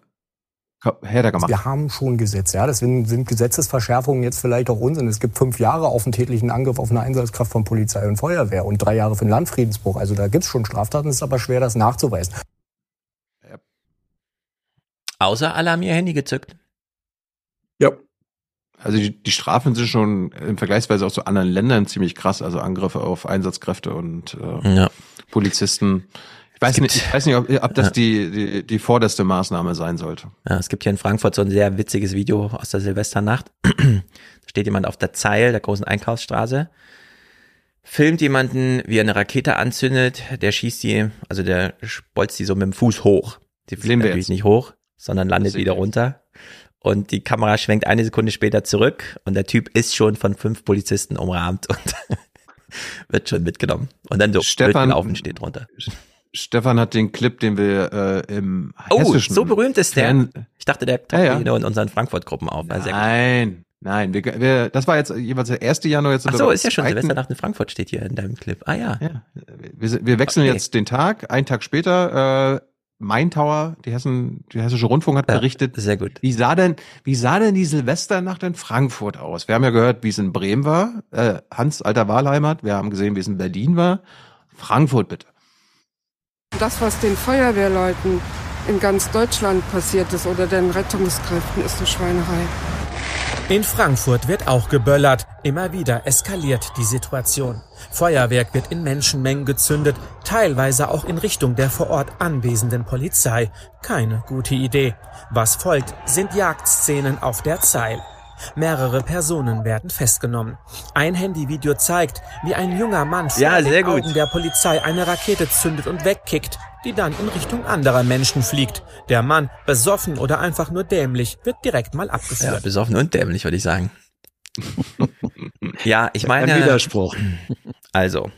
härter gemacht. Wir haben schon Gesetze, ja. Das sind, sind Gesetzesverschärfungen jetzt vielleicht auch Unsinn. Es gibt fünf Jahre auf einen tätlichen Angriff auf eine Einsatzkraft von Polizei und Feuerwehr und drei Jahre für einen Landfriedensbruch. Also da gibt's schon Straftaten, es ist aber schwer, das nachzuweisen. Außer alle haben ihr Handy gezückt. Ja. Also die, die Strafen sind schon im Vergleichsweise auch zu anderen Ländern ziemlich krass, also Angriffe auf Einsatzkräfte und äh, Ja. Polizisten. Ich weiß nicht, ich weiß nicht, ob, ob das Ja. die, die, die vorderste Maßnahme sein sollte. Ja, es gibt hier in Frankfurt so ein sehr witziges Video aus der Silvesternacht. da steht jemand auf der Zeil der großen Einkaufsstraße, filmt jemanden, wie er eine Rakete anzündet, der schießt die, also der bolzt die so mit dem Fuß hoch. Die fliegt natürlich jetzt. nicht hoch, sondern landet wieder jetzt. runter. Und die Kamera schwenkt eine Sekunde später zurück und der Typ ist schon von fünf Polizisten umrahmt und wird schon mitgenommen. Und dann so Stefan- blöd gelaufen steht drunter. Stefan hat den Clip, den wir äh, im Oh, so berühmt ist der. Ich dachte, der taucht Ja, ja. in unseren Frankfurt-Gruppen auf. Nein, nein, wir, wir, das war jetzt jeweils der 1. Januar. Jetzt Ach so, ist ja schon. Silvesternacht in Frankfurt steht hier in deinem Clip. Ah ja. Ja, wir, wir wechseln Okay. jetzt den Tag. Einen Tag später, äh, Main Tower, die Hessen, die hessische Rundfunk hat Ja, berichtet. Sehr gut. Wie sah denn, wie sah denn die Silvesternacht in Frankfurt aus? Wir haben ja gehört, wie es in Bremen war. Äh, Hans alter Wahlheimat. Wir haben gesehen, wie es in Berlin war. Frankfurt bitte. Das, was den Feuerwehrleuten in ganz Deutschland passiert ist oder den Rettungskräften, ist eine Schweinerei. In Frankfurt wird auch geböllert. Immer wieder eskaliert die Situation. Feuerwerk wird in Menschenmengen gezündet, teilweise auch in Richtung der vor Ort anwesenden Polizei. Keine gute Idee. Was folgt, sind Jagdszenen auf der Zeil. Mehrere Personen werden festgenommen. Ein Handyvideo zeigt, wie ein junger Mann vor Ja, den gut. Augen der Polizei eine Rakete zündet und wegkickt, die dann in Richtung anderer Menschen fliegt. Der Mann, besoffen oder einfach nur dämlich, wird direkt mal Ja, abgeführt. besoffen und dämlich, würde ich sagen. ja, ich meine. Ein Widerspruch. Also.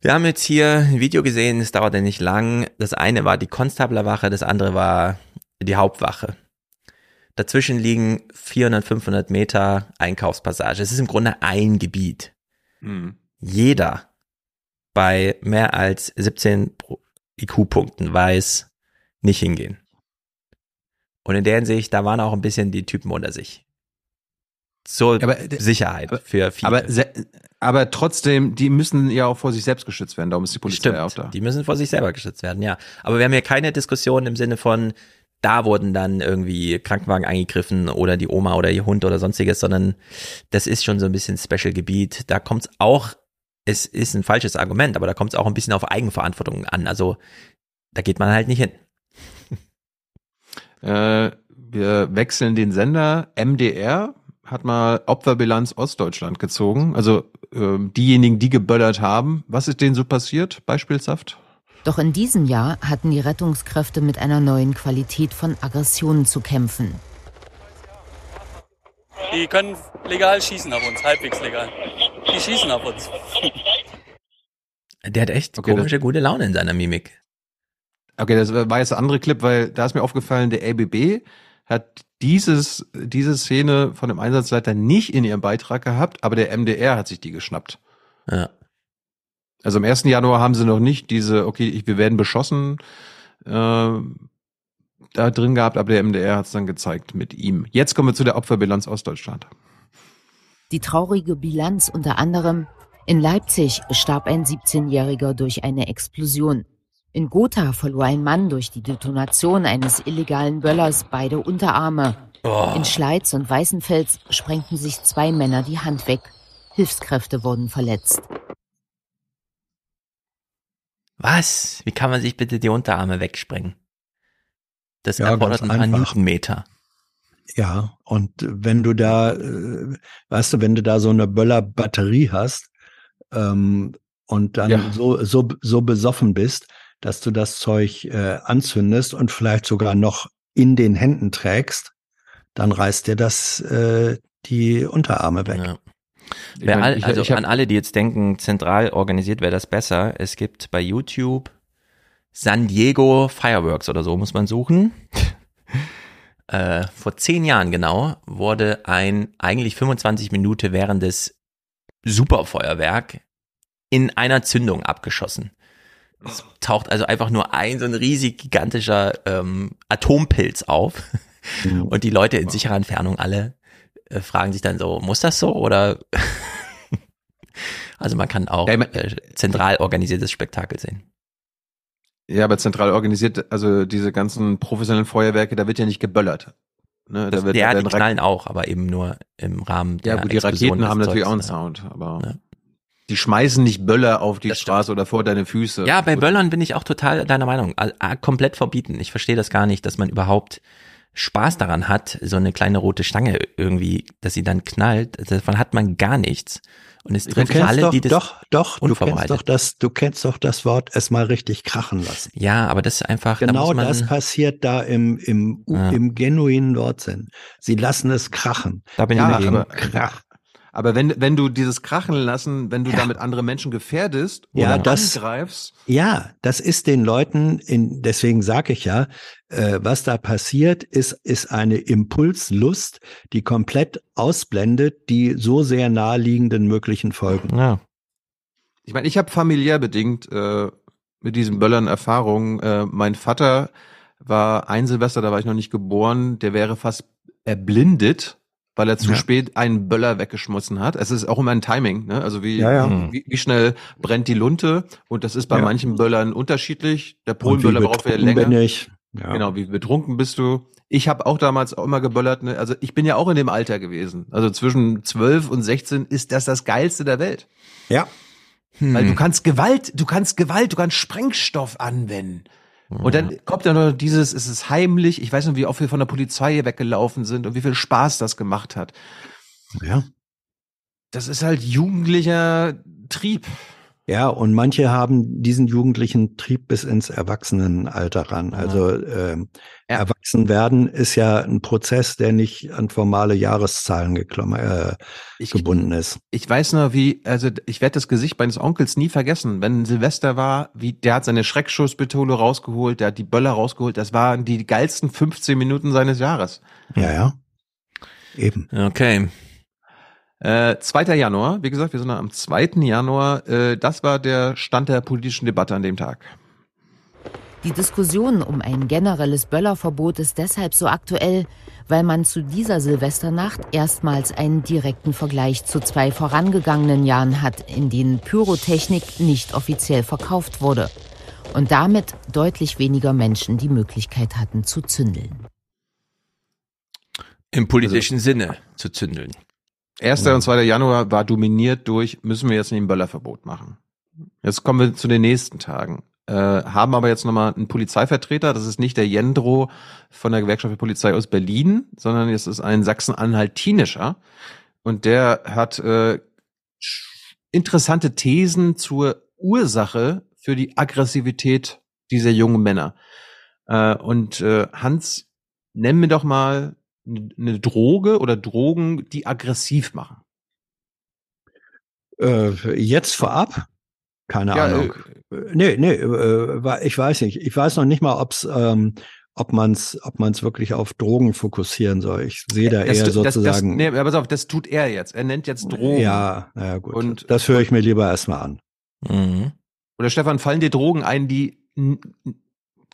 Wir haben jetzt hier ein Video gesehen, es dauerte nicht lang. Das eine war die Konstablerwache, das andere war die Hauptwache. Dazwischen liegen 400, 500 Meter Einkaufspassage. Es ist im Grunde ein Gebiet. Hm. Jeder bei mehr als 17 Pro- IQ-Punkten weiß, nicht hingehen. Und in der Hinsicht, da waren auch ein bisschen die Typen unter sich. Zur Aber, äh, Sicherheit für viele. Aber, aber trotzdem, die müssen ja auch vor sich selbst geschützt werden. Darum ist die Polizei auch da. Die müssen vor sich selber geschützt werden, ja. Aber wir haben hier keine Diskussion im Sinne von, da wurden dann irgendwie Krankenwagen eingegriffen oder die Oma oder ihr Hund oder sonstiges, sondern das ist schon so ein bisschen Special-Gebiet. Da kommt es auch, es ist ein falsches Argument, aber da kommt es auch ein bisschen auf Eigenverantwortung an. Also da geht man halt nicht hin. Äh, wir wechseln den Sender. MDR hat mal Opferbilanz Ostdeutschland gezogen. Also ähm, diejenigen, die geböllert haben. Was ist denen so passiert, beispielshaft? Doch in diesem Jahr hatten die Rettungskräfte mit einer neuen Qualität von Aggressionen zu kämpfen. Die können legal schießen auf uns, halbwegs legal. Die schießen auf uns. Der hat echt Okay, komische, gute Laune in seiner Mimik. Okay, das war jetzt der andere Clip, weil da ist mir aufgefallen, der LBB hat dieses, diese Szene von dem Einsatzleiter nicht in ihrem Beitrag gehabt, aber der MDR hat sich die geschnappt. Ja. Also am 1. Januar haben sie noch nicht diese, okay, ich- wir werden beschossen, äh, da drin gehabt, aber der MDR hat es dann gezeigt mit ihm. Jetzt kommen wir zu der Opferbilanz aus Deutschland. Die traurige Bilanz unter anderem In Leipzig starb ein 17-Jähriger durch eine Explosion. In Gotha verlor ein Mann durch die Detonation eines illegalen Böllers beide Unterarme. Oh. In Schleiz und Weißenfels sprengten sich zwei Männer die Hand weg. Hilfskräfte wurden verletzt. Was? Wie kann man sich bitte die Unterarme wegsprengen? Das Ja, erfordert ein paar einfach. Newtonmeter. Ja, und wenn du da, äh, weißt du, wenn du da so eine Böllerbatterie hast ähm, und dann Ja. so, so, so besoffen bist, dass du das Zeug äh, anzündest und vielleicht sogar noch in den Händen trägst, dann reißt dir das äh, die Unterarme weg. Ja. Ich mein, all, ich- also ich an alle, die jetzt denken, zentral organisiert wäre das besser. Es gibt bei YouTube San Diego Fireworks oder so, muss man suchen. äh, vor zehn Jahren genau wurde ein eigentlich 25 Minuten währendes Superfeuerwerk in einer Zündung abgeschossen. Es taucht also einfach nur ein so ein riesig gigantischer ähm, Atompilz auf und die Leute in sicherer Entfernung alle äh, fragen sich dann so, muss das so oder also man kann auch äh, zentral organisiertes Spektakel sehen. Ja, aber zentral organisiert, also diese ganzen professionellen Feuerwerke, da wird ja nicht geböllert. Ne, Das, da wird, ja, die knallen auch, aber eben nur im Rahmen der Ja, gut, die Explosion Raketen haben natürlich auch einen Zeugs, Sound, aber Ja. die schmeißen nicht Böller auf die Straße oder vor deine Füße. Ja, bei Böllern bin ich auch total deiner Meinung. Komplett verbieten. Ich verstehe das gar nicht, dass man überhaupt Spaß daran hat, so eine kleine rote Stange irgendwie, dass sie dann knallt. Davon hat man gar nichts. Und es trifft alle, doch, die das doch, doch, du kennst doch das, du kennst doch das Wort es mal richtig krachen lassen. Ja, aber das ist einfach, da Genau man, das passiert da im, im, Ja. im genuinen Wortsinn. Sie lassen es krachen. Da bin ich Ja, dagegen. Krach. Aber wenn, wenn du dieses Krachen lassen, wenn du damit andere Menschen gefährdest Ja, oder das- angreifst, Ja, das ist den Leuten, in, deswegen sage ich ja, äh, was da passiert, ist, ist eine Impulslust, die komplett ausblendet die so sehr naheliegenden möglichen Folgen. Ja. Ich meine, ich habe familiär bedingt äh, mit diesen Böllern Erfahrungen. Äh, mein Vater war ein Silvester, da war ich noch nicht geboren, der wäre fast erblindet, weil er zu Ja. spät einen Böller weggeschmissen hat. Es ist auch immer ein Timing, ne? Also wie, Ja, ja. wie, wie schnell brennt die Lunte und das ist bei Ja. manchen Böllern unterschiedlich. Der Polenböller braucht wieder länger. bin ich. Ja. Genau, wie betrunken bist du? Ich habe auch damals auch immer geböllert. Ne? Also ich bin ja auch in dem Alter gewesen. Also zwischen 12 und 16 ist das das Geilste der Welt. Ja. Weil Hm. du kannst Gewalt, du kannst Gewalt, du kannst Sprengstoff anwenden. Und dann kommt ja noch dieses, es ist heimlich. Ich weiß noch, wie oft wir von der Polizei weggelaufen sind und wie viel Spaß das gemacht hat. Ja. Das ist halt jugendlicher Trieb. Ja, und manche haben diesen jugendlichen Trieb bis ins Erwachsenenalter ran. Also ähm, erwachsen werden ist ja ein Prozess, der nicht an formale Jahreszahlen geklommen, äh, gebunden ist. Ich weiß noch, wie, also ich werde das Gesicht meines Onkels nie vergessen. Wenn Silvester war, wie der hat seine Schreckschusspistole rausgeholt, der hat die Böller rausgeholt. Das waren die geilsten 15 Minuten seines Jahres. Ja, ja. Eben. Okay. Äh, 2. Januar, wie gesagt, wir sind am 2. Januar. Äh, das war der Stand der politischen Debatte an dem Tag. Die Diskussion um ein generelles Böllerverbot ist deshalb so aktuell, weil man zu dieser Silvesternacht erstmals einen direkten Vergleich zu zwei vorangegangenen Jahren hat, in denen Pyrotechnik nicht offiziell verkauft wurde und damit deutlich weniger Menschen die Möglichkeit hatten zu zündeln. Im politischen Sinne zu zündeln. 1. und 2. Januar war dominiert durch, müssen wir jetzt nicht ein Böllerverbot machen. Jetzt kommen wir zu den nächsten Tagen. Äh, haben aber jetzt nochmal einen Polizeivertreter, das ist nicht der Jendro von der Gewerkschaft für Polizei aus Berlin, sondern es ist ein Sachsen-Anhaltinischer. Und der hat äh, interessante Thesen zur Ursache für die Aggressivität dieser jungen Männer. Äh, und äh, Hans, nenn mir doch mal eine Droge oder Drogen, die aggressiv machen. Äh, jetzt vorab? Keine Ja, Ahnung. Äh, nee, nee, äh, ich weiß nicht. Ich weiß noch nicht mal, ob's, ähm, ob man es ob man's wirklich auf Drogen fokussieren soll. Ich sehe da Das- eher das- sozusagen. Das, nee, aber pass auf, das tut er jetzt. Er nennt jetzt Drogen. Ja, na ja, gut. Und- das höre ich mir lieber erstmal an. Mhm. Oder Stefan, fallen dir Drogen ein, die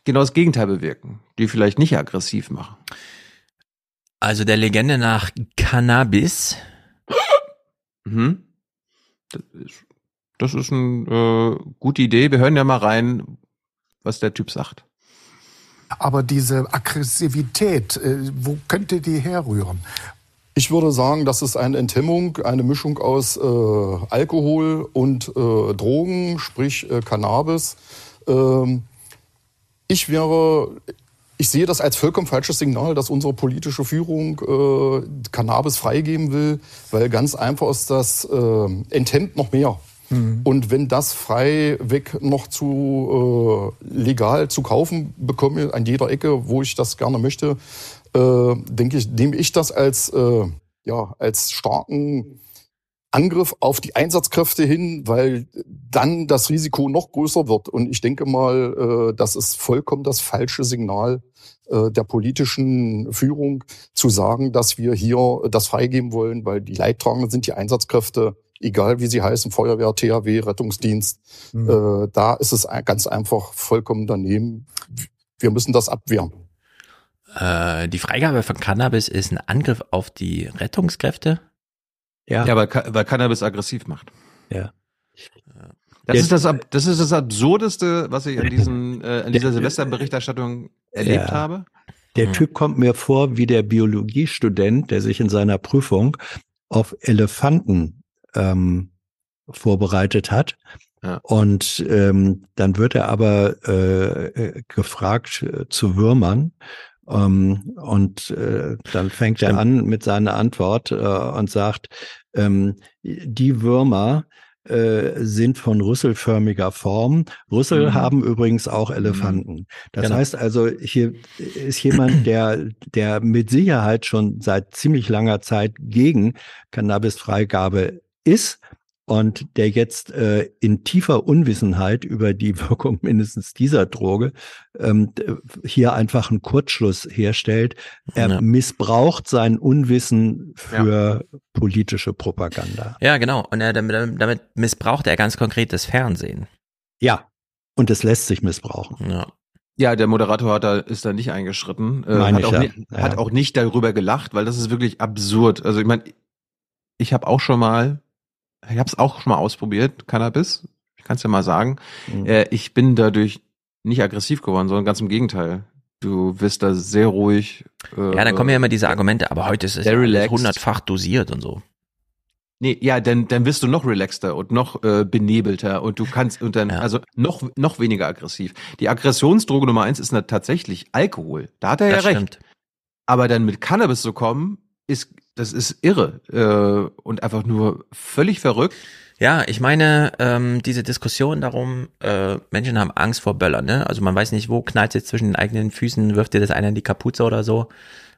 genau das Gegenteil bewirken, die vielleicht nicht aggressiv machen? Also der Legende nach Cannabis Mhm. Das ist das ist eine äh, gute Idee. Wir hören ja mal rein, was der Typ sagt. Aber diese Aggressivität, äh, wo könnte die herrühren? Ich würde sagen, das ist eine Enthemmung, eine Mischung aus äh, Alkohol und äh, Drogen, sprich äh, Cannabis. Ähm, ich wäre, ich sehe das als vollkommen falsches Signal, dass unsere politische Führung äh, Cannabis freigeben will, weil ganz einfach ist das äh, enthemmt noch mehr. Mhm. Und wenn das frei weg noch zu äh, legal zu kaufen bekomme an jeder Ecke, wo ich das gerne möchte, äh, denke ich, nehme ich das als äh, ja als starken Angriff auf die Einsatzkräfte hin, weil dann das Risiko noch größer wird. Und ich denke mal, äh, das ist vollkommen das falsche Signal äh, der politischen Führung, zu sagen, dass wir hier das freigeben wollen, weil die Leidtragenden sind die Einsatzkräfte, egal wie sie heißen, Feuerwehr, THW, Rettungsdienst. Mhm. Äh, da ist es ganz einfach vollkommen daneben. Wir müssen das abwehren. Äh, die Freigabe von Cannabis ist ein Angriff auf die Rettungskräfte? Ja, ja weil, weil Cannabis aggressiv macht. Ja. Das ist das, das ist das Absurdeste, was ich an, diesen, äh, an dieser Silvesterberichterstattung erlebt ja. habe. Der Typ kommt mir vor wie der Biologiestudent, der sich in seiner Prüfung auf Elefanten ähm, vorbereitet hat. Ja. Und ähm, dann wird er aber äh, äh gefragt äh, zu Würmern ähm, und äh, dann fängt er an mit seiner Antwort äh, und sagt, ähm, die Würmer äh, sind von rüsselförmiger Form. Rüssel mhm. haben übrigens auch mhm. Elefanten. Das genau. heißt also, hier ist jemand, der, der mit Sicherheit schon seit ziemlich langer Zeit gegen Cannabisfreigabe ist und der jetzt äh, in tiefer Unwissenheit über die Wirkung mindestens dieser Droge ähm, hier einfach einen Kurzschluss herstellt. Er ja. missbraucht sein Unwissen für ja. politische Propaganda. Ja, genau. Und er, damit, damit missbraucht er ganz konkret das Fernsehen. Ja, und es lässt sich missbrauchen. Ja. Ja, der Moderator hat da, ist da nicht eingeschritten, äh, hat, auch ja. nicht, hat auch nicht darüber gelacht, weil das ist wirklich absurd. Also ich meine, ich habe auch schon mal ich habe es auch schon mal ausprobiert, Cannabis. Ich kann es ja mal sagen. Mhm. Äh, ich bin dadurch nicht aggressiv geworden, sondern ganz im Gegenteil. Du wirst da sehr ruhig. Äh, ja, dann kommen ja immer diese Argumente, aber heute ist es hundertfach dosiert und so. Nee, ja, dann, dann wirst du noch relaxter und noch äh, benebelter und du kannst und dann, ja. also noch, noch weniger aggressiv. Die Aggressionsdroge Nummer eins ist na, tatsächlich Alkohol. Da hat er das ja recht. Stimmt. Aber dann mit Cannabis zu kommen, ist das ist irre äh, und einfach nur völlig verrückt. Ja, ich meine, ähm, diese Diskussion darum, äh, Menschen haben Angst vor Böllern, ne? Also man weiß nicht, wo knallt jetzt zwischen den eigenen Füßen, wirft dir das einer in die Kapuze oder so.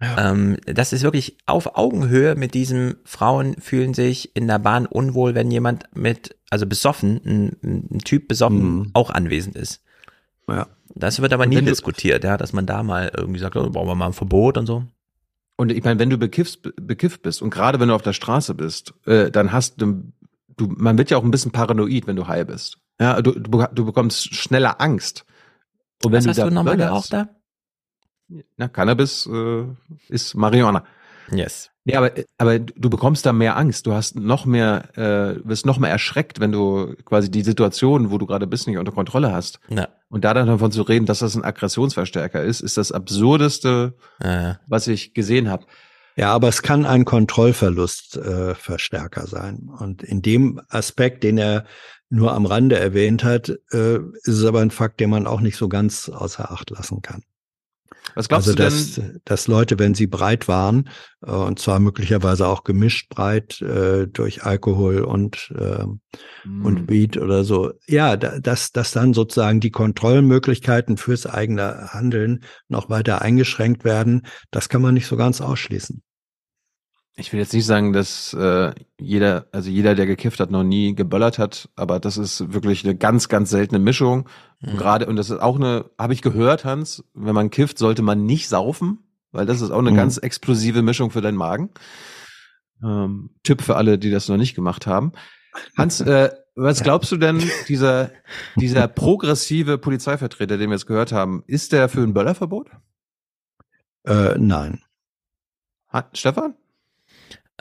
Ja. Ähm, das ist wirklich auf Augenhöhe mit diesem Frauen fühlen sich in der Bahn unwohl, wenn jemand mit, also besoffen, ein, ein Typ besoffen mhm. auch anwesend ist. Ja. Das wird aber nie diskutiert, ja, dass man da mal irgendwie sagt, oh, brauchen wir mal ein Verbot und so. Und ich meine, wenn du bekifft, bekifft bist und gerade wenn du auf der Straße bist, äh, dann hast du, du, man wird ja auch ein bisschen paranoid, wenn du high bist. Ja, du, du, du bekommst schneller Angst. Und wenn Was du hast da du nochmal geraucht da? Na, Cannabis äh, ist Marihuana. Yes. Ja, aber, aber du bekommst da mehr Angst. Du hast noch mehr, äh, wirst noch mehr erschreckt, wenn du quasi die Situation, wo du gerade bist, nicht unter Kontrolle hast. Ja. Und da dann davon zu reden, dass das ein Aggressionsverstärker ist, ist das absurdeste, ja. was ich gesehen habe. Ja, aber es kann ein Kontrollverlustverstärker äh, sein. Und in dem Aspekt, den er nur am Rande erwähnt hat, äh, ist es aber ein Fakt, den man auch nicht so ganz außer Acht lassen kann. Was glaubst also, du dass, denn? dass Leute, wenn sie breit waren, äh, und zwar möglicherweise auch gemischt breit äh, durch Alkohol und, äh, mm. und Weed oder so, ja, dass, dass dann sozusagen die Kontrollmöglichkeiten fürs eigene Handeln noch weiter eingeschränkt werden, das kann man nicht so ganz ausschließen ich will jetzt nicht sagen, dass äh, jeder, also jeder, der gekifft hat, noch nie geböllert hat, aber das ist wirklich eine ganz, ganz seltene Mischung. Mhm. Gerade, und das ist auch eine, habe ich gehört, Hans, wenn man kifft, sollte man nicht saufen, weil das ist auch eine mhm. ganz explosive Mischung für deinen Magen. Ähm, Tipp für alle, die das noch nicht gemacht haben. Hans, äh, was glaubst du denn, dieser, dieser progressive Polizeivertreter, den wir jetzt gehört haben, ist der für ein Böllerverbot? Äh, nein. Hat, Stefan?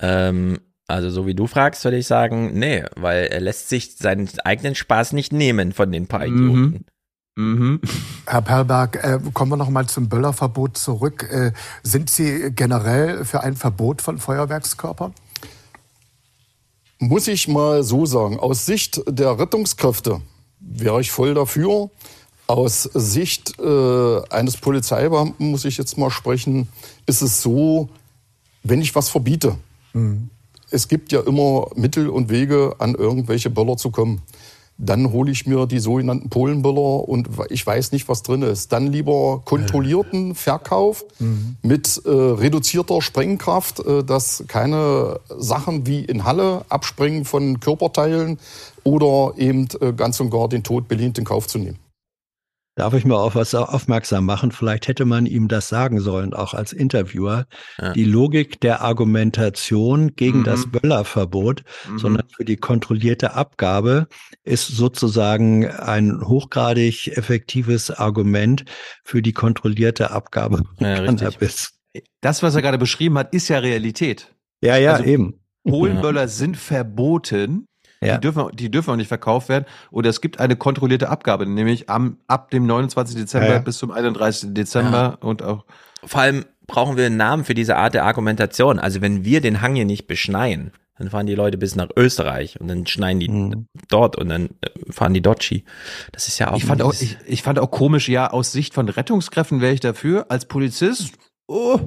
Ähm, Also so wie du fragst, würde ich sagen, nee, weil er lässt sich seinen eigenen Spaß nicht nehmen von den paar Idioten. Mhm. Herr Perlberg, äh, kommen wir noch mal zum Böllerverbot zurück. Äh, sind Sie generell für ein Verbot von Feuerwerkskörpern? Muss ich mal so sagen, aus Sicht der Rettungskräfte wäre ich voll dafür. Aus Sicht äh, eines Polizeibeamten muss ich jetzt mal sprechen, ist es so, wenn ich was verbiete, es gibt ja immer Mittel und Wege, an irgendwelche Böller zu kommen. Dann hole ich mir die sogenannten Polenböller und ich weiß nicht, was drin ist. Dann lieber kontrollierten Verkauf mit äh, reduzierter Sprengkraft, äh, dass keine Sachen wie in Halle abspringen von Körperteilen oder eben äh, ganz und gar den Tod belehnt in Kauf zu nehmen. Darf ich mal auf was aufmerksam machen? Vielleicht hätte man ihm das sagen sollen, auch als Interviewer. Ja. Die Logik der Argumentation gegen Mhm. das Böllerverbot, Mhm. sondern für die kontrollierte Abgabe ist sozusagen ein hochgradig effektives Argument für die kontrollierte Abgabe Ja, richtig. Cannabis. Das, was er gerade beschrieben hat, ist ja Realität. Ja, ja, Also, eben. Polenböller sind verboten. Ja. Die, dürfen, die dürfen auch nicht verkauft werden. Oder es gibt eine kontrollierte Abgabe, nämlich am, ab dem 29. Dezember Ja, ja. bis zum 31. Dezember und auch. Vor allem brauchen wir einen Namen für diese Art der Argumentation. Also wenn wir den Hang hier nicht beschneien, dann fahren die Leute bis nach Österreich und dann schneien die Mhm. dort und dann äh, fahren die dort Ski. Das ist ja auch. Ich fand auch, ich, ich fand auch komisch, ja, aus Sicht von Rettungskräften wäre ich dafür. Als Polizist, oh,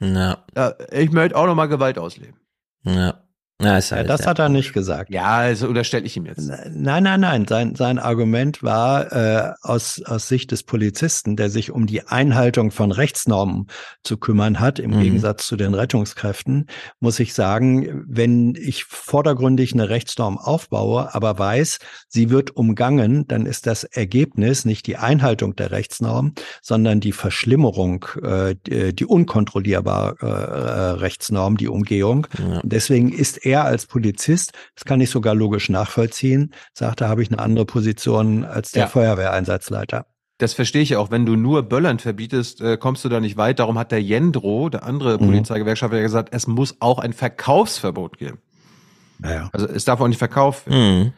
ja, ja, ich möchte auch nochmal Gewalt ausleben. ja. Ja, ist Ja, das hat er nicht gesagt. Ja, also unterstelle ich ihm jetzt. Nein, nein, nein. Sein, sein Argument war äh, aus, aus Sicht des Polizisten, der sich um die Einhaltung von Rechtsnormen zu kümmern hat, im Mhm. Gegensatz zu den Rettungskräften, muss ich sagen, wenn ich vordergründig eine Rechtsnorm aufbaue, aber weiß, sie wird umgangen, dann ist das Ergebnis nicht die Einhaltung der Rechtsnorm, sondern die Verschlimmerung, äh, die, die unkontrollierbare äh, Rechtsnorm, die Umgehung. Ja. Deswegen ist er als Polizist, das kann ich sogar logisch nachvollziehen, sagt, da habe ich eine andere Position als der Ja. Feuerwehreinsatzleiter. Das verstehe ich auch. Wenn du nur Böllern verbietest, äh, kommst du da nicht weit. Darum hat der Jendro, der andere Mhm. Polizeigewerkschaft, ja gesagt, es muss auch ein Verkaufsverbot geben. Naja. Also es darf auch nicht verkauft werden.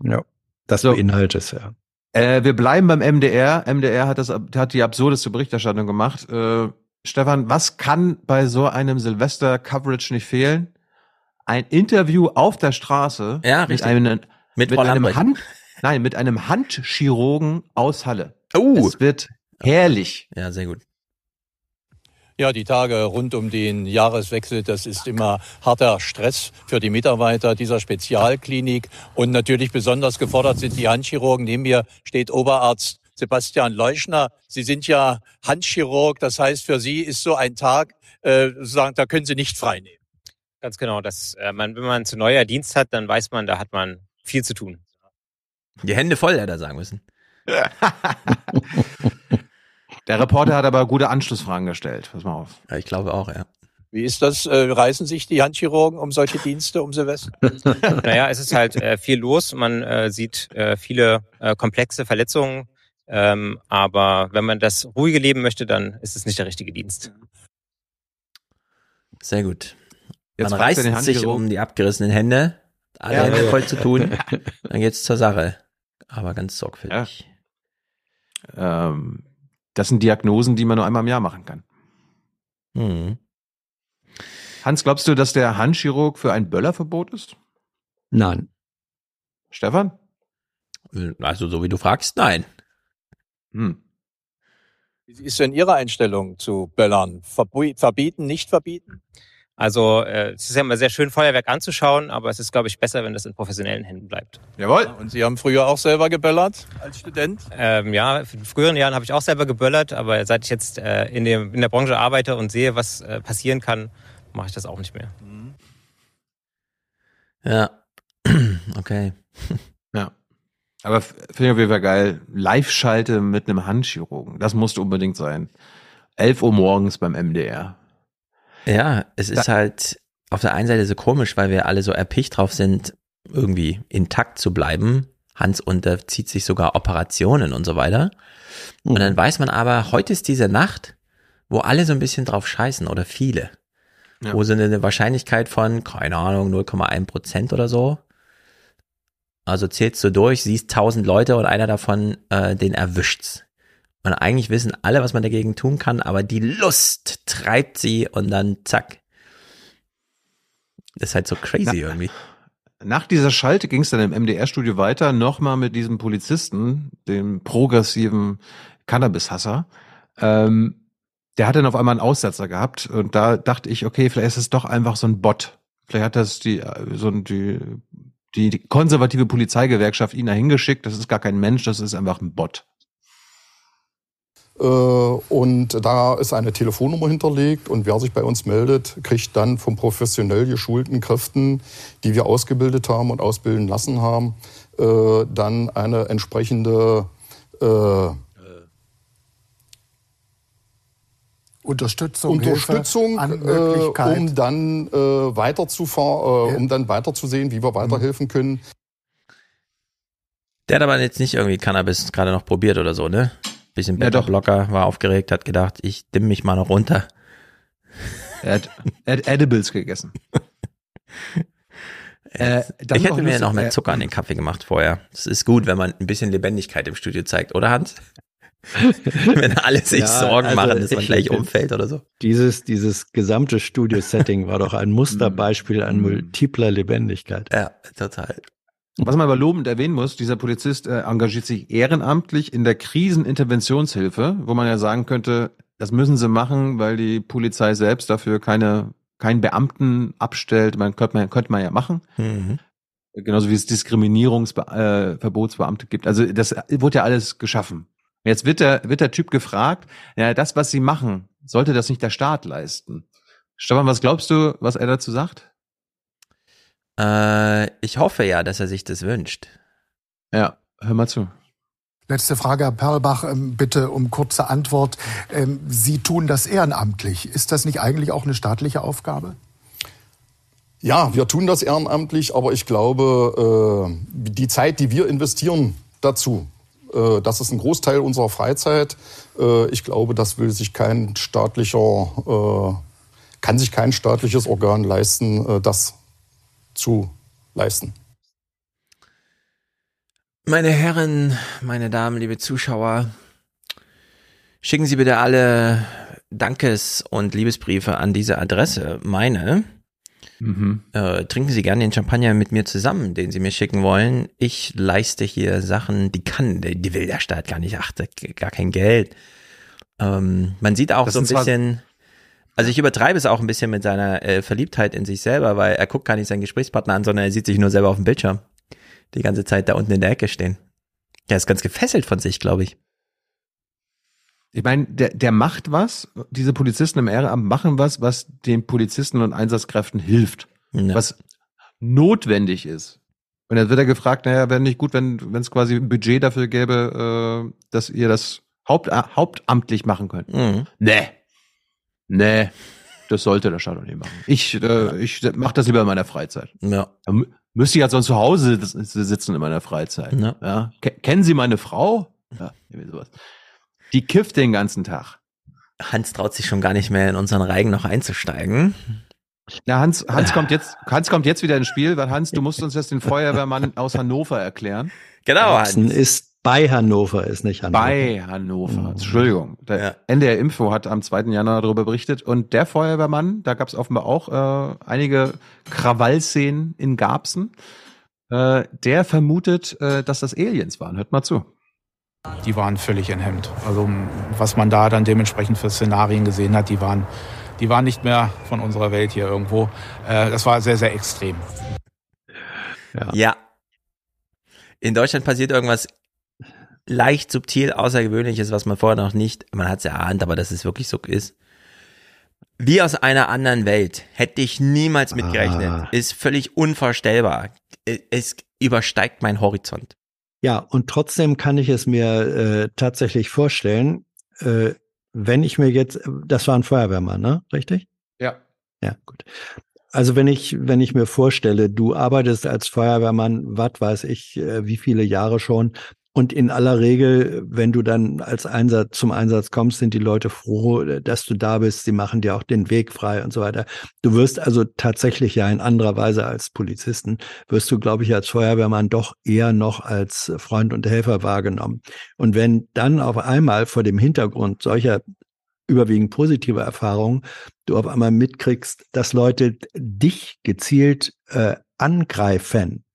Mhm. Ja. Das So. beinhaltet es, ja. Äh, wir bleiben beim MDR. MDR hat das, hat die absurdeste Berichterstattung gemacht. Äh, Stefan, was kann bei so einem Silvester-Coverage nicht fehlen? Ein Interview auf der Straße Ja, mit richtig. einem, Mit mit einem. Hand, nein, mit einem Handchirurgen aus Halle. Oh. Es wird herrlich. Ja, sehr gut. Ja, die Tage rund um den Jahreswechsel, das ist immer harter Stress für die Mitarbeiter dieser Spezialklinik. Und natürlich besonders gefordert sind die Handchirurgen. Neben mir steht Oberarzt Sebastian Leuschner. Sie sind ja Handchirurg. Das heißt, für Sie ist so ein Tag, äh, sozusagen, da können Sie nicht frei nehmen. Ganz genau. Das, äh, man, wenn man zu neuer Dienst hat, dann weiß man, da hat man viel zu tun. Die Hände voll, hätte er sagen müssen. Der Reporter hat aber gute Anschlussfragen gestellt. Pass mal auf. Ja, ich glaube auch, ja. Wie ist das? Äh, reißen sich die Handchirurgen um solche Dienste um Silvester? naja, es ist halt äh, viel los. Man äh, sieht äh, viele äh, komplexe Verletzungen. Ähm, aber wenn man das ruhige Leben möchte, dann ist es nicht der richtige Dienst. Sehr gut. Jetzt man reißt sich um die abgerissenen Hände, alle Ja. Hände voll zu tun, dann geht's zur Sache. Aber ganz sorgfältig. Ähm, das sind Diagnosen, die man nur einmal im Jahr machen kann. Mhm. Hans, glaubst du, dass der Handchirurg für ein Böllerverbot ist? Nein. Stefan? Also so wie du fragst, nein. Hm. Wie ist denn Ihre Einstellung zu Böllern? Verbu- Verbieten, nicht verbieten? Also äh, es ist ja immer sehr schön, Feuerwerk anzuschauen, aber es ist, glaube ich, besser, wenn das in professionellen Händen bleibt. Jawohl. Und Sie haben früher auch selber geböllert als Student? Ähm, ja, in früheren Jahren habe ich auch selber geböllert, aber seit ich jetzt äh, in, dem, in der Branche arbeite und sehe, was äh, passieren kann, mache ich das auch nicht mehr. Ja. Okay. Ja. Aber finde ich auf jeden Fall geil. Live-Schalte mit einem Handchirurgen. Das musste unbedingt sein. 11 Uhr morgens beim MDR. Ja, es ist halt auf der einen Seite so komisch, weil wir alle so erpicht drauf sind, irgendwie intakt zu bleiben. Hans unterzieht sich sogar Operationen und so weiter. Und Mhm. dann weiß man aber, heute ist diese Nacht, wo alle so ein bisschen drauf scheißen oder viele. ja. wo sie eine Wahrscheinlichkeit von, keine Ahnung, 0,1 Prozent oder so. Also zählst du durch, siehst tausend Leute und einer davon, äh, den erwischt's. Und eigentlich wissen alle, was man dagegen tun kann, aber die Lust treibt sie und dann zack. Das ist halt so crazy Na, irgendwie. Nach dieser Schalte ging es dann im MDR-Studio weiter, nochmal mit diesem Polizisten, dem progressiven Cannabis-Hasser. Ähm, der hat dann auf einmal einen Aussetzer gehabt und da dachte ich, okay, vielleicht ist es doch einfach so ein Bot. Vielleicht hat das die so die die konservative Polizeigewerkschaft ihn dahin geschickt. Das ist gar kein Mensch, das ist einfach ein Bot. Äh, und da ist eine Telefonnummer hinterlegt und wer sich bei uns meldet, kriegt dann von professionell geschulten Kräften, die wir ausgebildet haben und ausbilden lassen haben, äh, dann eine entsprechende äh, Unterstützung, Unterstützung äh, um dann äh, weiter zu fahr, äh, ja. um dann weiterzusehen, wie wir weiterhelfen können. Der hat aber jetzt nicht irgendwie Cannabis gerade noch probiert oder so, ne? Bisschen ja, Blocker, war aufgeregt, hat gedacht, ich dimm mich mal noch runter. Er hat, er hat Edibles gegessen. äh, ich hätte mir noch mehr Zucker an den Kaffee gemacht vorher. Das ist gut, wenn man ein bisschen Lebendigkeit im Studio zeigt, oder Hans? Wenn alle sich ja, Sorgen also machen, dass man gleich umfällt oder so. Dieses, dieses gesamte Studio-Setting war doch ein Musterbeispiel an multipler Lebendigkeit. Ja, total. Was man aber lobend erwähnen muss, dieser Polizist äh, engagiert sich ehrenamtlich in der Kriseninterventionshilfe, wo man ja sagen könnte, das müssen sie machen, weil die Polizei selbst dafür keine keinen Beamten abstellt. Man könnte man, könnte man ja machen. Mhm. Genauso wie es Diskriminierungsverbotsbeamte äh, gibt. Also das wurde ja alles geschaffen. Jetzt wird der, wird der Typ gefragt, ja, das, was sie machen, sollte das nicht der Staat leisten? Stefan, was glaubst du, was er dazu sagt? Äh, ich hoffe ja, dass er sich das wünscht. Ja, hör mal zu. Letzte Frage, Herr Perlbach, ähm, bitte um kurze Antwort. Ähm, sie tun das ehrenamtlich. Ist das nicht eigentlich auch eine staatliche Aufgabe? Ja, wir tun das ehrenamtlich, aber ich glaube, äh, die Zeit, die wir investieren dazu, äh, das ist ein Großteil unserer Freizeit. Äh, ich glaube, das will sich kein staatlicher, kann sich kein staatliches Organ leisten, das zu leisten. Meine Herren, meine Damen, liebe Zuschauer, schicken Sie bitte alle Dankes- und Liebesbriefe an diese Adresse. Meine Mhm. Äh, trinken Sie gerne den Champagner mit mir zusammen, den Sie mir schicken wollen. Ich leiste hier Sachen, die kann, die, will der Staat gar nicht, ach, gar kein Geld. Ähm, man sieht auch das so ein bisschen, also ich übertreibe es auch ein bisschen mit seiner äh, Verliebtheit in sich selber, weil er guckt gar nicht seinen Gesprächspartner an, sondern er sieht sich nur selber auf dem Bildschirm. Die ganze Zeit da unten in der Ecke stehen. Der ist ganz gefesselt von sich, glaube ich. Ich meine, der, der macht was, diese Polizisten im Ehrenamt machen was, was den Polizisten und Einsatzkräften hilft, ja. was notwendig ist. Und dann wird er gefragt, naja, wäre nicht gut, wenn es quasi ein Budget dafür gäbe, äh, dass ihr das Haupt, äh, hauptamtlich machen könnt. Mhm. Nee. Nee. Das sollte der nicht machen. Ich, äh, ich mache das lieber in meiner Freizeit. Ja. Dann müsste ich ja sonst zu Hause sitzen in meiner Freizeit. Ja. ja. Kennen Sie meine Frau? Ja, irgendwie sowas. Die kifft den ganzen Tag. Hans traut sich schon gar nicht mehr in unseren Reigen noch einzusteigen. Na, Hans, Hans kommt jetzt, Hans kommt jetzt wieder ins Spiel, weil Hans, du musst uns jetzt den Feuerwehrmann aus Hannover erklären. Genau, Hans. ist bei Hannover, ist nicht Hannover. Bei Hannover, mhm. Entschuldigung. Der ja. NDR Info hat am 2. Januar darüber berichtet und der Feuerwehrmann, da gab es offenbar auch äh, einige Krawallszenen in Garbsen, äh, der vermutet, äh, dass das Aliens waren. Hört mal zu. Die waren völlig enthemmt. Also was man da dann dementsprechend für Szenarien gesehen hat, die waren, die waren nicht mehr von unserer Welt hier irgendwo. Äh, das war sehr, sehr extrem. Ja. ja. In Deutschland passiert irgendwas leicht subtil Außergewöhnliches, was man vorher noch nicht, man hat es erahnt, aber dass es wirklich so ist. Wie aus einer anderen Welt. Hätte ich niemals mitgerechnet. Ah. Ist völlig unvorstellbar. Es übersteigt meinen Horizont. Ja, und trotzdem kann ich es mir äh, tatsächlich vorstellen, äh, wenn ich mir jetzt, das war ein Feuerwehrmann, ne? Richtig? Ja. Ja, gut. Also wenn ich, wenn ich mir vorstelle, du arbeitest als Feuerwehrmann, was weiß ich, äh, wie viele Jahre schon, Und in aller Regel, wenn du dann als Einsatz zum Einsatz kommst, sind die Leute froh, dass du da bist. Sie machen dir auch den Weg frei und so weiter. Du wirst also tatsächlich ja in anderer Weise als Polizisten, wirst du, glaube ich, als Feuerwehrmann doch eher noch als Freund und Helfer wahrgenommen. Und wenn dann auf einmal vor dem Hintergrund solcher überwiegend positive Erfahrungen, du auf einmal mitkriegst, dass Leute dich gezielt äh, angreifen,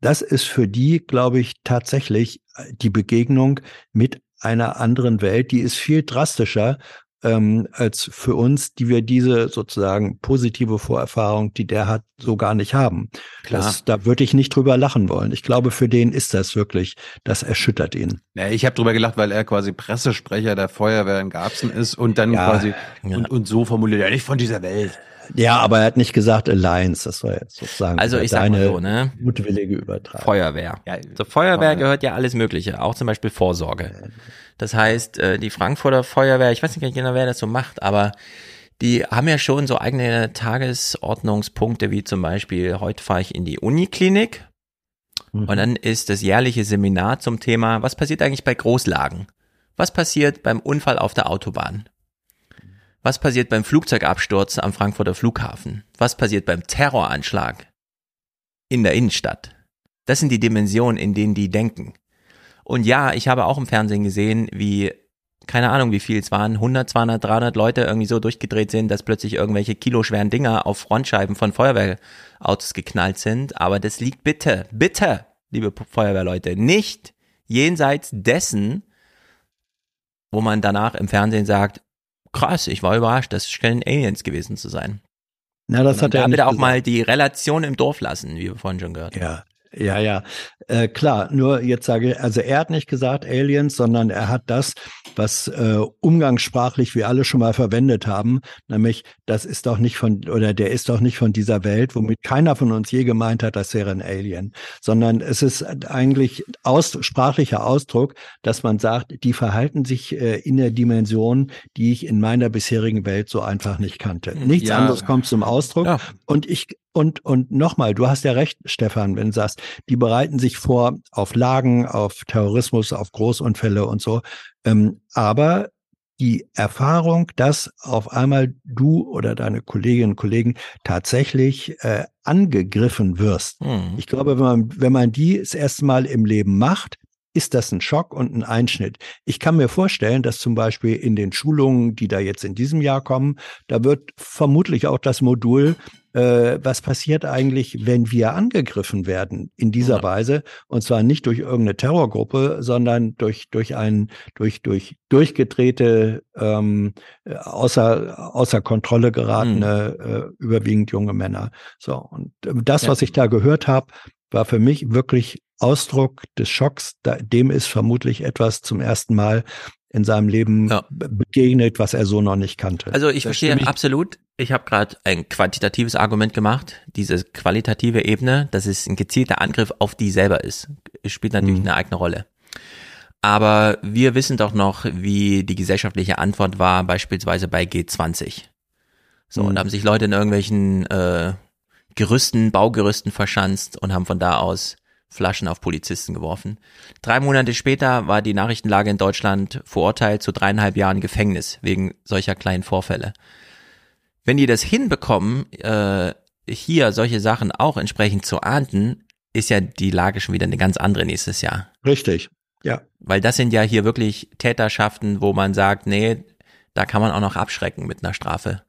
das ist für die, glaube ich, tatsächlich äh, die Begegnung mit einer anderen Welt, die ist viel drastischer ähm, als für uns, die wir diese sozusagen positive Vorerfahrung, die der hat, so gar nicht haben. Klar. Das, da würde ich nicht drüber lachen wollen. Ich glaube, für den ist das wirklich, das erschüttert ihn. Ja, ich habe drüber gelacht, weil er quasi Pressesprecher der Feuerwehr in Garbsen ist und dann Ja, quasi ja. Und, und so formuliert, ja nicht von dieser Welt. Ja, aber er hat nicht gesagt Alliance, das war jetzt sozusagen Also ich sag mal so, ne? mutwillige Übertragung. Feuerwehr. Ja, Zur Feuerwehr Feuerwehr. gehört ja alles Mögliche, auch zum Beispiel Vorsorge. Das heißt, äh, die Frankfurter Feuerwehr, ich weiß nicht genau, wer das so macht, aber die haben ja schon so eigene Tagesordnungspunkte, wie zum Beispiel, heute fahre ich in die Uniklinik und dann ist das jährliche Seminar zum Thema, was passiert eigentlich bei Großlagen? Was passiert beim Unfall auf der Autobahn? Was passiert beim Flugzeugabsturz am Frankfurter Flughafen? Was passiert beim Terroranschlag in der Innenstadt? Das sind die Dimensionen, in denen die denken. Und ja, ich habe auch im Fernsehen gesehen, wie, keine Ahnung, wie viel es waren, 100, 200, 300 Leute irgendwie so durchgedreht sind, dass plötzlich irgendwelche kiloschweren Dinger auf Frontscheiben von Feuerwehrautos geknallt sind. Aber das liegt bitte, bitte, liebe Feuerwehrleute, nicht jenseits dessen, wo man danach im Fernsehen sagt, krass, ich war überrascht, das scheinen Aliens gewesen zu sein. Na, das hat er da nicht bitte auch mal die Relation im Dorf lassen, wie wir vorhin schon gehört haben. Ja, ja, ja. Äh, klar, nur jetzt sage ich, also er hat nicht gesagt Aliens, sondern er hat das, was äh, umgangssprachlich wir alle schon mal verwendet haben, nämlich das ist doch nicht von, oder der ist doch nicht von dieser Welt, womit keiner von uns je gemeint hat, das wäre ein Alien, sondern es ist eigentlich aus, sprachlicher Ausdruck, dass man sagt, die verhalten sich äh, in der Dimension, die ich in meiner bisherigen Welt so einfach nicht kannte. Nichts Ja. anderes kommt zum Ausdruck. Und ich und und nochmal, du hast ja recht, Stefan, wenn du sagst, die bereiten sich vor auf Lagen, auf Terrorismus, auf Großunfälle und so. Ähm, aber die Erfahrung, dass auf einmal du oder deine Kolleginnen und Kollegen tatsächlich äh, angegriffen wirst. Hm. Ich glaube, wenn man, wenn man die das erste Mal im Leben macht, ist das ein Schock und ein Einschnitt. Ich kann mir vorstellen, dass zum Beispiel in den Schulungen, die da jetzt in diesem Jahr kommen, da wird vermutlich auch das Modul, äh, was passiert eigentlich, wenn wir angegriffen werden in dieser Weise, und zwar nicht durch irgendeine Terrorgruppe, sondern durch durch ein durch durch durchgedrehte ähm, äh, außer außer Kontrolle geratene äh, überwiegend junge Männer. So und äh, das, Ja. was ich da gehört habe, war für mich wirklich Ausdruck des Schocks. Da, dem ist vermutlich etwas zum ersten Mal in seinem Leben be- begegnet, was er so noch nicht kannte. Also ich verstehe absolut. Ich habe gerade ein quantitatives Argument gemacht. Diese qualitative Ebene, dass es ein gezielter Angriff auf die selber ist, spielt natürlich eine eigene Rolle. Aber wir wissen doch noch, wie die gesellschaftliche Antwort war, beispielsweise bei G20. So, und da haben sich Leute in irgendwelchen äh, Gerüsten, Baugerüsten verschanzt und haben von da aus Flaschen auf Polizisten geworfen. Drei Monate später war die Nachrichtenlage in Deutschland verurteilt zu dreieinhalb Jahren Gefängnis wegen solcher kleinen Vorfälle. Wenn die das hinbekommen, äh, hier solche Sachen auch entsprechend zu ahnden, ist ja die Lage schon wieder eine ganz andere nächstes Jahr. Richtig, ja. Weil das sind ja hier wirklich Täterschaften, wo man sagt, nee, da kann man auch noch abschrecken mit einer Strafe.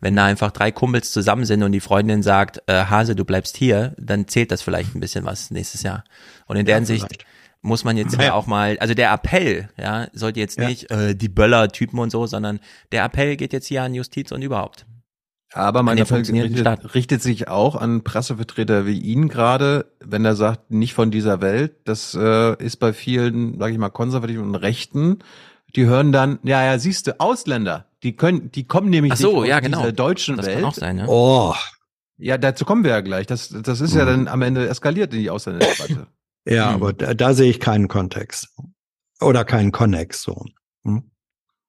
Wenn da einfach drei Kumpels zusammen sind und die Freundin sagt, äh, Hase, du bleibst hier, dann zählt das vielleicht ein bisschen was nächstes Jahr. Und in der Ja, Hinsicht vielleicht. muss man jetzt Ja. ja auch mal, also der Appell, ja, sollte jetzt nicht äh, die Böller-Typen und so, sondern der Appell geht jetzt hier an Justiz und überhaupt. Aber An mein den Appell funktionierenden richtet, richtet sich auch an Pressevertreter wie ihn gerade, wenn er sagt, nicht von dieser Welt. Das äh, ist bei vielen, sage ich mal, konservativen und Rechten. Die hören dann, ja, ja, siehst du, Ausländer, die können, die kommen nämlich Ach so, nicht aus ja, genau. dieser deutschen Das Welt. kann auch sein, ne? Oh. Ja, dazu kommen wir ja gleich. Das, das ist ja Mhm. dann am Ende eskaliert in die Ausländerdebatte. Ja, Hm. aber da, da sehe ich keinen Kontext. Oder keinen Connex, so. Hm?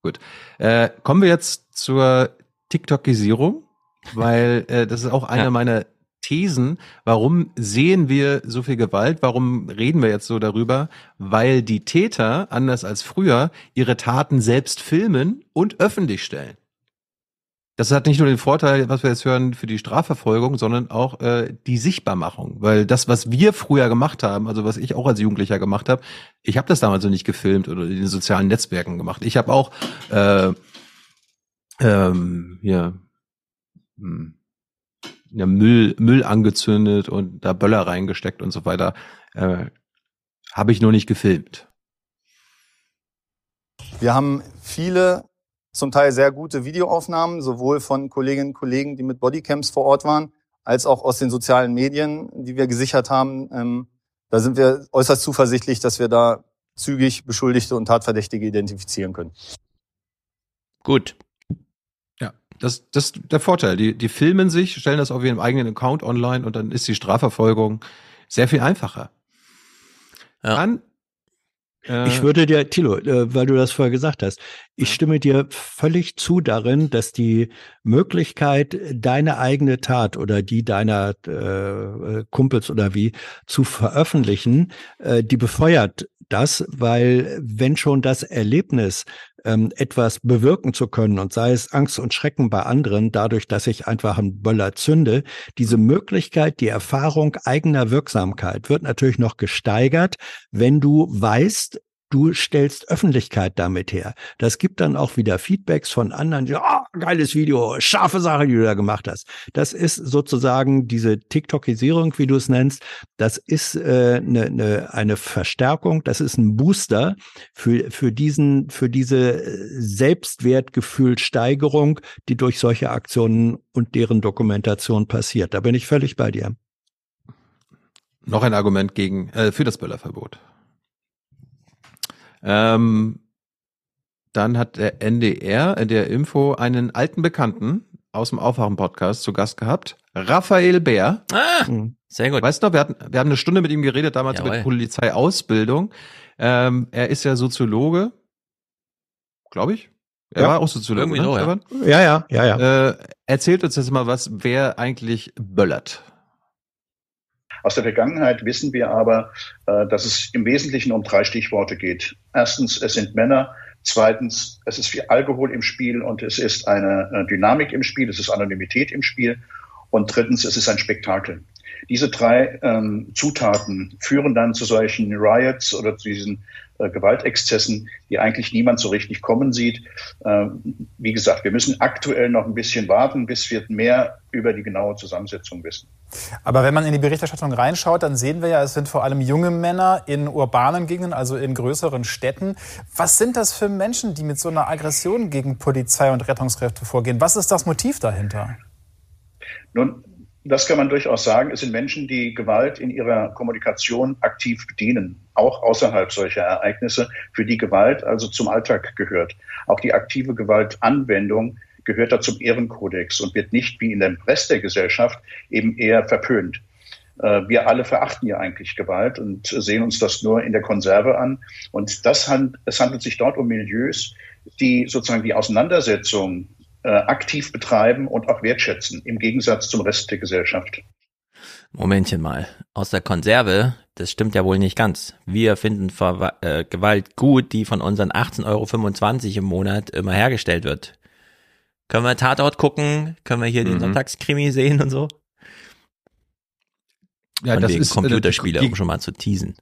Gut. Äh, kommen wir jetzt zur TikTokisierung, weil äh, das ist auch einer Ja. meiner Thesen, warum sehen wir so viel Gewalt, warum reden wir jetzt so darüber? Weil die Täter, anders als früher, ihre Taten selbst filmen und öffentlich stellen. Das hat nicht nur den Vorteil, was wir jetzt hören, für die Strafverfolgung, sondern auch äh, die Sichtbarmachung. Weil das, was wir früher gemacht haben, also was ich auch als Jugendlicher gemacht habe, ich habe das damals so nicht gefilmt oder in den sozialen Netzwerken gemacht. Ich habe auch äh, ähm, ja, hm, ja, Müll, Müll angezündet und da Böller reingesteckt und so weiter. Äh, habe ich nur nicht gefilmt. Wir haben viele zum Teil sehr gute Videoaufnahmen, sowohl von Kolleginnen und Kollegen, die mit Bodycams vor Ort waren, als auch aus den sozialen Medien, die wir gesichert haben. Ähm, da sind wir äußerst zuversichtlich, dass wir da zügig Beschuldigte und Tatverdächtige identifizieren können. Gut. Das, das ist der Vorteil. Die, die filmen sich, stellen das auf ihrem eigenen Account online und dann ist die Strafverfolgung sehr viel einfacher. Ja. Dann Ich würde dir, Tilo, äh, weil du das vorher gesagt hast, ich stimme dir völlig zu darin, dass die Möglichkeit, deine eigene Tat oder die deiner äh, Kumpels oder wie zu veröffentlichen, äh, die befeuert das, weil wenn schon das Erlebnis ähm, etwas bewirken zu können und sei es Angst und Schrecken bei anderen, dadurch, dass ich einfach einen Böller zünde, diese Möglichkeit, die Erfahrung eigener Wirksamkeit wird natürlich noch gesteigert, wenn du weißt, du stellst Öffentlichkeit damit her. Das gibt dann auch wieder Feedbacks von anderen, die, oh, geiles Video, scharfe Sache, die du da gemacht hast. Das ist sozusagen diese TikTokisierung, wie du es nennst. Das ist äh, ne, ne, eine Verstärkung, das ist ein Booster für, für diesen, für diese Selbstwertgefühlsteigerung, die durch solche Aktionen und deren Dokumentation passiert. Da bin ich völlig bei dir. Noch ein Argument gegen äh, für das Böllerverbot. Ähm, dann hat der NDR in der Info einen alten Bekannten aus dem Aufwachen-Podcast zu Gast gehabt, Raphael Bär. Ah, sehr gut. Weißt du noch, wir hatten, wir haben eine Stunde mit ihm geredet, damals Jawohl. über die Polizeiausbildung. Ähm, er ist ja Soziologe, glaube ich. Er Ja. war auch Soziologe, Irgendwie ne, so, ja. Stefan? Ja, ja, ja, ja. Äh, erzählt uns jetzt mal was, wer eigentlich böllert. Aus der Vergangenheit wissen wir aber, äh, dass es im Wesentlichen um drei Stichworte geht. Erstens, es sind Männer. Zweitens, es ist viel Alkohol im Spiel und es ist eine äh, Dynamik im Spiel, es ist Anonymität im Spiel. Und drittens, es ist ein Spektakel. Diese drei ähm, Zutaten führen dann zu solchen Riots oder zu diesen äh, Gewaltexzessen, die eigentlich niemand so richtig kommen sieht. Ähm, wie gesagt, wir müssen aktuell noch ein bisschen warten, bis wir mehr über die genaue Zusammensetzung wissen. Aber wenn man in die Berichterstattung reinschaut, dann sehen wir ja, es sind vor allem junge Männer in urbanen Gegenden, also in größeren Städten. Was sind das für Menschen, die mit so einer Aggression gegen Polizei und Rettungskräfte vorgehen? Was ist das Motiv dahinter? Nun, das kann man durchaus sagen. Es sind Menschen, die Gewalt in ihrer Kommunikation aktiv bedienen, auch außerhalb solcher Ereignisse, für die Gewalt also zum Alltag gehört. Auch die aktive Gewaltanwendung gehört da zum Ehrenkodex und wird nicht wie in dem Rest der Gesellschaft eben eher verpönt. Äh, Wir alle verachten ja eigentlich Gewalt und sehen uns das nur in der Konserve an. Und das es handelt sich dort um Milieus, die sozusagen die Auseinandersetzung äh, aktiv betreiben und auch wertschätzen, im Gegensatz zum Rest der Gesellschaft. Momentchen mal. Aus der Konserve, das stimmt ja wohl nicht ganz. Wir finden Ver äh, Gewalt gut, die von unseren 18,25 Euro im Monat immer hergestellt wird. Können wir Tatort gucken? Können wir hier den Mhm. Sonntagskrimi sehen und so? Ja, Von das wegen ist, äh, Computerspiele, die- um schon mal zu teasen.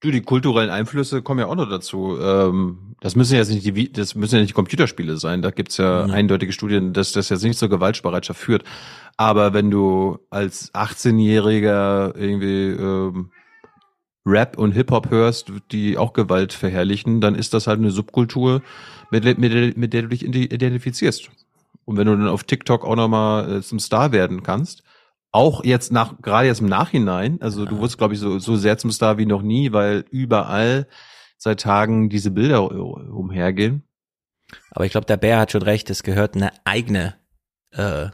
Du, die kulturellen Einflüsse kommen ja auch noch dazu. Ähm, das müssen jetzt nicht die, das müssen ja nicht die Computerspiele sein. Da gibt's ja Mhm. eindeutige Studien, dass das jetzt nicht zur Gewaltbereitschaft führt. Aber wenn du als 18-Jähriger irgendwie ähm, Rap und Hip-Hop hörst, die auch Gewalt verherrlichen, dann ist das halt eine Subkultur, mit, der- mit, mit der du dich identi- identifizierst. Und wenn du dann auf TikTok auch nochmal äh, zum Star werden kannst, auch jetzt nach, gerade jetzt im Nachhinein, also du wurdest, glaube ich, so, so sehr zum Star wie noch nie, weil überall seit Tagen diese Bilder umhergehen. Aber ich glaube, der Bär hat schon recht, es gehört eine eigene äh,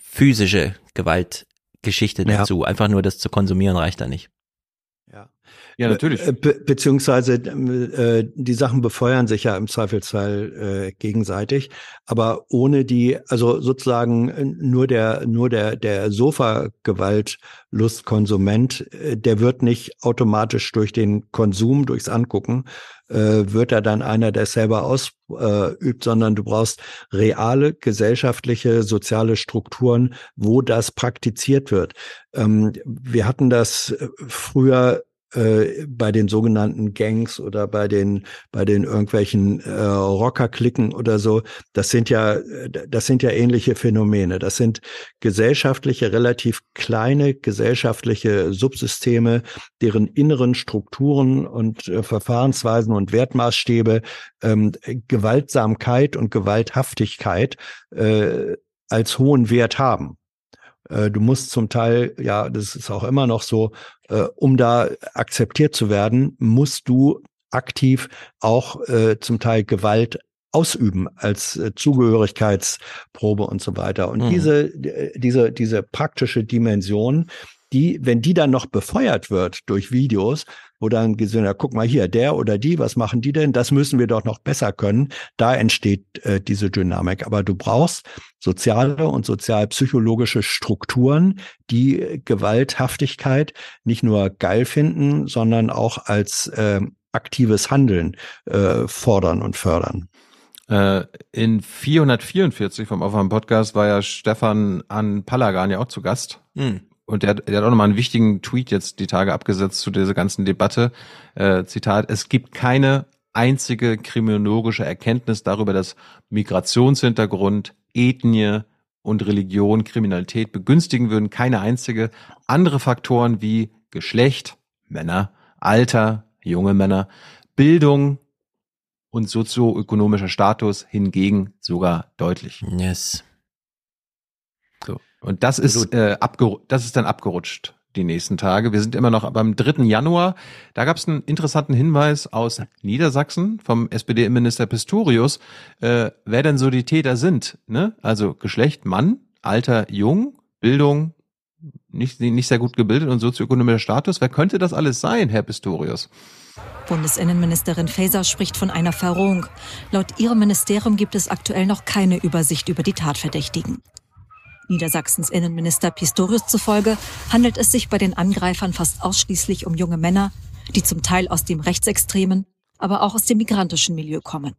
physische Gewaltgeschichte Ja. dazu. Einfach nur das zu konsumieren reicht da nicht. Ja, natürlich. Be beziehungsweise äh, die Sachen befeuern sich ja im Zweifelsfall äh, gegenseitig, aber ohne die, also sozusagen äh, nur der nur der der Sofa-Gewaltlustkonsument, äh, der wird nicht automatisch durch den Konsum, durchs Angucken, äh, wird er dann einer, der es selber ausübt, äh, sondern du brauchst reale gesellschaftliche, soziale Strukturen, wo das praktiziert wird. Ähm, wir hatten das früher äh, bei den sogenannten Gangs oder bei den bei den irgendwelchen äh, Rockerklicken oder so, das sind ja das sind ja ähnliche Phänomene. Das sind gesellschaftliche relativ kleine gesellschaftliche Subsysteme, deren inneren Strukturen und äh, Verfahrensweisen und Wertmaßstäbe ähm, Gewaltsamkeit und Gewalthaftigkeit äh, als hohen Wert haben. Äh, du musst zum Teil, ja, das ist auch immer noch so, äh, um da akzeptiert zu werden, musst du aktiv auch äh, zum Teil Gewalt ausüben als äh, Zugehörigkeitsprobe und so weiter. Und mhm. diese, diese, diese praktische Dimension, die, wenn die dann noch befeuert wird durch Videos, wo dann gesehen, ja, guck mal hier, der oder die, was machen die denn? Das müssen wir doch noch besser können. Da entsteht äh, diese Dynamik. Aber du brauchst soziale und sozialpsychologische Strukturen, die Gewalthaftigkeit nicht nur geil finden, sondern auch als äh, aktives Handeln äh, fordern und fördern. Äh, in 444 vom Aufwand Podcast war ja Stefan an Palagan ja auch zu Gast. Hm und der, der hat auch nochmal einen wichtigen Tweet jetzt die Tage abgesetzt zu dieser ganzen Debatte. Äh, Zitat, es gibt keine einzige kriminologische Erkenntnis darüber, dass Migrationshintergrund, Ethnie und Religion Kriminalität begünstigen würden. Keine einzige. Andere Faktoren wie Geschlecht, Männer, Alter, junge Männer, Bildung und sozioökonomischer Status hingegen sogar deutlich. Yes. Und das ist, äh, das ist dann abgerutscht die nächsten Tage. Wir sind immer noch beim 3. Januar. Da gab es einen interessanten Hinweis aus Niedersachsen vom SPD-Innenminister Pistorius, äh, wer denn so die Täter sind. Ne? Also Geschlecht Mann, Alter jung, Bildung nicht, nicht sehr gut gebildet und sozioökonomischer Status. Wer könnte das alles sein, Herr Pistorius? Bundesinnenministerin Faeser spricht von einer Verrohung. Laut ihrem Ministerium gibt es aktuell noch keine Übersicht über die Tatverdächtigen. Niedersachsens Innenminister Pistorius zufolge handelt es sich bei den Angreifern fast ausschließlich um junge Männer, die zum Teil aus dem rechtsextremen, aber auch aus dem migrantischen Milieu kommen.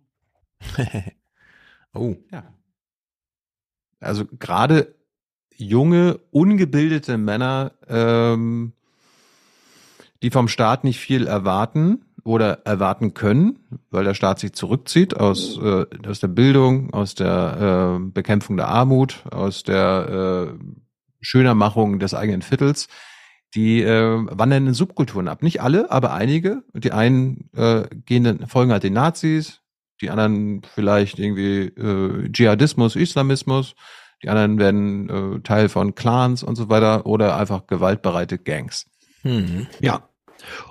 oh, ja. Also gerade junge, ungebildete Männer, ähm, die vom Staat nicht viel erwarten, oder erwarten können, weil der Staat sich zurückzieht aus, äh, aus der Bildung, aus der äh, Bekämpfung der Armut, aus der äh, Schönermachung des eigenen Viertels. Die äh, wandern in Subkulturen ab. Nicht alle, aber einige. Die einen äh, gehen dann, folgen halt den Nazis, die anderen vielleicht irgendwie äh, Dschihadismus, Islamismus, die anderen werden äh, Teil von Clans und so weiter oder einfach gewaltbereite Gangs. Hm. Ja,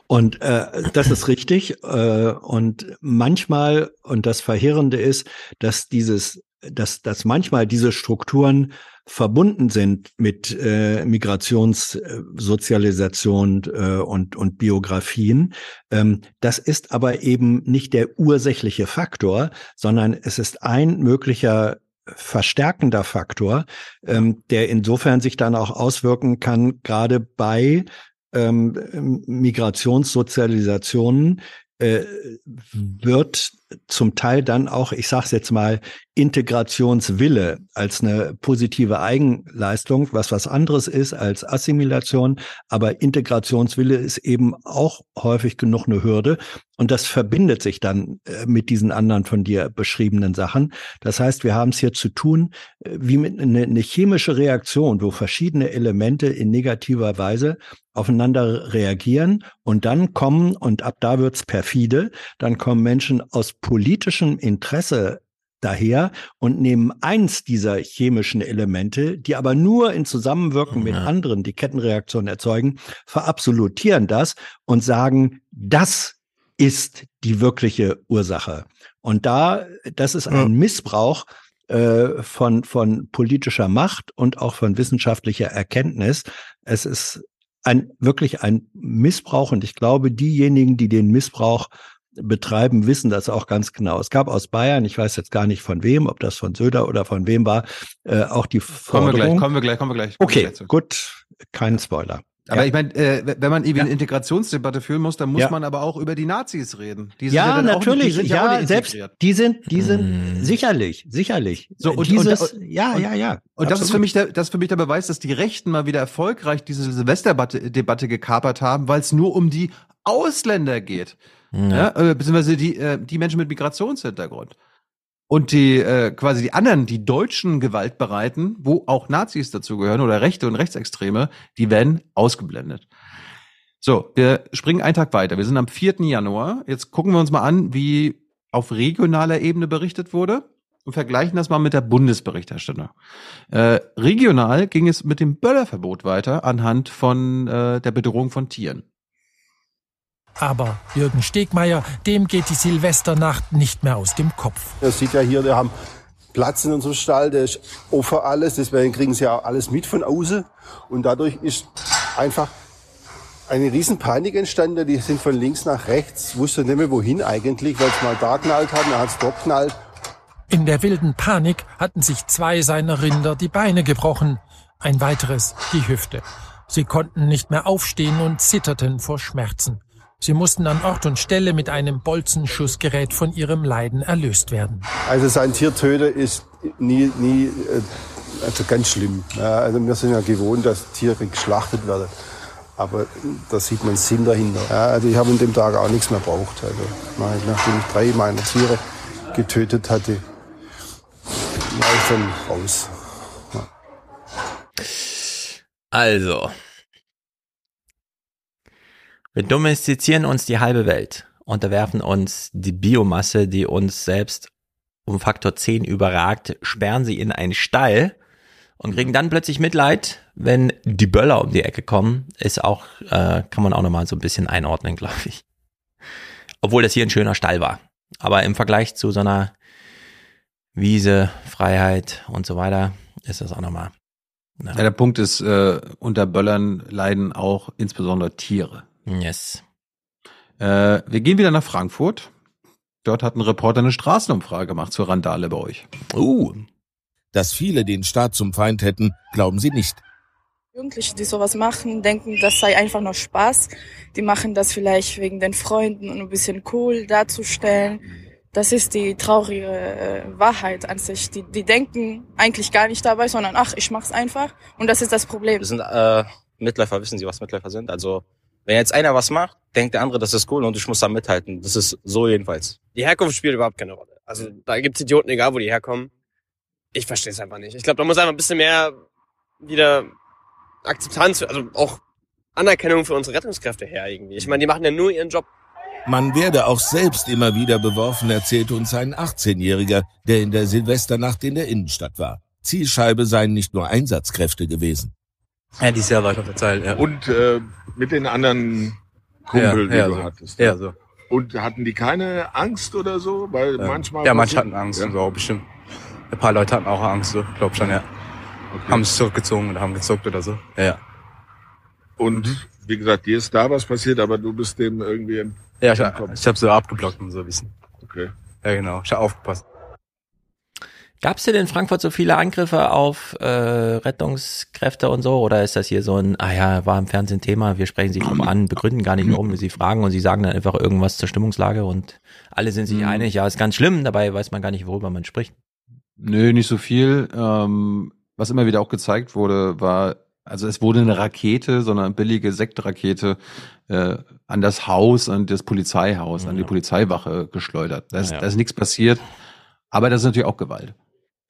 und äh, das ist richtig. Äh, und manchmal, und das Verheerende ist, dass dieses, dass, dass manchmal diese Strukturen verbunden sind mit äh, Migrationssozialisation äh, und, und Biografien. Ähm, das ist aber eben nicht der ursächliche Faktor, sondern es ist ein möglicher verstärkender Faktor, ähm, der insofern sich dann auch auswirken kann, gerade bei ähm, Migrationssozialisationen äh, wird zum Teil dann auch, ich sage es jetzt mal, Integrationswille als eine positive Eigenleistung, was was anderes ist als Assimilation, aber Integrationswille ist eben auch häufig genug eine Hürde. Und das verbindet sich dann äh, mit diesen anderen von dir beschriebenen Sachen. Das heißt, wir haben es hier zu tun äh, wie mit eine, eine chemische Reaktion, wo verschiedene Elemente in negativer Weise aufeinander reagieren. Und dann kommen, und ab da wird's perfide, dann kommen Menschen aus politischem Interesse daher und nehmen eins dieser chemischen Elemente, die aber nur in Zusammenwirken mit anderen die Kettenreaktion erzeugen, verabsolutieren das und sagen, das ist die wirkliche Ursache. Und da, das ist ein Missbrauch äh, von, von politischer Macht und auch von wissenschaftlicher Erkenntnis. Es ist ein wirklich ein Missbrauch und ich glaube, diejenigen, die den Missbrauch betreiben, wissen das auch ganz genau. Es gab aus Bayern, ich weiß jetzt gar nicht von wem, ob das von Söder oder von wem war, äh, auch die Forderung. Kommen wir gleich, kommen wir gleich, kommen wir gleich. Kommen okay, wir gleich zu. gut, kein Spoiler. Aber Ja. ich meine, äh, wenn man irgendwie Ja. eine Integrationsdebatte führen muss, dann muss Ja. man aber auch über die Nazis reden. Die sind ja, auch nicht- natürlich. die sind ja, ja, selbst die sind, die sind sicherlich, sicherlich. So, und, Dieses, und, und, ja, und, ja, ja. Und das ist für mich der, das ist für mich der Beweis, dass die Rechten mal wieder erfolgreich diese Silvesterdebatte Debatte gekapert haben, weil es nur um die Ausländer geht. Ja. äh, beziehungsweise die, äh, die Menschen mit Migrationshintergrund. Und die äh, quasi die anderen, die deutschen Gewaltbereiten, wo auch Nazis dazugehören oder Rechte und Rechtsextreme, die werden ausgeblendet. So, wir springen einen Tag weiter. Wir sind am 4. Januar. Jetzt gucken wir uns mal an, wie auf regionaler Ebene berichtet wurde und vergleichen das mal mit der Bundesberichterstattung. Äh, regional ging es mit dem Böllerverbot weiter anhand von äh, der Bedrohung von Tieren. Aber Jürgen Stegmeier, dem geht die Silvesternacht nicht mehr aus dem Kopf. Das sieht ja hier, wir haben Platz in unserem Stall, der ist offen alles, deswegen kriegen sie ja alles mit von außen. Und dadurch ist einfach eine riesen Panik entstanden. Die sind von links nach rechts, wussten nicht mehr wohin eigentlich, weil es mal da knallt hat, dann hat es dort knallt. In der wilden Panik hatten sich zwei seiner Rinder die Beine gebrochen, ein weiteres die Hüfte. Sie konnten nicht mehr aufstehen und zitterten vor Schmerzen. Sie mussten an Ort und Stelle mit einem Bolzenschussgerät von ihrem Leiden erlöst werden. Also sein Tier töten ist nie, nie, äh, also ganz schlimm. Ja, also wir sind ja gewohnt, dass Tiere geschlachtet werden. Aber da sieht man Sinn dahinter. Ja, also ich habe an dem Tag auch nichts mehr braucht. Also nachdem ich drei meiner Tiere getötet hatte, war ich dann raus. Also. Wir domestizieren uns die halbe Welt, unterwerfen uns die Biomasse, die uns selbst um Faktor 10 überragt, sperren sie in einen Stall und kriegen dann plötzlich Mitleid, wenn die Böller um die Ecke kommen, ist auch, äh, kann man auch nochmal so ein bisschen einordnen, glaube ich. Obwohl das hier ein schöner Stall war. Aber im Vergleich zu so einer Wiese, Freiheit und so weiter, ist das auch nochmal. Ja, der Punkt ist, äh, unter Böllern leiden auch insbesondere Tiere. Yes. Äh, wir gehen wieder nach Frankfurt. Dort hat ein Reporter eine Straßenumfrage gemacht zur Randale bei euch. Uh. Dass viele den Staat zum Feind hätten, glauben sie nicht. Jugendliche, die sowas machen, denken, das sei einfach nur Spaß. Die machen das vielleicht wegen den Freunden und ein bisschen cool darzustellen. Das ist die traurige äh, Wahrheit an sich. Die, die denken eigentlich gar nicht dabei, sondern ach, ich mach's einfach. Und das ist das Problem. Wir sind äh, Mitläufer, wissen Sie, was Mitläufer sind? Also wenn jetzt einer was macht, denkt der andere, das ist cool und ich muss da mithalten. Das ist so jedenfalls. Die Herkunft spielt überhaupt keine Rolle. Also da gibt's Idioten, egal wo die herkommen. Ich verstehe es einfach nicht. Ich glaube, da muss einfach ein bisschen mehr wieder Akzeptanz, also auch Anerkennung für unsere Rettungskräfte her irgendwie. Ich meine, die machen ja nur ihren Job. Man werde auch selbst immer wieder beworfen, erzählte uns ein 18-Jähriger, der in der Silvesternacht in der Innenstadt war. Zielscheibe seien nicht nur Einsatzkräfte gewesen. Ja, die ist auf der Zeit, ja. Und äh, mit den anderen Kumpel, Ja, ja, die du so. hattest. Ja, so. Und hatten die keine Angst oder so? Weil manchmal. Ja, manche hatten Angst, Ja. so bestimmt. Ein paar Leute hatten auch Angst, so, glaub schon, ja. Haben sich zurückgezogen oder haben gezuckt oder so. Ja, ja. Und wie gesagt, dir ist da was passiert, aber du bist dem irgendwie im Ja, ich, ich habe so abgeblockt und so bisschen. Okay. Ja, genau. Ich hab aufgepasst. Gab es denn in Frankfurt so viele Angriffe auf äh, Rettungskräfte und so? Oder ist das hier so ein, ah ja, war im Fernsehen Thema, wir sprechen sie drauf an, begründen gar nicht warum wir sie fragen und sie sagen dann einfach irgendwas zur Stimmungslage und alle sind sich Mhm. einig, ja, ist ganz schlimm, dabei weiß man gar nicht, worüber man spricht. Nö, nicht so viel. Ähm, was immer wieder auch gezeigt wurde, war, also es wurde eine Rakete, so eine billige Sektrakete äh, an das Haus, an das Polizeihaus, an die Polizeiwache geschleudert. Da ist, Ja. da ist nichts passiert. Aber das ist natürlich auch Gewalt.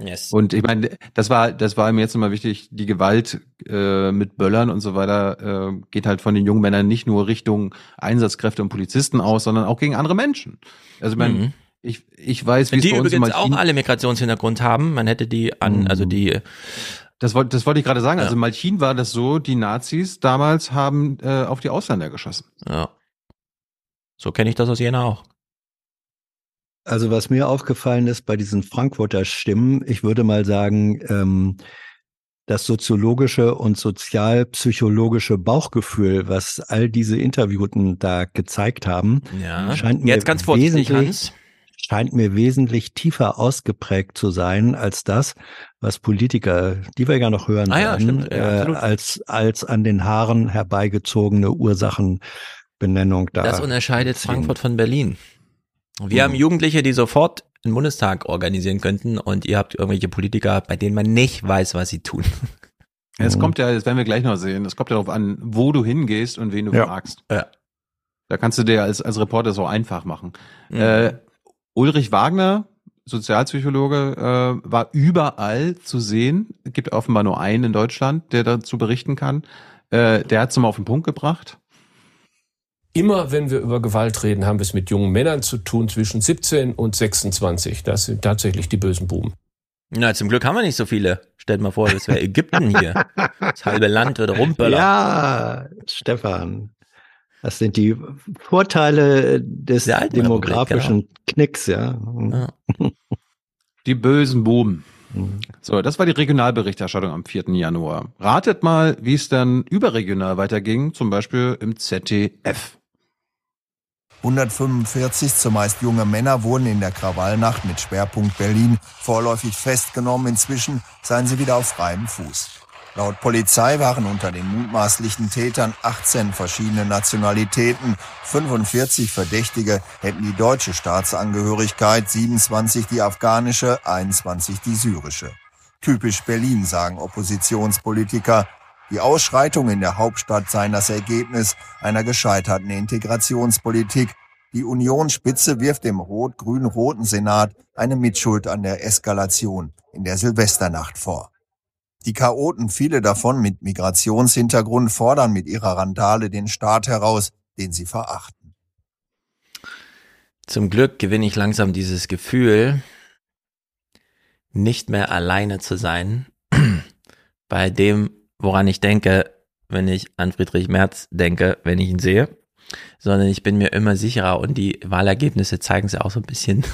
Yes. Und ich meine, das war, das war mir jetzt immer wichtig, die Gewalt äh, mit Böllern und so weiter äh, geht halt von den jungen Männern nicht nur Richtung Einsatzkräfte und Polizisten aus, sondern auch gegen andere Menschen. Also ich meine, Mhm. ich, ich weiß, wie es Die bei uns übrigens auch alle Migrationshintergrund haben. Man hätte die an, also die Das wollte, das wollte ich gerade sagen. Also in Malchin war das so, die Nazis damals haben äh, auf die Ausländer geschossen. Ja. So kenne ich das aus Jena auch. Also was mir aufgefallen ist bei diesen Frankfurter Stimmen, ich würde mal sagen, ähm, das soziologische und sozialpsychologische Bauchgefühl, was all diese Interviewten da gezeigt haben, Ja. scheint Jetzt mir ganz vorsichtig, wesentlich, scheint mir wesentlich tiefer ausgeprägt zu sein als das, was Politiker, die wir ja noch hören Ah ja, werden, stimmt, ja, äh, als, als an den Haaren herbeigezogene Ursachenbenennung da. Das unterscheidet. Frankfurt von Berlin. Wir haben Jugendliche, die sofort einen Bundestag organisieren könnten und ihr habt irgendwelche Politiker, bei denen man nicht weiß, was sie tun. Es kommt ja, das werden wir gleich noch sehen, es kommt ja darauf an, wo du hingehst und wen du Ja. fragst. Ja. Da kannst du dir als, als Reporter so einfach machen. Mhm. Äh, Ulrich Wagner, Sozialpsychologe, äh, war überall zu sehen. Es gibt offenbar nur einen in Deutschland, der dazu berichten kann. Äh, der hat es mal auf den Punkt gebracht. Immer wenn wir über Gewalt reden, haben wir es mit jungen Männern zu tun zwischen 17 und 26. Das sind tatsächlich die bösen Buben. Na, zum Glück haben wir nicht so viele. Stellt mal vor, das wäre Ägypten hier. Das halbe Land würde rumböllern. Ja, Stefan. Das sind die Vorteile des demografischen Republik, Knicks, ja. Die bösen Buben. Mhm. So, das war die Regionalberichterstattung am 4. Januar. Ratet mal, wie es dann überregional weiterging, zum Beispiel im ZDF. 145 zumeist junge Männer wurden in der Krawallnacht mit Schwerpunkt Berlin vorläufig festgenommen. Inzwischen seien sie wieder auf freiem Fuß. Laut Polizei waren unter den mutmaßlichen Tätern 18 verschiedene Nationalitäten. 45 Verdächtige hätten die deutsche Staatsangehörigkeit, 27 die afghanische, 21 die syrische. Typisch Berlin, sagen Oppositionspolitiker. Die Ausschreitungen in der Hauptstadt seien das Ergebnis einer gescheiterten Integrationspolitik. Die Unionsspitze wirft dem rot-grün-roten Senat eine Mitschuld an der Eskalation in der Silvesternacht vor. Die Chaoten, viele davon mit Migrationshintergrund, fordern mit ihrer Randale den Staat heraus, den sie verachten. Zum Glück gewinne ich langsam dieses Gefühl, nicht mehr alleine zu sein bei dem, woran ich denke, wenn ich an Friedrich Merz denke, wenn ich ihn sehe, sondern ich bin mir immer sicherer und die Wahlergebnisse zeigen es ja auch so ein bisschen,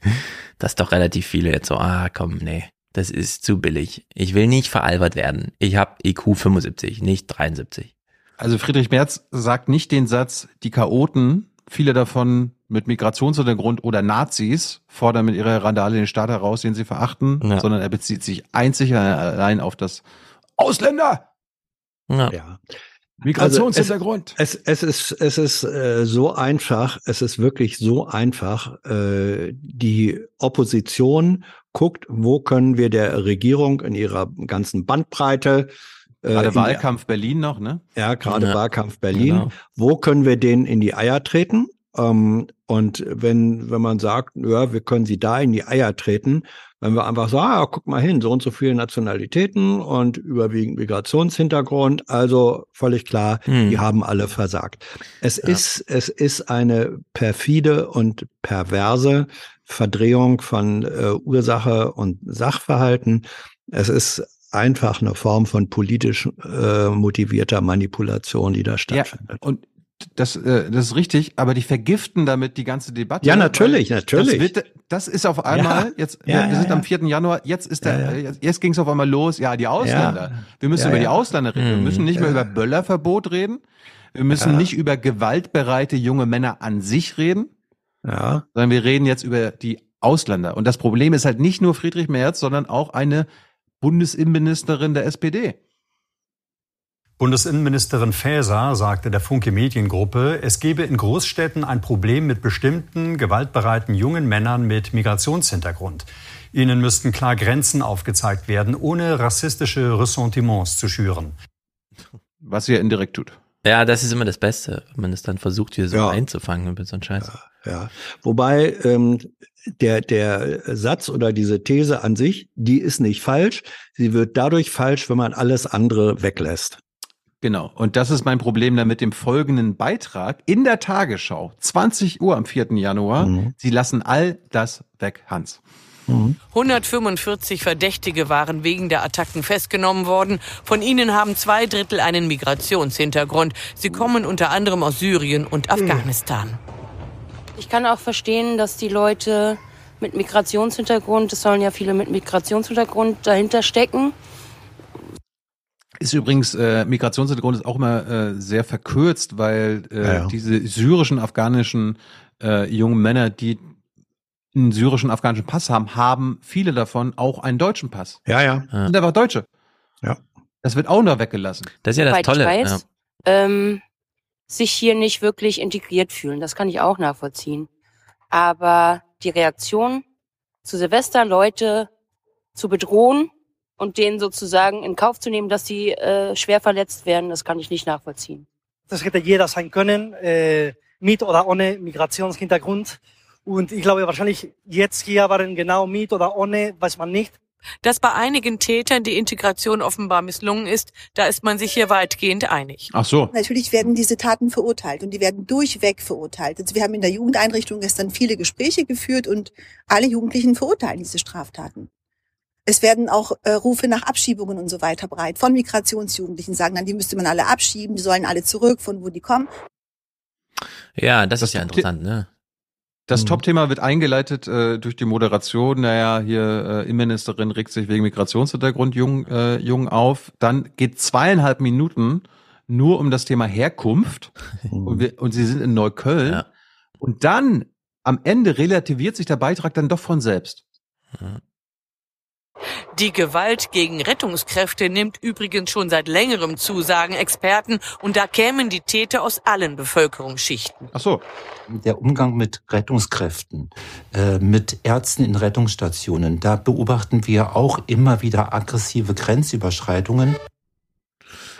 dass doch relativ viele jetzt so, ah komm, nee, das ist zu billig. Ich will nicht veralbert werden. Ich habe IQ 75, nicht 73. Also Friedrich Merz sagt nicht den Satz, die Chaoten, viele davon mit Migrationshintergrund oder Nazis, fordern mit ihrer Randale den Staat heraus, den sie verachten, Ja. sondern er bezieht sich einzig allein auf das Ausländer. Ja. Migrationshintergrund. Also es, es, es ist, es ist äh, so einfach, es ist wirklich so einfach. Äh, die Opposition guckt, wo können wir der Regierung in ihrer ganzen Bandbreite äh, Gerade in der- Wahlkampf Berlin noch, ne? Ja, gerade Ja. Wahlkampf Berlin. Genau. Wo können wir denen in die Eier treten? Ähm, und wenn, wenn man sagt, ja, wir können sie da in die Eier treten, wenn wir einfach sagen, ah, guck mal hin, so und so viele Nationalitäten und überwiegend Migrationshintergrund, also völlig klar, Hm. die haben alle versagt. Es ist, es ist eine perfide und perverse Verdrehung von äh, Ursache und Sachverhalten. Es ist einfach eine Form von politisch äh, motivierter Manipulation, die da stattfindet. Und das, äh, das ist richtig, aber die vergiften damit die ganze Debatte. Ja, natürlich, natürlich. Das, wird, das ist auf einmal, Ja. jetzt, Ja, wir, wir ja, sind am 4. Januar, jetzt ist der, äh, jetzt, jetzt ging es auf einmal los, ja, die Ausländer. Wir müssen über die. Ausländer reden. Wir Mhm. müssen nicht mehr über Böllerverbot reden. Wir müssen nicht über gewaltbereite junge Männer an sich reden, Ja. sondern wir reden jetzt über die Ausländer. Und das Problem ist halt nicht nur Friedrich Merz, sondern auch eine Bundesinnenministerin der SPD. Bundesinnenministerin Faeser sagte der Funke Mediengruppe, es gebe in Großstädten ein Problem mit bestimmten gewaltbereiten jungen Männern mit Migrationshintergrund. Ihnen müssten klar Grenzen aufgezeigt werden, ohne rassistische Ressentiments zu schüren. Was sie ja indirekt tut. Ja, das ist immer das Beste, wenn man es dann versucht, hier so Ja. einzufangen über so einen Scheiß. Ja, wobei ähm, der, der Satz oder diese These an sich, die ist nicht falsch. Sie wird dadurch falsch, wenn man alles andere weglässt. Genau. Und das ist mein Problem dann mit dem folgenden Beitrag in der Tagesschau, 20 Uhr am 4. Januar. Sie lassen all das weg, Hans. 145 Verdächtige waren wegen der Attacken festgenommen worden. Von ihnen haben zwei Drittel einen Migrationshintergrund. Sie kommen unter anderem aus Syrien und Afghanistan. Ich kann auch verstehen, dass die Leute mit Migrationshintergrund, es sollen ja viele mit Migrationshintergrund dahinter stecken, Ist übrigens, äh, Migrationshintergrund ist auch immer äh, sehr verkürzt, weil äh, Ja, ja. diese syrischen, afghanischen äh, jungen Männer, die einen syrischen, afghanischen Pass haben, haben viele davon auch einen deutschen Pass. Ja, ja. Sind einfach Deutsche. Ja. Das wird auch noch weggelassen. Das ist ja das Soweit Tolle. Ich weiß, ähm, sich hier nicht wirklich integriert fühlen. Das kann ich auch nachvollziehen. Aber die Reaktion zu Silvester, Leute zu bedrohen und denen sozusagen in Kauf zu nehmen, dass sie äh, schwer verletzt werden, das kann ich nicht nachvollziehen. Das hätte jeder sein können, äh, mit oder ohne Migrationshintergrund. Und ich glaube wahrscheinlich jetzt hier waren genau mit oder ohne, weiß man nicht. Dass bei einigen Tätern die Integration offenbar misslungen ist, da ist man sich hier weitgehend einig. Ach so. Natürlich werden diese Taten verurteilt und die werden durchweg verurteilt. Also wir haben in der Jugendeinrichtung gestern viele Gespräche geführt und alle Jugendlichen verurteilen diese Straftaten. Es werden auch äh, Rufe nach Abschiebungen und so weiter breit von Migrationsjugendlichen, sagen dann, die müsste man alle abschieben, die sollen alle zurück, von wo die kommen. Ja, das, ist ja interessant, ne? Das Top-Thema wird eingeleitet äh, durch die Moderation. Naja, hier äh, Innenministerin regt sich wegen Migrationshintergrund jung, äh, jung auf. Dann geht zweieinhalb Minuten nur um das Thema Herkunft und, wir, und sie sind in Neukölln. Und dann am Ende relativiert sich der Beitrag dann doch von selbst. Die Gewalt gegen Rettungskräfte nimmt übrigens schon seit längerem zu, sagen Experten, und da kämen die Täter aus allen Bevölkerungsschichten. Ach so. Der Umgang mit Rettungskräften, äh, mit Ärzten in Rettungsstationen, da beobachten wir auch immer wieder aggressive Grenzüberschreitungen.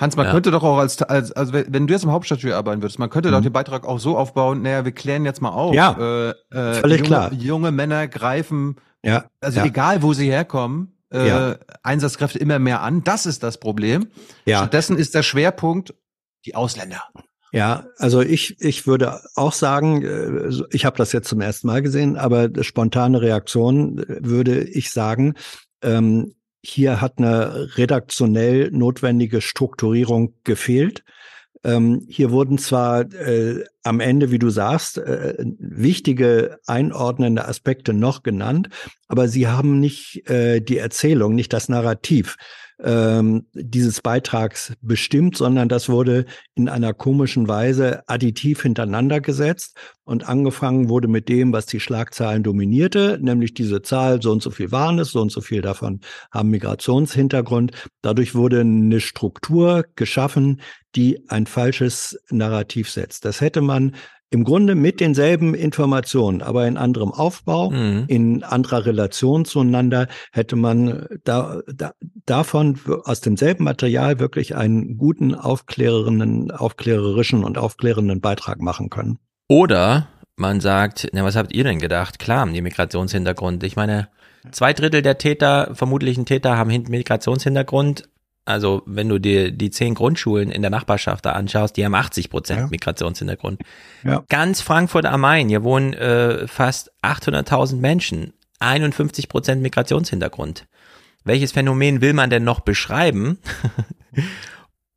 Hans, man Ja. könnte doch auch als, als also wenn du jetzt im Hauptstadtstudio arbeiten würdest, man könnte doch den Beitrag auch so aufbauen, naja, wir klären jetzt mal auf. Ja, äh, äh, völlig junge, klar. junge Männer greifen, Ja, also ja. egal wo sie herkommen, äh, Ja. Einsatzkräfte immer mehr an. Das ist das Problem. Ja. Stattdessen ist der Schwerpunkt die Ausländer. Ja, also ich, ich würde auch sagen, äh, ich habe das jetzt zum ersten Mal gesehen, aber spontane Reaktion äh, würde ich sagen, ähm, hier hat eine redaktionell notwendige Strukturierung gefehlt. Ähm, hier wurden zwar äh, am Ende, wie du sagst, äh, wichtige einordnende Aspekte noch genannt, aber sie haben nicht äh, die Erzählung, nicht das Narrativ ähm, dieses Beitrags bestimmt, sondern das wurde in einer komischen Weise additiv hintereinander gesetzt und angefangen wurde mit dem, was die Schlagzeilen dominierte, nämlich diese Zahl, so und so viel waren es, so und so viel davon haben Migrationshintergrund. Dadurch wurde eine Struktur geschaffen, die ein falsches Narrativ setzt. Das hätte man im Grunde mit denselben Informationen, aber in anderem Aufbau, in anderer Relation zueinander, hätte man da, da, davon aus demselben Material wirklich einen guten, aufklärenden, aufklärerischen und aufklärenden Beitrag machen können. Oder man sagt, na, was habt ihr denn gedacht? Klar haben die Migrationshintergrund. Ich meine, zwei Drittel der Täter, vermutlichen Täter, haben Hin- Migrationshintergrund. Also, wenn du dir die zehn Grundschulen in der Nachbarschaft da anschaust, die haben 80 Prozent Migrationshintergrund. Ja. Ganz Frankfurt am Main, hier wohnen äh, fast 800.000 Menschen, 51 Prozent Migrationshintergrund. Welches Phänomen will man denn noch beschreiben?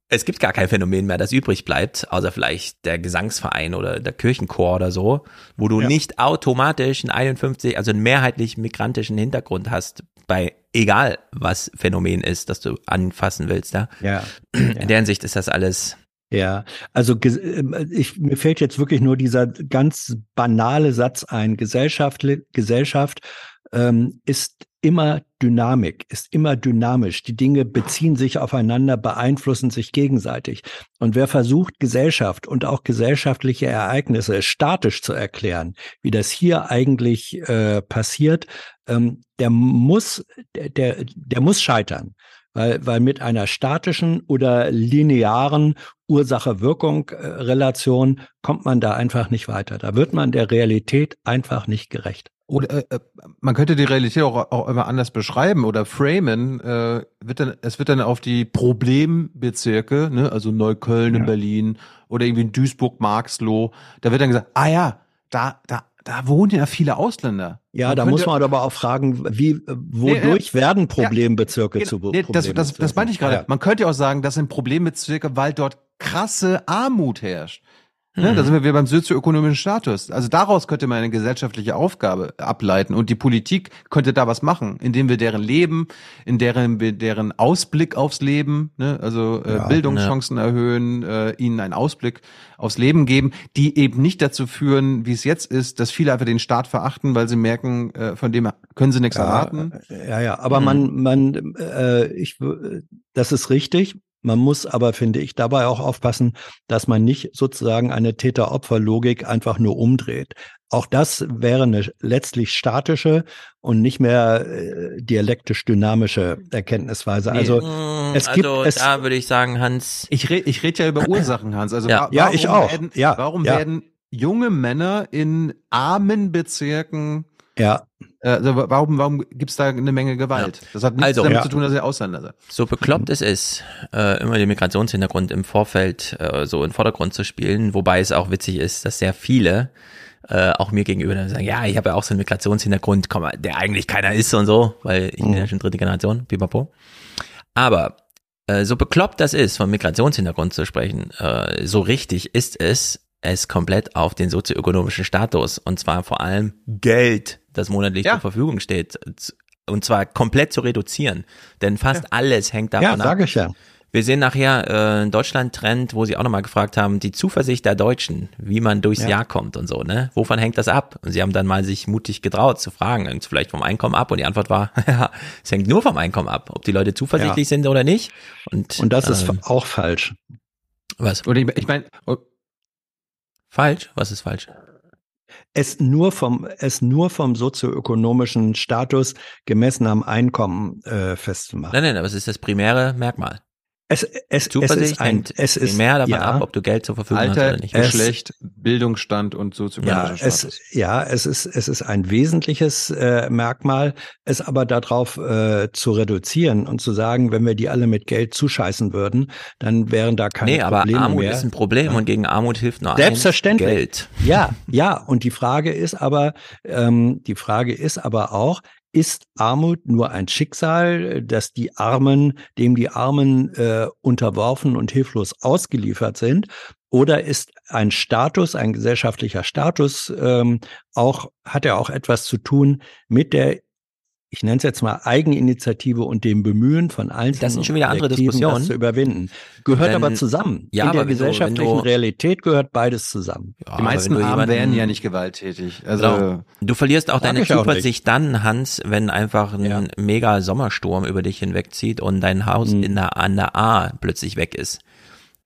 es gibt gar kein Phänomen mehr, das übrig bleibt, außer vielleicht der Gesangsverein oder der Kirchenchor oder so, wo du Ja. nicht automatisch einen 51, also einen mehrheitlich migrantischen Hintergrund hast, bei egal was Phänomen ist, das du anfassen willst. Ja? Ja. In der Hinsicht ist das alles. Ja, also ähm, ich, mir fällt jetzt wirklich nur dieser ganz banale Satz ein. Gesellschaft, Gesellschaft ähm, ist immer Dynamik, ist immer dynamisch. Die Dinge beziehen sich aufeinander, beeinflussen sich gegenseitig. Und wer versucht, Gesellschaft und auch gesellschaftliche Ereignisse statisch zu erklären, wie das hier eigentlich äh, passiert, ähm, der muss, der, der, der muss scheitern. Weil, weil mit einer statischen oder linearen Ursache-Wirkung-Relation kommt man da einfach nicht weiter. Da wird man der Realität einfach nicht gerecht. Oder äh, äh, man könnte die Realität auch, auch immer anders beschreiben oder framen. Äh, wird dann, es wird dann auf die Problembezirke, ne, also Neukölln in Berlin oder irgendwie in Duisburg, Marxloh, da wird dann gesagt, ah ja, da, da, da wohnen ja viele Ausländer. Ja, Man da könnte- muss man aber auch fragen, wie, wodurch Nee, äh, werden Problembezirke zu Nee, das, das, das meinte ich gerade. Ja. Man könnte ja auch sagen, das sind Problembezirke, weil dort krasse Armut herrscht. Ne? Mhm. Da sind wir wieder beim sozioökonomischen Status. Also daraus könnte man eine gesellschaftliche Aufgabe ableiten und die Politik könnte da was machen, indem wir deren Leben, in deren wir deren Ausblick aufs Leben, ne? also äh, Ja. Bildungschancen erhöhen, äh, ihnen einen Ausblick aufs Leben geben, die eben nicht dazu führen, wie es jetzt ist, dass viele einfach den Staat verachten, weil sie merken, äh, von dem können sie nichts Ja, erwarten. Ja, ja, aber Mhm. man, man, äh, ich, das ist richtig. Man muss aber, finde ich, dabei auch aufpassen, dass man nicht sozusagen eine Täter-Opfer-Logik einfach nur umdreht. Auch das wäre eine letztlich statische und nicht mehr äh, dialektisch-dynamische Erkenntnisweise. Also Mm, es gibt also es. da würde ich sagen, Hans. Ich rede ich red ja über Ursachen, Hans. Also Ja. Ja, warum ich auch. Werden, Ja, warum ja. werden junge Männer in armen Bezirken Ja. äh, Also wa- warum, warum gibt's da eine Menge Gewalt? Das hat nichts Also- damit Ja. zu tun, dass ihr Ausländer seid. So bekloppt es ist, äh, immer den Migrationshintergrund im Vorfeld äh, so in Vordergrund zu spielen, wobei es auch witzig ist, dass sehr viele äh, auch mir gegenüber dann sagen, ja, ich habe ja auch so einen Migrationshintergrund, komm, der eigentlich keiner ist und so, weil ich bin ja schon dritte Generation, pipapo. Aber äh, so bekloppt das ist, vom Migrationshintergrund zu sprechen, äh, so richtig ist es, es komplett auf den sozioökonomischen Status und zwar vor allem Geld, das monatlich Ja. zur Verfügung steht, und zwar komplett zu reduzieren. Denn fast alles hängt davon Ja, ab. sage ich ja. Wir sehen nachher äh, einen Deutschland-Trend, wo sie auch nochmal gefragt haben, die Zuversicht der Deutschen, wie man durchs Ja. Jahr kommt und so, ne? Wovon hängt das ab? Und sie haben dann mal sich mutig getraut zu fragen, hängt vielleicht vom Einkommen ab? Und die Antwort war, ja, es hängt nur vom Einkommen ab, ob die Leute zuversichtlich Ja. sind oder nicht. Und, Und das ist ähm, auch falsch. was? Oder ich, ich meine, Falsch? Was ist falsch? es nur vom es nur vom sozioökonomischen Status gemessen am Einkommen äh, festzumachen. Nein, nein, aber es ist das primäre Merkmal. Es, es, es Zuversicht ist ein, hängt es ist primär davon ja, ab, ob du Geld zur Verfügung hast Alter, oder nicht. Es- Geschlecht, Bildungsstand und sozioökonomischer ja, Status. es, ja, es ist es ist ein wesentliches äh, Merkmal, es aber darauf äh, zu reduzieren und zu sagen, wenn wir die alle mit Geld zuscheißen würden, dann wären da keine nee, aber Probleme Armut mehr. ist ein Problem und gegen Armut hilft nur Selbstverständlich. Geld. Ja, ja. Und die Frage ist aber, ähm, die Frage ist aber auch, ist Armut nur ein Schicksal, dass die Armen, dem die Armen äh, unterworfen und hilflos ausgeliefert sind? Oder ist ein Status, ein gesellschaftlicher Status, ähm, auch, hat er auch etwas zu tun mit der, ich nenne es jetzt mal Eigeninitiative und dem Bemühen von Einzelnen Das sind schon wieder andere Diskussionen. Das zu überwinden. Gehört Wenn- aber zusammen. Ja, In der gesellschaftlichen du- Realität gehört beides zusammen. Ja, Die meisten Armen werden ja nicht gewalttätig. Also Genau. Du verlierst auch deine Zuversicht dann, Hans, wenn einfach ein Ja. mega Sommersturm über dich hinwegzieht und dein Haus Mhm. in der, an der A plötzlich weg ist.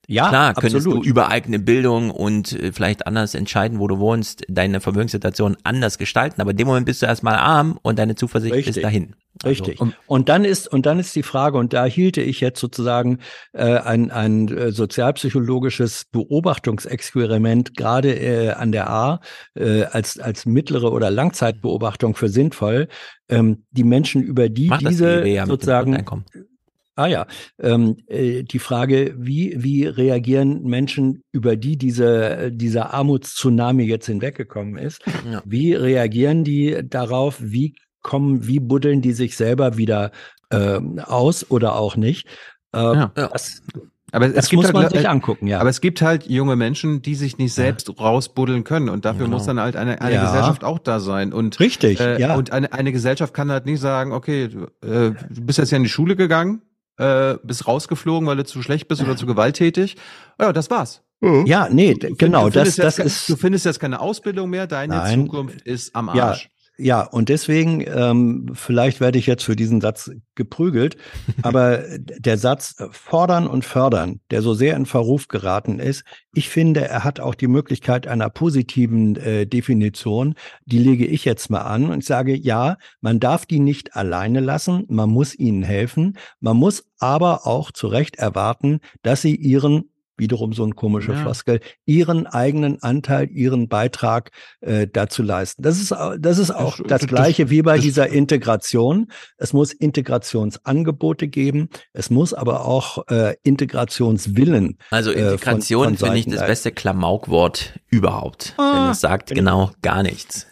Ja, Klar, könntest absolut. du über eigene Bildung und äh, vielleicht anders entscheiden, wo du wohnst, deine Vermögenssituation anders gestalten, aber in dem Moment bist du erstmal arm und deine Zuversicht ist Richtig. dahin. Richtig. Also, und dann ist und dann ist die Frage und da hielte ich jetzt sozusagen äh, ein ein äh, sozialpsychologisches Beobachtungsexperiment gerade äh, an der A äh, als als mittlere oder Langzeitbeobachtung für sinnvoll. Ähm, die Menschen über die diese sozusagen. Ah ja, ähm, äh, die Frage, wie, wie reagieren Menschen, über die diese, dieser Armutstsunami jetzt hinweggekommen ist, Ja. wie reagieren die darauf, wie kommen, wie buddeln die sich selber wieder ähm, aus oder auch nicht? Äh, Ja. Das, aber es das gibt muss halt, man sich angucken, ja. Aber es gibt halt junge Menschen, die sich nicht selbst rausbuddeln können und dafür Genau. muss dann halt eine, eine Ja. Gesellschaft auch da sein und Richtig, äh, ja. und eine, eine Gesellschaft kann halt nicht sagen, okay, du, äh, du bist jetzt ja in die Schule gegangen, äh, bist rausgeflogen, weil du zu schlecht bist oder zu gewalttätig. Ja, das war's. ja, nee, genau, du das, findest das jetzt, ist. du findest jetzt keine Ausbildung mehr, deine Nein. Zukunft ist am Arsch. ja, und deswegen, ähm, vielleicht werde ich jetzt für diesen Satz geprügelt, aber der Satz äh, fordern und fördern, der so sehr in Verruf geraten ist, ich finde, er hat auch die Möglichkeit einer positiven äh, Definition, die lege ich jetzt mal an und sage, ja, man darf die nicht alleine lassen, man muss ihnen helfen, man muss aber auch zu Recht erwarten, dass sie ihren wiederum so ein komische Ja. Floskel, ihren eigenen Anteil, ihren Beitrag äh, dazu leisten. Das ist, das ist auch Das- das, das- Gleiche wie bei das- dieser Integration. Es muss Integrationsangebote geben, es muss aber auch äh, Integrationswillen. Also äh, Integration von finde ich das beste Klamaukwort überhaupt, Ah, denn es sagt genau gar nichts.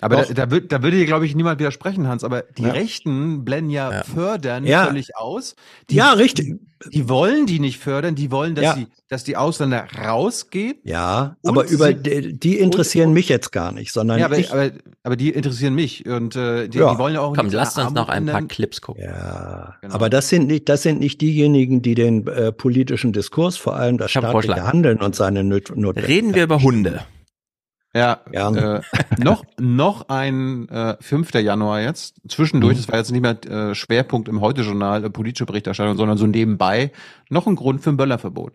Aber da, Doch. da, würd, da würde dir, glaube ich, niemand widersprechen, Hans. Aber die Ja. Rechten blenden ja, fördern Ja. völlig aus. Die, Ja, richtig. Die wollen die nicht fördern. Die wollen, dass, Ja. die, dass die Ausländer rausgehen. Ja, Und aber über die, die interessieren mich jetzt gar nicht, sondern Ja, aber, ich, aber, aber die interessieren mich. Und äh, die, Ja. die wollen ja auch Komm, lasst uns noch ein paar Clips gucken. Ja, Genau. aber das sind nicht, das sind nicht diejenigen, die den äh, politischen Diskurs, vor allem das staatliche Vorschlag. Handeln und seine Not Notwendigkeit. Reden wir über Hunde. Ja, Gerne. äh, noch, noch ein äh, 5. Januar jetzt. Zwischendurch, Mhm. das war jetzt nicht mehr äh, Schwerpunkt im Heute-Journal, äh, politische Berichterstattung, sondern so nebenbei noch ein Grund für ein Böllerverbot.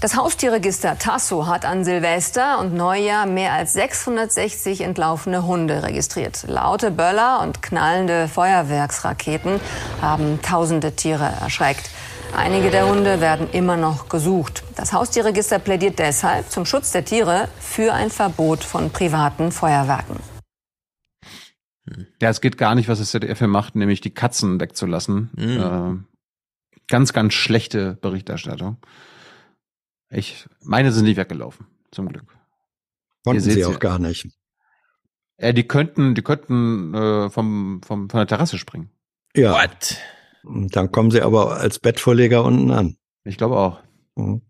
Das Haustierregister Tasso hat an Silvester und Neujahr mehr als 660 entlaufene Hunde registriert. Laute Böller und knallende Feuerwerksraketen haben tausende Tiere erschreckt. Einige der Hunde werden immer noch gesucht. Das Haustierregister plädiert deshalb zum Schutz der Tiere für ein Verbot von privaten Feuerwerken. Ja, es geht gar nicht, was das ZDF hier macht, nämlich die Katzen wegzulassen. Mhm. Äh, ganz, ganz schlechte Berichterstattung. Ich, meine sind nicht weggelaufen, zum Glück. Konnten sie auch gar nicht. Ja, die könnten, die könnten äh, vom, vom, von der Terrasse springen. Ja. What? Und Dann kommen sie aber als Bettvorleger unten an. Ich glaube auch. Mhm.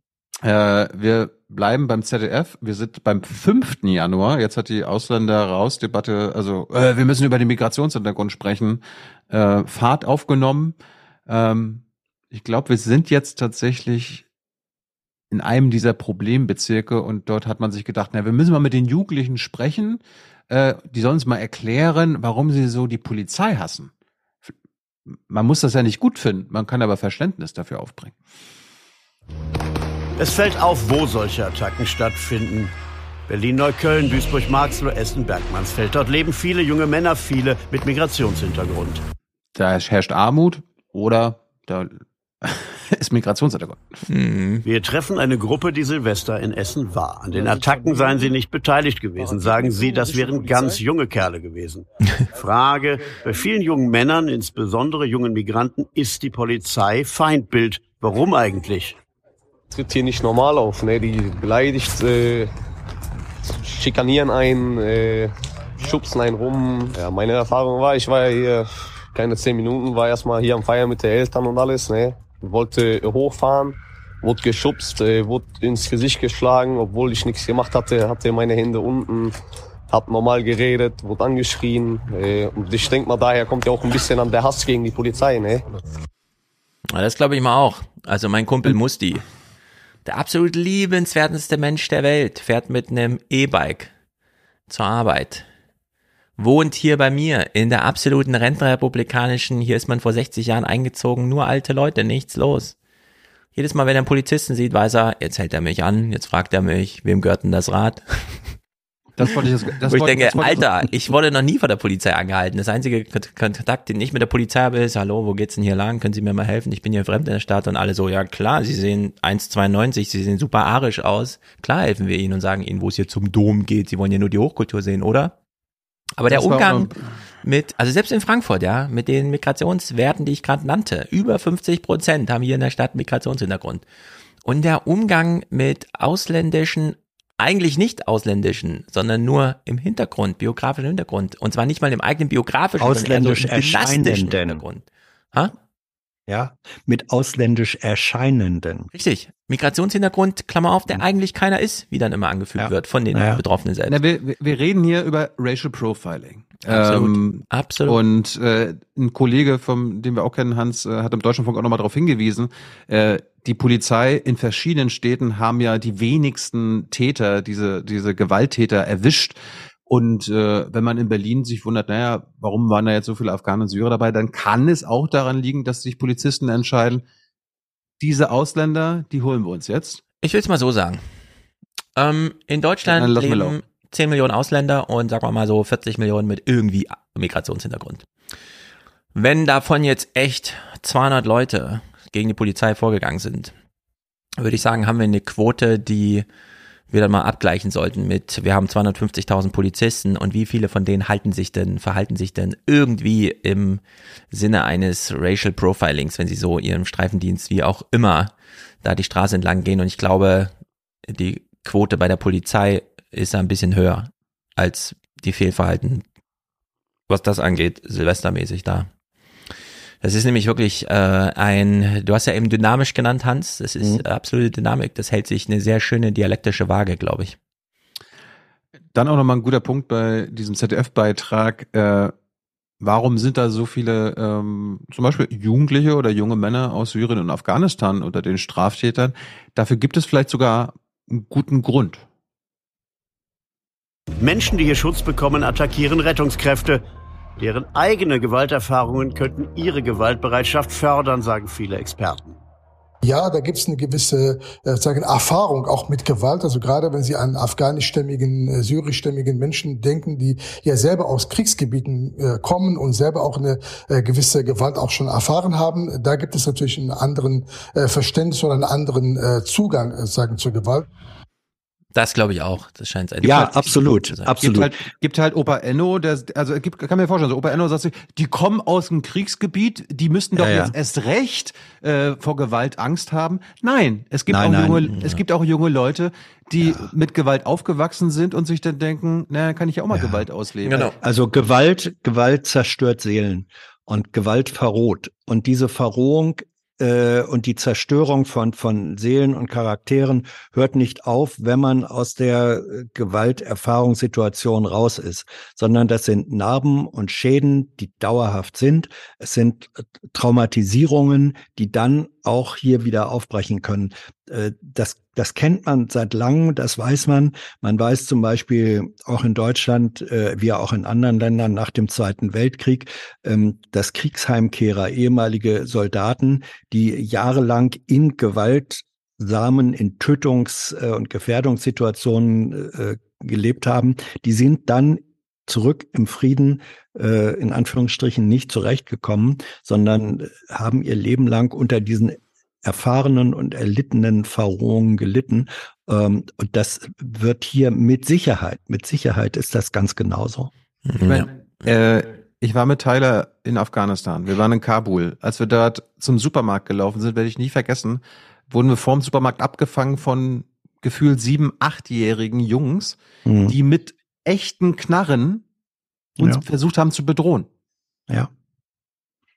Äh, wir bleiben beim ZDF. Wir sind beim 5. Januar. Jetzt hat die Ausländer raus Debatte, also äh, wir müssen über den Migrationshintergrund sprechen. Äh, Fahrt aufgenommen. Ähm, ich glaube, wir sind jetzt tatsächlich in einem dieser Problembezirke und dort hat man sich gedacht, na, wir müssen mal mit den Jugendlichen sprechen. Äh, die sollen uns mal erklären, warum sie so die Polizei hassen. Man muss das ja nicht gut finden, man kann aber Verständnis dafür aufbringen. Es fällt auf, wo solche Attacken stattfinden. Berlin-Neukölln, Duisburg-Marxloh, Essen-Bergmannsfeld. Dort leben viele junge Männer, viele mit Migrationshintergrund. Da herrscht Armut oder da ist Migrationshintergrund. Wir treffen eine Gruppe, die Silvester in Essen war. An den Attacken seien sie nicht beteiligt gewesen. Sagen sie, das wären ganz junge Kerle gewesen. Frage, bei vielen jungen Männern, insbesondere jungen Migranten, ist die Polizei Feindbild. Warum eigentlich? tritt hier nicht normal auf. Ne? Die beleidigt, äh, schikanieren einen, äh, schubsen einen rum. Ja, meine Erfahrung war, ich war ja hier keine zehn Minuten, war erstmal hier am Feiern mit den Eltern und alles. Ne? Wollte hochfahren, wurde geschubst, äh, wurde ins Gesicht geschlagen, obwohl ich nichts gemacht hatte, hatte meine Hände unten. Hab normal geredet, wurde angeschrien. Äh, und ich denke mal, daher kommt ja auch ein bisschen an der Hass gegen die Polizei. Ne? Das glaube ich mal auch. Also mein Kumpel Musti, der absolut liebenswerteste Mensch der Welt, fährt mit einem E-Bike zur Arbeit. Wohnt hier bei mir in der absoluten rentenrepublikanischen, hier ist man vor 60 Jahren eingezogen, nur alte Leute, nichts los. Jedes Mal, wenn er einen Polizisten sieht, weiß er, jetzt hält er mich an, jetzt fragt er mich, wem gehört denn das Rad? Das wollte ich das, das Wo ich wollte- denke, wollte- Alter, ich wurde noch nie von der Polizei angehalten. Das einzige Kont- Kontakt, den ich mit der Polizei habe, ist, hallo, wo geht's denn hier lang? Können Sie mir mal helfen? Ich bin hier fremd in der Stadt und alle so, ja klar, Sie sehen 1,92, Sie sehen super arisch aus. Klar helfen wir Ihnen und sagen Ihnen, wo es hier zum Dom geht. Sie wollen ja nur die Hochkultur sehen, oder? Aber der Das war Umgang mit, also selbst in Frankfurt, ja, mit den Migrationswerten, die ich gerade nannte, über 50 Prozent haben hier in der Stadt Migrationshintergrund. Und der Umgang mit ausländischen, eigentlich nicht ausländischen, sondern nur im Hintergrund, biografischen Hintergrund. Und zwar nicht mal im eigenen biografischen, Ausländisch sondern eher so im dynastischen erscheinenden. Hintergrund. Ha? Ja, mit ausländisch erscheinenden. Richtig. Migrationshintergrund, Klammer auf, der eigentlich keiner ist, wie dann immer angefügt wird von den Ja. Betroffenen selbst. Na, wir, wir- wir reden hier über Racial Profiling. Absolut. Ähm, Absolut. Und äh, ein Kollege, vom, den wir auch kennen, Hans, äh, hat im Deutschlandfunk auch nochmal darauf hingewiesen, äh, die Polizei in verschiedenen Städten haben ja die wenigsten Täter, diese, diese Gewalttäter erwischt. Und äh, wenn man in Berlin sich wundert, naja, warum waren da jetzt so viele Afghanen und Syrer dabei, dann kann es auch daran liegen, dass sich Polizisten entscheiden, diese Ausländer, die holen wir uns jetzt. Ich will es mal so sagen. Ähm, in Deutschland leben laufen. 10 Millionen Ausländer und sagen wir mal so 40 Millionen mit irgendwie Migrationshintergrund. Wenn davon jetzt echt 200 Leute gegen die Polizei vorgegangen sind, würde ich sagen, haben wir eine Quote, die wir dann mal abgleichen sollten mit, wir haben 250.000 Polizisten und wie viele von denen halten sich denn, verhalten sich denn irgendwie im Sinne eines Racial Profilings, wenn sie so ihrem Streifendienst wie auch immer da die Straße entlang gehen und ich glaube, die Quote bei der Polizei ist ein bisschen höher als die Fehlverhalten, was das angeht, silvestermäßig da. Das ist nämlich wirklich äh, ein, du hast ja eben dynamisch genannt, Hans, das ist Mhm. absolute Dynamik, das hält sich eine sehr schöne dialektische Waage, glaube ich. Dann auch nochmal ein guter Punkt bei diesem ZDF-Beitrag. Äh, warum sind da so viele, ähm, zum Beispiel Jugendliche oder junge Männer aus Syrien und Afghanistan unter den Straftätern? Dafür gibt es vielleicht sogar einen guten Grund. Menschen, die hier Schutz bekommen, attackieren Rettungskräfte. Deren eigene Gewalterfahrungen könnten ihre Gewaltbereitschaft fördern, sagen viele Experten. Ja, da gibt es eine gewisse äh, sagen, Erfahrung auch mit Gewalt. Also gerade wenn Sie an afghanischstämmigen, äh, syrischstämmigen Menschen denken, die ja selber aus Kriegsgebieten äh, kommen und selber auch eine äh, gewisse Gewalt auch schon erfahren haben, da gibt es natürlich einen anderen äh, Verständnis oder einen anderen äh, Zugang äh, sagen zur Gewalt. Das glaube ich auch. Das scheint ein Ja, absolut, zu sein. absolut. Gibt halt, gibt halt Opa Enno, der, also gibt, kann mir vorstellen, so Opa Enno sagt sich, die kommen aus dem Kriegsgebiet, die müssten doch Ja, ja. jetzt erst recht äh, vor Gewalt Angst haben. Nein, es gibt Nein, auch nein. junge, es gibt auch junge Leute, die mit Gewalt aufgewachsen sind und sich dann denken, na, kann ich ja auch mal Gewalt ausleben. Genau. Also Gewalt, Gewalt zerstört Seelen und Gewalt verroht. Und diese Verrohung äh, und die Zerstörung von, von Seelen und Charakteren hört nicht auf, wenn man aus der äh, Gewalterfahrungssituation raus ist, sondern das sind Narben und Schäden, die dauerhaft sind. Es sind äh, Traumatisierungen, die dann auch hier wieder aufbrechen können. Äh, Das, das kennt man seit langem, das weiß man. Man weiß zum Beispiel auch in Deutschland, äh, wie auch in anderen Ländern nach dem Zweiten Weltkrieg, ähm, dass Kriegsheimkehrer, ehemalige Soldaten, die jahrelang in gewaltsamen, in Tötungs- äh, und Gefährdungssituationen äh, gelebt haben, die sind dann zurück im Frieden äh, in Anführungsstrichen nicht zurechtgekommen, sondern haben ihr Leben lang unter diesen erfahrenen und erlittenen Verrohungen gelitten. Ähm, und das wird hier mit Sicherheit, mit Sicherheit ist das ganz genauso. Ich, mein, äh, ich war mit Tyler in Afghanistan. Wir waren in Kabul. Als wir dort zum Supermarkt gelaufen sind, werde ich nie vergessen, wurden wir vorm Supermarkt abgefangen von gefühlt sieben, achtjährigen Jungs, Mhm. die mit echten Knarren uns Ja. versucht haben zu bedrohen. Ja.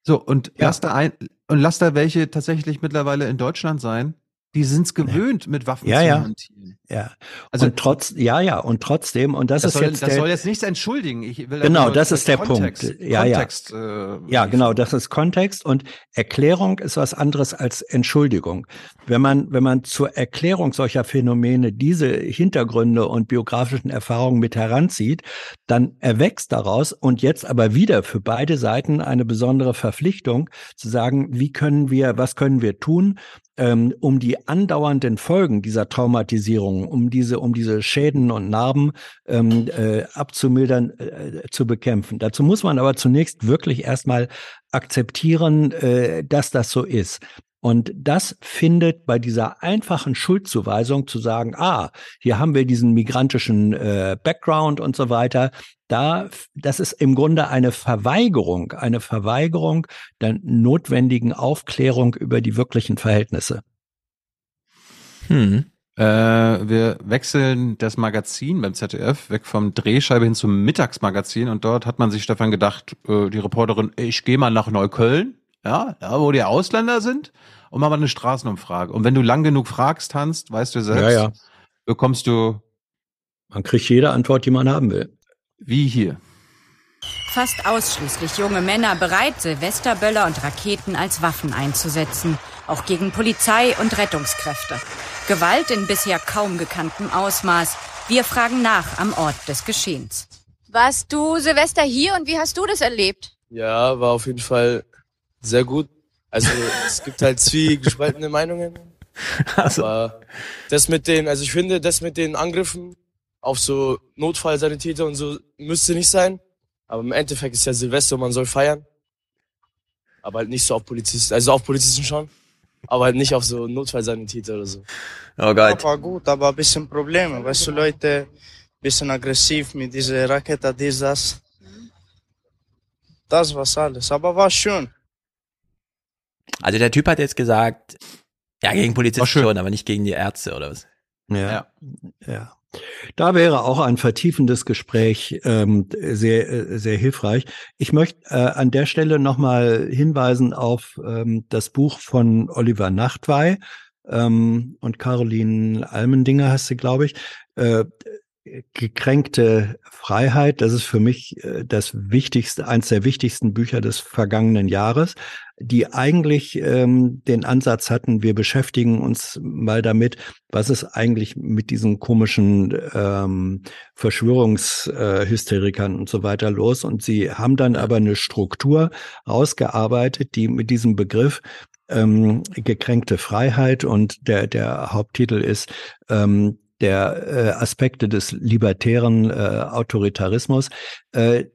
So, und lass da ein, und lass da welche tatsächlich mittlerweile in Deutschland sein, die sind's gewöhnt, mit Waffen Ja, zu ja. hantieren. Ja. Also- und trotz, ja, ja, und trotzdem, und das, Das, ist soll, jetzt das der, soll jetzt nichts entschuldigen. Ich will Genau, das ist der Kontext, Punkt. Ja, ja. Kontext, Äh, Ja, genau, das ist Kontext und Erklärung ist was anderes als Entschuldigung. Wenn man, wenn man zur Erklärung solcher Phänomene diese Hintergründe und biografischen Erfahrungen mit heranzieht, dann erwächst daraus und jetzt aber wieder für beide Seiten eine besondere Verpflichtung zu sagen, wie können wir, was können wir tun, ähm, um die andauernden Folgen dieser Traumatisierung, um diese, um diese Schäden und Narben ähm, äh, abzumildern, äh, zu bekämpfen. Dazu muss man aber zunächst wirklich erstmal akzeptieren, äh, dass das so ist. Und das findet bei dieser einfachen Schuldzuweisung zu sagen, ah, hier haben wir diesen migrantischen äh, Background und so weiter. Da, das ist im Grunde eine Verweigerung, eine Verweigerung der notwendigen Aufklärung über die wirklichen Verhältnisse. Hm. Äh, wir wechseln das Magazin beim ZDF weg vom Drehscheibe hin zum Mittagsmagazin und dort hat man sich Stefan gedacht, äh, die Reporterin, ich gehe mal nach Neukölln, ja, da wo die Ausländer sind und machen wir eine Straßenumfrage. Und wenn du lang genug fragst, Hans, weißt du selbst, Ja, ja. bekommst du Man kriegt jede Antwort, die man haben will. wie hier. Fast ausschließlich junge Männer bereit, Silvesterböller und Raketen als Waffen einzusetzen, auch gegen Polizei und Rettungskräfte. Gewalt in bisher kaum gekanntem Ausmaß. Wir fragen nach am Ort des Geschehens. Warst du Silvester hier und wie hast du das erlebt? Ja, war auf jeden Fall sehr gut. Also es gibt halt zwiegespaltene Meinungen. Aber das mit den, also ich finde, das mit den Angriffen auf so Notfallsanitäter und so müsste nicht sein. Aber im Endeffekt ist ja Silvester und man soll feiern. Aber halt nicht so auf Polizisten, also auf Polizisten schon. Aber halt nicht auf so Notfallsanitäter oder so. Oh Gott. War gut, aber ein bisschen Probleme. Weißt du, Leute, bisschen aggressiv mit dieser Rakete, dies, das. Das war's alles. Aber war schön. Also der Typ hat jetzt gesagt, ja, gegen Polizisten schon, aber nicht gegen die Ärzte oder was? Ja. ja. Da wäre auch ein vertiefendes Gespräch ähm, sehr, äh, sehr hilfreich. Ich möchte äh, an der Stelle nochmal hinweisen auf ähm, das Buch von Oliver Nachtwey ähm, und Caroline Almendinger hast du, glaube ich. Äh, gekränkte Freiheit, das ist für mich äh, das wichtigste, eins der wichtigsten Bücher des vergangenen Jahres, die eigentlich ähm, den Ansatz hatten, wir beschäftigen uns mal damit, was ist eigentlich mit diesen komischen ähm, Verschwörungshysterikern und so weiter los. Und sie haben dann aber eine Struktur ausgearbeitet, die mit diesem Begriff ähm, gekränkte Freiheit und der, der Haupttitel ist ähm, der äh, Aspekte des libertären äh, Autoritarismus, äh,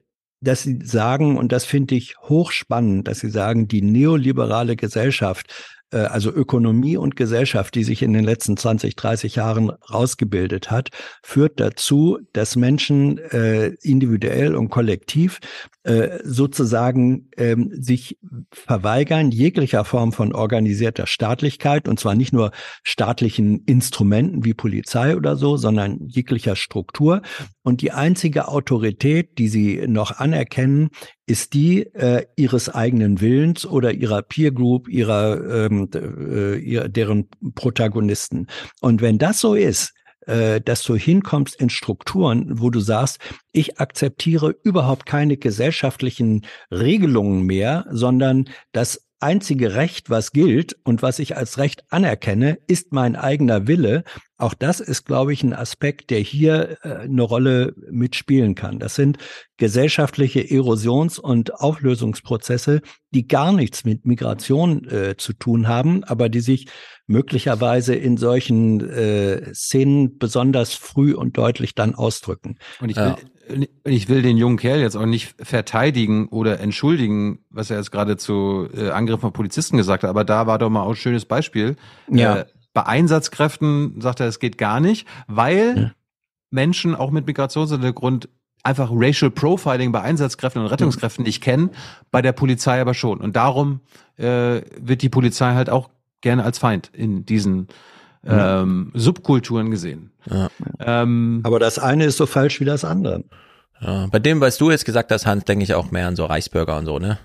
dass sie sagen, und das finde ich hochspannend, dass sie sagen, die neoliberale Gesellschaft also Ökonomie und Gesellschaft, die sich in den letzten 20, 30 Jahren rausgebildet hat, führt dazu, dass Menschen äh, individuell und kollektiv äh, sozusagen ähm, sich verweigern jeglicher Form von organisierter Staatlichkeit und zwar nicht nur staatlichen Instrumenten wie Polizei oder so, sondern jeglicher Struktur. Und die einzige Autorität, die sie noch anerkennen, ist die äh, ihres eigenen Willens oder ihrer Peer Group, ihrer, ähm, äh, ihrer deren Protagonisten. Und wenn das so ist, äh, dass du hinkommst in Strukturen, wo du sagst, ich akzeptiere überhaupt keine gesellschaftlichen Regelungen mehr, sondern das einzige Recht, was gilt und was ich als Recht anerkenne, ist mein eigener Wille. Auch das ist, glaube ich, ein Aspekt, der hier äh, eine Rolle mitspielen kann. Das sind gesellschaftliche Erosions- und Auflösungsprozesse, die gar nichts mit Migration äh, zu tun haben, aber die sich möglicherweise in solchen äh, Szenen besonders früh und deutlich dann ausdrücken. Und ich will, ich will den jungen Kerl jetzt auch nicht verteidigen oder entschuldigen, was er jetzt gerade zu äh, Angriffen von Polizisten gesagt hat, aber da war doch mal auch ein schönes Beispiel. Ja. Äh, bei Einsatzkräften sagt er, es geht gar nicht, weil ja. Menschen auch mit Migrationshintergrund einfach Racial Profiling bei Einsatzkräften und Rettungskräften nicht kennen, bei der Polizei aber schon. Und darum äh, wird die Polizei halt auch gerne als Feind in diesen ähm, Subkulturen gesehen. Ja. Ähm, Aber das eine ist so falsch wie das andere. Ja, bei dem, was du jetzt gesagt hast, Hans, denke ich auch mehr an so Reichsbürger und so, ne?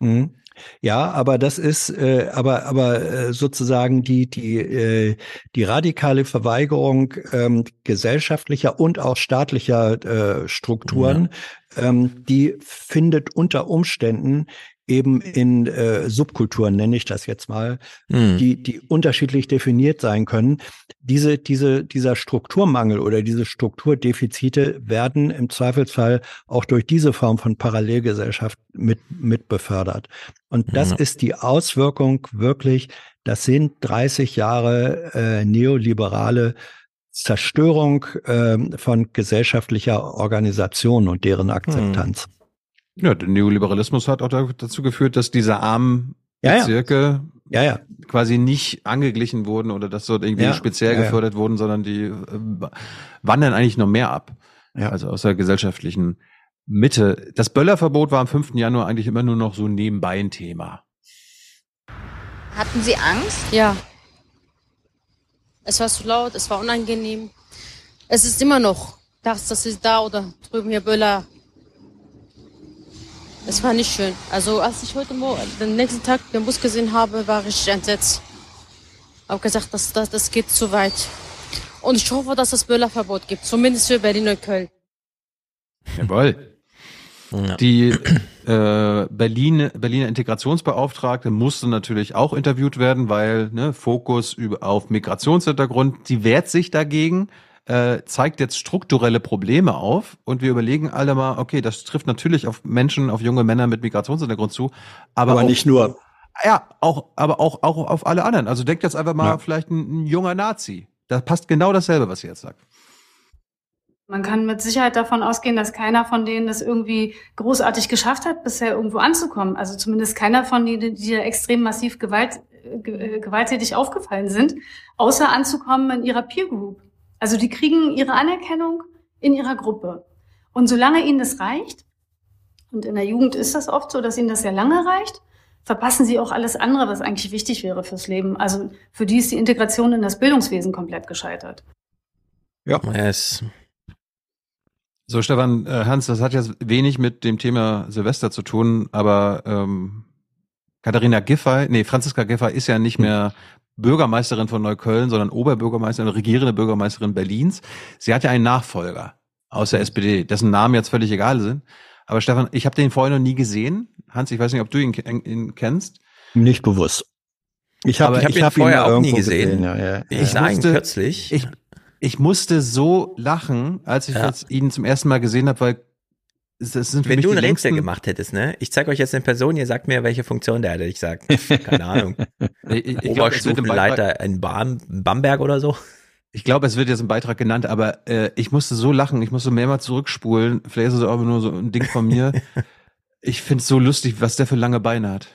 Mhm. Ja, aber das ist, äh, aber aber äh, sozusagen die die äh, die radikale Verweigerung ähm, gesellschaftlicher und auch staatlicher äh, Strukturen, ja. ähm, die findet unter Umständen eben in äh, Subkulturen, nenne ich das jetzt mal, mhm. die, die unterschiedlich definiert sein können. Diese, diese, dieser Strukturmangel oder diese Strukturdefizite werden im Zweifelsfall auch durch diese Form von Parallelgesellschaft mit, mit befördert. Und das ja. ist die Auswirkung wirklich, das sind 30 Jahre äh, neoliberale Zerstörung äh, von gesellschaftlicher Organisation und deren Akzeptanz. Mhm. Ja, der Neoliberalismus hat auch dazu geführt, dass diese armen ja, Bezirke ja. Ja, quasi nicht angeglichen wurden oder dass dort irgendwie speziell gefördert wurden, sondern die äh, wandern eigentlich noch mehr ab. Ja. Also aus der gesellschaftlichen Mitte. Das Böllerverbot war am 5. Januar eigentlich immer nur noch so nebenbei ein Thema. Hatten Sie Angst? Ja. Es war zu laut, es war unangenehm. Es ist immer noch, das, das ist da oder drüben hier Böller es war nicht schön. Also als ich heute Morgen, den nächsten Tag den Bus gesehen habe, war ich entsetzt. Habe gesagt, das, das, das geht zu weit. Und ich hoffe, dass es Böllerverbot gibt, zumindest für Berlin und Köln. Jawohl. Ja. Die äh, Berlin, Berliner Integrationsbeauftragte musste natürlich auch interviewt werden, weil ne, Fokus über, auf Migrationshintergrund, die wehrt sich dagegen äh, zeigt jetzt strukturelle Probleme auf und wir überlegen alle mal, okay, das trifft natürlich auf Menschen, auf junge Männer mit Migrationshintergrund zu, aber, aber auch, nicht nur. Ja, auch, aber auch, auch auf alle anderen. Also denkt jetzt einfach mal ja. vielleicht ein, ein junger Nazi. Da passt genau dasselbe, was ihr jetzt sagt. Man kann mit Sicherheit davon ausgehen, dass keiner von denen es irgendwie großartig geschafft hat, bisher irgendwo anzukommen. Also zumindest keiner von denen, die extrem massiv Gewalt, äh, gewalttätig aufgefallen sind, außer anzukommen in ihrer Peer Group. Also die kriegen ihre Anerkennung in ihrer Gruppe. Und solange ihnen das reicht, und in der Jugend ist das oft so, dass ihnen das sehr lange reicht, verpassen sie auch alles andere, was eigentlich wichtig wäre fürs Leben. Also für die ist die Integration in das Bildungswesen komplett gescheitert. Ja. Yes. So, Stefan, äh, Hans, das hat jetzt wenig mit dem Thema Silvester zu tun, aber ähm, Katharina Giffey, nee, Franziska Giffey ist ja nicht mehr Bürgermeisterin von Neukölln, sondern Oberbürgermeisterin, regierende Bürgermeisterin Berlins. Sie hat ja einen Nachfolger aus der SPD, dessen Namen jetzt völlig egal sind. Aber Stefan, ich habe den vorher noch nie gesehen. Hans, ich weiß nicht, ob du ihn, ihn kennst. Nicht bewusst. Ich habe hab ihn hab vorher auch nie irgendwo gesehen. Ja, ja. Ich ihn kürzlich. Ich, ich musste so lachen, als ich Ja. ihn zum ersten Mal gesehen habe, weil es sind Wenn du die ein Rätsel gemacht hättest, ne? Ich zeige euch jetzt eine Person, ihr sagt mir, welche Funktion der hatte. Ich sag, keine Ahnung. Ich, ich, Oberstufenleiter in Bam Bamberg oder so. Ich glaube, es wird jetzt im Beitrag genannt, aber äh, ich musste so lachen, ich musste mehrmals zurückspulen. Vielleicht ist es aber nur so ein Ding von mir. ich finde es so lustig, was der für lange Beine hat.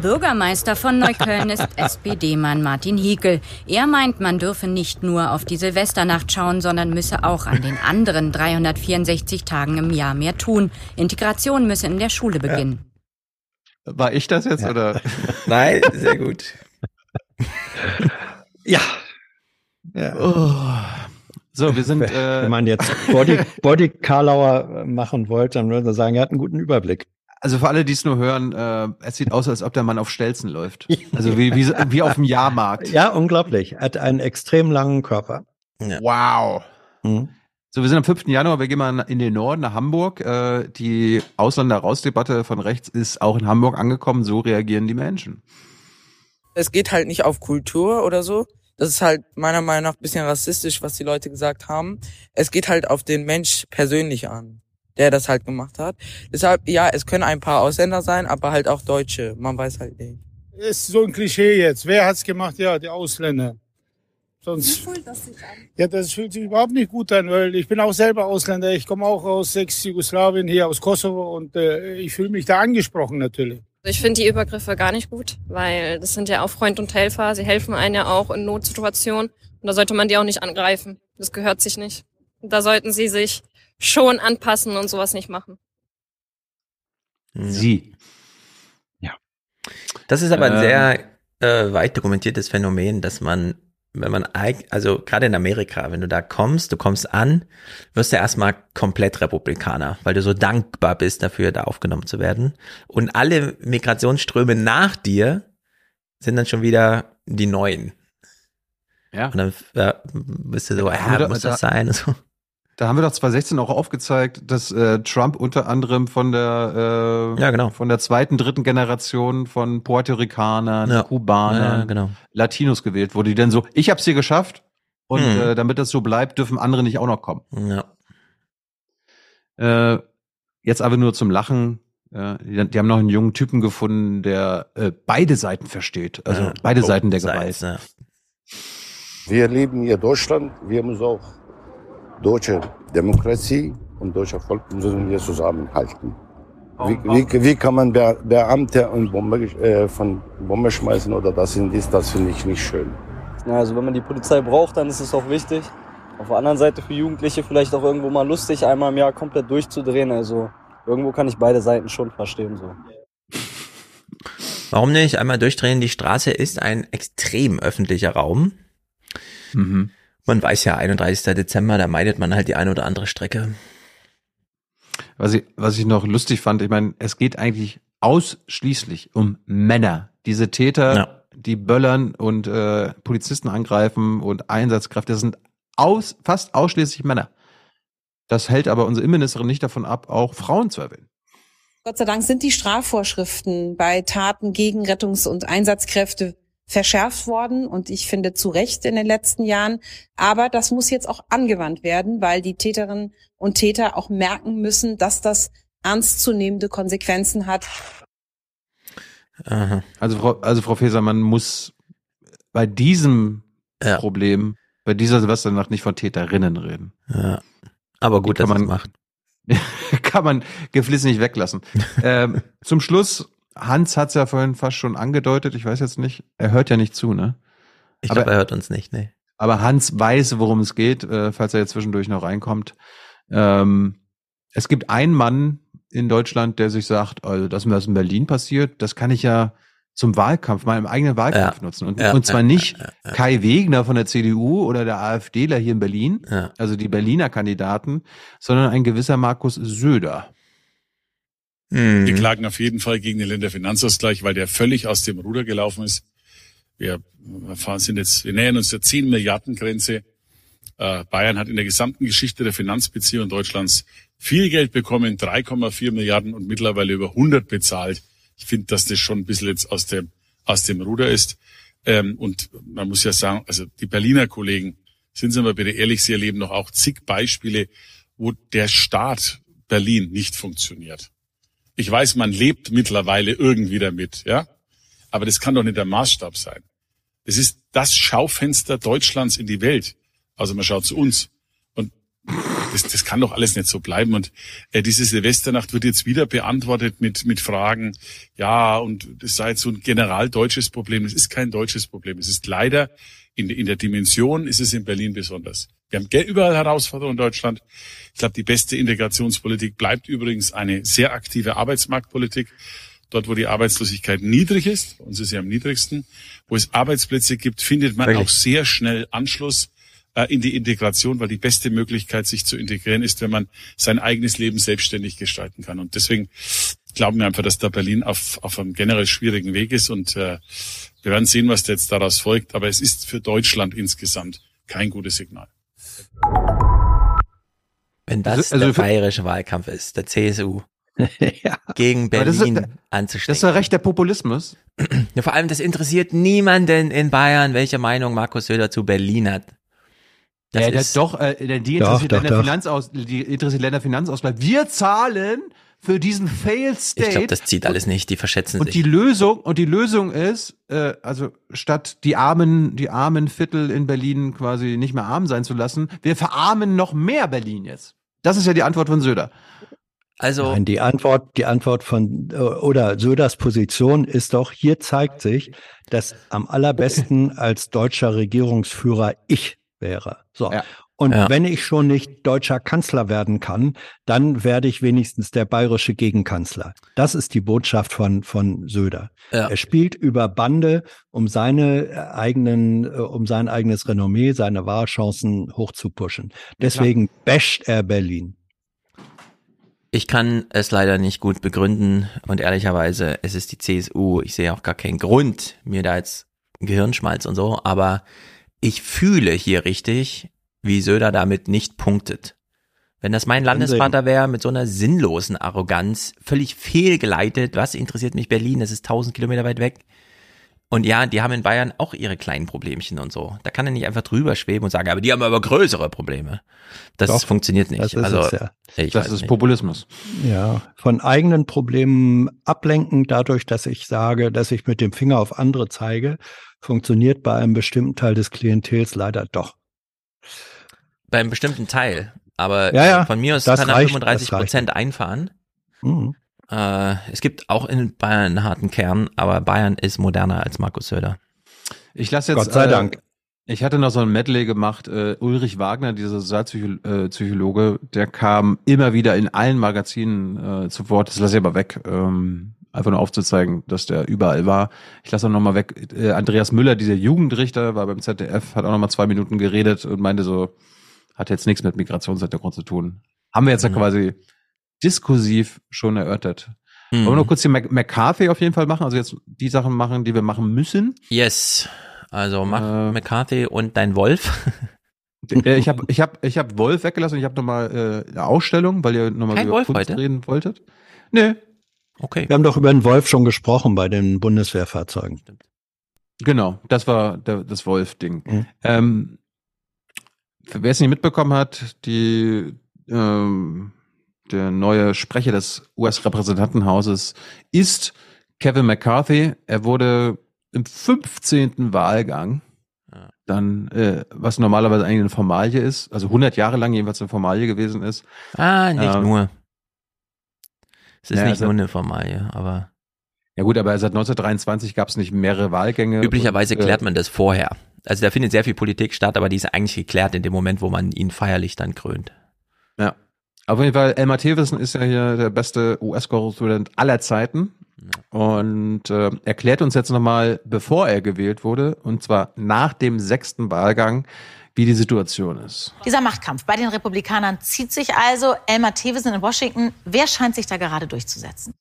Bürgermeister von Neukölln ist SPD-Mann Martin Hiekel. Er meint, man dürfe nicht nur auf die Silvesternacht schauen, sondern müsse auch an den anderen 364 Tagen im Jahr mehr tun. Integration müsse in der Schule beginnen. War ich das jetzt oder? Nein, sehr gut. Ja. ja. Oh. So, wir sind. Äh, Wenn man jetzt Body, Body Karlauer machen wollte, dann würde man sagen, er hat einen guten Überblick. Also für alle, die es nur hören, äh, es sieht aus, als ob der Mann auf Stelzen läuft. Also wie, wie, wie auf dem Jahrmarkt. Ja, unglaublich. Er hat einen extrem langen Körper. Wow. Mhm. So, wir sind am 5. Januar, wir gehen mal in den Norden, nach Hamburg. Äh, die Ausländer-Raus-Debatte von rechts ist auch in Hamburg angekommen. So reagieren die Menschen. es geht halt nicht auf Kultur oder so. Das ist halt meiner Meinung nach ein bisschen rassistisch, was die Leute gesagt haben. Es geht halt auf den Mensch persönlich an, der das halt gemacht hat. Deshalb, ja, es können ein paar Ausländer sein, aber halt auch Deutsche. Man weiß halt nicht. Ist so ein Klischee jetzt. Wer hat's gemacht? Ja, die Ausländer. Sonst. fühlt das sich an? Ja, das fühlt sich überhaupt nicht gut an, weil ich bin auch selber Ausländer. Ich komme auch aus Ex-Jugoslawien, hier aus Kosovo und äh, ich fühle mich da angesprochen natürlich. Ich finde die Übergriffe gar nicht gut, weil das sind ja auch Freund und Helfer. Sie helfen einem ja auch in Notsituationen. Und da sollte man die auch nicht angreifen. Das gehört sich nicht. Und da sollten sie sich schon anpassen und sowas nicht machen. Sie. Das ist aber ein Ähm. sehr äh, weit dokumentiertes Phänomen, dass man, wenn man, also gerade in Amerika, wenn du da kommst, du kommst an, wirst du erstmal komplett Republikaner, weil du so dankbar bist dafür, da aufgenommen zu werden. Und alle Migrationsströme nach dir sind dann schon wieder die neuen. Ja. Und dann äh, bist du so, ja, doch- muss das da- sein? Und so. Da haben wir doch 2016 auch aufgezeigt, dass äh, Trump unter anderem von der äh, Ja, genau. von der zweiten, dritten Generation von Puerto Ricanern, Ja. Kubanern, Ja, genau. Latinos gewählt wurde, die dann so, ich hab's hier geschafft und Hm. äh, damit das so bleibt, dürfen andere nicht auch noch kommen. Ja. Äh, jetzt aber nur zum Lachen. Äh, die, die haben noch einen jungen Typen gefunden, der äh, beide Seiten versteht, also Ja. beide Both Seiten der sides, Gewalt. ja. Wir leben hier Deutschland, wir müssen auch deutsche Demokratie und deutscher Volk müssen wir zusammenhalten. Wie, wie, wie kann man Be Beamte und Bombe, äh, von Bombe schmeißen oder das und dies, das finde ich nicht schön. Ja, also wenn man die Polizei braucht, dann ist es auch wichtig. Auf der anderen Seite für Jugendliche vielleicht auch irgendwo mal lustig, einmal im Jahr komplett durchzudrehen. Also irgendwo kann ich beide Seiten schon verstehen. So. Warum nicht? Einmal durchdrehen. Die Straße ist ein extrem öffentlicher Raum. Mhm. Man weiß ja, 31. Dezember, da meidet man halt die eine oder andere Strecke. Was ich, was ich noch lustig fand, ich meine, es geht eigentlich ausschließlich um Männer. Diese Täter, Ja. die böllern und äh, Polizisten angreifen und Einsatzkräfte, das sind aus, fast ausschließlich Männer. Das hält aber unsere Innenministerin nicht davon ab, auch Frauen zu erwähnen. Gott sei Dank sind die Strafvorschriften bei Taten gegen Rettungs- und Einsatzkräfte verschärft worden und ich finde zu Recht in den letzten Jahren. Aber das muss jetzt auch angewandt werden, weil die Täterinnen und Täter auch merken müssen, dass das ernstzunehmende Konsequenzen hat. Aha. Also Frau, also Frau Feser, man muss bei diesem Problem, bei dieser Silvesternacht nicht von Täterinnen reden. Ja. Aber gut, dass man man macht. kann man geflissen nicht weglassen. ähm, zum Schluss, Hans hat's ja vorhin fast schon angedeutet, ich weiß jetzt nicht, er hört ja nicht zu, ne? Ich glaube, er hört uns nicht, ne? Aber Hans weiß, worum es geht, äh, falls er jetzt zwischendurch noch reinkommt. Ähm, es gibt einen Mann in Deutschland, der sich sagt, also das, was in Berlin passiert, das kann ich ja zum Wahlkampf, im eigenen Wahlkampf Ja. nutzen. Und, Ja, und zwar nicht ja. Kai Wegner von der CDU oder der AfDler hier in Berlin, Ja. also die Berliner Kandidaten, sondern ein gewisser Markus Söder. Mhm. Wir klagen auf jeden Fall gegen den Länderfinanzausgleich, weil der völlig aus dem Ruder gelaufen ist. Wir fahren, sind jetzt, wir nähern uns der 10 Milliarden Grenze. Äh, Bayern hat in der gesamten Geschichte der Finanzbeziehung Deutschlands viel Geld bekommen, 3,4 Milliarden und mittlerweile über 100 bezahlt. Ich finde, dass das schon ein bisschen jetzt aus dem, aus dem Ruder ist. Ähm, und man muss ja sagen, also die Berliner Kollegen, sind Sie mal bitte ehrlich, sie erleben doch auch zig Beispiele, wo der Staat Berlin nicht funktioniert. Ich weiß, man lebt mittlerweile irgendwie damit, ja. Aber das kann doch nicht der Maßstab sein. Es ist das Schaufenster Deutschlands in die Welt. Also man schaut zu uns. Und das, das kann doch alles nicht so bleiben. Und äh, diese Silvesternacht wird jetzt wieder beantwortet mit, mit Fragen, ja, und das sei jetzt so ein general deutsches Problem. Es ist kein deutsches Problem. Es ist leider in, in der Dimension ist es in Berlin besonders. Wir haben überall Herausforderungen in Deutschland. Ich glaube, die beste Integrationspolitik bleibt übrigens eine sehr aktive Arbeitsmarktpolitik. Dort, wo die Arbeitslosigkeit niedrig ist, bei uns ist sie am niedrigsten, wo es Arbeitsplätze gibt, findet man Wirklich? auch sehr schnell Anschluss äh, in die Integration, weil die beste Möglichkeit, sich zu integrieren, ist, wenn man sein eigenes Leben selbstständig gestalten kann. Und deswegen glauben wir einfach, dass da Berlin auf, auf einem generell schwierigen Weg ist und äh, wir werden sehen, was da jetzt daraus folgt. Aber es ist für Deutschland insgesamt kein gutes Signal. Wenn das Also- also der bayerische Wahlkampf ist, der CSU gegen das ist- Berlin Das anzustecken. ist ja recht der Populismus. Ja, vor allem, das interessiert niemanden in Bayern, welche Meinung Markus Söder zu Berlin hat. Das ja, ist, das doch, äh, die Doch, interessiert doch, doch. Länderfinanzaus, die interessiert Länderfinanzausgleich. Wir zahlen für diesen Failed State. ich glaube, das zieht alles nicht, die verschätzen Und sich. die Lösung und die Lösung ist, äh, also statt die armen die armen Viertel in Berlin quasi nicht mehr arm sein zu lassen, wir verarmen noch mehr Berlin jetzt. Das ist ja die Antwort von Söder. Also Nein, die Antwort, die Antwort von äh, oder Söders Position ist doch, hier zeigt sich, dass am allerbesten als deutscher Regierungsführer ich wäre. So. Ja. Und Ja. wenn ich schon nicht deutscher Kanzler werden kann, dann werde ich wenigstens der bayerische Gegenkanzler. Das ist die Botschaft von, von Söder. Ja. Er spielt über Bande, um seine äh, eigenen, äh, um sein eigenes Renommee, seine Wahlchancen hochzupuschen. Deswegen basht er Berlin. Ich kann es leider nicht gut begründen und ehrlicherweise, es ist die CSU. Ich sehe auch gar keinen Grund, mir da jetzt Gehirnschmalz und so, aber ich fühle hier richtig, wie Söder damit nicht punktet. Wenn das mein Landesvater wäre, mit so einer sinnlosen Arroganz, völlig fehlgeleitet, was interessiert mich Berlin, das ist tausend Kilometer weit weg. Und ja, die haben in Bayern auch ihre kleinen Problemchen und so. Da kann er nicht einfach drüber schweben und sagen, aber die haben aber größere Probleme. Das Doch, funktioniert nicht. das ist also, es ja. ich Das ist nicht. Populismus. Ja, von eigenen Problemen ablenken, dadurch, dass ich sage, dass ich mit dem Finger auf andere zeige, funktioniert bei einem bestimmten Teil des Klientels leider doch. Beim bestimmten Teil. Aber Ja, ja, von mir aus das kann er reicht, 35 das reicht. Prozent einfahren. Mhm. Äh, es gibt auch in Bayern einen harten Kern, aber Bayern ist moderner als Markus Söder. Ich lasse jetzt. Gott sei äh, Dank. Ich hatte noch so ein Medley gemacht. Äh, Ulrich Wagner, dieser Sozialpsychologe, der kam immer wieder in allen Magazinen äh, zu Wort. Das lasse ich aber weg. Ähm, einfach nur aufzuzeigen, dass der überall war. Ich lasse auch noch mal weg. Äh, Andreas Müller, dieser Jugendrichter, war beim ZDF, hat auch noch mal zwei Minuten geredet und meinte so, hat jetzt nichts mit Migrationshintergrund zu tun. Haben wir jetzt ja Mhm. quasi diskursiv schon erörtert. Mhm. Wollen wir noch kurz den McCarthy auf jeden Fall machen? Also jetzt die Sachen machen, die wir machen müssen. Yes. Also mach Äh. McCarthy und dein Wolf. Äh, ich habe ich hab, ich hab Wolf weggelassen und ich habe nochmal äh, eine Ausstellung, weil ihr nochmal über Wolf Kunst heute? reden wolltet. Nee, Okay. Wir haben doch über den Wolf schon gesprochen bei den Bundeswehrfahrzeugen. genau, das war der, das Wolf-Ding. Mhm. Ähm, wer es nicht mitbekommen hat, die ähm, der neue Sprecher des US-Repräsentantenhauses ist Kevin McCarthy. Er wurde im 15. Wahlgang dann, äh, was normalerweise eigentlich eine Formalie ist, also 100 Jahre lang jedenfalls eine Formalie gewesen ist, Ah, nicht Ähm, nur. Es ist ja, nicht nur eine Formalie, aber Ja gut, aber seit 1923 gab es nicht mehrere Wahlgänge. üblicherweise und, äh, klärt man das vorher. Also da findet sehr viel Politik statt, aber die ist eigentlich geklärt in dem Moment, wo man ihn feierlich dann krönt. Ja. Auf jeden Fall, Elmar Thewissen ist ja hier der beste US-Korrespondent aller Zeiten. und äh, erklärt uns jetzt nochmal, bevor er gewählt wurde, und zwar nach dem sechsten Wahlgang, wie die Situation ist. Dieser Machtkampf bei den Republikanern zieht sich also. Elmar Thewesen in Washington. Wer scheint sich da gerade durchzusetzen?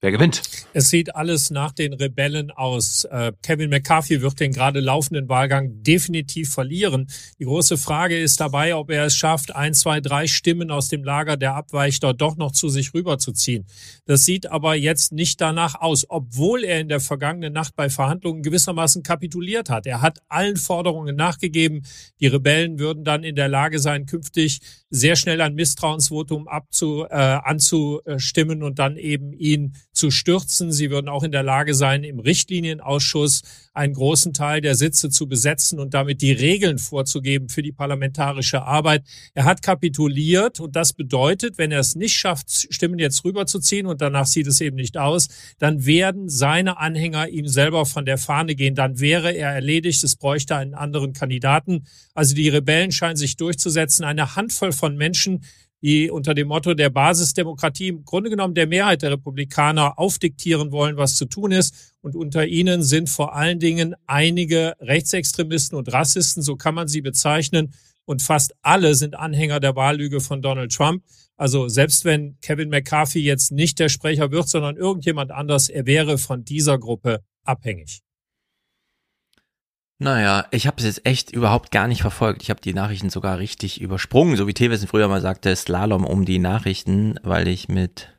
Wer gewinnt? Es sieht alles nach den Rebellen aus. Äh, Kevin McCarthy wird den gerade laufenden Wahlgang definitiv verlieren. Die große Frage ist dabei, ob er es schafft, ein, zwei, drei Stimmen aus dem Lager der Abweichter doch noch zu sich rüberzuziehen. Das sieht aber jetzt nicht danach aus, obwohl er in der vergangenen Nacht bei Verhandlungen gewissermaßen kapituliert hat. Er hat allen Forderungen nachgegeben. Die Rebellen würden dann in der Lage sein, künftig sehr schnell ein Misstrauensvotum abzu, äh, anzustimmen und dann eben ihn zu stürzen. Sie würden auch in der Lage sein, im Richtlinienausschuss einen großen Teil der Sitze zu besetzen und damit die Regeln vorzugeben für die parlamentarische Arbeit. Er hat kapituliert und das bedeutet, wenn er es nicht schafft, Stimmen jetzt rüberzuziehen und danach sieht es eben nicht aus, dann werden seine Anhänger ihm selber von der Fahne gehen. Dann wäre er erledigt. Es bräuchte einen anderen Kandidaten. Also die Rebellen scheinen sich durchzusetzen. Eine Handvoll von Menschen, die unter dem Motto der Basisdemokratie im Grunde genommen der Mehrheit der Republikaner aufdiktieren wollen, was zu tun ist. Und unter ihnen sind vor allen Dingen einige Rechtsextremisten und Rassisten, so kann man sie bezeichnen. Und fast alle sind Anhänger der Wahllüge von Donald Trump. Also selbst wenn Kevin McCarthy jetzt nicht der Sprecher wird, sondern irgendjemand anders, er wäre von dieser Gruppe abhängig. Naja, ich habe es jetzt echt überhaupt gar nicht verfolgt. Ich habe die Nachrichten sogar richtig übersprungen, so wie Tewissen früher mal sagte, Slalom um die Nachrichten, weil ich mit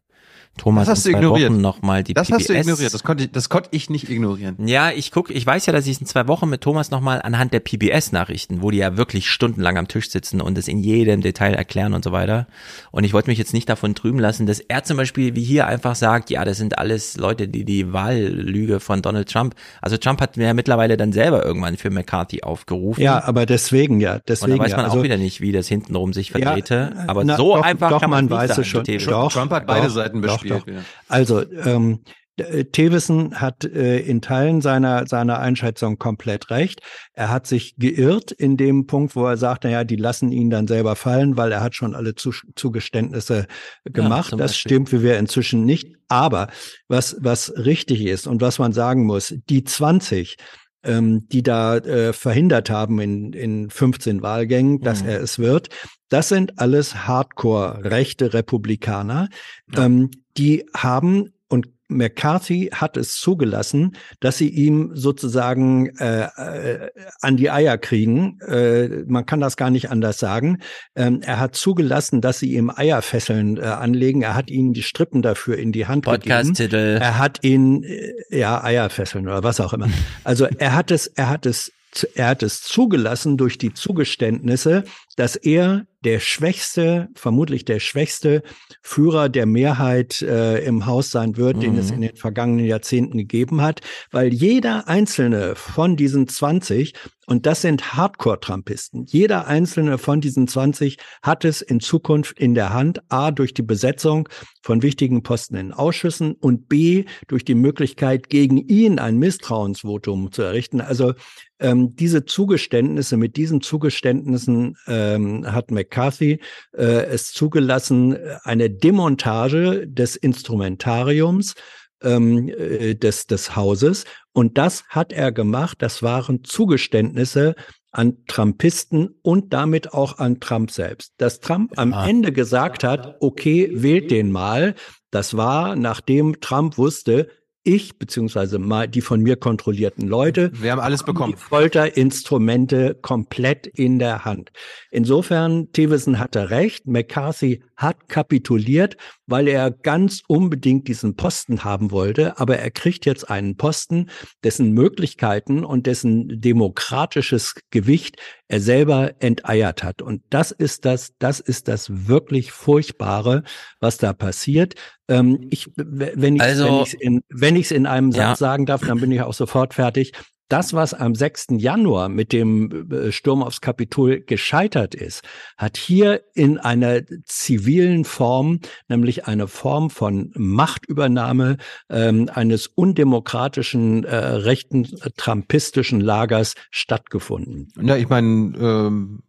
Thomas das hast du ignoriert. noch mal die das PBS. hast du ignoriert. Das konnte ich, das konnte ich nicht ignorieren. Ja, ich guck, ich weiß ja, dass ich in zwei Wochen mit Thomas noch mal anhand der PBS-Nachrichten, wo die ja wirklich stundenlang am Tisch sitzen und es in jedem Detail erklären und so weiter. Und ich wollte mich jetzt nicht davon trüben lassen, dass er zum Beispiel wie hier einfach sagt, ja, das sind alles Leute, die die Wahllüge von Donald Trump. Also Trump hat mir ja mittlerweile dann selber irgendwann für McCarthy aufgerufen. Ja, aber deswegen ja, deswegen und da weiß man ja. auch Also- wieder nicht, wie das hintenrum sich verdrehte. Ja, aber na, so doch, einfach doch, kann man, man weiß es schon. Doch, Trump hat beide doch, Seiten doch, bespielt. Doch. wieder. Also ähm, äh, Thewissen hat äh, in Teilen seiner seiner Einschätzung komplett recht. Er hat sich geirrt in dem Punkt, wo er sagt, naja, die lassen ihn dann selber fallen, weil er hat schon alle Zu Zugeständnisse gemacht. zum das stimmt wie wir inzwischen nicht. Aber was was richtig ist und was man sagen muss, die 20 ähm, die da äh, verhindert haben in, in 15 Wahlgängen, dass Mhm. er es wird. Das sind alles Hardcore rechte Republikaner. Ähm, die haben und McCarthy hat es zugelassen, dass sie ihm sozusagen äh, äh, an die Eier kriegen. Äh, man kann das gar nicht anders sagen. Ähm, er hat zugelassen, dass sie ihm Eierfesseln äh, anlegen. Er hat ihnen die Strippen dafür in die Hand gegeben. Podcast-Titel. Er hat ihn, äh, ja, Eierfesseln oder was auch immer. Also er hat es, er hat es, er hat es zugelassen durch die Zugeständnisse, dass er der schwächste, vermutlich der schwächste Führer der Mehrheit äh, im Haus sein wird, den es Mhm. in den vergangenen Jahrzehnten gegeben hat, weil jeder einzelne von diesen 20, und das sind Hardcore-Trumpisten, jeder einzelne von diesen 20 hat es in Zukunft in der Hand, a, durch die Besetzung von wichtigen Posten in Ausschüssen und b, durch die Möglichkeit, gegen ihn ein Misstrauensvotum zu errichten. Also ähm, diese Zugeständnisse, mit diesen Zugeständnissen ähm, hat McCarthy äh, es zugelassen, eine Demontage des Instrumentariums ähm, äh, des, des Hauses. Und das hat er gemacht. Das waren Zugeständnisse an Trumpisten und damit auch an Trump selbst. Dass Trump am Ende gesagt hat, okay, wählt den mal, das war, nachdem Trump wusste, ich beziehungsweise mal die von mir kontrollierten Leute, Wir haben alles bekommen. die Folterinstrumente komplett in der Hand. Insofern, Thewissen hatte recht, McCarthy hat kapituliert, weil er ganz unbedingt diesen Posten haben wollte, aber er kriegt jetzt einen Posten, dessen Möglichkeiten und dessen demokratisches Gewicht er selber enteiert hat. Und das ist das, das ist das wirklich Furchtbare, was da passiert. Ähm, ich, wenn ich Also- wenn ich's in, wenn ich's in einem Satz Ja. sagen darf, dann bin ich auch sofort fertig. Das, was am 6. Januar mit dem äh, Sturm aufs Kapitol gescheitert ist, hat hier in einer zivilen Form, nämlich eine Form von Machtübernahme ähm, eines undemokratischen, äh, rechten, äh, trumpistischen Lagers stattgefunden. Ja, ich meine, ähm,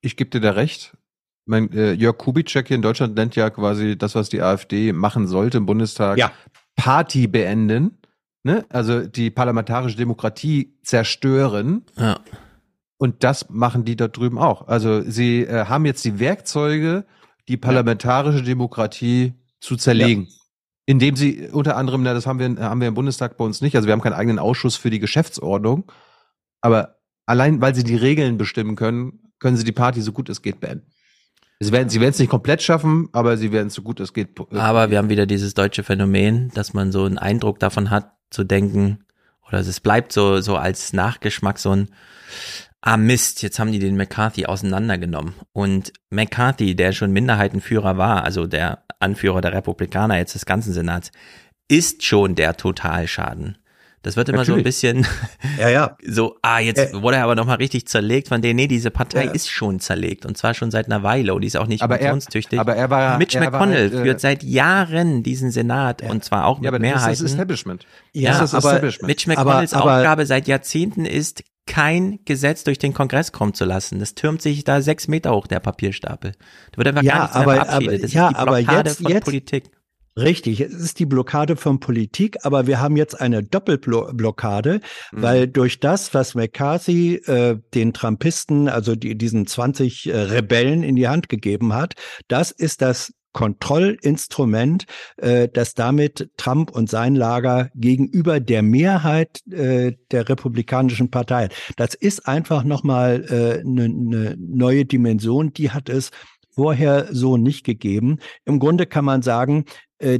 ich gebe dir da recht. mein, äh, Jörg Kubitschek hier in Deutschland nennt ja quasi das, was die AfD machen sollte im Bundestag, Ja. Party beenden. Ne? Also die parlamentarische Demokratie zerstören. Ja. Und das machen die dort drüben auch. Also sie äh, haben jetzt die Werkzeuge, die parlamentarische Demokratie zu zerlegen. Indem sie unter anderem, na, das haben wir, haben wir im Bundestag bei uns nicht, also wir haben keinen eigenen Ausschuss für die Geschäftsordnung, aber allein weil sie die Regeln bestimmen können, können sie die Party so gut es geht beenden. Sie werden sie werden es nicht komplett schaffen, aber sie werden es so gut es geht. äh, Aber wir haben wieder dieses deutsche Phänomen, dass man so einen Eindruck davon hat, zu denken, oder es bleibt so, so als Nachgeschmack so ein, ah Mist, jetzt haben die den McCarthy auseinandergenommen. Und McCarthy, der schon Minderheitenführer war, also der Anführer der Republikaner jetzt des ganzen Senats, ist schon der Totalschaden. Das wird immer so ein Natürlich. bisschen Ja, ja. so, ah, jetzt Äh, wurde er aber nochmal richtig zerlegt von denen, nee, diese Partei Ja. ist schon zerlegt und zwar schon seit einer Weile und die ist auch nicht Aber er- funktionstüchtig. aber er war- Mitch er war McConnell halt, äh, führt seit Jahren diesen Senat und zwar auch mit Ja, aber das ist Mehrheiten. das Establishment. Ja, Das ist das aber Establishment. Mitch McConnells Aber- aber- Aufgabe seit Jahrzehnten ist, kein Gesetz durch den Kongress kommen zu lassen. Das türmt sich da sechs Meter hoch, der Papierstapel. Da wird einfach Ja, gar nichts aber- mehr verabschiedet. aber- das ja, ist die aber Blockade jetzt- von jetzt- Politik. Richtig, es ist die Blockade von Politik, aber wir haben jetzt eine Doppelblockade, Mhm. weil durch das, was McCarthy äh, den Trumpisten, also die, diesen 20 äh, Rebellen in die Hand gegeben hat, das ist das Kontrollinstrument, äh, das damit Trump und sein Lager gegenüber der Mehrheit äh, der Republikanischen Partei. hat. Das ist einfach nochmal eine äh, ne ne neue Dimension, die hat es vorher so nicht gegeben. Im Grunde kann man sagen,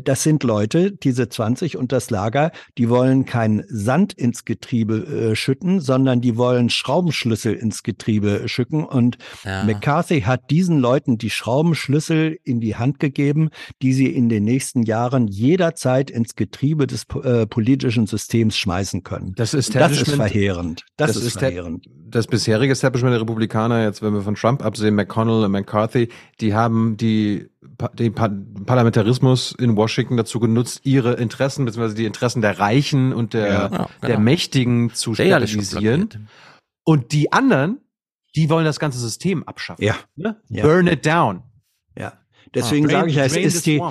das sind Leute, diese 20 und das Lager, die wollen kein Sand ins Getriebe äh, schütten, sondern die wollen Schraubenschlüssel ins Getriebe schütten. Und Ja. McCarthy hat diesen Leuten die Schraubenschlüssel in die Hand gegeben, die sie in den nächsten Jahren jederzeit ins Getriebe des äh, politischen Systems schmeißen können. Das Und das ist verheerend. Das, ist, der- verheerend. das bisherige Establishment der Republikaner, jetzt wenn wir von Trump absehen, McConnell und McCarthy, die haben die, den Pa- Parlamentarismus in Washington dazu genutzt, ihre Interessen, beziehungsweise die Interessen der Reichen und der, Ja, ja, der genau. Mächtigen zu stabilisieren. Und die anderen, die wollen das ganze System abschaffen. Ja. Ne? Ja. Burn it down. Ja. Deswegen Ah, sage ich ja, es ist the die,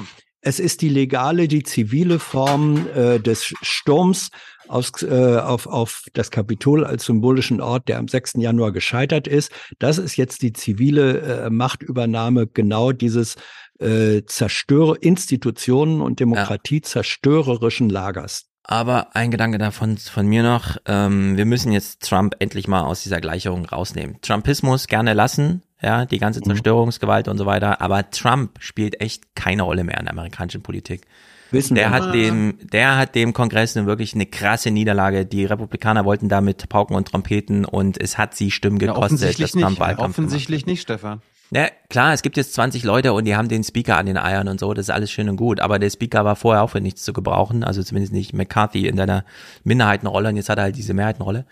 es ist die legale, die zivile Form äh, des Sturms aus, äh, auf, auf das Kapitol als symbolischen Ort, der am 6. Januar gescheitert ist. Das ist jetzt die zivile äh, Machtübernahme genau dieses äh, Zerstöre Institutionen und Demokratie zerstörerischen Lagers. Aber ein Gedanke davon von mir noch, ähm, wir müssen jetzt Trump endlich mal aus dieser Gleichung rausnehmen. Trumpismus gerne lassen, ja, die Mhm. ganze Zerstörungsgewalt und so weiter, aber Trump spielt echt keine Rolle mehr in der amerikanischen Politik. Wissen der hat dem, der hat dem Kongress eine wirklich eine krasse Niederlage. Die Republikaner wollten damit Pauken und Trompeten und es hat sie Stimmen Ja, gekostet, offensichtlich dass Trump nicht. Offensichtlich nicht, Stefan. ja, klar, es gibt jetzt 20 Leute und die haben den Speaker an den Eiern und so, das ist alles schön und gut, aber der Speaker war vorher auch für nichts zu gebrauchen, also zumindest nicht McCarthy in seiner Minderheitenrolle und jetzt hat er halt diese Mehrheitenrolle.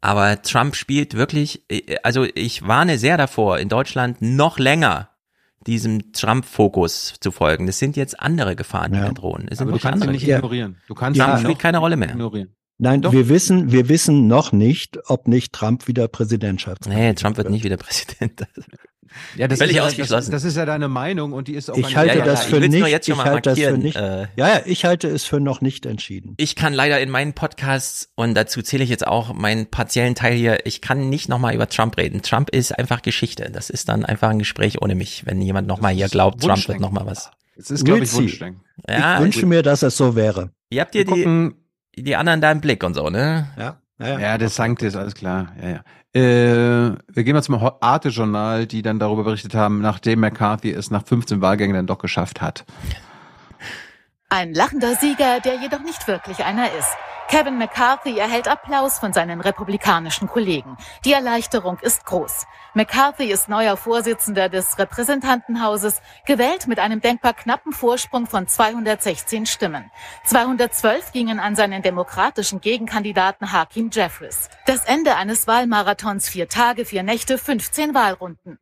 Aber Trump spielt wirklich, äh, also ich warne sehr davor, in Deutschland noch länger diesem Trump-Fokus zu folgen. Das sind jetzt andere Gefahren, die Ja. da drohen. Es sind Aber du kannst ihn andere nicht Gefahren. ignorieren. Du kannst Ja, ihn Trump spielt keine Rolle mehr. ignorieren. Nein, Doch. wir wissen, wir wissen noch nicht, ob nicht Trump wieder Präsidentschafts. Nee, Trump wird nicht wieder Präsident. Ja, das Völlig ist ja, ausgeschlossen. Das, das ist ja deine Meinung und die ist auch Ich halte nicht ja, das ich für nur nicht. jetzt schon ich halte das für nicht. äh, ja, ja, ich halte es für noch nicht entschieden. Ich kann leider in meinen Podcasts, und dazu zähle ich jetzt auch meinen partiellen Teil hier, ich kann nicht nochmal über Trump reden. Trump ist einfach Geschichte. Das ist dann einfach ein Gespräch ohne mich, wenn jemand nochmal hier glaubt, Trump wird nochmal was. Das ist, glaube ich. Wunschdenken. Ja, ich wünsche mir, dass es so wäre. ihr habt ihr die, die anderen da im Blick und so, ne? Ja, ja, Ja, das Sanctis, alles klar. Ja, ja. Äh, wir gehen mal zum Arte-Journal, die dann darüber berichtet haben, nachdem McCarthy es nach 15 Wahlgängen dann doch geschafft hat. Ein lachender Sieger, der jedoch nicht wirklich einer ist. Kevin McCarthy erhält Applaus von seinen republikanischen Kollegen. Die Erleichterung ist groß. McCarthy ist neuer Vorsitzender des Repräsentantenhauses, gewählt mit einem denkbar knappen Vorsprung von 216 Stimmen. 212 gingen an seinen demokratischen Gegenkandidaten Hakim Jeffries. Das Ende eines Wahlmarathons, vier Tage, vier Nächte, 15 Wahlrunden.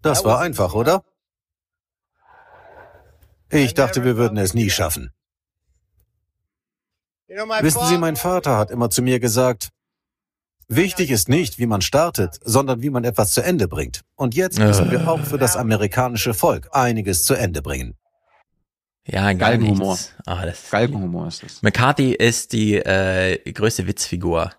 Das war einfach, oder? Ich dachte, wir würden es nie schaffen. Wissen Sie, mein Vater hat immer zu mir gesagt, Wichtig ist nicht, wie man startet, sondern wie man etwas zu Ende bringt. Und jetzt müssen wir auch für das amerikanische Volk einiges zu Ende bringen. Ja, Galgenhumor. Ah, das Galgenhumor ist das. McCarthy ist die äh, größte Witzfigur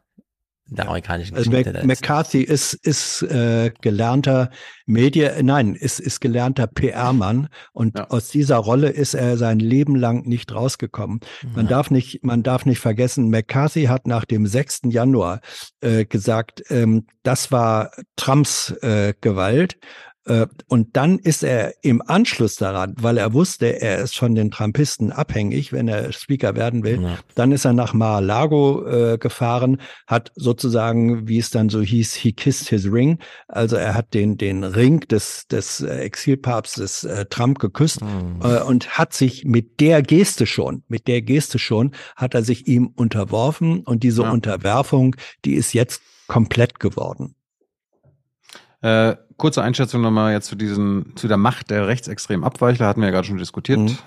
der amerikanischen Also Geschichte. Mac McCarthy ist, ist äh, gelernter Media, nein, ist, ist gelernter PR-Mann und aus dieser Rolle ist er sein Leben lang nicht rausgekommen. Man Ja. darf nicht, man darf nicht vergessen, McCarthy hat nach dem 6. Januar äh, gesagt, ähm, das war Trumps äh, Gewalt. Äh, Und dann ist er im Anschluss daran, weil er wusste, er ist von den Trumpisten abhängig, wenn er Speaker werden will, dann ist er nach Mar-a-Lago äh, gefahren, hat sozusagen, wie es dann so hieß, he kissed his ring. Also er hat den, den Ring des, des äh, Exilpapstes äh, Trump geküsst äh, und hat sich mit der Geste schon, mit der Geste schon, hat er sich ihm unterworfen und diese Unterwerfung, die ist jetzt komplett geworden. Äh, kurze Einschätzung nochmal jetzt zu diesen, zu der Macht der rechtsextremen Abweichler, hatten wir ja gerade schon diskutiert. Mhm.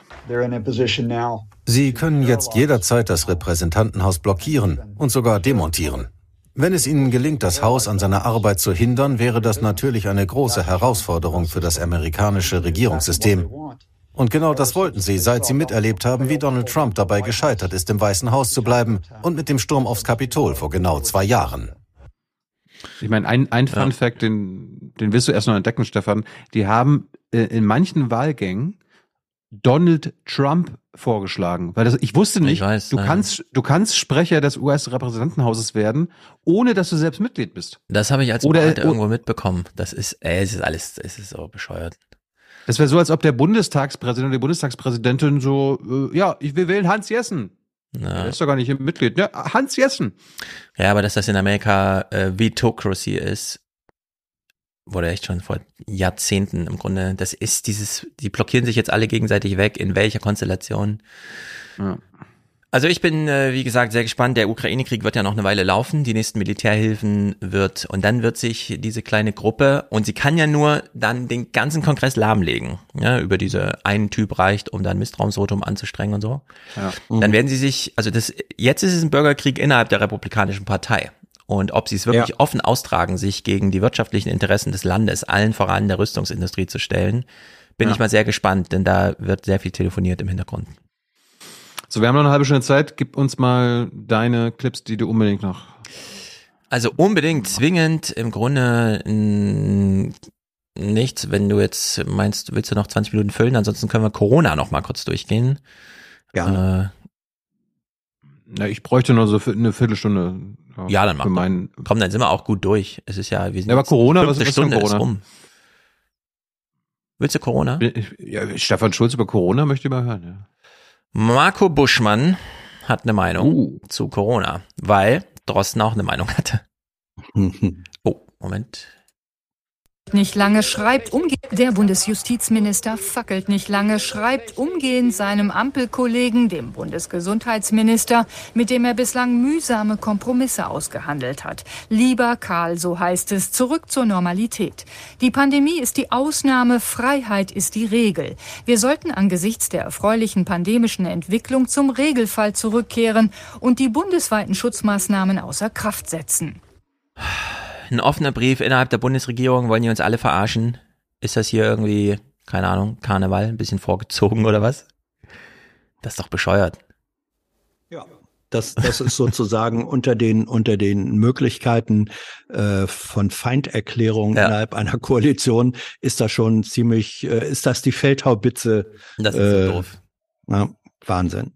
Sie können jetzt jederzeit das Repräsentantenhaus blockieren und sogar demontieren. Wenn es ihnen gelingt, das Haus an seiner Arbeit zu hindern, wäre das natürlich eine große Herausforderung für das amerikanische Regierungssystem. Und genau das wollten sie, seit sie miterlebt haben, wie Donald Trump dabei gescheitert ist, im Weißen Haus zu bleiben und mit dem Sturm aufs Kapitol vor genau zwei Jahren. Ich meine, ein, ein Fun Fact, den, den wirst du erst noch entdecken, Stefan. Die haben äh, in manchen Wahlgängen Donald Trump vorgeschlagen, weil das, ich wusste nicht, weiß, du nein. kannst, du kannst Sprecher des US-Repräsentantenhauses werden, ohne dass du selbst Mitglied bist. Das habe ich als Oder- Oder, irgendwo mitbekommen. Das ist, ey, es ist alles, es ist so bescheuert. Das wäre so, als ob der Bundestagspräsident oder die Bundestagspräsidentin so, äh, ja, ich will wählen Hans Jessen. Der ist doch gar nicht ein Mitglied. Ja, Hans Jessen. Ja, aber dass das in Amerika äh, Vetocracy ist, wurde echt schon vor Jahrzehnten im Grunde, das ist dieses, die blockieren sich jetzt alle gegenseitig weg, in welcher Konstellation. Ja. Also ich bin, äh, wie gesagt, sehr gespannt. Der Ukraine-Krieg wird ja noch eine Weile laufen. Die nächsten Militärhilfen wird, und dann wird sich diese kleine Gruppe, und sie kann ja nur dann den ganzen Kongress lahmlegen. Ja, über diese einen Typ reicht, um dann Misstrauensvotum anzustrengen und so. Ja. Dann werden sie sich, also das, jetzt ist es ein Bürgerkrieg innerhalb der Republikanischen Partei. Und ob sie es wirklich Ja. offen austragen, sich gegen die wirtschaftlichen Interessen des Landes, allen voran der Rüstungsindustrie zu stellen, bin Ja. ich mal sehr gespannt, denn da wird sehr viel telefoniert im Hintergrund. So, wir haben noch eine halbe Stunde Zeit. Gib uns mal deine Clips, die du unbedingt noch. Also unbedingt zwingend im Grunde nichts, wenn du jetzt meinst, willst du noch 20 Minuten füllen, ansonsten können wir Corona noch mal kurz durchgehen. Gerne. Na, ich bräuchte noch so eine Viertelstunde. Äh, ja, dann mach für doch. meinen, Komm, dann sind wir auch gut durch. Es ist ja, wir sind Ja, aber Corona, was- kann Stunde ist Corona? rum. Willst du Corona? Ich, ja, Stefan Schulz über Corona möchte ich mal hören. Ja. Marco Buschmann hat eine Meinung Uh. zu Corona, weil Drosten auch eine Meinung hatte. Oh, Moment. Nicht lange schreibt umgehend. Der Bundesjustizminister fackelt nicht lange, schreibt umgehend seinem Ampelkollegen, dem Bundesgesundheitsminister, mit dem er bislang mühsame Kompromisse ausgehandelt hat. Lieber Karl, so heißt es, zurück zur Normalität. Die Pandemie ist die Ausnahme, Freiheit ist die Regel. Wir sollten angesichts der erfreulichen pandemischen Entwicklung zum Regelfall zurückkehren und die bundesweiten Schutzmaßnahmen außer Kraft setzen. Ein offener Brief innerhalb der Bundesregierung, wollen die uns alle verarschen? Ist das hier irgendwie, keine Ahnung, Karneval, ein bisschen vorgezogen oder was? Das ist doch bescheuert. Das, das ist sozusagen unter den, unter den Möglichkeiten äh, von Feinderklärung innerhalb einer Koalition ist das schon ziemlich, äh, ist das die Feldhaubitze. Das ist äh, so doof. Ja, Wahnsinn.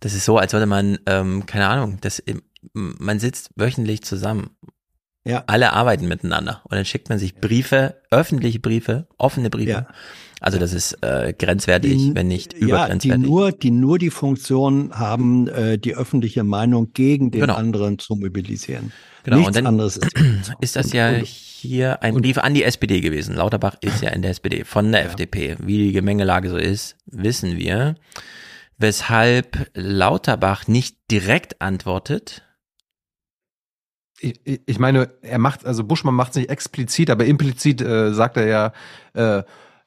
Das ist so, als würde man, ähm, keine Ahnung, das, man sitzt wöchentlich zusammen. Ja. Alle arbeiten miteinander und dann schickt man sich Briefe, öffentliche Briefe, offene Briefe. Ja. Also das ist äh, grenzwertig, Die- wenn nicht Ja, die übergrenzwertig. nur, die nur die Funktion haben, äh, die öffentliche Meinung gegen den Genau. anderen zu mobilisieren. Genau, Nichts und dann anderes ist. ist das ja hier ein Brief an die SPD gewesen. Lauterbach ist ja in der SPD von der FDP. Wie die Gemengelage so ist, wissen wir. Weshalb Lauterbach nicht direkt antwortet. Ich, ich- ich meine, er macht, also Buschmann macht es nicht explizit, aber implizit äh, sagt er ja, äh,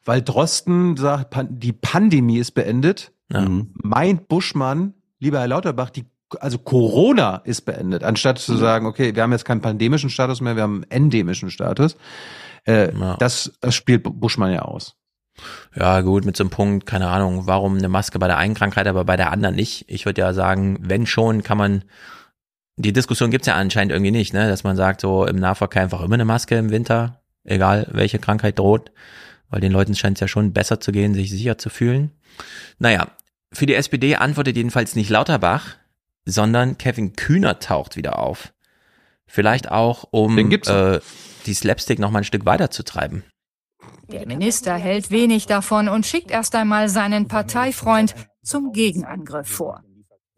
weil Drosten sagt, Pan die Pandemie ist beendet, Ja. meint Buschmann, lieber Herr Lauterbach, die also Corona ist beendet, anstatt zu sagen, okay, wir haben jetzt keinen pandemischen Status mehr, wir haben einen endemischen Status. Äh, Ja. das, das spielt Buschmann ja aus. Ja, gut, mit so einem Punkt, keine Ahnung, warum eine Maske bei der einen Krankheit, aber bei der anderen nicht. Ich würde ja sagen, wenn schon, kann man, die Diskussion gibt's ja anscheinend irgendwie nicht, ne, dass man sagt, so im Nahverkehr einfach immer eine Maske im Winter, egal welche Krankheit droht, weil den Leuten scheint es ja schon besser zu gehen, sich sicher zu fühlen. Naja, für die SPD antwortet jedenfalls nicht Lauterbach, sondern Kevin Kühner taucht wieder auf. Vielleicht auch, um äh, die Slapstick noch mal ein Stück weiter zu treiben. Der Minister hält wenig davon und schickt erst einmal seinen Parteifreund zum Gegenangriff vor.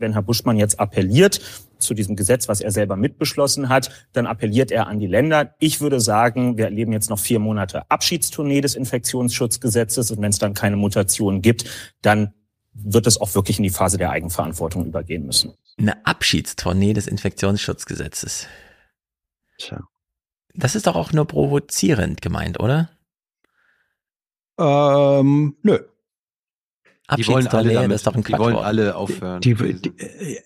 Wenn Herr Buschmann jetzt appelliert zu diesem Gesetz, was er selber mitbeschlossen hat, dann appelliert er an die Länder. Ich würde sagen, wir erleben jetzt noch vier Monate Abschiedstournee des Infektionsschutzgesetzes und wenn es dann keine Mutationen gibt, dann wird es auch wirklich in die Phase der Eigenverantwortung übergehen müssen. Eine Abschiedstournee des Infektionsschutzgesetzes. Tja. Das ist doch auch nur provozierend gemeint, oder? Ähm, nö. Die wollen alle damit, das ist doch ein die wollen alle aufhören. Die, die,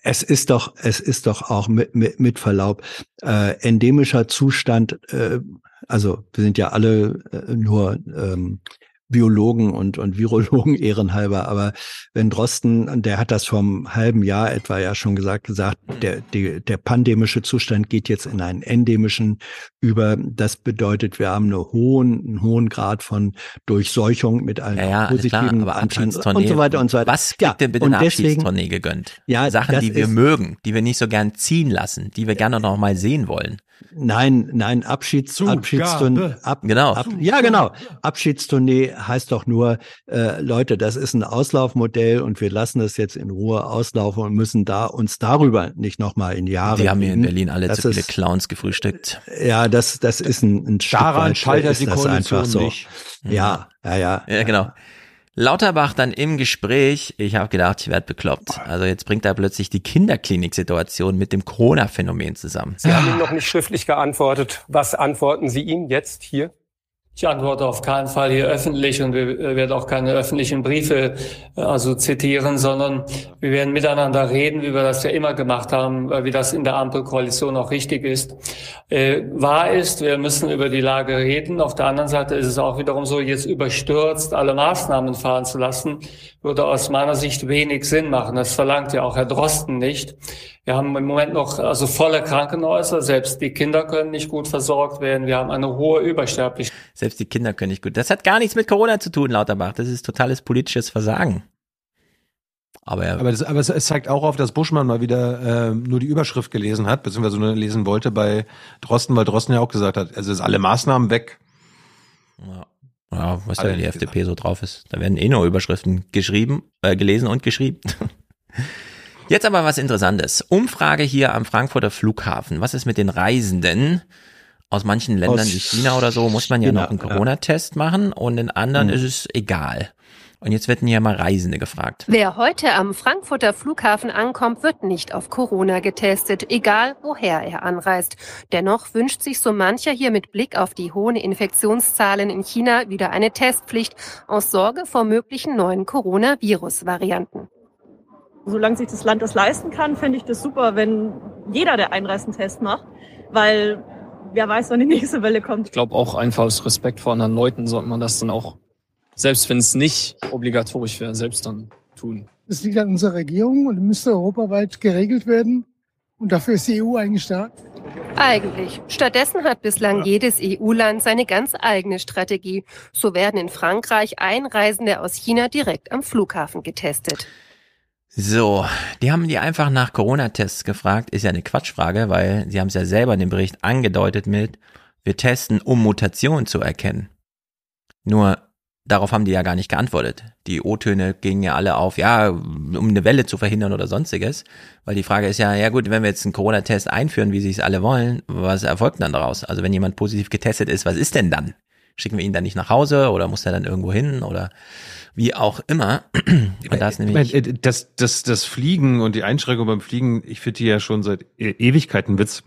es ist doch, es ist doch auch mit, mit, mit Verlaub äh, endemischer Zustand. Äh, also wir sind ja alle äh, nur ähm, Biologen und, und Virologen ehrenhalber, aber wenn Drosten, der hat das vom halben Jahr etwa ja schon gesagt, gesagt, der, die, der pandemische Zustand geht jetzt in einen endemischen über. Das bedeutet, wir haben eine hohen, einen hohen Grad von Durchseuchung mit allen Ja, ja, alles klar, positiven aber Abschiedstournee. und so weiter und so weiter. Was kriegt denn bitte und eine Abschiedstournee gegönnt? Ja, Sachen, die wir mögen, die wir nicht so gern ziehen lassen, die wir gerne noch mal sehen wollen. Nein, nein, Abschieds, Abschiedstournee. Ab, Genau. Ab, ja, genau. Abschiedstournee heißt doch nur, äh, Leute, das ist ein Auslaufmodell und wir lassen es jetzt in Ruhe auslaufen und müssen da uns darüber nicht nochmal in Jahre. Wir haben hier in. Berlin alle das zu viele ist, Clowns gefrühstückt. Ja, das, das ist ein, ein Stück Daran weit, scheitert ist die das Koalition einfach so. nicht. Ja, ja, ja. Ja, genau. Lauterbach dann im Gespräch, ich habe gedacht, ich werde bekloppt. Also jetzt bringt er plötzlich die Kinderklinik-Situation mit dem Corona-Phänomen zusammen. Sie haben ihm noch nicht schriftlich geantwortet. Was antworten Sie ihm jetzt hier? Ich antworte auf keinen Fall hier öffentlich und wir äh, werden auch keine öffentlichen Briefe äh, also zitieren, sondern wir werden miteinander reden, wie wir das ja immer gemacht haben, äh, wie das in der Ampelkoalition auch richtig ist. Äh, wahr ist, wir müssen über die Lage reden. Auf der anderen Seite ist es auch wiederum so, jetzt überstürzt alle Maßnahmen fahren zu lassen, würde aus meiner Sicht wenig Sinn machen. Das verlangt ja auch Herr Drosten nicht. Wir haben im Moment noch also volle Krankenhäuser, selbst die Kinder können nicht gut versorgt werden. Wir haben eine hohe Übersterblichkeit. Selbst die Kinder können nicht gut. Das hat gar nichts mit Corona zu tun, Lauterbach. Das ist totales politisches Versagen. Aber er, Aber, das, aber es, es zeigt auch auf, dass Buschmann mal wieder ähm, nur die Überschrift gelesen hat, beziehungsweise nur lesen wollte bei Drosten, weil Drosten ja auch gesagt hat, also ist alle Maßnahmen weg. ja, ja, was ja die gesagt. FDP so drauf ist. Da werden eh nur Überschriften geschrieben, äh, gelesen und geschrieben. Jetzt aber was Interessantes. Umfrage hier am Frankfurter Flughafen. Was ist mit den Reisenden? Aus manchen Ländern Aus wie China oder so muss man ja China, noch einen ja. Corona-Test machen und in anderen Mhm. ist es egal. Und jetzt werden hier mal Reisende gefragt. Wer heute am Frankfurter Flughafen ankommt, wird nicht auf Corona getestet, egal woher er anreist. Dennoch wünscht sich so mancher hier mit Blick auf die hohen Infektionszahlen in China wieder eine Testpflicht aus Sorge vor möglichen neuen Coronavirus-Varianten. Solange sich das Land das leisten kann, fände ich das super, wenn jeder, der einreist, einen Test macht, weil wer weiß, wann die nächste Welle kommt. Ich glaube auch einfach aus Respekt vor anderen Leuten sollte man das dann auch, selbst wenn es nicht obligatorisch wäre, selbst dann tun. Das liegt an unserer Regierung und müsste europaweit geregelt werden. Und dafür ist die EU eigentlich da. Eigentlich. Stattdessen hat bislang jedes EU-Land seine ganz eigene Strategie. So werden in Frankreich Einreisende aus China direkt am Flughafen getestet. So, die haben die einfach nach Corona-Tests gefragt. Ist ja eine Quatschfrage, weil sie haben es ja selber in dem Bericht angedeutet mit, wir testen, um Mutationen zu erkennen. Nur darauf haben die ja gar nicht geantwortet. Die O-Töne gingen ja alle auf, ja, um eine Welle zu verhindern oder sonstiges. Weil die Frage ist ja, ja gut, wenn wir jetzt einen Corona-Test einführen, wie sie es alle wollen, was erfolgt dann daraus? Also wenn jemand positiv getestet ist, was ist denn dann? Schicken wir ihn dann nicht nach Hause oder muss er dann irgendwo hin oder wie auch immer. Und da ist Ich nämlich äh, das, das, das Fliegen und die Einschränkung beim Fliegen, ich finde die ja schon seit E- Ewigkeiten Witz,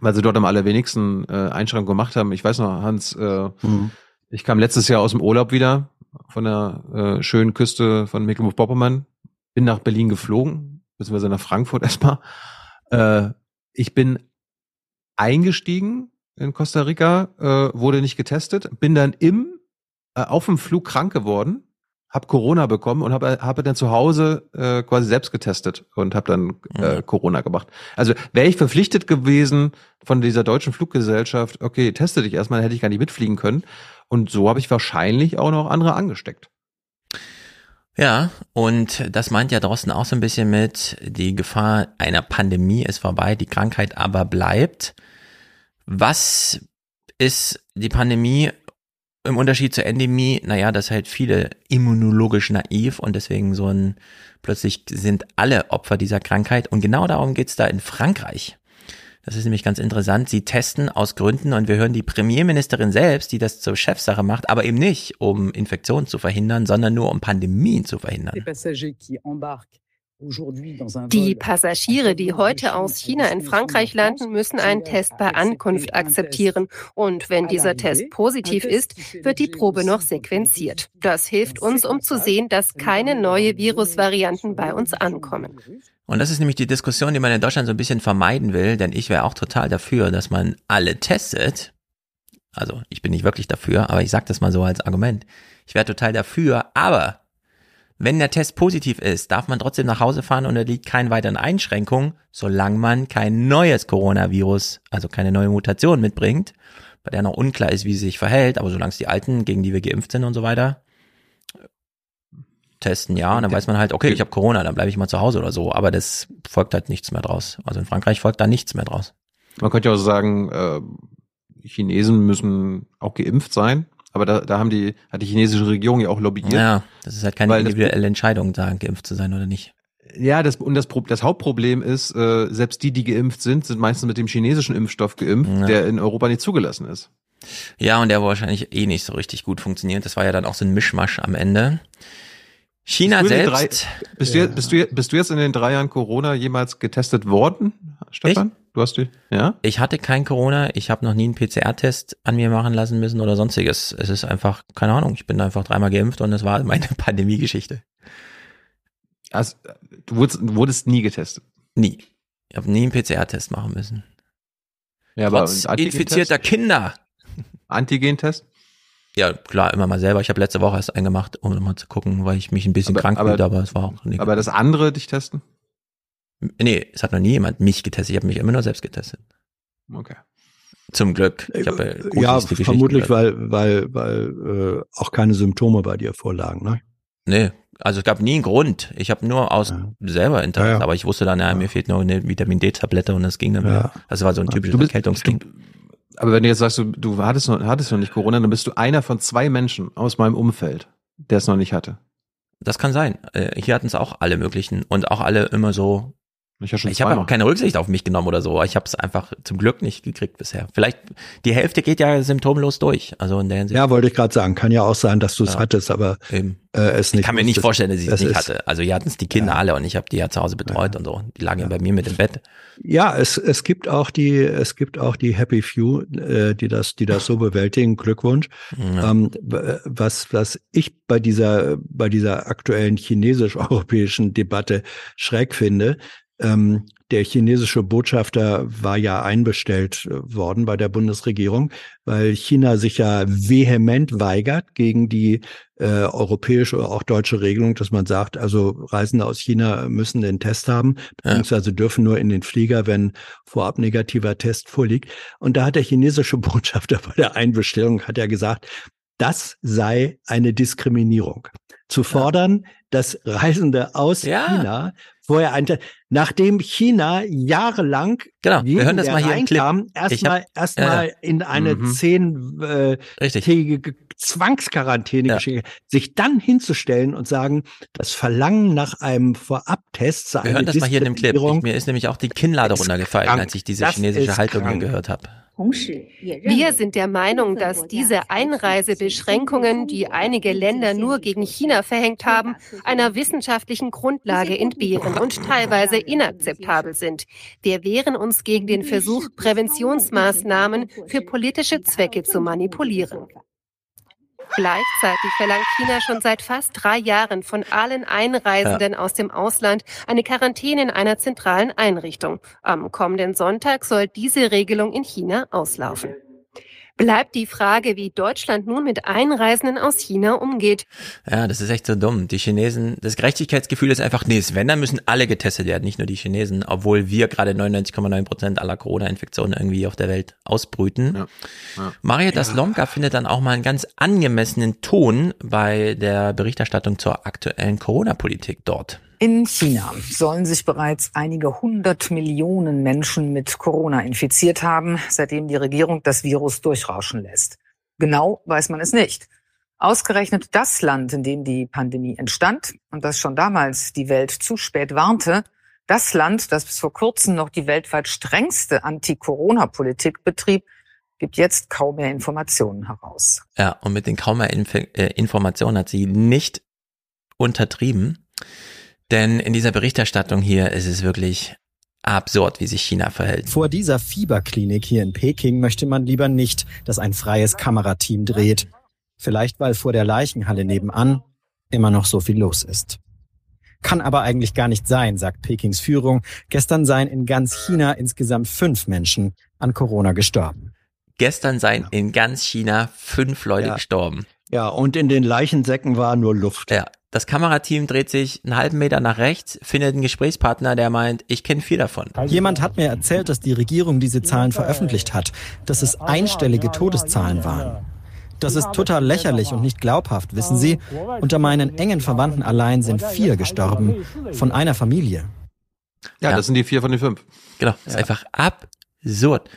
weil sie dort am allerwenigsten äh, Einschränkungen gemacht haben. Ich weiß noch, Hans, äh, ich kam letztes Jahr aus dem Urlaub wieder von der äh, schönen Küste von Mecklenburg-Vorpommern, bin nach Berlin geflogen, beziehungsweise nach Frankfurt erstmal. Äh, ich bin eingestiegen in Costa Rica, äh, wurde nicht getestet, bin dann im äh, auf dem Flug krank geworden, habe Corona bekommen und habe habe dann zu Hause äh, quasi selbst getestet und habe dann äh, Corona gemacht. Also wäre ich verpflichtet gewesen von dieser deutschen Fluggesellschaft, okay, teste dich erstmal, dann hätte ich gar nicht mitfliegen können. Und so habe ich wahrscheinlich auch noch andere angesteckt. Ja, und das meint ja draußen auch so ein bisschen mit, die Gefahr einer Pandemie ist vorbei, die Krankheit aber bleibt. Was ist die Pandemie im Unterschied zur Endemie? Naja, das halt viele immunologisch naiv und deswegen so ein, plötzlich sind alle Opfer dieser Krankheit und genau darum geht's da in Frankreich. Das ist nämlich ganz interessant. Sie testen aus Gründen und wir hören die Premierministerin selbst, die das zur Chefsache macht, aber eben nicht, um Infektionen zu verhindern, sondern nur um Pandemien zu verhindern. Die Passagiere, die heute aus China in Frankreich landen, müssen einen Test bei Ankunft akzeptieren. Und wenn dieser Test positiv ist, wird die Probe noch sequenziert. Das hilft uns, um zu sehen, dass keine neue Virusvarianten bei uns ankommen. Und das ist nämlich die Diskussion, die man in Deutschland so ein bisschen vermeiden will, denn ich wäre auch total dafür, dass man alle testet. Also ich bin nicht wirklich dafür, aber ich sage das mal so als Argument. Ich wäre total dafür, aber wenn der Test positiv ist, darf man trotzdem nach Hause fahren und da liegt keine weiteren Einschränkungen, solange man kein neues Coronavirus, also keine neue Mutation mitbringt, bei der noch unklar ist, wie sie sich verhält, aber solange es die alten, gegen die wir geimpft sind und so weiter, testen, ja, und dann weiß man halt, okay, ich habe Corona, dann bleibe ich mal zu Hause oder so, aber das folgt halt nichts mehr draus. Also in Frankreich folgt da nichts mehr draus. Man könnte ja auch sagen, äh, Chinesen müssen auch geimpft sein, aber da, da haben die, hat die chinesische Regierung ja auch lobbyiert. Ja, das ist halt keine individuelle Entscheidung, da geimpft zu sein oder nicht. Ja, das, und das, das Hauptproblem ist, äh, selbst die, die geimpft sind, sind meistens mit dem chinesischen Impfstoff geimpft, ja. der in Europa nicht zugelassen ist. Ja, und der wahrscheinlich eh nicht so richtig gut funktioniert. Das war ja dann auch so ein Mischmasch am Ende. China bist selbst. Drei, bist, du, bist, du, bist du jetzt in den drei Jahren Corona jemals getestet worden, Stefan? Ich? Du hast die, ja? Ich hatte kein Corona. Ich habe noch nie einen PCR-Test an mir machen lassen müssen oder sonstiges. Es ist einfach, keine Ahnung, ich bin einfach dreimal geimpft und das war meine Pandemie-Geschichte. Also, du wurdest, wurdest nie getestet? Nie. Ich habe nie einen PCR-Test machen müssen. Ja, Trotz aber infizierter Kinder. Antigentest? Ja, klar, immer mal selber. Ich habe letzte Woche erst eingemacht, um mal zu gucken, weil ich mich ein bisschen aber, krank fühlte, aber es war auch nicht. Aber das andere dich testen? Nee, es hat noch nie jemand mich getestet. Ich habe mich immer nur selbst getestet. Okay. Zum Glück. Ich hab, äh, ja, vermutlich, weil, weil, weil äh, auch keine Symptome bei dir vorlagen, ne? Nee, also es gab nie einen Grund. Ich habe nur aus ja. selber Interesse, ja, ja. aber ich wusste dann, ja, mir fehlt noch eine Vitamin D-Tablette und das ging dann wieder. Das war so ein typisches Erkältungsding. Aber wenn du jetzt sagst, du, du hattest, noch, hattest noch nicht Corona, dann bist du einer von zwei Menschen aus meinem Umfeld, der es noch nicht hatte. Das kann sein. Äh, hier hatten es auch alle möglichen und auch alle immer so ich, ja ich habe auch keine Rücksicht auf mich genommen oder so. Ich habe es einfach zum Glück nicht gekriegt bisher. Vielleicht die Hälfte geht ja symptomlos durch. Also in der Hinsicht. Ja, wollte ich gerade sagen. Kann ja auch sein, dass du es ja. hattest, aber Eben. Äh, es nicht. Ich kann mir nicht vorstellen, dass ich es nicht hatte. Also hier hatten es die Kinder ja. alle und ich habe die ja zu Hause betreut ja. und so. Die lagen ja bei mir mit im Bett. Ja, es, es gibt auch die es gibt auch die Happy Few, äh, die das die das so bewältigen. Glückwunsch. Ähm, was was ich bei dieser bei dieser aktuellen chinesisch-europäischen Debatte schräg finde, ähm, der chinesische Botschafter war ja einbestellt äh, worden bei der Bundesregierung, weil China sich ja vehement weigert gegen die äh, europäische oder auch deutsche Regelung, dass man sagt, also Reisende aus China müssen den Test haben, beziehungsweise dürfen nur in den Flieger, wenn vorab negativer Test vorliegt. Und da hat der chinesische Botschafter bei der Einbestellung hat ja gesagt, das sei eine Diskriminierung. Zu fordern, dass Reisende aus ja. China vorher ein, nachdem China jahrelang genau, wir hören das mal hier reinkam, erstmal erstmal ja. in eine mhm. zehntägige Zwangsquarantäne ja. geschickt, sich dann hinzustellen und sagen, das Verlangen nach einem Vorabtest sei Wir hören das mal hier in dem Clip. Ich, mir ist nämlich auch die Kinnlade runtergefallen, als ich diese das chinesische Haltung hier gehört habe. Wir sind der Meinung, dass diese Einreisebeschränkungen, die einige Länder nur gegen China verhängt haben, einer wissenschaftlichen Grundlage entbehren und teilweise inakzeptabel sind. Wir wehren uns gegen den Versuch, Präventionsmaßnahmen für politische Zwecke zu manipulieren. Gleichzeitig verlangt China schon seit fast drei Jahren von allen Einreisenden ja. aus dem Ausland eine Quarantäne in einer zentralen Einrichtung. Am kommenden Sonntag soll diese Regelung in China auslaufen. Bleibt die Frage, wie Deutschland nun mit Einreisenden aus China umgeht. Ja, das ist echt so dumm. Die Chinesen, das Gerechtigkeitsgefühl ist einfach, nee, wenn, dann müssen alle getestet werden, nicht nur die Chinesen, obwohl wir gerade 99,9 Prozent aller Corona-Infektionen irgendwie auf der Welt ausbrüten. Ja, ja. Maria Daslomka ja. findet dann auch mal einen ganz angemessenen Ton bei der Berichterstattung zur aktuellen Corona-Politik dort. In China sollen sich bereits einige hundert Millionen Menschen mit Corona infiziert haben, seitdem die Regierung das Virus durchrauschen lässt. Genau weiß man es nicht. Ausgerechnet das Land, in dem die Pandemie entstand und das schon damals die Welt zu spät warnte, das Land, das bis vor kurzem noch die weltweit strengste Anti-Corona-Politik betrieb, gibt jetzt kaum mehr Informationen heraus. Ja, und mit den kaum mehr Inf äh, Informationen hat sie nicht untertrieben. Denn in dieser Berichterstattung hier ist es wirklich absurd, wie sich China verhält. Vor dieser Fieberklinik hier in Peking möchte man lieber nicht, dass ein freies Kamerateam dreht. Vielleicht weil vor der Leichenhalle nebenan immer noch so viel los ist. Kann aber eigentlich gar nicht sein, sagt Pekings Führung. Gestern seien in ganz China insgesamt fünf Menschen an Corona gestorben. Gestern seien in ganz China fünf Leute ja. gestorben. Ja, und in den Leichensäcken war nur Luft. Ja, das Kamerateam dreht sich einen halben Meter nach rechts, findet einen Gesprächspartner, der meint, ich kenne vier davon. Jemand hat mir erzählt, dass die Regierung diese Zahlen veröffentlicht hat, dass es einstellige Todeszahlen waren. Das ist total lächerlich und nicht glaubhaft, wissen Sie. Unter meinen engen Verwandten allein sind vier gestorben, von einer Familie. Ja, ja. das sind die vier von den fünf. Genau, das ist einfach absurd.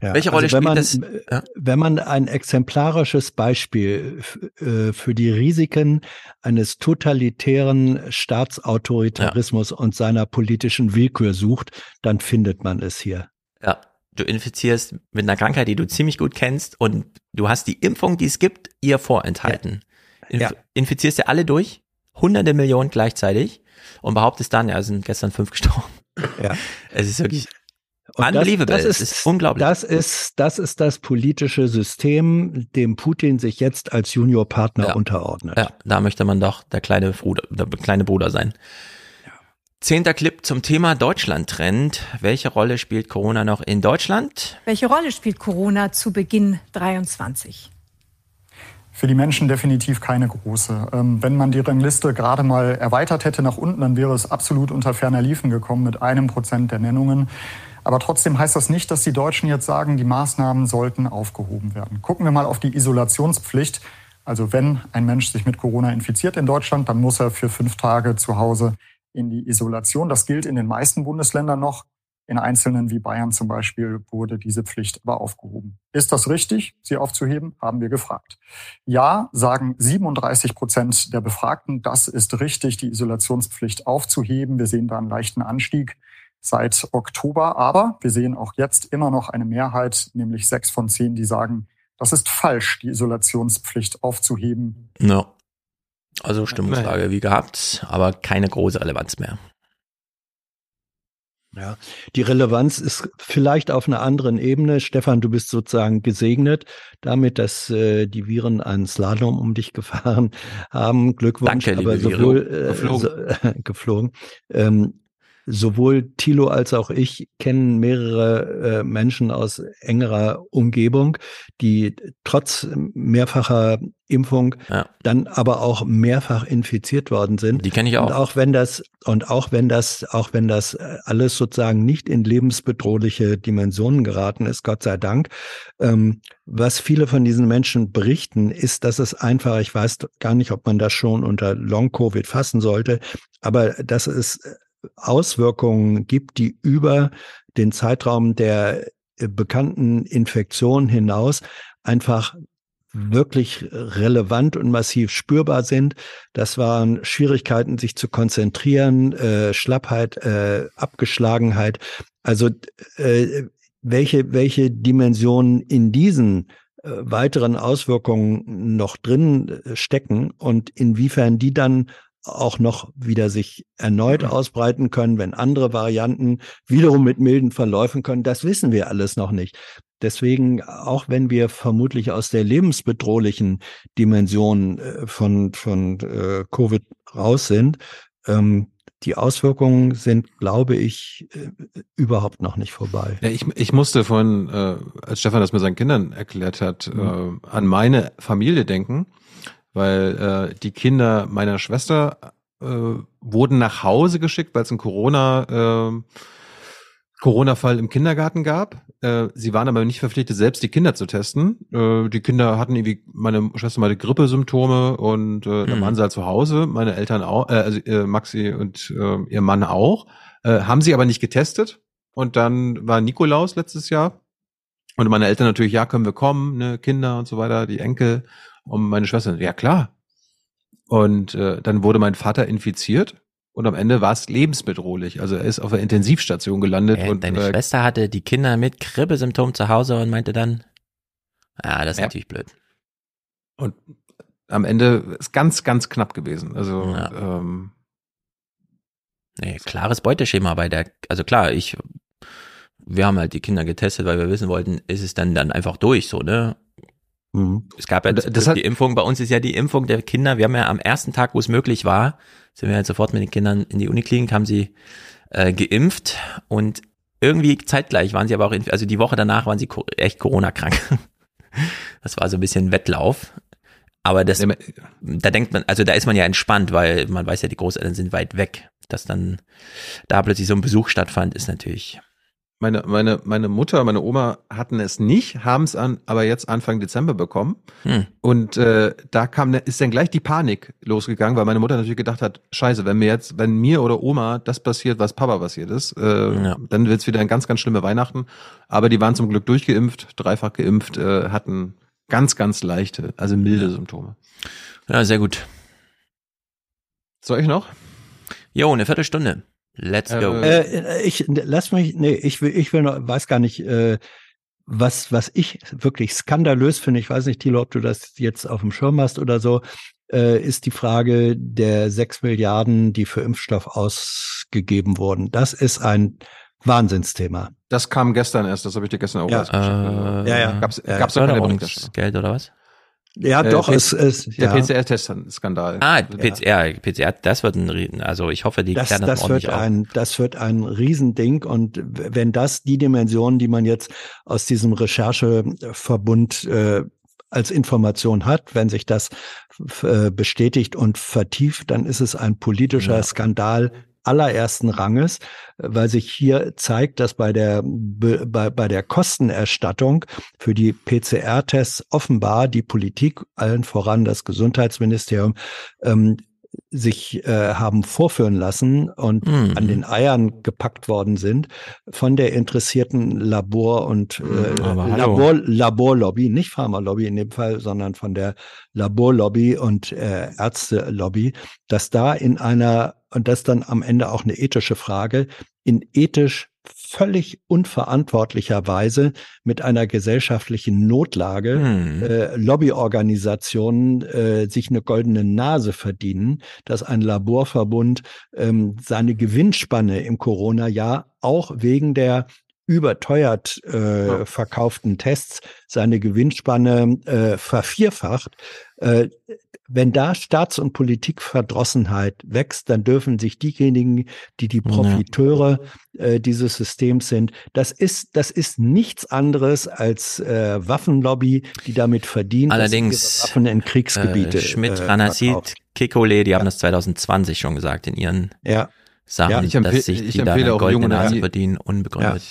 Ja, Welche Rolle also spielt man, das? Ja. Wenn man ein exemplarisches Beispiel äh, für die Risiken eines totalitären Staatsautoritarismus ja. und seiner politischen Willkür sucht, dann findet man es hier. Ja, du infizierst mit einer Krankheit, die du ziemlich gut kennst und du hast die Impfung, die es gibt, ihr vorenthalten. Inf ja. Infizierst ja alle durch, hunderte Millionen gleichzeitig und behauptest dann, ja, sind gestern fünf gestorben. Ja. Es ist wirklich Unbelievable. Das, das, ist, ist, unglaublich. Das ist, das ist das politische System, dem Putin sich jetzt als Juniorpartner ja. unterordnet. Ja, da möchte man doch der kleine Bruder, der kleine Bruder sein. Ja. Zehnter Clip zum Thema Deutschland-Trend. Welche Rolle spielt Corona noch in Deutschland? Welche Rolle spielt Corona zu Beginn 23? Für die Menschen definitiv keine große. Ähm, wenn man die Rangliste gerade mal erweitert hätte nach unten, dann wäre es absolut unter ferner Liefen gekommen mit einem Prozent der Nennungen. Aber trotzdem heißt das nicht, dass die Deutschen jetzt sagen, die Maßnahmen sollten aufgehoben werden. Gucken wir mal auf die Isolationspflicht. Also wenn ein Mensch sich mit Corona infiziert in Deutschland, dann muss er für fünf Tage zu Hause in die Isolation. Das gilt in den meisten Bundesländern noch. In einzelnen wie Bayern zum Beispiel wurde diese Pflicht aber aufgehoben. Ist das richtig, sie aufzuheben? Haben wir gefragt. Ja, sagen 37 Prozent der Befragten, das ist richtig, die Isolationspflicht aufzuheben. Wir sehen da einen leichten Anstieg seit Oktober. Aber wir sehen auch jetzt immer noch eine Mehrheit, nämlich sechs von zehn, die sagen, das ist falsch, die Isolationspflicht aufzuheben. No. Also Stimmungsfrage wie gehabt, aber keine große Relevanz mehr. Ja, die Relevanz ist vielleicht auf einer anderen Ebene. Stefan, du bist sozusagen gesegnet damit, dass äh, die Viren einen Slalom um dich gefahren haben. Glückwunsch, Danke, aber sowohl äh, geflogen. So, äh, geflogen. Ähm, sowohl Thilo als auch ich kennen mehrere äh, Menschen aus engerer Umgebung, die trotz mehrfacher Impfung ja. dann aber auch mehrfach infiziert worden sind. Die kenne ich auch. Und auch wenn das und auch wenn das auch wenn das alles sozusagen nicht in lebensbedrohliche Dimensionen geraten ist, Gott sei Dank. Ähm, was viele von diesen Menschen berichten, ist, dass es einfach, ich weiß gar nicht, ob man das schon unter Long Covid fassen sollte, aber dass es Auswirkungen gibt, die über den Zeitraum der äh, bekannten Infektion hinaus einfach wirklich relevant und massiv spürbar sind. Das waren Schwierigkeiten, sich zu konzentrieren, äh, Schlappheit, äh, Abgeschlagenheit. Also äh, welche, welche Dimensionen in diesen äh, weiteren Auswirkungen noch drin äh, stecken und inwiefern die dann auch noch wieder sich erneut mhm. ausbreiten können, wenn andere Varianten wiederum mit milden Verläufen können. Das wissen wir alles noch nicht. deswegen, auch wenn wir vermutlich aus der lebensbedrohlichen Dimension äh, von, von äh, Covid raus sind, ähm, die Auswirkungen sind, glaube ich, äh, überhaupt noch nicht vorbei. Ja, ich, ich musste vorhin, äh, als Stefan das mit seinen Kindern erklärt hat, mhm. äh, an meine Familie denken, weil äh, die Kinder meiner Schwester äh, wurden nach Hause geschickt, weil es ein Corona äh, Corona-Fall im Kindergarten gab. Äh, sie waren aber nicht verpflichtet, selbst die Kinder zu testen. Äh, die Kinder hatten irgendwie, meine Schwester meine Grippesymptome und äh, dann Mhm. waren sie halt zu Hause, meine Eltern auch, äh, also äh, Maxi und äh, ihr Mann auch. Äh, haben sie aber nicht getestet. Und dann war Nikolaus letztes Jahr. Und meine Eltern natürlich, ja, können wir kommen, ne, Kinder und so weiter, die Enkel. Und meine Schwester, ja klar. Und äh, dann wurde mein Vater infiziert. Und am Ende war es lebensbedrohlich. Also er ist auf der Intensivstation gelandet. Äh, und deine äh, Schwester hatte die Kinder mit Grippesymptomen zu Hause und meinte dann, ja, das ist Ja. natürlich blöd. Und am Ende ist ganz, ganz knapp gewesen. Also Ja. ähm, Nee, klares Beuteschema bei der, also klar, ich, wir haben halt die Kinder getestet, weil wir wissen wollten, ist es dann dann einfach durch, so, ne? Mhm. Es gab ja das hat- die Impfung, bei uns ist ja die Impfung der Kinder, wir haben ja am ersten Tag, wo es möglich war, sind wir halt sofort mit den Kindern in die Uniklinik, haben sie äh, geimpft und irgendwie zeitgleich waren sie aber auch, in, also die Woche danach waren sie echt Corona-krank. Das war so ein bisschen Wettlauf. Aber das, da denkt man, also da ist man ja entspannt, weil man weiß ja, die Großeltern sind weit weg. Dass dann da plötzlich so ein Besuch stattfand, ist natürlich. Meine, meine, meine Mutter, meine Oma hatten es nicht, haben es an, aber jetzt Anfang Dezember bekommen. Hm. Und äh, da kam, ne- ist dann gleich die Panik losgegangen, weil meine Mutter natürlich gedacht hat, scheiße, wenn mir jetzt, wenn mir oder Oma das passiert, was Papa passiert ist, äh, Ja. dann wird's wieder ein ganz, ganz schlimme Weihnachten. Aber die waren zum Glück durchgeimpft, dreifach geimpft, äh, hatten ganz, ganz leichte, also milde Symptome. Ja, sehr gut. Soll ich noch? Jo, eine Viertelstunde. Let's go. Äh, ich lass mich, nee, ich will, ich will noch, weiß gar nicht, äh, was, was ich wirklich skandalös finde, ich weiß nicht, Thilo, ob du das jetzt auf dem Schirm hast oder so, äh, ist die Frage der sechs Milliarden, die für Impfstoff ausgegeben wurden. Das ist ein Wahnsinnsthema. Das kam gestern erst, das habe ich dir gestern auch Ja. rausgeschickt. Ja, ja. Gab's, Ja, gab's da keine? Geld oder was? Ja, Äh, doch, P- es ist, Der ja. PCR-Test-Skandal. Ah, PCR, PCR, das wird ein also ich hoffe, die Das, klären das, das, wird auf. ein, das wird ein Riesending. Und wenn das die Dimension, die man jetzt aus diesem Rechercheverbund äh, als Information hat, wenn sich das äh, bestätigt und vertieft, dann ist es ein politischer Ja. Skandal allerersten Ranges, weil sich hier zeigt, dass bei der, be- bei, bei der Kostenerstattung für die PCR-Tests offenbar die Politik, allen voran das Gesundheitsministerium, ähm, sich äh, haben vorführen lassen und Mhm. an den Eiern gepackt worden sind von der interessierten Labor- und äh, Mhm. Labor, Laborlobby, nicht Pharmalobby in dem Fall, sondern von der Laborlobby und äh, Ärztelobby, dass da in einer, und das dann am Ende auch eine ethische Frage, in ethisch völlig unverantwortlicher Weise mit einer gesellschaftlichen Notlage Hm. äh, Lobbyorganisationen äh, sich eine goldene Nase verdienen, dass ein Laborverbund ähm, seine Gewinnspanne im Corona-Jahr auch wegen der überteuert äh, verkauften Tests seine Gewinnspanne äh, vervierfacht. Äh, wenn da Staats- und Politikverdrossenheit wächst, dann dürfen sich diejenigen, die die Ja. Profiteure äh, dieses Systems sind, das ist, das ist nichts anderes als äh, Waffenlobby, die damit verdient, dass sie Allerdings, ihre Waffen in Kriegsgebiete Äh, Schmidt, äh, Ranassid, verkauft. Kikole, die haben das 2020 schon gesagt in ihren Ja. Sachen, Ja. Ich dass sich ich die da empfehle eine auch goldene Nase Naiv. verdienen, unbegründet.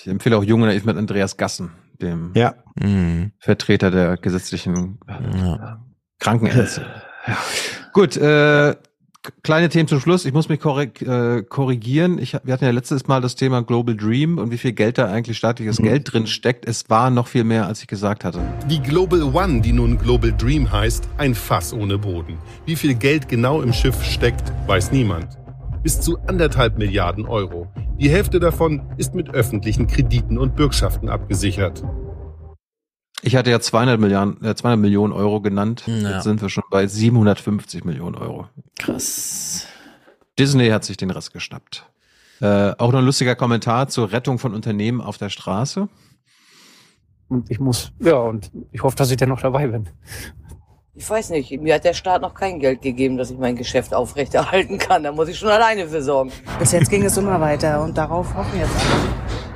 Ich empfehle auch Jung und Naiv mit Andreas Gassen, dem Ja. Mhm. Vertreter der gesetzlichen Ja. Krankenärzte. Ja. Gut, äh, kleine Themen zum Schluss. Ich muss mich korrek äh, korrigieren. Ich, wir hatten ja letztes Mal das Thema Global Dream und wie viel Geld da eigentlich staatliches Mhm. Geld drin steckt. Es war noch viel mehr, als ich gesagt hatte. Die Global One, die nun Global Dream heißt, ein Fass ohne Boden. Wie viel Geld genau im Schiff steckt, weiß niemand. Bis zu anderthalb Milliarden Euro. Die Hälfte davon ist mit öffentlichen Krediten und Bürgschaften abgesichert. Ich hatte ja 200 Milliarden, äh, 200 Millionen Euro genannt. Ja. Jetzt sind wir schon bei 750 Millionen Euro. Krass. Disney hat sich den Rest geschnappt. Äh, auch noch ein lustiger Kommentar zur Rettung von Unternehmen auf der Straße. Und ich muss, ja, und ich hoffe, dass ich dann noch dabei bin. Ich weiß nicht, mir hat der Staat noch kein Geld gegeben, dass ich mein Geschäft aufrechterhalten kann. Da muss ich schon alleine für sorgen. Bis jetzt ging es immer weiter und darauf hoffen wir jetzt alle.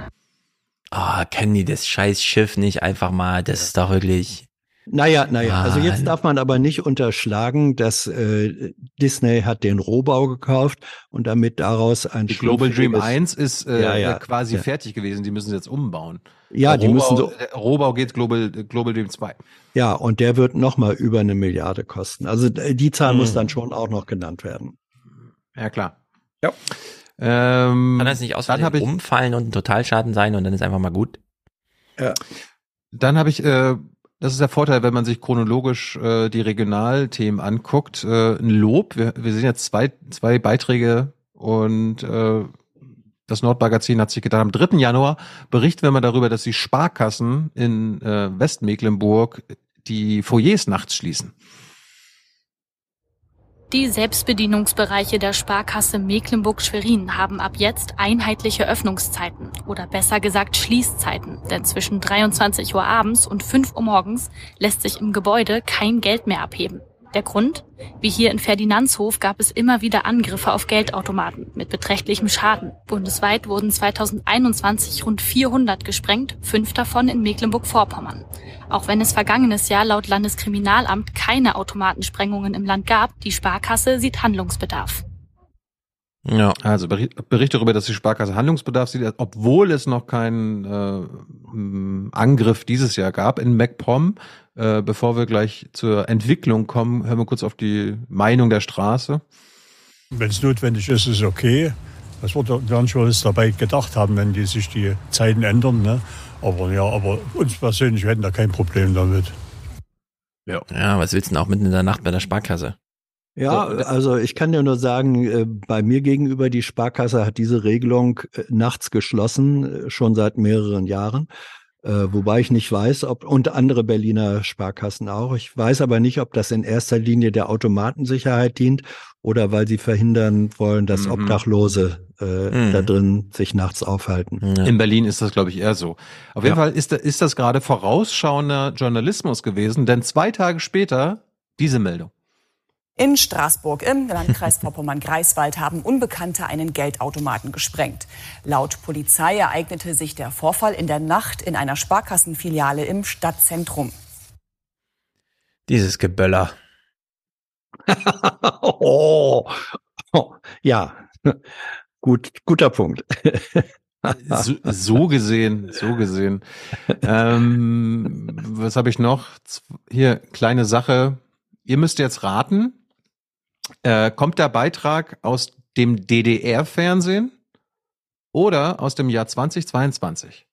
Oh, kennen die das scheiß Schiff nicht einfach mal? Das ist doch wirklich. Naja, naja, also jetzt Ah. darf man aber nicht unterschlagen, dass äh, Disney hat den Rohbau gekauft und damit daraus ein Die Global Dream schlumpfiges- 1 ist äh, Ja, ja, quasi ja. fertig gewesen. Die müssen sie jetzt umbauen. Ja, Der die müssen Rohbau- so- der Rohbau geht Global, Global Dream 2. Ja, und der wird nochmal über eine Milliarde kosten. Also äh, die Zahl muss Hm. dann schon auch noch genannt werden. Ja, klar. Ja. Ähm, Kann das nicht aus dann ich, umfallen und ein Totalschaden sein und dann ist einfach mal gut? Ja. dann habe ich, äh, das ist der Vorteil, wenn man sich chronologisch äh, die Regionalthemen anguckt, äh, ein Lob. Wir, wir sehen jetzt zwei, zwei Beiträge und äh, das Nordmagazin hat sich gedacht, am 3. Januar berichten wir mal darüber, dass die Sparkassen in äh, Westmecklenburg die Foyers nachts schließen. Die Selbstbedienungsbereiche der Sparkasse Mecklenburg-Schwerin haben ab jetzt einheitliche Öffnungszeiten oder besser gesagt Schließzeiten, denn zwischen 23 Uhr abends und 5 Uhr morgens lässt sich im Gebäude kein Geld mehr abheben. Der Grund? Wie hier in Ferdinandshof gab es immer wieder Angriffe auf Geldautomaten mit beträchtlichem Schaden. Bundesweit wurden 2021 rund 400 gesprengt, fünf davon in Mecklenburg-Vorpommern. Auch wenn es vergangenes Jahr laut Landeskriminalamt keine Automatensprengungen im Land gab, die Sparkasse sieht Handlungsbedarf. Ja. Also Beri- Bericht darüber, dass die Sparkasse Handlungsbedarf sieht, obwohl es noch keinen äh, Angriff dieses Jahr gab in MacPom. Äh, bevor wir gleich zur Entwicklung kommen, hören wir kurz auf die Meinung der Straße. Wenn es notwendig ist, ist okay. Das wird gar nicht was dabei gedacht haben, wenn die sich die Zeiten ändern. Ne? Aber ja, aber uns persönlich, wir hätten da kein Problem damit. Ja. Ja, was willst du denn auch mitten in der Nacht bei der Sparkasse? Ja, also ich kann dir nur sagen, äh, bei mir gegenüber die Sparkasse hat diese Regelung äh, nachts geschlossen, äh, schon seit mehreren Jahren. Wobei ich nicht weiß, ob, und andere Berliner Sparkassen auch. Ich weiß aber nicht, ob das in erster Linie der Automatensicherheit dient oder weil sie verhindern wollen, dass Mhm. Obdachlose äh, Mhm. da drin sich nachts aufhalten. In Berlin ist das, glaube ich, eher so. Auf jeden Ja. Fall ist, da- ist das gerade vorausschauender Journalismus gewesen, denn zwei Tage später diese Meldung. In Straßburg im Landkreis Vorpommern-Greifswald haben Unbekannte einen Geldautomaten gesprengt. Laut Polizei ereignete sich der Vorfall in der Nacht in einer Sparkassenfiliale im Stadtzentrum. Dieses Geböller. oh, oh, ja, gut, guter Punkt. So, so gesehen, so gesehen. Ähm, was habe ich noch? Hier, kleine Sache. Ihr müsst jetzt raten. Äh, kommt der Beitrag aus dem DDR-Fernsehen oder aus dem Jahr 2022?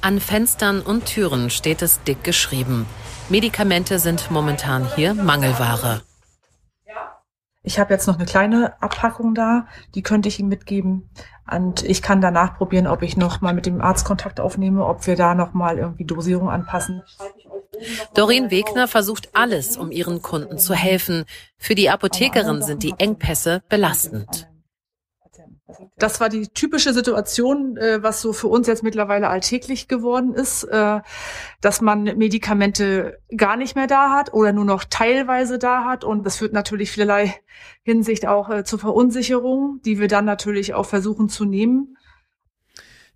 An Fenstern und Türen steht es dick geschrieben. Medikamente sind momentan hier Mangelware. Ich habe jetzt noch eine kleine Abpackung da, die könnte ich ihm mitgeben. Und ich kann danach probieren, ob ich noch mal mit dem Arzt Kontakt aufnehme, ob wir da noch mal irgendwie Dosierung anpassen. Doreen Wegner versucht alles, um ihren Kunden zu helfen. Für die Apothekerin sind die Engpässe belastend. Das war die typische Situation, äh, was so für uns jetzt mittlerweile alltäglich geworden ist, äh, dass man Medikamente gar nicht mehr da hat oder nur noch teilweise da hat. Und das führt natürlich vielerlei Hinsicht auch äh, zur Verunsicherung, die wir dann natürlich auch versuchen zu nehmen.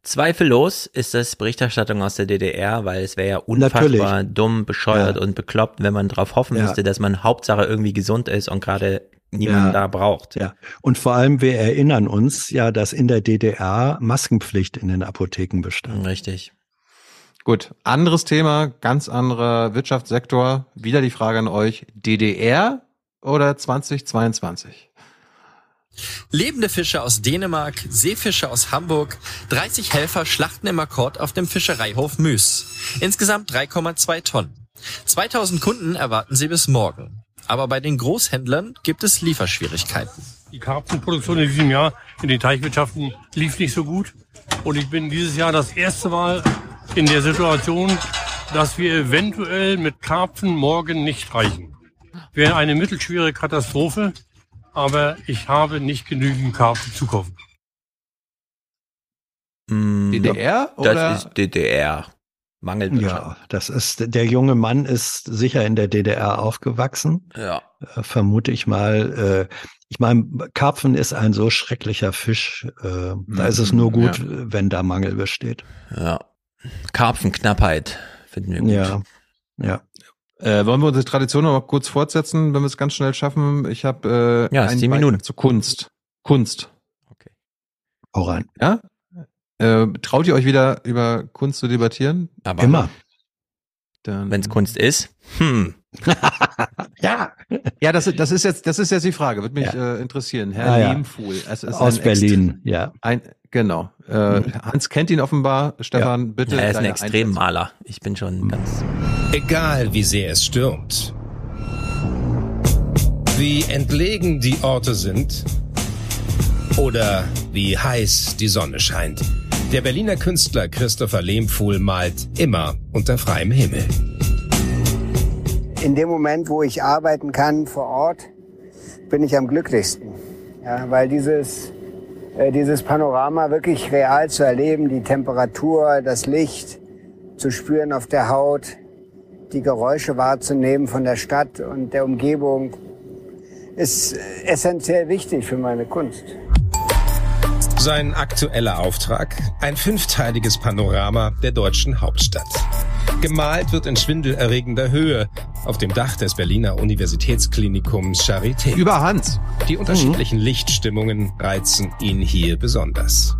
Zweifellos ist das Berichterstattung aus der DDR, weil es wäre ja unfassbar Natürlich. dumm, bescheuert Ja. und bekloppt, wenn man darauf hoffen Ja. müsste, dass man Hauptsache irgendwie gesund ist und gerade niemanden Ja. da braucht. Ja, und vor allem, wir erinnern uns ja, dass in der DDR Maskenpflicht in den Apotheken bestand. Richtig. Gut, anderes Thema, ganz anderer Wirtschaftssektor. Wieder die Frage an euch, DDR oder 2022? Lebende Fische aus Dänemark, Seefische aus Hamburg, 30 Helfer schlachten im Akkord auf dem Fischereihof Müs. Insgesamt 3,2 Tonnen. 2000 Kunden erwarten sie bis morgen. Aber bei den Großhändlern gibt es Lieferschwierigkeiten. Die Karpfenproduktion in diesem Jahr in den Teichwirtschaften lief nicht so gut. Und ich bin dieses Jahr das erste Mal in der Situation, dass wir eventuell mit Karpfen morgen nicht reichen. Wäre eine mittelschwere Katastrophe, aber ich habe nicht genügend Karpfen zu kaufen. DDR oder? Das ist DDR. Mangelwirtschaft. Ja, das ist, der junge Mann ist sicher in der DDR aufgewachsen. Ja. Äh, vermute ich mal. Äh, ich meine, Karpfen ist ein so schrecklicher Fisch. Äh, da ist es nur gut, Ja. wenn da Mangel besteht. Ja. Karpfenknappheit finden wir gut. Ja. Ja. Äh, wollen wir unsere Tradition noch mal kurz fortsetzen, wenn wir es ganz schnell schaffen? Ich habe äh, Ja, zehn Minuten. zu Kunst. Kunst. Hau rein. Ja? Äh, traut ihr euch wieder über Kunst zu debattieren? Aber Immer. Wenn es Kunst ist. Hm. ja. Ja, das, das ist jetzt, das ist jetzt die Frage. Würde mich äh, interessieren. Herr Ah, ja. Lehmfuhl. Es ist Aus ein Berlin, ja. Ein, genau. Äh, Hans kennt ihn offenbar. Stefan, bitte. er ist ein Extremmaler. Ich bin schon ganz. Egal wie sehr es stürmt. Wie entlegen die Orte sind. Oder wie heiß die Sonne scheint. Der Berliner Künstler Christopher Lehmfuhl malt immer unter freiem Himmel. in dem Moment, wo ich arbeiten kann vor Ort, bin ich am glücklichsten. Ja, weil dieses, äh, dieses Panorama wirklich real zu erleben, die Temperatur, das Licht zu spüren auf der Haut, die Geräusche wahrzunehmen von der Stadt und der Umgebung, ist äh, essentiell wichtig für meine Kunst. Sein aktueller Auftrag? Ein fünfteiliges Panorama der deutschen Hauptstadt. Gemalt wird in schwindelerregender Höhe auf dem Dach des Berliner Universitätsklinikums Charité. Über Hans. Die unterschiedlichen Lichtstimmungen reizen ihn hier besonders.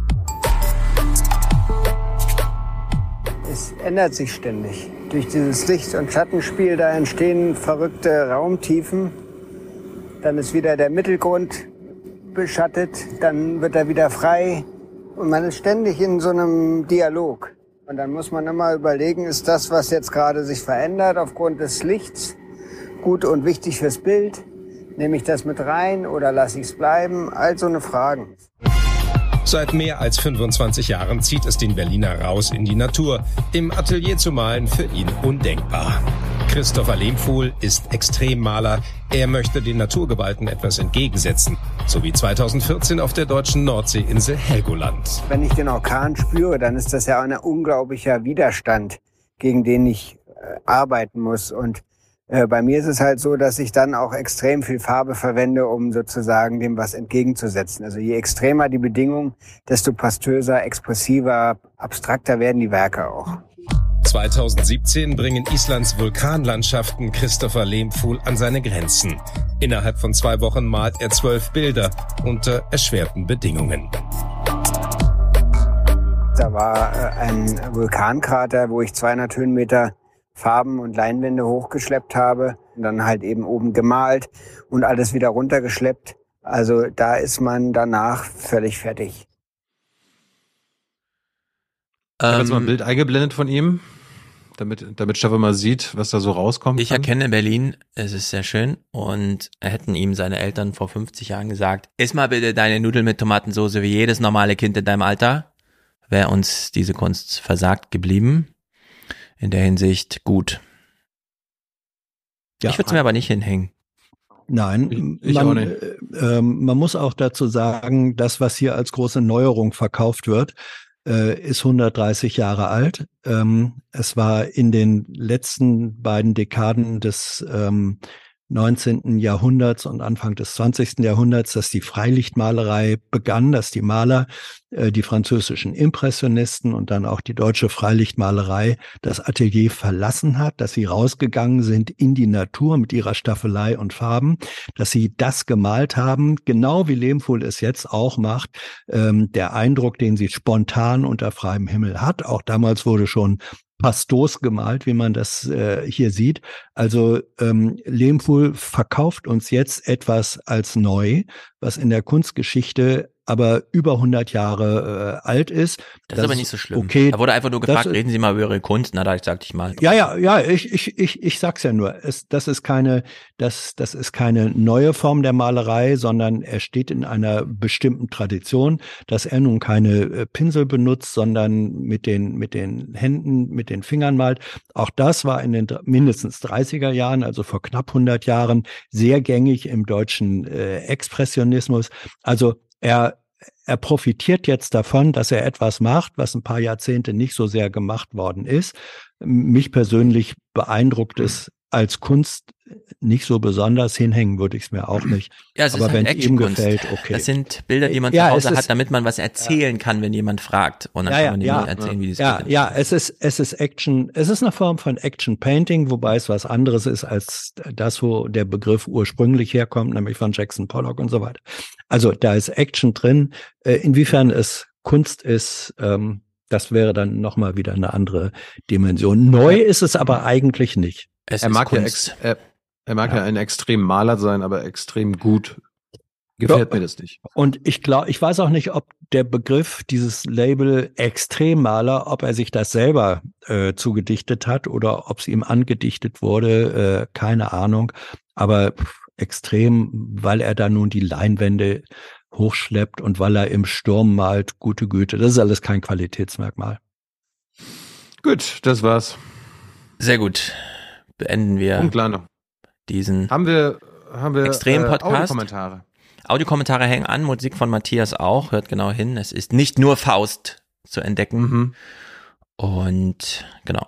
Es ändert sich ständig. Durch dieses Licht- und Schattenspiel, da entstehen verrückte Raumtiefen. Dann ist wieder der Mittelgrund beschattet, dann wird er wieder frei. Und man ist ständig in so einem Dialog. Und dann muss man immer überlegen, ist das, was jetzt gerade sich verändert aufgrund des Lichts, gut und wichtig fürs Bild? Nehme ich das mit rein oder lasse ich es bleiben? All so eine Fragen. Seit mehr als 25 Jahren zieht es den Berliner raus in die Natur. Im Atelier zu malen für ihn undenkbar. Christopher Lehmfuhl ist Extremmaler. Er möchte den Naturgewalten etwas entgegensetzen. So wie 2014 auf der deutschen Nordseeinsel Helgoland. Wenn ich den Orkan spüre, dann ist das ja ein unglaublicher Widerstand, gegen den ich äh, arbeiten muss. Und bei mir ist es halt so, dass ich dann auch extrem viel Farbe verwende, um sozusagen dem was entgegenzusetzen. Also je extremer die Bedingungen, desto pastöser, expressiver, abstrakter werden die Werke auch. 2017 bringen Islands Vulkanlandschaften Christopher Lehmfuhl an seine Grenzen. Innerhalb von zwei Wochen malt er zwölf Bilder unter erschwerten Bedingungen. Da war äh, ein Vulkankrater, wo ich 200 Höhenmeter Farben und Leinwände hochgeschleppt habe und dann halt eben oben gemalt und alles wieder runtergeschleppt. Also da ist man danach völlig fertig. Ich habe jetzt mal ein Ähm, Bild eingeblendet von ihm, damit, damit Stefan mal sieht, was da so rauskommt. Ich erkenne Berlin, es ist sehr schön und hätten ihm seine Eltern vor 50 Jahren gesagt, iss mal bitte deine Nudeln mit Tomatensauce wie jedes normale Kind in deinem Alter, wäre uns diese Kunst versagt geblieben. In der Hinsicht gut. Ja. ich würde es mir aber nicht hinhängen. Nein, Ich- ich man, auch nicht. äh, ähm, man muss auch dazu sagen, das, was hier als große Neuerung verkauft wird, äh, ist 130 Jahre alt. Ähm, es war in den letzten beiden Dekaden des ähm, 19. Jahrhunderts und Anfang des 20. Jahrhunderts, dass die Freilichtmalerei begann, dass die Maler, äh, die französischen Impressionisten und dann auch die deutsche Freilichtmalerei das Atelier verlassen hat, dass sie rausgegangen sind in die Natur mit ihrer Staffelei und Farben, dass sie das gemalt haben, genau wie Lehmfuhl es jetzt auch macht. Ähm, der Eindruck, den sie spontan unter freiem Himmel hat, auch damals wurde schon pastos gemalt, wie man das äh, hier sieht. Also ähm, Lehmfuhl verkauft uns jetzt etwas als neu, was in der Kunstgeschichte aber über 100 Jahre äh, alt ist. Das, ist aber nicht so schlimm. Okay, da wurde einfach nur das gefragt, reden Sie mal über Ihre Kunst. Na, da sagte ich mal. ja, ja, ja, ich, ich, ich, ich sag's ja nur. Es, das ist keine, das, das ist keine neue Form der Malerei, sondern er steht in einer bestimmten Tradition, dass er nun keine äh, Pinsel benutzt, sondern mit den, mit den Händen, mit den Fingern malt. Auch das war in den mindestens 30er Jahren, also vor knapp 100 Jahren, sehr gängig im deutschen äh, Expressionismus. Also er, er profitiert jetzt davon, dass er etwas macht, was ein paar Jahrzehnte nicht so sehr gemacht worden ist. Mich persönlich beeindruckt es als Kunst nicht so besonders hinhängen würde ich es mir auch nicht. Ja, es Aber ist wenn halt es ihm gefällt, okay. Das sind Bilder, die man Ja, zu es Hause ist- hat, damit man was erzählen kann, wenn jemand fragt. Und dann ja, kann ja, man ja, erzählen, wie das ja, geht. ja, es ist, es ist Action, es ist eine Form von Action Painting, wobei es was anderes ist als das, wo der Begriff ursprünglich herkommt, nämlich von Jackson Pollock und so weiter. Also da ist Action drin. Äh, Inwiefern es Kunst ist, ähm, das wäre dann nochmal wieder eine andere Dimension. Neu ist es aber eigentlich nicht. er mag ja, ex, er, er mag ja. ein extrem Maler sein, aber extrem gut gefällt Ja. mir das nicht. Und ich glaube, ich weiß auch nicht, ob der Begriff, dieses Label Extremmaler, ob er sich das selber äh, zugedichtet hat oder ob es ihm angedichtet wurde, äh, keine Ahnung. Aber pff, extrem, weil er da nun die Leinwände hochschleppt und weil er im Sturm malt, gute Güte. Das ist alles kein Qualitätsmerkmal. Gut, das war's. Sehr gut. Beenden wir Punktlandung. Diesen Haben wir, haben wir Extrem-Podcast. Äh, Audiokommentare. Audiokommentare hängen an, Musik von Matthias auch, hört genau hin. Es ist nicht nur Faust zu entdecken. Mhm. Und genau.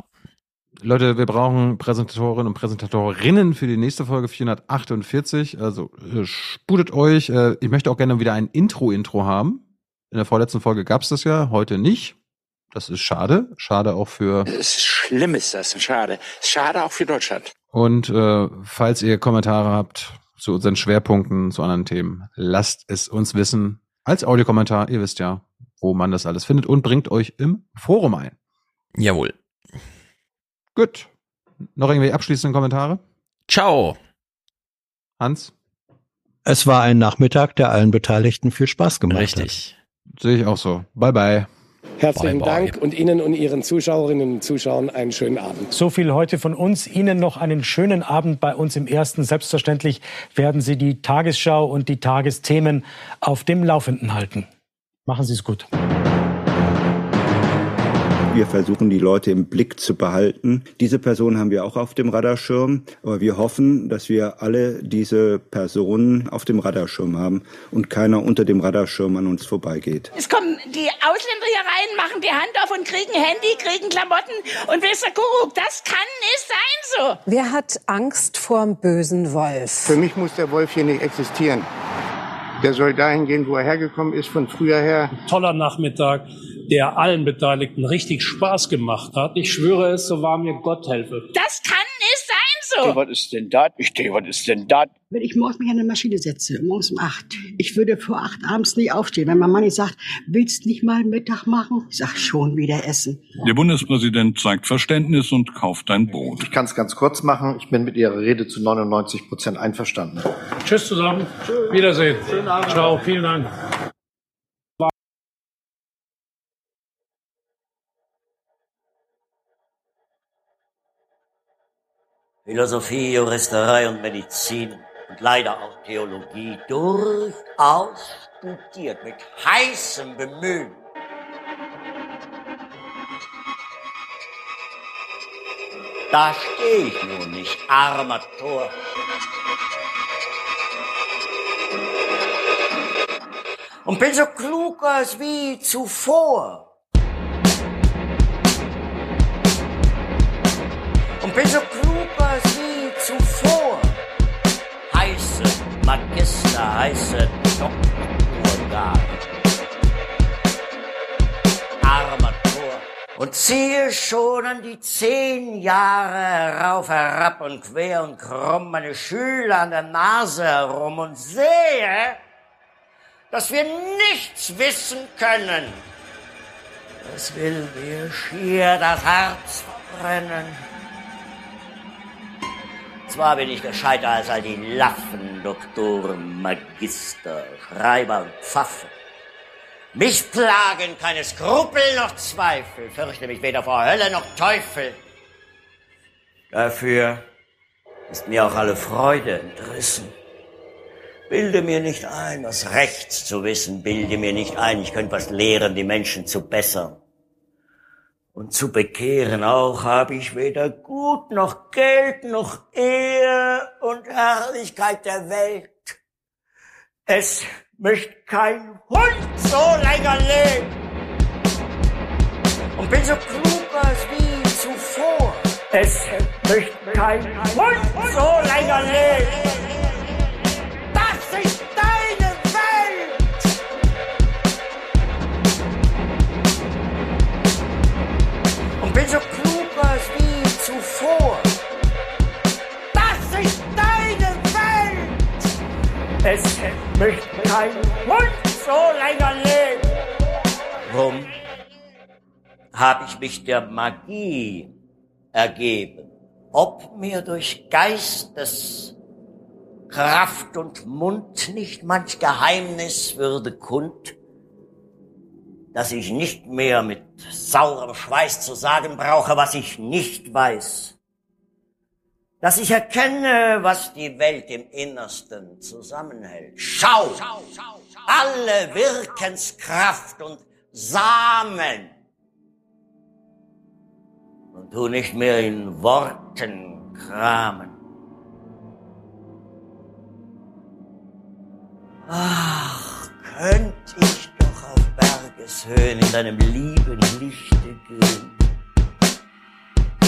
Leute, wir brauchen Präsentatorinnen und Präsentatorinnen für die nächste Folge 448. Also äh, sputet euch. Äh, Ich möchte auch gerne wieder ein Intro-Intro haben. In der vorletzten Folge gab's das ja, heute nicht. Das ist schade. Schade auch für. Es ist schlimm ist das, schade. Schade auch für Deutschland. Und äh, falls ihr Kommentare habt zu unseren Schwerpunkten, zu anderen Themen, lasst es uns wissen. Als Audiokommentar, ihr wisst ja, wo man das alles findet und bringt euch im Forum ein. Jawohl. Gut. Noch irgendwie abschließende Kommentare? Ciao. Hans? Es war ein Nachmittag, der allen Beteiligten viel Spaß gemacht Richtig. Sehe ich auch so. Bye bye. Herzlichen Bye, bye. Dank und Ihnen und Ihren Zuschauerinnen und Zuschauern einen schönen Abend. So viel heute von uns. Ihnen noch einen schönen Abend bei uns im Ersten. Selbstverständlich werden Sie die Tagesschau und die Tagesthemen auf dem Laufenden halten. Machen Sie es gut. Wir versuchen, die Leute im Blick zu behalten. Diese Person haben wir auch auf dem Radarschirm, aber wir hoffen, dass wir alle diese Personen auf dem Radarschirm haben und keiner unter dem Radarschirm an uns vorbeigeht. Es kommen die Ausländer hier rein, machen die Hand auf und kriegen Handy, kriegen Klamotten und ihr, Kuckuck, das kann nicht sein so. Wer hat Angst vorm bösen Wolf? Für mich muss der Wolf hier nicht existieren. Der soll dahin gehen, wo er hergekommen ist, von früher her. Toller Nachmittag, der allen Beteiligten richtig Spaß gemacht hat. Ich schwöre es, so wahr mir Gott helfe. Das kann nicht sein so. Was ist denn das? Ich denke, was ist denn das? Wenn ich morgens mich an eine Maschine setze, morgens um acht, ich würde vor acht abends nie aufstehen. Wenn mein Mann nicht sagt, willst nicht mal Mittag machen? Ich sag, schon wieder essen. Der Bundespräsident zeigt Verständnis und kauft ein Brot. Ich kann es ganz kurz machen. Ich bin mit Ihrer Rede zu 99 Prozent einverstanden. Tschüss zusammen. Wiedersehen. Ciao, vielen Dank. Philosophie, Juristerei und Medizin und leider auch Theologie durchaus studiert mit heißem Bemühen. Da stehe ich nun nicht, armer Tor. Und bin so klug als wie zuvor. Bin so klug als wie zuvor. Heiße Magister, heiße Doktorgrad. Armer Tor. Und ziehe schon an die zehn Jahre rauf, herab und quer und krumm meine Schüler an der Nase herum und sehe, dass wir nichts wissen können. Es will mir schier das Herz verbrennen. Zwar bin ich gescheiter als all die Laffen, Doktoren, Magister, Schreiber und Pfaffen. Mich plagen keine Skrupel noch Zweifel, fürchte mich weder vor Hölle noch Teufel. Dafür ist mir auch alle Freude entrissen. Bilde mir nicht ein, was rechts zu wissen, bilde mir nicht ein, ich könnte was lehren, die Menschen zu bessern. Und zu bekehren auch habe ich weder Gut noch Geld noch Ehe und Herrlichkeit der Welt. Es möchte kein Hund so länger leben. Und bin so klug als wie zuvor. Es möchte kein Hund so länger leben. Bin so klug als wie zuvor. Das ist deine Welt. Es möchte kein Hund so länger leben. Warum habe ich mich der Magie ergeben? Ob mir durch Geistes Kraft und Mund nicht manch Geheimnis würde kund, dass ich nicht mehr mit saurem Schweiß zu sagen brauche, was ich nicht weiß. Dass ich erkenne, was die Welt im Innersten zusammenhält. Schau! Alle Wirkenskraft und Samen. Und tu nicht mehr in Worten kramen. Ach, könnt ich doch auf Bergeshöhen in deinem lieben Lichte gehen.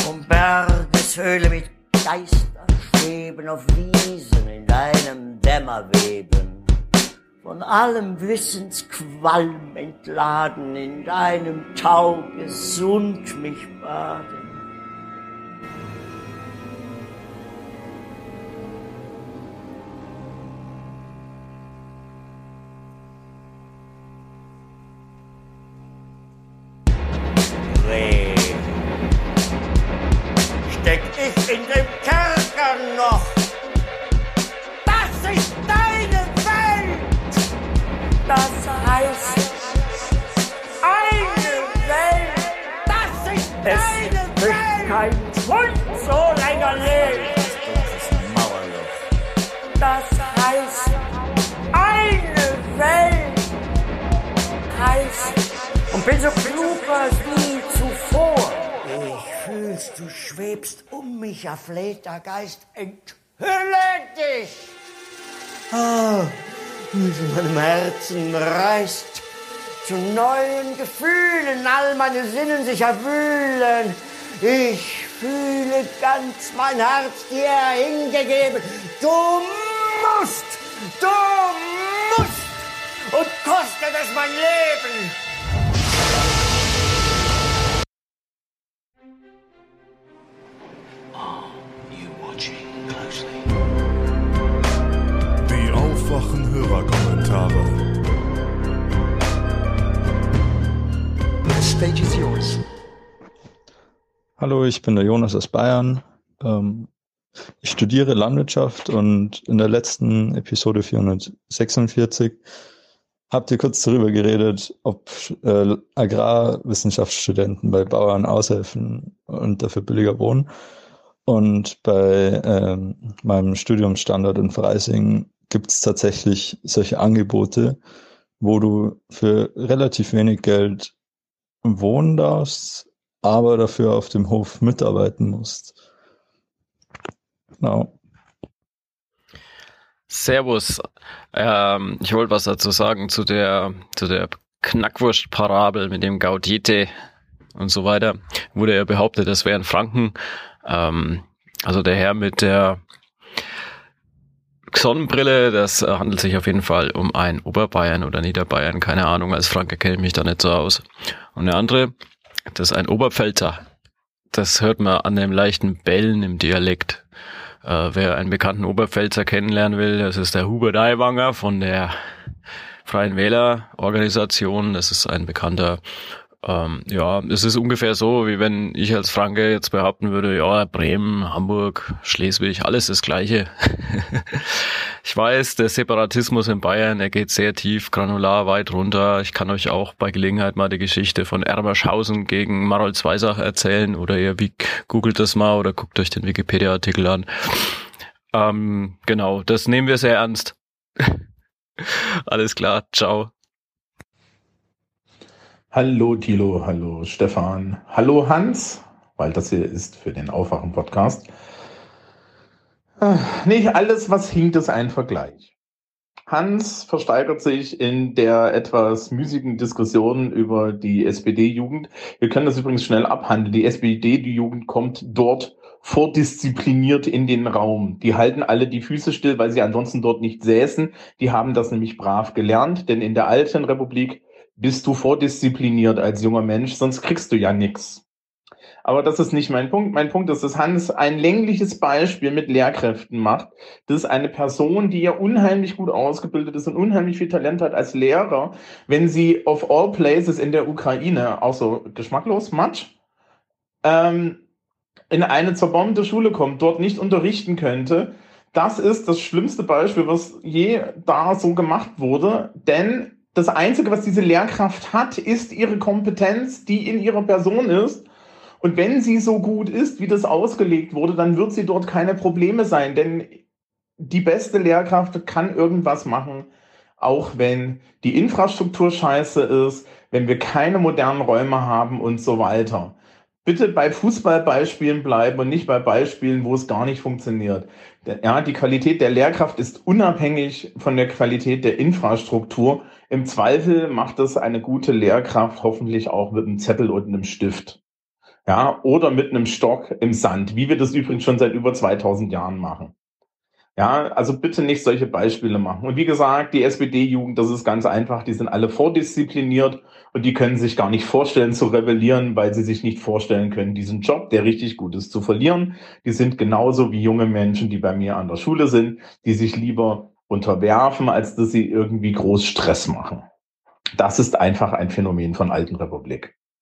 Um Bergeshöhle mit Geistern schweben auf Wiesen in deinem Dämmerweben. Von allem Wissensqualm entladen in deinem Tau gesund mich baden. Bin so klug als nie zuvor. Ich fühlst, du schwebst um mich, erflehter Geist, enthülle dich. Ah, in meinem Herzen reißt, zu neuen Gefühlen all meine Sinnen sich erwühlen. Ich fühle ganz mein Herz dir hingegeben. Du musst, du musst und kostet es mein Leben. Die Aufwachen-Hörerkommentare. The stage is yours. Hallo, ich bin der Jonas aus Bayern. Ähm, ich studiere Landwirtschaft und in der letzten Episode 446 habt ihr kurz darüber geredet, ob äh, Agrarwissenschaftsstudenten bei Bauern aushelfen und dafür billiger wohnen. Und bei ähm, meinem Studiumsstandort in Freising gibt es tatsächlich solche Angebote, wo du für relativ wenig Geld wohnen darfst, aber dafür auf dem Hof mitarbeiten musst. Genau. Servus. Ähm, ich wollte was dazu sagen zu der, zu der Knackwurst-Parabel mit dem Gaudete und so weiter. Wurde ja behauptet, das wären Franken. Ähm, also der Herr mit der Sonnenbrille, das äh, handelt sich auf jeden Fall um ein Oberbayern oder Niederbayern, keine Ahnung, als Franke kenne ich mich da nicht so aus. Und der andere, das ist ein Oberpfälzer. Das hört man an dem leichten Bellen im Dialekt. Äh, wer einen bekannten Oberpfälzer kennenlernen will, das ist der Hubert Aiwanger von der Freien Wählerorganisation. Das ist ein bekannter ähm, ja, es ist ungefähr so, wie wenn ich als Franke jetzt behaupten würde, ja, Bremen, Hamburg, Schleswig, alles das Gleiche. ich weiß, der Separatismus in Bayern, er geht sehr tief, granular, weit runter. Ich kann euch auch bei Gelegenheit mal die Geschichte von Ermershausen gegen Marold Zweisach erzählen oder ihr wie, googelt das mal oder guckt euch den Wikipedia-Artikel an. Ähm, genau, das nehmen wir sehr ernst. Alles klar, ciao. Hallo Thilo, hallo Stefan, hallo Hans, weil das hier ist für den Aufwachen-Podcast. Nicht alles, was hinkt, ist ein Vergleich. Hans versteigert sich in der etwas müßigen Diskussion über die SPD-Jugend. Wir können das übrigens schnell abhandeln. Die SPD-Jugend kommt dort vordiszipliniert in den Raum. Die halten alle die Füße still, weil sie ansonsten dort nicht säßen. Die haben das nämlich brav gelernt, denn in der alten Republik bist du vordiszipliniert als junger Mensch, sonst kriegst du ja nichts. Aber das ist nicht mein Punkt. Mein Punkt ist, dass Hans ein längliches Beispiel mit Lehrkräften macht. Das ist eine Person, die ja unheimlich gut ausgebildet ist und unheimlich viel Talent hat als Lehrer, wenn sie of all places in der Ukraine, auch so geschmacklos, Matsch, ähm, in eine zerbombte Schule kommt, dort nicht unterrichten könnte. Das ist das schlimmste Beispiel, was je da so gemacht wurde, denn das Einzige, was diese Lehrkraft hat, ist ihre Kompetenz, die in ihrer Person ist und wenn sie so gut ist, wie das ausgelegt wurde, dann wird sie dort keine Probleme sein, denn die beste Lehrkraft kann irgendwas machen, auch wenn die Infrastruktur scheiße ist, wenn wir keine modernen Räume haben und so weiter. Bitte bei Fußballbeispielen bleiben und nicht bei Beispielen, wo es gar nicht funktioniert. Ja, die Qualität der Lehrkraft ist unabhängig von der Qualität der Infrastruktur. Im Zweifel macht es eine gute Lehrkraft hoffentlich auch mit einem Zettel und einem Stift ja, oder mit einem Stock im Sand, wie wir das übrigens schon seit über 2000 Jahren machen. Ja, also bitte nicht solche Beispiele machen. Und wie gesagt, die SPD-Jugend, das ist ganz einfach, die sind alle vordiszipliniert und die können sich gar nicht vorstellen zu rebellieren, weil sie sich nicht vorstellen können, diesen Job, der richtig gut ist, zu verlieren. Die sind genauso wie junge Menschen, die bei mir an der Schule sind, die sich lieber unterwerfen, als dass sie irgendwie groß Stress machen. Das ist einfach ein Phänomen von Alten Republik.